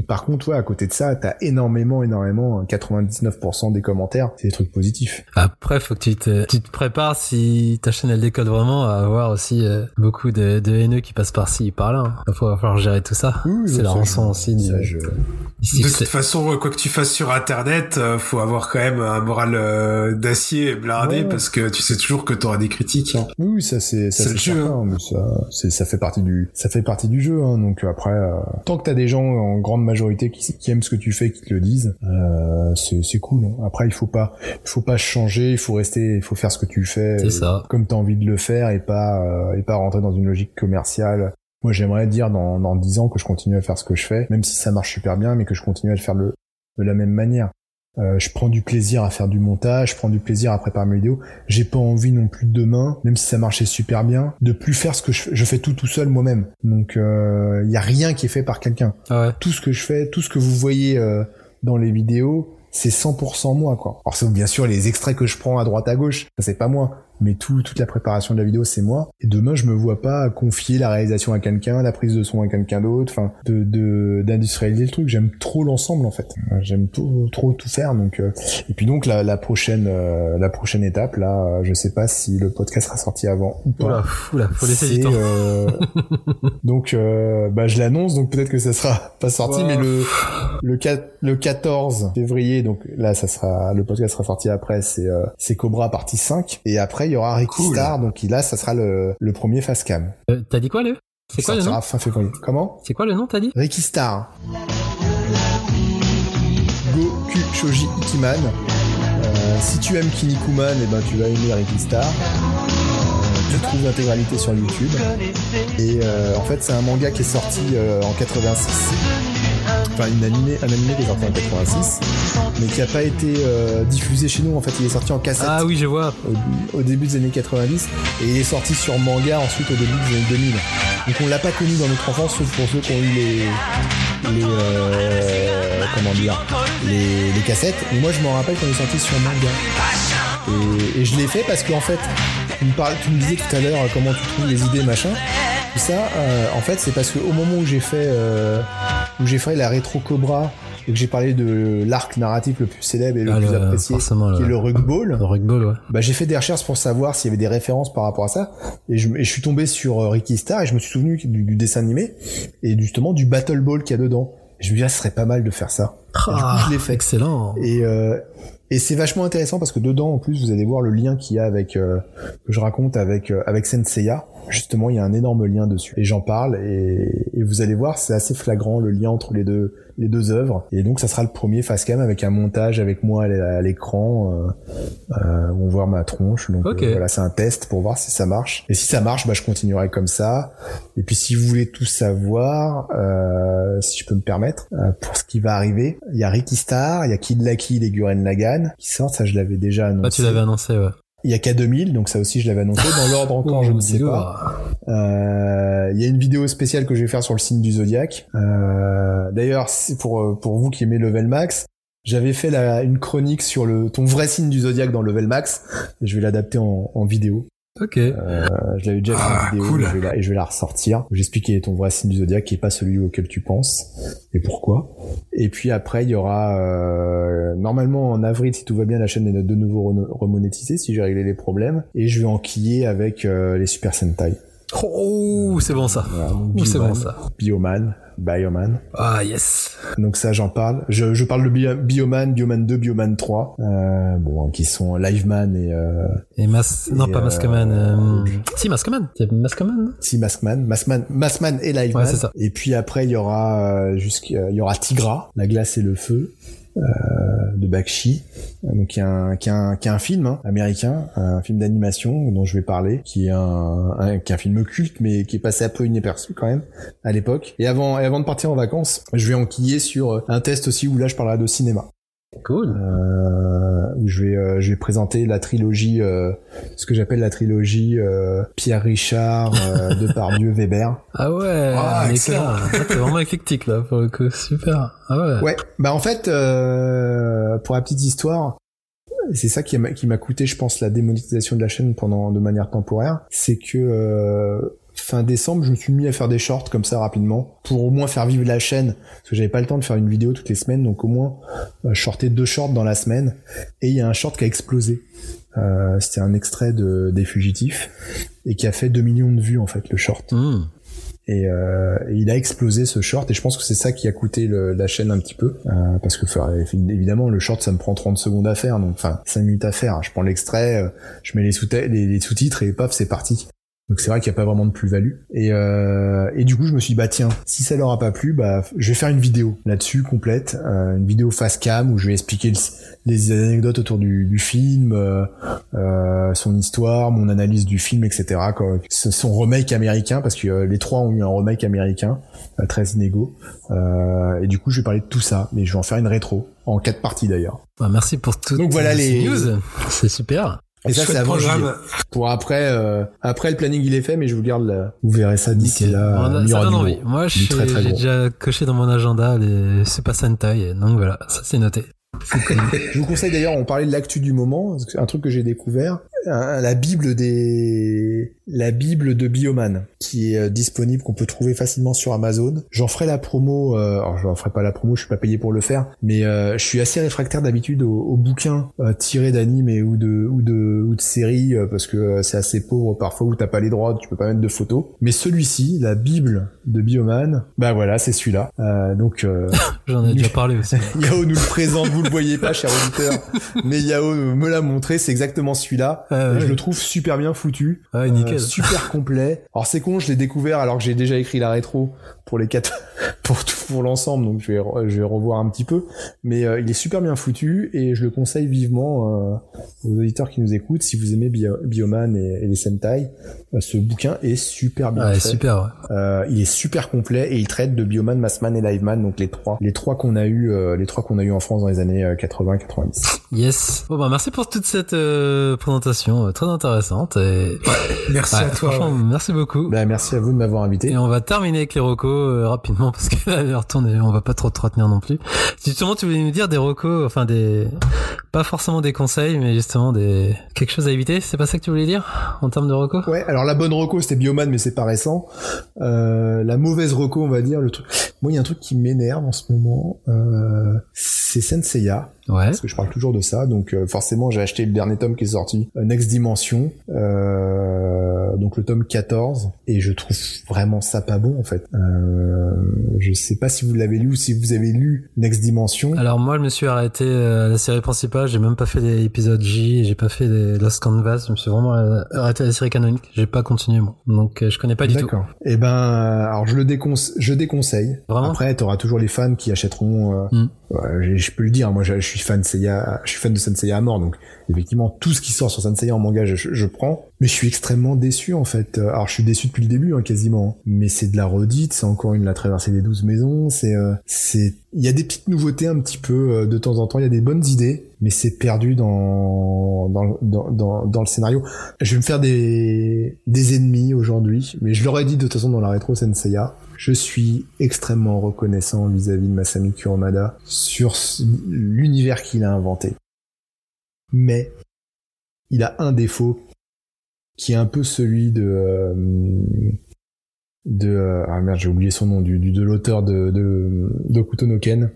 par contre, ouais, à côté de ça, t'as énormément, énormément, 99% des commentaires, c'est des trucs positifs. Après, faut que tu te, tu te prépares si ta chaîne elle décode vraiment à avoir aussi euh, beaucoup de, de haineux qui passent par-ci et par-là. hein. Il va falloir gérer tout ça. Oui, c'est la rançon aussi. ça, du- je- De toute façon, quoi que tu fasses sur Internet, euh, faut avoir quand même un moral euh, d'acier et blindé Ouais, ouais. parce que tu sais toujours que t'auras des critiques. hein. Oui, oui, ça c'est ça C'est c'est le jeu, certain, mais ça c'est ça fait partie du ça fait partie du jeu. Hein, donc après, euh, tant que t'as des gens en grande majorité qui, qui aiment ce que tu fais, qui te le disent, euh, c'est c'est cool. hein. Après, il faut pas il faut pas changer, il faut rester, il faut faire ce que tu fais C'est euh, ça. comme t'as envie de le faire et pas euh, et pas rentrer dans une logique commerciale. Moi, j'aimerais dire dans dans dix ans que je continue à faire ce que je fais, même si ça marche super bien, mais que je continue à le faire de, de la même manière. Euh, je prends du plaisir à faire du montage, je prends du plaisir à préparer mes vidéos. J'ai pas envie non plus demain, même si ça marchait super bien, de plus faire ce que je fais. Je fais tout tout seul moi-même. Donc il y a rien qui est fait par quelqu'un. Ah ouais. Tout ce que je fais, tout ce que vous voyez euh, dans les vidéos, c'est 100% moi quoi. Alors bien sûr les extraits que je prends à droite à gauche, ça c'est pas moi. Mais tout, toute la préparation de la vidéo, c'est moi. Et demain, je me vois pas confier la réalisation à quelqu'un, la prise de son à quelqu'un d'autre, enfin, de, de, d'industrialiser le truc. J'aime trop l'ensemble, en fait. J'aime trop, trop tout faire, donc, euh, et puis donc, la, la prochaine, euh, la prochaine étape, là, euh, je sais pas si le podcast sera sorti avant ou pas. Oula, oula, faut laisser du temps. euh, donc, euh, bah, je l'annonce, donc peut-être que ça sera pas sorti, Wow. mais le, le, 4 le 14 février, donc là, ça sera, le podcast sera sorti après, c'est, euh, c'est Cobra partie 5. Et après, il y aura Ricky Cool. Star, donc là, ça sera le, le premier face cam. Euh, T'as dit quoi le C'est quoi le nom? fin février. Comment? C'est quoi le nom t'as dit? Ricky Star. Goku Shoji Ikiman. Euh, si tu aimes Kinnikuman, eh ben tu vas aimer Ricky Star. Euh, tu trouves l'intégralité sur YouTube. Et euh, en fait, c'est un manga qui est sorti euh, en 86. Enfin, une animé, un animé qui est sorti en 86, mais qui a pas été euh, diffusé chez nous. En fait, il est sorti en cassette Ah oui, je vois. au, au début des années 90 et il est sorti sur manga ensuite au début des années 2000. Donc on l'a pas connu dans notre enfance sauf pour ceux qui ont eu les les euh, comment dire les, les cassettes. Mais moi je m'en rappelle quand il est sorti sur manga. Et, et je l'ai fait parce qu'en fait tu me parles, tu me disais tout à l'heure comment tu trouves les idées machin. Tout ça, euh, en fait, c'est parce qu'au moment où j'ai fait euh, où j'ai fait la rétro Cobra et que j'ai parlé de l'arc narratif le plus célèbre et le Ah, plus le- apprécié, qui est le- Rugball Le rugby, ouais. bah, j'ai fait des recherches pour savoir s'il y avait des références par rapport à ça et je, et je suis tombé sur euh, Ricky Star et je me suis souvenu du, du dessin animé et justement du Battle Ball qu'il y a dedans. Et je me dis ah, ce serait pas mal de faire ça. Ah, je l'ai fait. Excellent. Et, euh, Et c'est vachement intéressant parce que dedans, en plus, vous allez voir le lien qu'il y a avec euh, que je raconte avec euh, avec Senseiya. Justement, il y a un énorme lien dessus. Et j'en parle et, et vous allez voir, c'est assez flagrant le lien entre les deux les deux œuvres. Et donc, ça sera le premier facecam avec un montage avec moi à l'écran euh, euh, où on voit ma tronche. Donc euh, voilà, c'est un test pour voir si ça marche. Et si ça marche, bah je continuerai comme ça. Et puis si vous voulez tout savoir, euh, si je peux me permettre, euh, pour ce qui va arriver, il y a Ricky Star, il y a Kid Lucky et Guren Lagan qui sortent. Ça, je l'avais déjà annoncé. Ah, tu l'avais annoncé, ouais. Il y a K2000, donc ça aussi je l'avais annoncé. Dans l'ordre encore, je ne sais pas. Euh, Il y a une vidéo spéciale que je vais faire sur le signe du zodiaque. Euh, D'ailleurs, c'est pour euh, pour vous qui aimez Level Max, j'avais fait la, une chronique sur le ton vrai signe du zodiaque dans Level Max. Et je vais l'adapter en, en vidéo. Ok. Euh, je l'avais déjà fait Ah, en vidéo, cool. et, je vais la, et je vais la ressortir. J'expliquais ton vrai signe du zodiaque qui est pas celui auquel tu penses et pourquoi. Et puis après, il y aura euh, normalement en avril, si tout va bien, la chaîne est de nouveau remonétisée si j'ai réglé les problèmes. Et je vais enquiller avec euh, les Super Sentai. Oh, c'est bon ça. Voilà, Ouh, c'est bon ça. Bioman, Bioman. Ah, yes. Donc ça, j'en parle. Je, je parle de Bio- Bioman, Bioman 2, Bioman 3, euh, bon, qui sont Liveman et euh, Et Mas... Non, pas euh, Maskman. Euh... Si, Maskman. C'est Maskman, si Maskman, Maskman, Maskman et Liveman. Ouais, c'est ça. Et puis après, il y aura euh, jusqu'à- il y aura Tigra, la glace et le feu. De Bakshi, donc qui est un, qui est film hein, américain, un film d'animation dont je vais parler, qui est un, un, qui est un film culte mais qui est passé un peu inaperçu quand même à l'époque. Et avant, et avant de partir en vacances, je vais enquiller sur un test aussi où là je parlerai de cinéma. Cool. euh, où je vais euh, je vais présenter la trilogie euh, ce que j'appelle la trilogie euh, Pierre Richard euh, Depardieu Weber Ah ouais, Ah, mais excellent. T'es vraiment éclectique là pour le coup. Super. Ah ouais. ouais bah en fait euh, pour la petite histoire c'est ça qui m'a qui m'a coûté je pense la démonétisation de la chaîne pendant de manière temporaire c'est que euh, fin décembre je me suis mis à faire des shorts comme ça rapidement pour au moins faire vivre la chaîne. Parce que j'avais pas le temps de faire une vidéo toutes les semaines donc au moins euh, sortais deux shorts dans la semaine. Et il y a un short qui a explosé. Euh, c'était un extrait de des fugitifs et qui a fait 2 millions de vues en fait le short. Hmm. et, euh, et il a explosé ce short et je pense que c'est ça qui a coûté le- la chaîne un petit peu euh, parce que évidemment le short ça me prend 30 secondes à faire donc enfin 5 minutes à faire. Je prends l'extrait euh, je mets les sous les, les sous-titres et paf c'est parti donc c'est vrai qu'il n'y a pas vraiment de plus-value. Et, euh, et du coup, je me suis dit, bah tiens, si ça leur a pas plu, bah je vais faire une vidéo là-dessus complète, euh, une vidéo face cam où je vais expliquer le- les anecdotes autour du, du film, euh, euh, son histoire, mon analyse du film, etc. quoi. Son remake américain, parce que euh, les trois ont eu un remake américain, euh, très inégaux. Euh, et du coup, je vais parler de tout ça, mais je vais en faire une rétro, en quatre parties d'ailleurs. Bah, merci pour toutes Donc voilà les- news. C'est super. Et ça, c'est avant programme. Pour après, euh, après le planning il est fait, mais je vous garde là. Vous verrez ça d'ici là. Y ça donne envie. Moi, j'ai déjà coché dans mon agenda les Super Sentai. Donc voilà, ça c'est noté. Je vous conseille d'ailleurs, on parlait de l'actu du moment, un truc que j'ai découvert, la bible des, la bible de Bioman, qui est euh, disponible, qu'on peut trouver facilement sur Amazon. J'en ferai la promo, euh, alors je n'en ferai pas la promo, je suis pas payé pour le faire, mais euh, je suis assez réfractaire d'habitude aux, aux bouquins euh, tirés d'animes ou de ou de ou de séries, euh, parce que euh, c'est assez pauvre parfois où t'as pas les droits, tu peux pas mettre de photos. Mais celui-ci, la bible de Bioman, bah voilà, c'est celui-là. Euh, donc euh, J'en ai déjà parlé aussi. Yao nous le présente, vous le voyez pas, cher auditeur, mais Yao me l'a montré, c'est exactement celui-là. Ah, ouais. Je le trouve super bien foutu, Ouais, nickel. euh, super complet. Alors c'est con, je l'ai découvert alors que j'ai déjà écrit la rétro pour les quatre, pour tout, pour l'ensemble, donc je vais, re- je vais revoir un petit peu. Mais euh, il est super bien foutu et je le conseille vivement euh, aux auditeurs qui nous écoutent. Si vous aimez Bio- Bioman et, et les Sentai, euh, ce bouquin est super bien Ouais, fait. super. Ouais. Euh, il est super complet et il traite de Bioman, Massman et Liveman, donc les trois, les trois qu'on a eu, euh, les trois qu'on a eu en France dans les années 80-90. Yes. Bon bah merci pour toute cette euh, présentation euh, très intéressante. Et... Merci Ouais, à toi. franchement, merci beaucoup. Bah, merci à vous de m'avoir invité. Et on va terminer avec les recos euh, rapidement parce que là, on va pas trop te retenir non plus. Justement, tu voulais nous dire des recos, enfin des, pas forcément des conseils, mais justement des quelque chose à éviter. C'est pas ça que tu voulais dire en termes de recos Ouais, alors la bonne reco c'était Bioman, mais c'est pas récent. Euh, la mauvaise reco, on va dire, le truc. Moi, il y a un truc qui m'énerve en ce moment, euh, c'est Senseiya. Ouais. parce que je parle toujours de ça. Donc euh, forcément, j'ai acheté le dernier tome qui est sorti, euh, Next Dimension. Euh, euh, donc le tome 14 et je trouve vraiment ça pas bon en fait. Euh, je sais pas si vous l'avez lu ou si vous avez lu Next Dimension. Alors moi, je me suis arrêté euh, à la série principale. J'ai même pas fait des épisodes J. J'ai pas fait des Lost Canvas. Je me suis vraiment euh, arrêté à la série canonique. J'ai pas continué moi. Donc euh, je connais pas du tout. D'accord. Et ben, alors je le déconse je déconseille. Vraiment? Après, t'auras toujours les fans qui achèteront. euh, Hmm. Je, peux le dire. Moi, je, suis fan de Seiya, je suis fan de Senseiya à mort. Donc, effectivement, tout ce qui sort sur Senseiya en manga, je, prends. Mais je suis extrêmement déçu en fait. Euh, Alors, je suis déçu depuis le début, hein, quasiment. Mais c'est de la redite. C'est encore une la traversée des douze maisons. C'est, euh, c'est, il y a des petites nouveautés un petit peu euh, de temps en temps. Il y a des bonnes idées, mais c'est perdu dans dans dans dans le scénario. Je vais me faire des des ennemis aujourd'hui, mais je l'aurais dit de toute façon dans la rétro Senseiya. Je suis extrêmement reconnaissant vis-à-vis de Masami Kurumada sur l'univers qu'il a inventé. Mais il a un défaut qui est un peu celui de euh, de euh, ah merde j'ai oublié son nom du, du de l'auteur de de Ken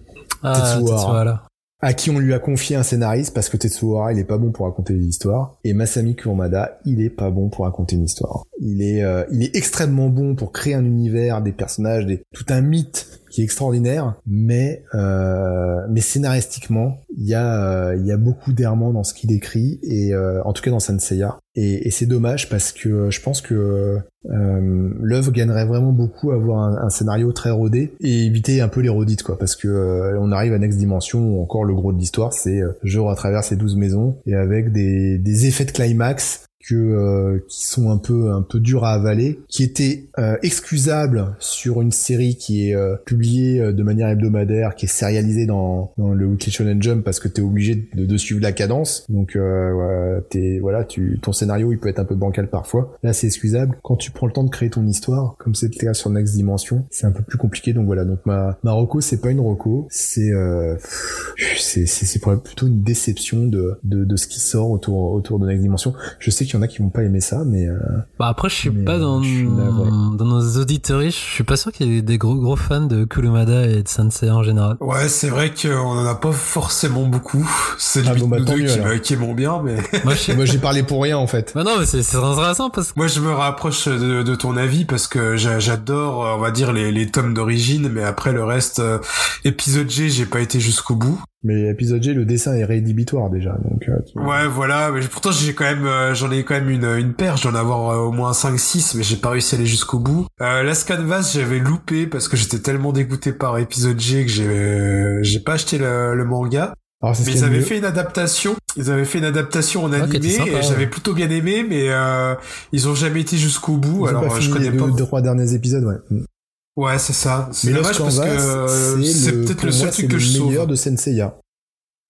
Ah, Tetsuo Hara. À qui on lui a confié un scénariste parce que Tetsuo Hara il est pas bon pour raconter des histoires et Masami Kurumada il est pas bon pour raconter une histoire. Il est euh, il est extrêmement bon pour créer un univers, des personnages, tout un mythe qui est extraordinaire, mais euh, mais scénaristiquement il y a euh, il y a beaucoup d'errements dans ce qu'il écrit et euh, en tout cas dans Senseiya et, et c'est dommage parce que je pense que l'œuvre gagnerait vraiment beaucoup à avoir un, scénario très rodé et éviter un peu les redites quoi. Parce que on arrive à Next Dimension où encore le gros de l'histoire c'est euh, je retraverse ces 12 maisons et avec des, des effets de climax que euh, qui sont un peu un peu durs à avaler, qui étaient euh, excusables sur une série qui est euh, publiée euh, de manière hebdomadaire, qui est sérialisée dans, dans le Weekly Shonen Jump parce que t'es obligé de, de suivre la cadence. Donc euh, t'es voilà, tu ton scénario il peut être un peu bancal parfois. Là c'est excusable. Quand tu prends le temps de créer ton histoire, comme c'est le cas sur Next Dimension, c'est un peu plus compliqué. Donc voilà, donc ma ma reco c'est pas une reco, c'est euh, c'est c'est plutôt une déception de, de de ce qui sort autour autour de Next Dimension. Je sais qu'il y en a qui vont pas aimer ça, mais euh, Bah après, je suis Mais, pas dans, je suis navré. dans nos auditeurs, je suis pas sûr qu'il y ait des gros gros fans de Kurumada et de Sensei en général. Ouais, c'est vrai qu'on en a pas forcément beaucoup. C'est Ah bon, bah, deux mieux, qui, alors. qui aimons bien, mais Moi, j'ai parlé pour rien en fait. Bah non, mais c'est c'est intéressant parce que moi je me rapproche de, de ton avis parce que j'a- j'adore, euh, on va dire, les, les tomes d'origine, mais après le reste, euh, épisode G, j'ai pas été jusqu'au bout. Mais épisode G, le dessin est rédhibitoire déjà, donc. euh, tu- Ouais, voilà, mais pourtant j'ai quand même, euh, j'en ai quand même une, une paire, je dois en avoir euh, au moins 5-6, mais j'ai pas réussi à aller jusqu'au bout. Euh, Last Canvas, j'avais loupé parce que j'étais tellement dégoûté par épisode G que j'ai, euh, j'ai pas acheté le, le manga. Alors Mais ils avaient mieux. fait une adaptation. Ils avaient fait une adaptation en était animé sympa, et ouais. j'avais plutôt bien aimé, mais euh, ils ont jamais été jusqu'au bout. Ils ont alors pas euh, je fini connais les pas. deux, deux, trois derniers épisodes, ouais. Ouais, c'est ça. C'est dommage parce que euh, c'est peut-être le seul truc que je le meilleur de Senseiya.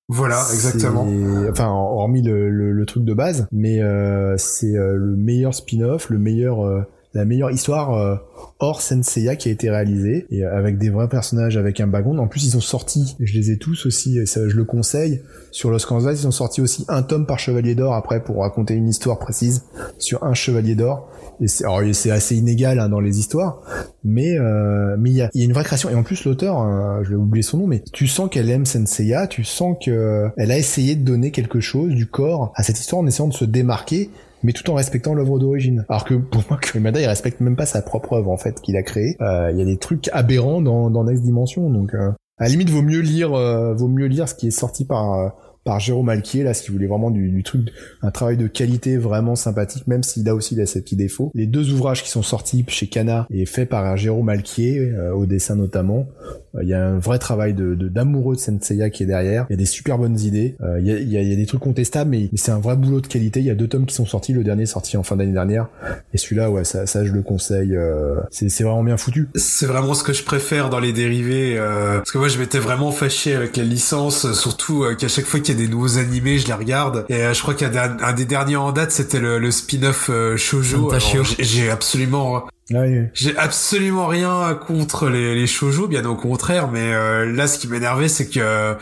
Voilà, exactement. Enfin, hormis le, le, le truc de base, mais euh, c'est euh, le meilleur spin-off, le meilleur, euh, la meilleure histoire hors Senseiya qui a été réalisée et avec des vrais personnages, avec un background. En plus, ils ont sorti, je les ai tous aussi, et ça, je le conseille. Sur Los Canvas, ils ont sorti aussi un tome par Chevalier d'Or après pour raconter une histoire précise sur un Chevalier d'Or. Et c'est, alors, c'est assez inégal hein, dans les histoires, mais euh, il y a, une vraie création. Et en plus, l'auteur, euh, je vais oublier son nom, mais tu sens qu'elle aime Senseiya, tu sens que elle a essayé de donner quelque chose du corps à cette histoire en essayant de se démarquer mais tout en respectant l'œuvre d'origine. Alors que pour moi, Kurimada, il respecte même pas sa propre œuvre en fait qu'il a créée. Euh, Il y a des trucs aberrants dans, dans Next Dimension, donc euh, à la limite, vaut mieux lire, euh, vaut mieux lire ce qui est sorti par euh, par Jérôme Alquier là, si vous voulez vraiment du, du truc, un travail de qualité vraiment sympathique, même s'il a aussi il a ses petits défauts. Les deux ouvrages qui sont sortis chez Kana et faits par Jérôme Alquier euh, au dessin notamment, euh, il y a un vrai travail de de- d'amoureux de, Senseiya qui est derrière. Il y a des super bonnes idées. Euh, Il y, a, y, a, y a des trucs contestables, mais c'est un vrai boulot de qualité. Il y a deux tomes qui sont sortis. Le dernier sorti en fin d'année dernière. Et celui-là, ouais, ça, ça je le conseille. euh, c'est vraiment bien foutu. C'est vraiment ce que je préfère dans les dérivés, parce que moi je m'étais vraiment fâché avec la licence, surtout qu'à chaque fois qu'il y a des nouveaux animés, je les regarde. Et euh, je crois qu'il y a un, un des derniers en date, c'était le, le spin-off euh, Shoujo. J'ai absolument, Ouais, J'ai absolument rien contre les, les shoujo, bien au contraire, mais euh, là, ce qui m'énervait, c'est que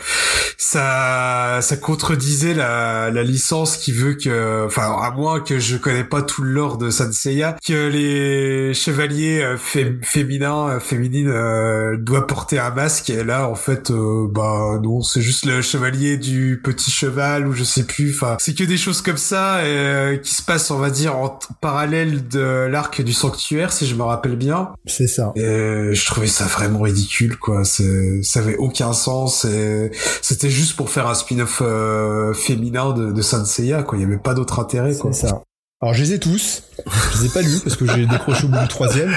ça, ça contredisait la, la licence qui veut que, enfin, à moins que je connais pas tout le lore de Sanseiya, que les chevaliers euh, fé- féminins, euh, féminines euh, doivent porter un masque. Et là, en fait, bah non, c'est juste le chevalier du petit cheval ou je sais plus. Enfin, c'est que des choses comme ça qui se passent, on va dire, en parallèle de l'arc du sanctuaire, si je me rappelle bien. c'est ça. Et euh, je trouvais ça vraiment ridicule, quoi. Ça avait aucun sens. Et c'était juste pour faire un spin-off euh, féminin de, de Sanseiya, quoi. Il y avait pas d'autre intérêt, quoi. C'est ça. Alors je les ai tous, je les ai pas lus parce que j'ai décroché au bout du troisième,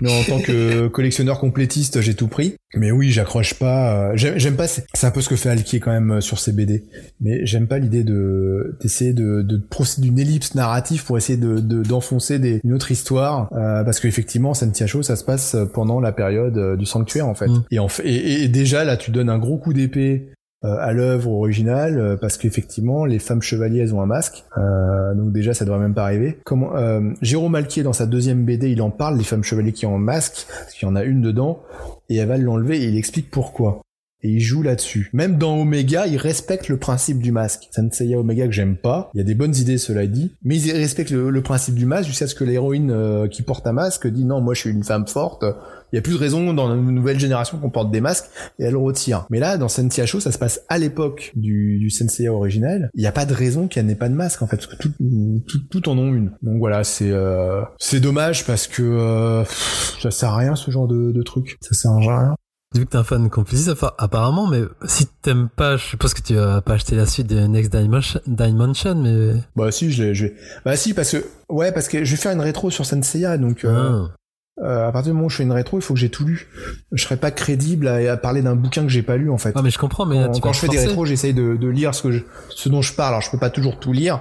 mais en tant que collectionneur complétiste j'ai tout pris. Mais oui j'accroche pas, euh, j'aime pas, c'est un peu ce que fait Alki quand même euh, sur ses BD, mais j'aime pas l'idée de d'essayer de, de procéder d'une ellipse narrative pour essayer de de- d'enfoncer des une autre histoire, euh, parce qu'effectivement Santiago ça se passe pendant la période euh, du sanctuaire en fait. Mm. Et, en fait et, et déjà là tu donnes un gros coup d'épée à l'œuvre originale euh, parce qu'effectivement les femmes chevaliers elles ont un masque euh, donc déjà ça devrait même pas arriver comment euh, Jérôme Alquier dans sa deuxième BD il en parle les femmes chevaliers qui ont un masque parce qu'il y en a une dedans et elle va l'enlever et il explique pourquoi et il joue là-dessus. Même dans Omega, il respecte le principe du masque. Senseiya Omega que j'aime pas. Il y a des bonnes idées, cela dit. Mais il respecte le, le principe du masque jusqu'à ce que l'héroïne euh, qui porte un masque dit non, moi je suis une femme forte. Il y a plus de raison dans une nouvelle génération qu'on porte des masques et elle retire. Mais là, dans Senseiya Show, ça se passe à l'époque du, du Senseiya original. Il n'y a pas de raison qu'elle n'ait pas de masque en fait, parce que tout, tout, tout en ont une. Donc voilà, c'est euh, c'est dommage parce que euh, ça sert à rien ce genre de, de truc. Ça sert à rien. Vu que t'es un fan appa- apparemment, mais si t'aimes pas, je suppose que tu vas pas acheter la suite de Next Dimension, mais... Bah si, je je vais. Bah si, parce que ouais, parce que je vais faire une rétro sur Senseiya, donc euh, Ah. euh, à partir du moment où je fais une rétro, il faut que j'ai tout lu. Je serais pas crédible à, à parler d'un bouquin que j'ai pas lu en fait. Ah, mais je comprends, mais Quand- tu quand je fais des rétros, j'essaye de, de lire ce que je, ce dont je parle. Alors je peux pas toujours tout lire,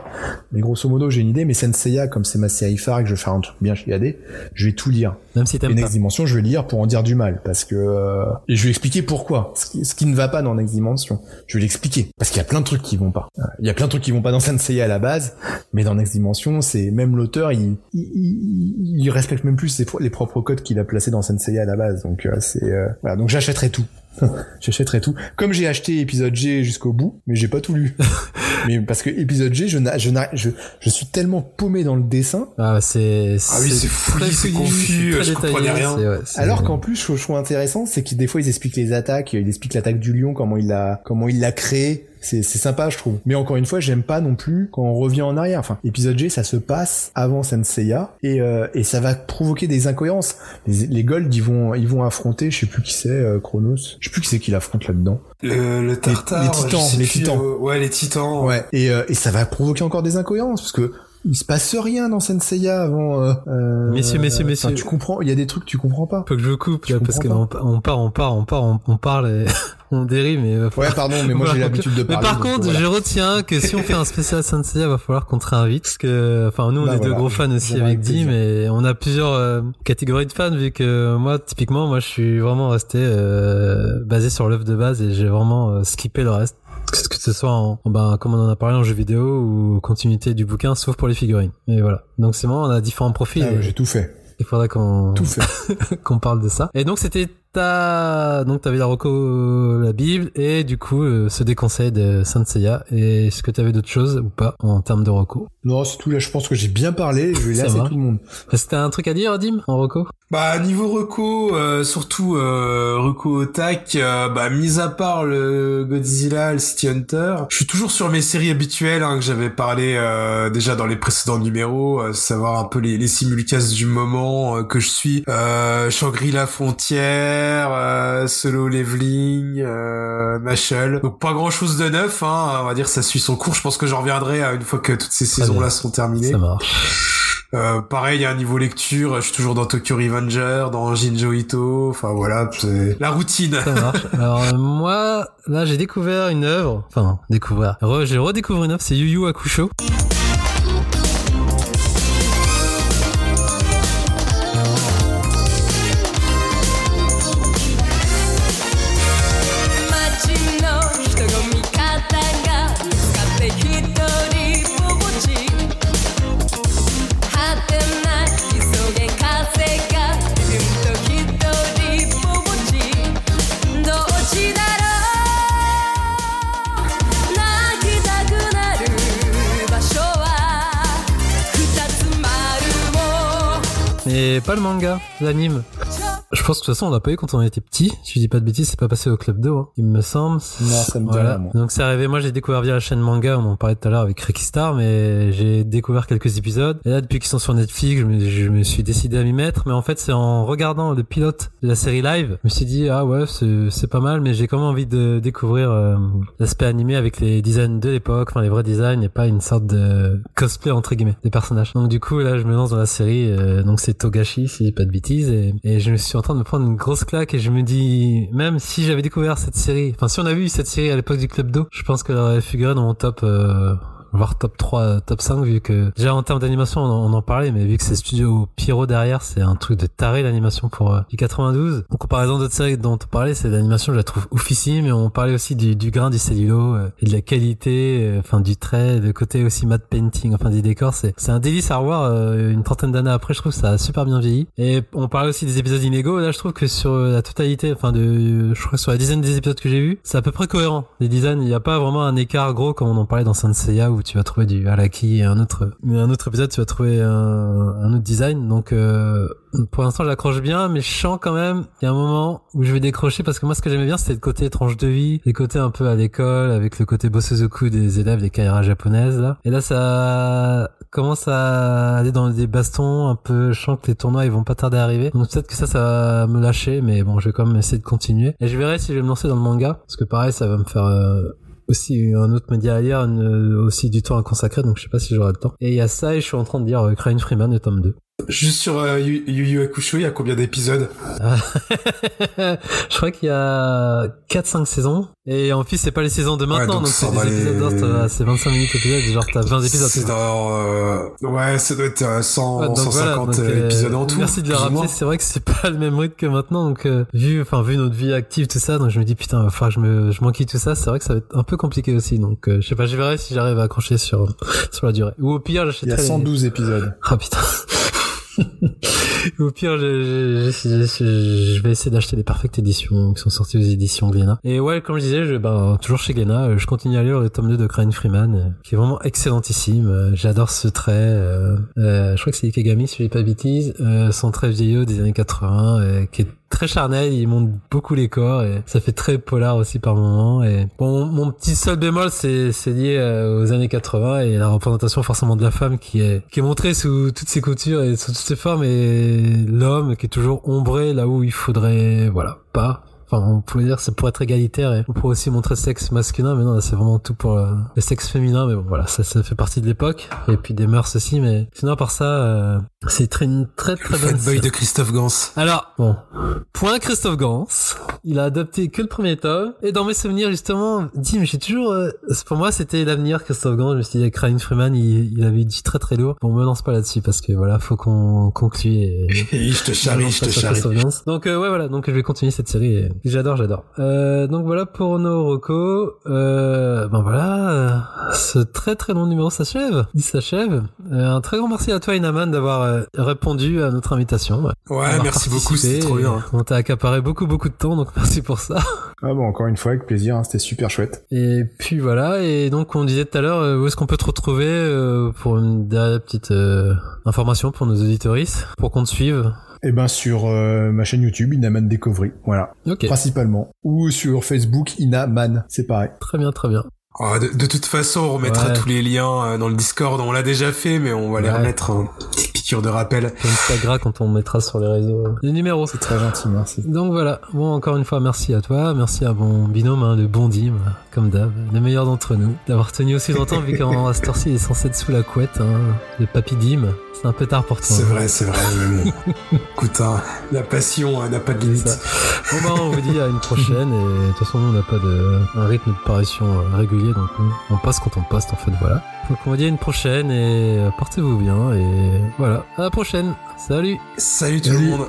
mais grosso modo j'ai une idée. Mais Senseiya, comme c'est ma série phare et que je vais faire un truc bien chez AD, je vais tout lire. Même si t'aimes pas. Next Dimension, je vais lire pour en dire du mal, parce que euh, et je vais expliquer pourquoi. Ce qui, ce qui ne va pas dans Next Dimension, je vais l'expliquer, parce qu'il y a plein de trucs qui vont pas. Euh, Il y a plein de trucs qui vont pas dans Senseiya à la base, mais dans Next Dimension, c'est même l'auteur, il, il, il, il respecte même plus ses les propres codes qu'il a placés dans Senseiya à la base. Donc euh, c'est euh, voilà, donc j'achèterai tout. J'achèterai tout. Comme j'ai acheté épisode G jusqu'au bout, mais j'ai pas tout lu. mais parce que épisode G, je, n'a- je, n'a- je, je suis tellement paumé dans le dessin Ah, c'est... Ah oui, c'est fouillis, très c'est fouillis, confus, c'est très je comprenais détaillé, rien. c'est- ouais, c'est- Alors qu'en plus, que je trouve intéressant, c'est que des fois ils expliquent les attaques, ils expliquent l'attaque du lion, comment il l'a, comment il l'a créé. C'est, c'est sympa, je trouve. Mais encore une fois, j'aime pas non plus quand on revient en arrière. Enfin, épisode G, ça se passe avant Senseiya et euh, et ça va provoquer des incohérences. Les, les Gold, ils vont ils vont affronter, je sais plus qui c'est, euh, Chronos. Je sais plus qui c'est qui l'affronte là-dedans. Le, le tartare, les titans, les plus, titans. euh, ouais, les titans. Ouais. Et euh, et ça va provoquer encore des incohérences parce que il se passe rien dans Senseiya avant. Euh, euh, Messieurs, messieurs, messieurs. tu comprends Il y a des trucs que tu comprends pas. Faut que je coupe, là, parce qu'on on part, on part, on part, on, on parle et on dérive, mais... va Ouais, falloir- pardon, mais moi j'ai l'habitude de Mais parler. par donc, contre, voilà. je retiens que si on fait un spécial Senseiya, va falloir qu'on te réinvite. Parce que, enfin, nous, on Bah est deux gros fans aussi avec avec Di, plaisir. mais on a plusieurs euh, catégories de fans, vu que moi, typiquement, moi, je suis vraiment resté euh, basé sur l'œuvre de base et j'ai vraiment euh, skippé le reste. Que que ce soit en, en- ben, comme on en a parlé en jeu vidéo ou continuité du bouquin, sauf pour les figurines. Et voilà. Donc c'est bon, on a différents profils. Ah ouais, j'ai tout fait. il faudrait qu'on qu'on parle de ça. Et donc c'était ta donc t'avais la Rocco la Bible et du coup euh, ce déconseil de Saint Seiya et est-ce que t'avais d'autres choses ou pas en termes de Rocco Non, c'est tout. Là, je pense que j'ai bien parlé. Je vais va. tout le monde. C'était un truc à dire Dim en Rocco Bah niveau reco, euh, surtout euh, reco otak, euh, bah mis à part le Godzilla, le City Hunter, je suis toujours sur mes séries habituelles hein, que j'avais parlé euh, déjà dans les précédents numéros, euh, savoir un peu les, les simulcasts du moment euh, que je suis, euh, Shangri-La Frontière, euh, Solo Leveling, euh, Mashal. Donc pas grand chose de neuf, hein, on va dire ça suit son cours. Je pense que j'en reviendrai euh, une fois que toutes ces Très saisons là bien. sont terminées. Ça marche. Euh, pareil, à un niveau lecture, je suis toujours dans Tokyo Revenger, dans Jinjo Ito, enfin voilà, c'est la routine. Ça marche. Alors euh, moi là j'ai découvert une œuvre, enfin découvert. Re- j'ai redécouvert une œuvre, c'est Yu Yu Hakusho.「pas le manga, l'anime. Je pense que de toute façon, on l'a pas eu quand on était petit. Si je dis pas de bêtises, c'est pas passé au club d'eau, hein, il me semble. Non, ça me Voilà. rien. Donc c'est arrivé, moi j'ai découvert via la chaîne manga, on en parlait tout à l'heure avec Ricky Star, mais j'ai découvert quelques épisodes. Et là, depuis qu'ils sont sur Netflix, je me, je me suis décidé à m'y mettre. Mais en fait, c'est en regardant le pilote de la série live, je me suis dit, ah ouais, c'est pas mal, mais j'ai quand même envie de découvrir euh, l'aspect animé avec les designs de l'époque, enfin les vrais designs, et pas une sorte de cosplay entre guillemets des personnages. Donc du coup, là, je me lance dans la série, euh, donc c'est Togashi, si j'ai pas de bêtises, et, et je me suis train de me prendre une grosse claque, et je me dis, même si j'avais découvert cette série, enfin si on avait eu cette série à l'époque du Club d'eau, je pense qu'elle aurait figuré dans mon top... euh, voire top 3, top 5 vu que déjà en termes d'animation on, on en parlait mais vu que c'est Studio Pyro derrière c'est un truc de taré l'animation pour euh, du 92 en comparaison d'autres séries dont on parlait c'est l'animation je la trouve oufissime et on parlait aussi du, du grain du cellulo euh, et de la qualité euh, enfin du trait le côté aussi matte painting enfin des décors c'est un délice à revoir euh, une trentaine d'années après je trouve que ça a super bien vieilli. Et on parlait aussi des épisodes inégaux là je trouve que sur la totalité enfin de je crois que sur la dizaine des épisodes que j'ai vus c'est à peu près cohérent les designs. Il n'y a pas vraiment un écart gros comme on en parlait dans Saint Seiya tu vas trouver du Araki et un autre mais un autre épisode tu vas trouver un, un autre design. Donc euh, pour l'instant j'accroche bien mais je sens quand même. Il y a un moment où je vais décrocher parce que moi ce que j'aimais bien c'était le côté tranche de vie les côtés un peu à l'école avec le côté bossozoku des élèves des kaira japonaises là. Et là ça commence à aller dans des bastons un peu je que les tournois ils vont pas tarder à arriver. Donc peut-être que ça ça va me lâcher mais bon je vais quand même essayer de continuer. Et je verrai si je vais me lancer dans le manga parce que pareil ça va me faire euh, aussi un autre média ailleurs, une- aussi du temps à consacrer, donc je sais pas si j'aurai le temps. Et il y a ça, et je suis en train de dire euh, Crying Freeman, le tome 2. Juste sur euh, Yu Yu Hakusho, il y a combien d'épisodes? Je crois qu'il y a 4-5 saisons, et en plus c'est pas les saisons de maintenant, donc c'est des épisodes, les- t'as- c'est 25 minutes épisode, genre t'as 20 épisodes. C'est dans... euh, Ouais, ça doit être euh, 100, Ouais, donc 150 voilà, donc, euh, épisodes en tout. Merci de le rappeler. C'est vrai que c'est pas le même rythme que maintenant. Donc, euh, vu, enfin, vu notre vie active, tout ça, donc je me dis, putain, que je me, je m'enquille tout ça. C'est vrai que ça va être un peu compliqué aussi. Donc, euh, je sais pas, je verrai si j'arrive à accrocher sur, sur la durée. Ou au pire, Il y j'achèterai. a les- 112 épisodes. Ah putain. Au pire, je, vais essayer d'acheter les Perfect Editions qui sont sorties aux éditions Glénat. Et ouais, comme je disais, je, ben, toujours chez Glénat, euh, je continue à lire le tome 2 de Crane Freeman, euh, qui est vraiment excellentissime. Euh, J'adore ce trait. euh, je crois que c'est Ikegami, si je dis pas de bêtises. Euh, son trait vieillot des années 80, euh, qui est très charnel, il monte beaucoup les corps et ça fait très polar aussi par moments. Et bon, mon petit seul bémol, c'est c'est lié euh, aux années 80 et la représentation forcément de la femme qui est qui est montrée sous toutes ses coutures et sous toutes ses formes et l'homme qui est toujours ombré là où il faudrait, voilà, pas. Enfin, on pourrait dire c'est pour être égalitaire et on pourrait aussi montrer le sexe masculin, mais non, là, c'est vraiment tout pour euh, le sexe féminin. Mais bon, voilà, ça, ça fait partie de l'époque et puis des mœurs aussi. Mais sinon, à part ça, euh, c'est très, une très très bonne. Fanboy de Christophe Gans. Alors, bon, point Christophe Gans, il a adapté que le premier tome, et dans mes souvenirs, justement, Dim, j'ai toujours, euh, pour moi, c'était l'avenir, Christophe Gans, je me suis dit, Crying Freeman, il, il avait dit très très lourd. Bon, me lance pas là-dessus, parce que voilà, faut qu'on conclue et... Et je te charrie, je te charrie. Donc, euh, ouais, voilà, donc je vais continuer cette série, et j'adore, j'adore. Euh, donc voilà pour nos recos, euh, ben voilà, euh, ce très très long numéro s'achève, il s'achève. Euh, un très grand merci à toi, Inaman, d'avoir euh, répondu à notre invitation. Ouais, merci beaucoup, c'était trop bien. On t'a accaparé beaucoup beaucoup de temps, donc merci pour ça. Ah bon, encore une fois, avec plaisir, hein, c'était super chouette. Et puis voilà, et donc on disait tout à l'heure, où est-ce qu'on peut te retrouver euh, pour une dernière petite euh, information pour nos auditoristes, pour qu'on te suive? Et ben sur euh, ma chaîne YouTube, Inaman Discovery, voilà, principalement. Ou sur Facebook, Inaman, c'est pareil. très bien, très bien. Ah, de, de toute façon, on remettra Ouais. tous les liens euh, dans le Discord. On l'a déjà fait, mais on va les remettre en petite piqûre de rappel. Gras quand on mettra sur les réseaux euh, les numéros. C'est très gentil, merci. Donc voilà, bon encore une fois merci à toi, merci à mon binôme, hein, le bon Dim, comme d'hab, le meilleur d'entre nous, d'avoir tenu aussi longtemps vu qu'en heure-ci il est censé être sous la couette, hein, le papy Dim, c'est un peu tard pour toi. C'est vrai, c'est vrai. Mais bon. Écoute, hein, la passion euh, n'a pas de limite. Bon bah on vous dit à une prochaine et de toute façon nous on n'a pas de un rythme de parution euh, donc on passe quand on poste en fait voilà. Donc on vous dit à une prochaine et euh, portez-vous bien et voilà à la prochaine. Salut. Salut tout le monde.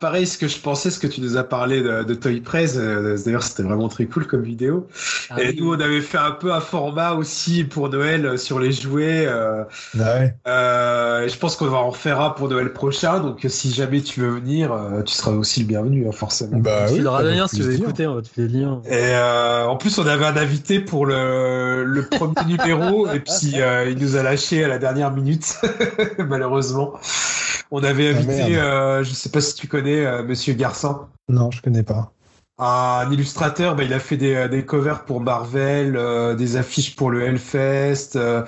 Pareil, ce que je pensais, ce que tu nous as parlé de, Toy Press, euh, d'ailleurs c'était vraiment très cool comme vidéo. Ah et oui. nous on avait fait un peu un format aussi pour Noël euh, sur les jouets. euh, Ah ouais. euh, je pense qu'on va en refaire un pour Noël prochain, donc si jamais tu veux venir, euh, tu seras aussi le bienvenu hein, forcément. Bah Tu oui. si tu veux écouter, on va te filer le lien. Et euh, en plus, on avait un invité pour le, le premier numéro, et puis euh, il nous a lâché à la dernière minute, malheureusement. On avait Ah, invité, euh, je sais pas si tu connais, euh, Monsieur Garcin, Non, je connais pas. Un illustrateur. Bah, il a fait des, des covers pour Marvel, euh, des affiches pour le Hellfest, euh,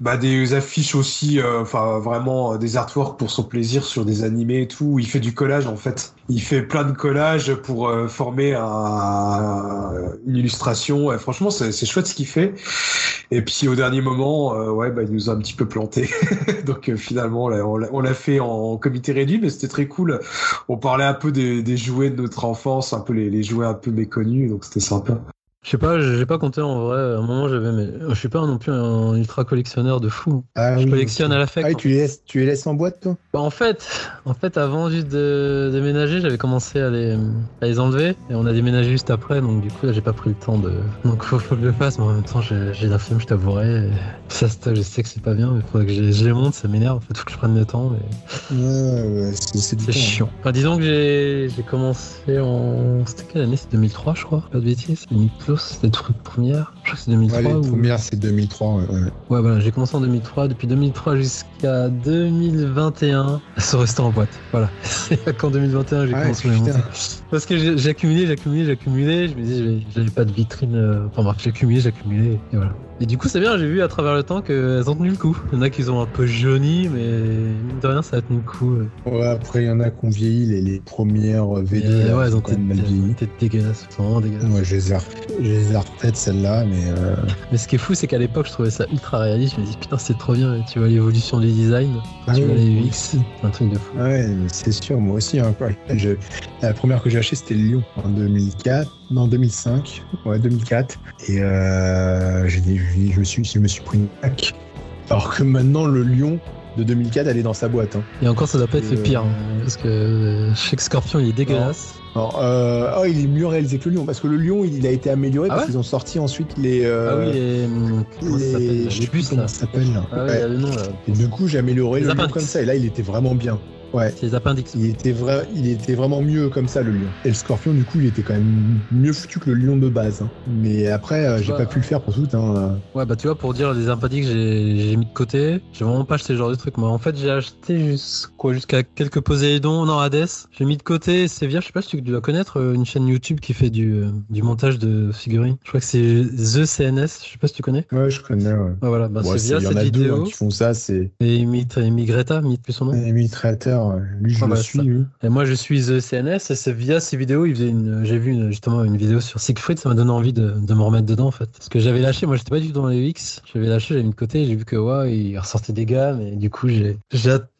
bah, des affiches aussi, euh, enfin vraiment euh, des artworks pour son plaisir sur des animés et tout. Il fait du collage en fait. Il fait plein de collages pour euh, former un, une illustration. Franchement, c'est chouette ce qu'il fait. Et puis au dernier moment, euh, ouais, bah, il nous a un petit peu planté. Donc euh, finalement, on l'a fait en comité réduit, mais c'était très cool. On parlait un peu des, des jouets de notre enfance, un peu les, les jouets un peu méconnus, donc c'était sympa. Je sais pas, j'ai pas compté en vrai. À un moment, j'avais, mais je suis pas non plus un ultra collectionneur de fou. Ah, Je oui, collectionne à l'affect. Ah, et tu les laisses, tu les laisses en boîte, toi? Bah, en fait, en fait, avant juste de déménager, j'avais commencé à les, à les enlever et on a déménagé juste après, donc du coup là j'ai pas pris le temps de. Donc faut, faut que je le fasse, mais en même temps j'ai la flemme, je t'avouerai. et Ça, je sais que c'est pas bien, mais faudrait que je, les- je les monte, ça m'énerve. Faut que je prenne le temps, mais Ouais, ouais, c'est hein. chiant. Enfin, disons que j'ai j'ai commencé en. C'était quelle année? C'est 2003, je crois. Pas de bêtises. Uniqlo, c'était le truc première. Je crois que c'est 2003. Ouais, les ou- premières, c'est 2003. Ouais, ouais. Ouais, voilà, j'ai commencé en 2003. Depuis 2003 jusqu'à 2021, elles sont restées en boîte. Voilà. C'est qu'en 2021, j'ai commencé à les. Parce que j'ai accumulé, j'ai accumulé, j'ai accumulé. Je me dis, j'avais- j'avais pas de vitrine. euh, Enfin bref, j'ai accumulé, j'ai accumulé. Et voilà. Et du coup, c'est bien, j'ai vu à travers le temps qu'elles ont tenu le coup. Il y en a qui ont un peu jauni, mais mine de rien, ça a tenu le coup. Ouais, après, il y en a qui ont vieilli, les, les premières V2. Et, elles ouais, elles ont été, dégueulasses. Vraiment dégueulasses. Moi, je les ai, ref- je les ai refaites, celles-là, mais euh, Mais ce qui est fou, c'est qu'à l'époque, je trouvais ça ultra réaliste. Je me dis, putain, c'est trop bien. Tu vois l'évolution du design, Ah tu vois les UX, un truc de fou. ouais, c'est sûr, moi aussi. Hein, quoi. Je- la première que j'ai achetée, c'était Lyon en 2004, non 2005, ouais 2004. Et euh, j'ai dit, je me suis, je me suis pris une claque. Alors que maintenant, le Lyon de 2004, elle est dans sa boîte. Hein. Et encore, ça doit pas être Euh, pire. hein, parce que euh, que Scorpion, il est dégueulasse. Alors, euh, oh, il est mieux réalisé que le Lyon, parce que le Lyon, il, a été amélioré Ah parce ouais qu'ils ont sorti ensuite les. euh, ah oui, les. Là je sais plus comment ça s'appelle. Ah Ouais. le. Et du coup, j'ai amélioré Les le appendices. comme ça, et là, il était vraiment bien. Ouais. C'est les appendices. Il était, vrai, il était vraiment mieux comme ça, le lion. Et le scorpion, du coup, il était quand même mieux foutu que le lion de base. hein. Mais après, euh, j'ai pas pu le faire pour tout. Hein. Ouais, bah tu vois, pour dire les appendices que j'ai mis de côté, j'ai vraiment pas acheté ce genre de truc. Moi, en fait, j'ai acheté jusqu'à jusqu'à quelques Poséidon, non, Hades. J'ai mis de côté Sevilla, je sais pas si tu dois connaître euh, une chaîne YouTube qui fait du, euh, du montage de figurines. Je crois que c'est The CNS, je sais pas si tu connais. Ouais, je connais. Ouais. Voilà, bah Ouais, c'est c'est- deux vidéo. hein, qui font ça. C'est Et Mit Greta, plus son nom. Emily Trater. Euh, Lui, je Ah le bah, suis. ça. Lui. Et moi, je suis The CNS, et c'est via ces vidéos, il faisait une, j'ai vu une- justement une vidéo sur Siegfried, ça m'a donné envie de, de me remettre dedans, en fait. Parce que j'avais lâché, moi, j'étais pas du tout dans les X, j'avais lâché, j'avais mis de côté, j'ai vu que, ouais, il ressortait des gammes, et du coup, j'ai,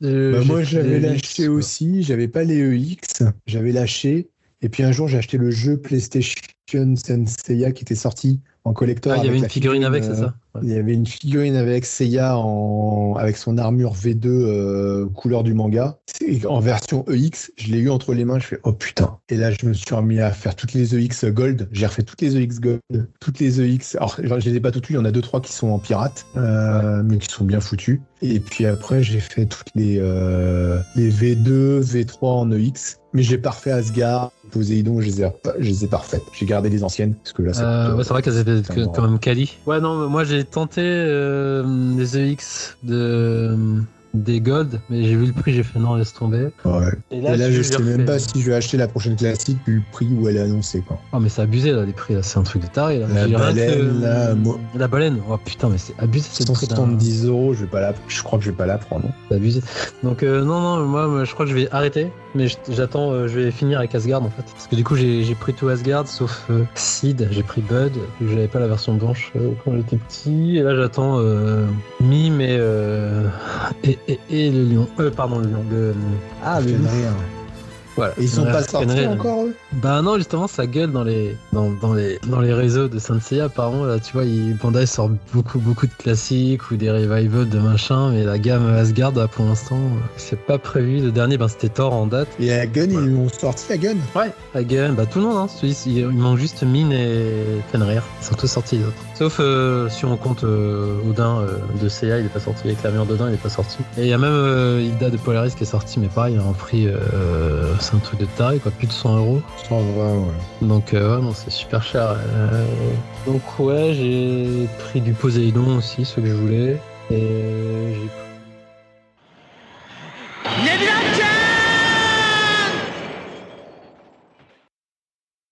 euh, Bah, moi, j'avais lâché quoi. aussi. J'avais pas les EX. J'avais lâché. Et puis un jour, j'ai acheté le jeu PlayStation Senseiya qui était sorti en collector. Ah, il y avait une figurine avec, c'est euh, ça? Ouais. Il y avait une figurine avec Seiya en... avec son armure V2 euh, couleur du manga. En version EX, je l'ai eu entre les mains, je fais oh putain. Et là, je me suis remis à faire toutes les EX Gold. J'ai refait toutes les EX Gold, toutes les EX. Alors, je les ai pas toutes eues, il y en a deux trois qui sont en pirate, euh, mais qui sont bien foutus. Et puis après, j'ai fait toutes les euh, les V2, V3 en EX. Mais j'ai pas refait Asgard, Poséidon, je les ai, je les ai pas refaites. J'ai gardé les anciennes parce que là, ça Euh, ouais, c'est vrai qu'elles étaient quand même quali. Ouais, non, moi j'ai tenté euh, les EX de, des Gold, mais j'ai vu le prix, j'ai fait non, laisse tomber. Ouais. Et Et là, je sais même pas si je vais acheter la prochaine classique vu le prix où elle est annoncée. Quoi. Oh, mais c'est abusé là, les prix là, c'est un truc de taré là. La baleine, que- là, moi- La baleine, oh putain, mais c'est abusé, c'est le prix d'un- 170 euros, je vais pas la, je crois que je vais pas la prendre. C'est abusé. Donc euh, non, non, moi, moi, je crois que je vais arrêter, mais j'attends, euh, je vais finir avec Asgard en fait. Parce que du coup j'ai pris tout Asgard sauf euh, Sid, j'ai pris Bud, j'avais pas la version blanche euh, quand j'étais petit. Et là j'attends euh, Mime et, euh, et, et, et le lion. Euh, pardon, le lion. Le, ah, le. Fenrir. Voilà. Et ils sont pas sortis Fenrir. encore eux? Bah non, justement, ça gueule dans les, dans, dans les, dans les réseaux de Saint Seiya. Apparemment, là, tu vois, il, Bandai sort beaucoup, beaucoup de classiques ou des revivals de machin, mais la gamme Asgard, là, pour l'instant, c'est pas prévu. Le dernier, ben, c'était Thor en date. Et à Gun, ils l'ont sorti à Gun? Ouais, la gamme, bah tout le monde, hein. Celui- Il, il manque juste Mine et Fenrir. Ils sont tous sortis, les autres. Sauf euh, si on compte euh, Odin euh, de CA, il est pas sorti. Avec l'armure d'Odin, il est pas sorti. Et il y a même Hilda de Polaris qui est sorti, mais pareil, à un prix, c'est un truc de taré, quoi. Plus de 100 euros. 100 euros, ouais. Donc, c'est super cher. donc, ouais, j'ai pris du Poséidon aussi, ce que je voulais. Et j'ai pris.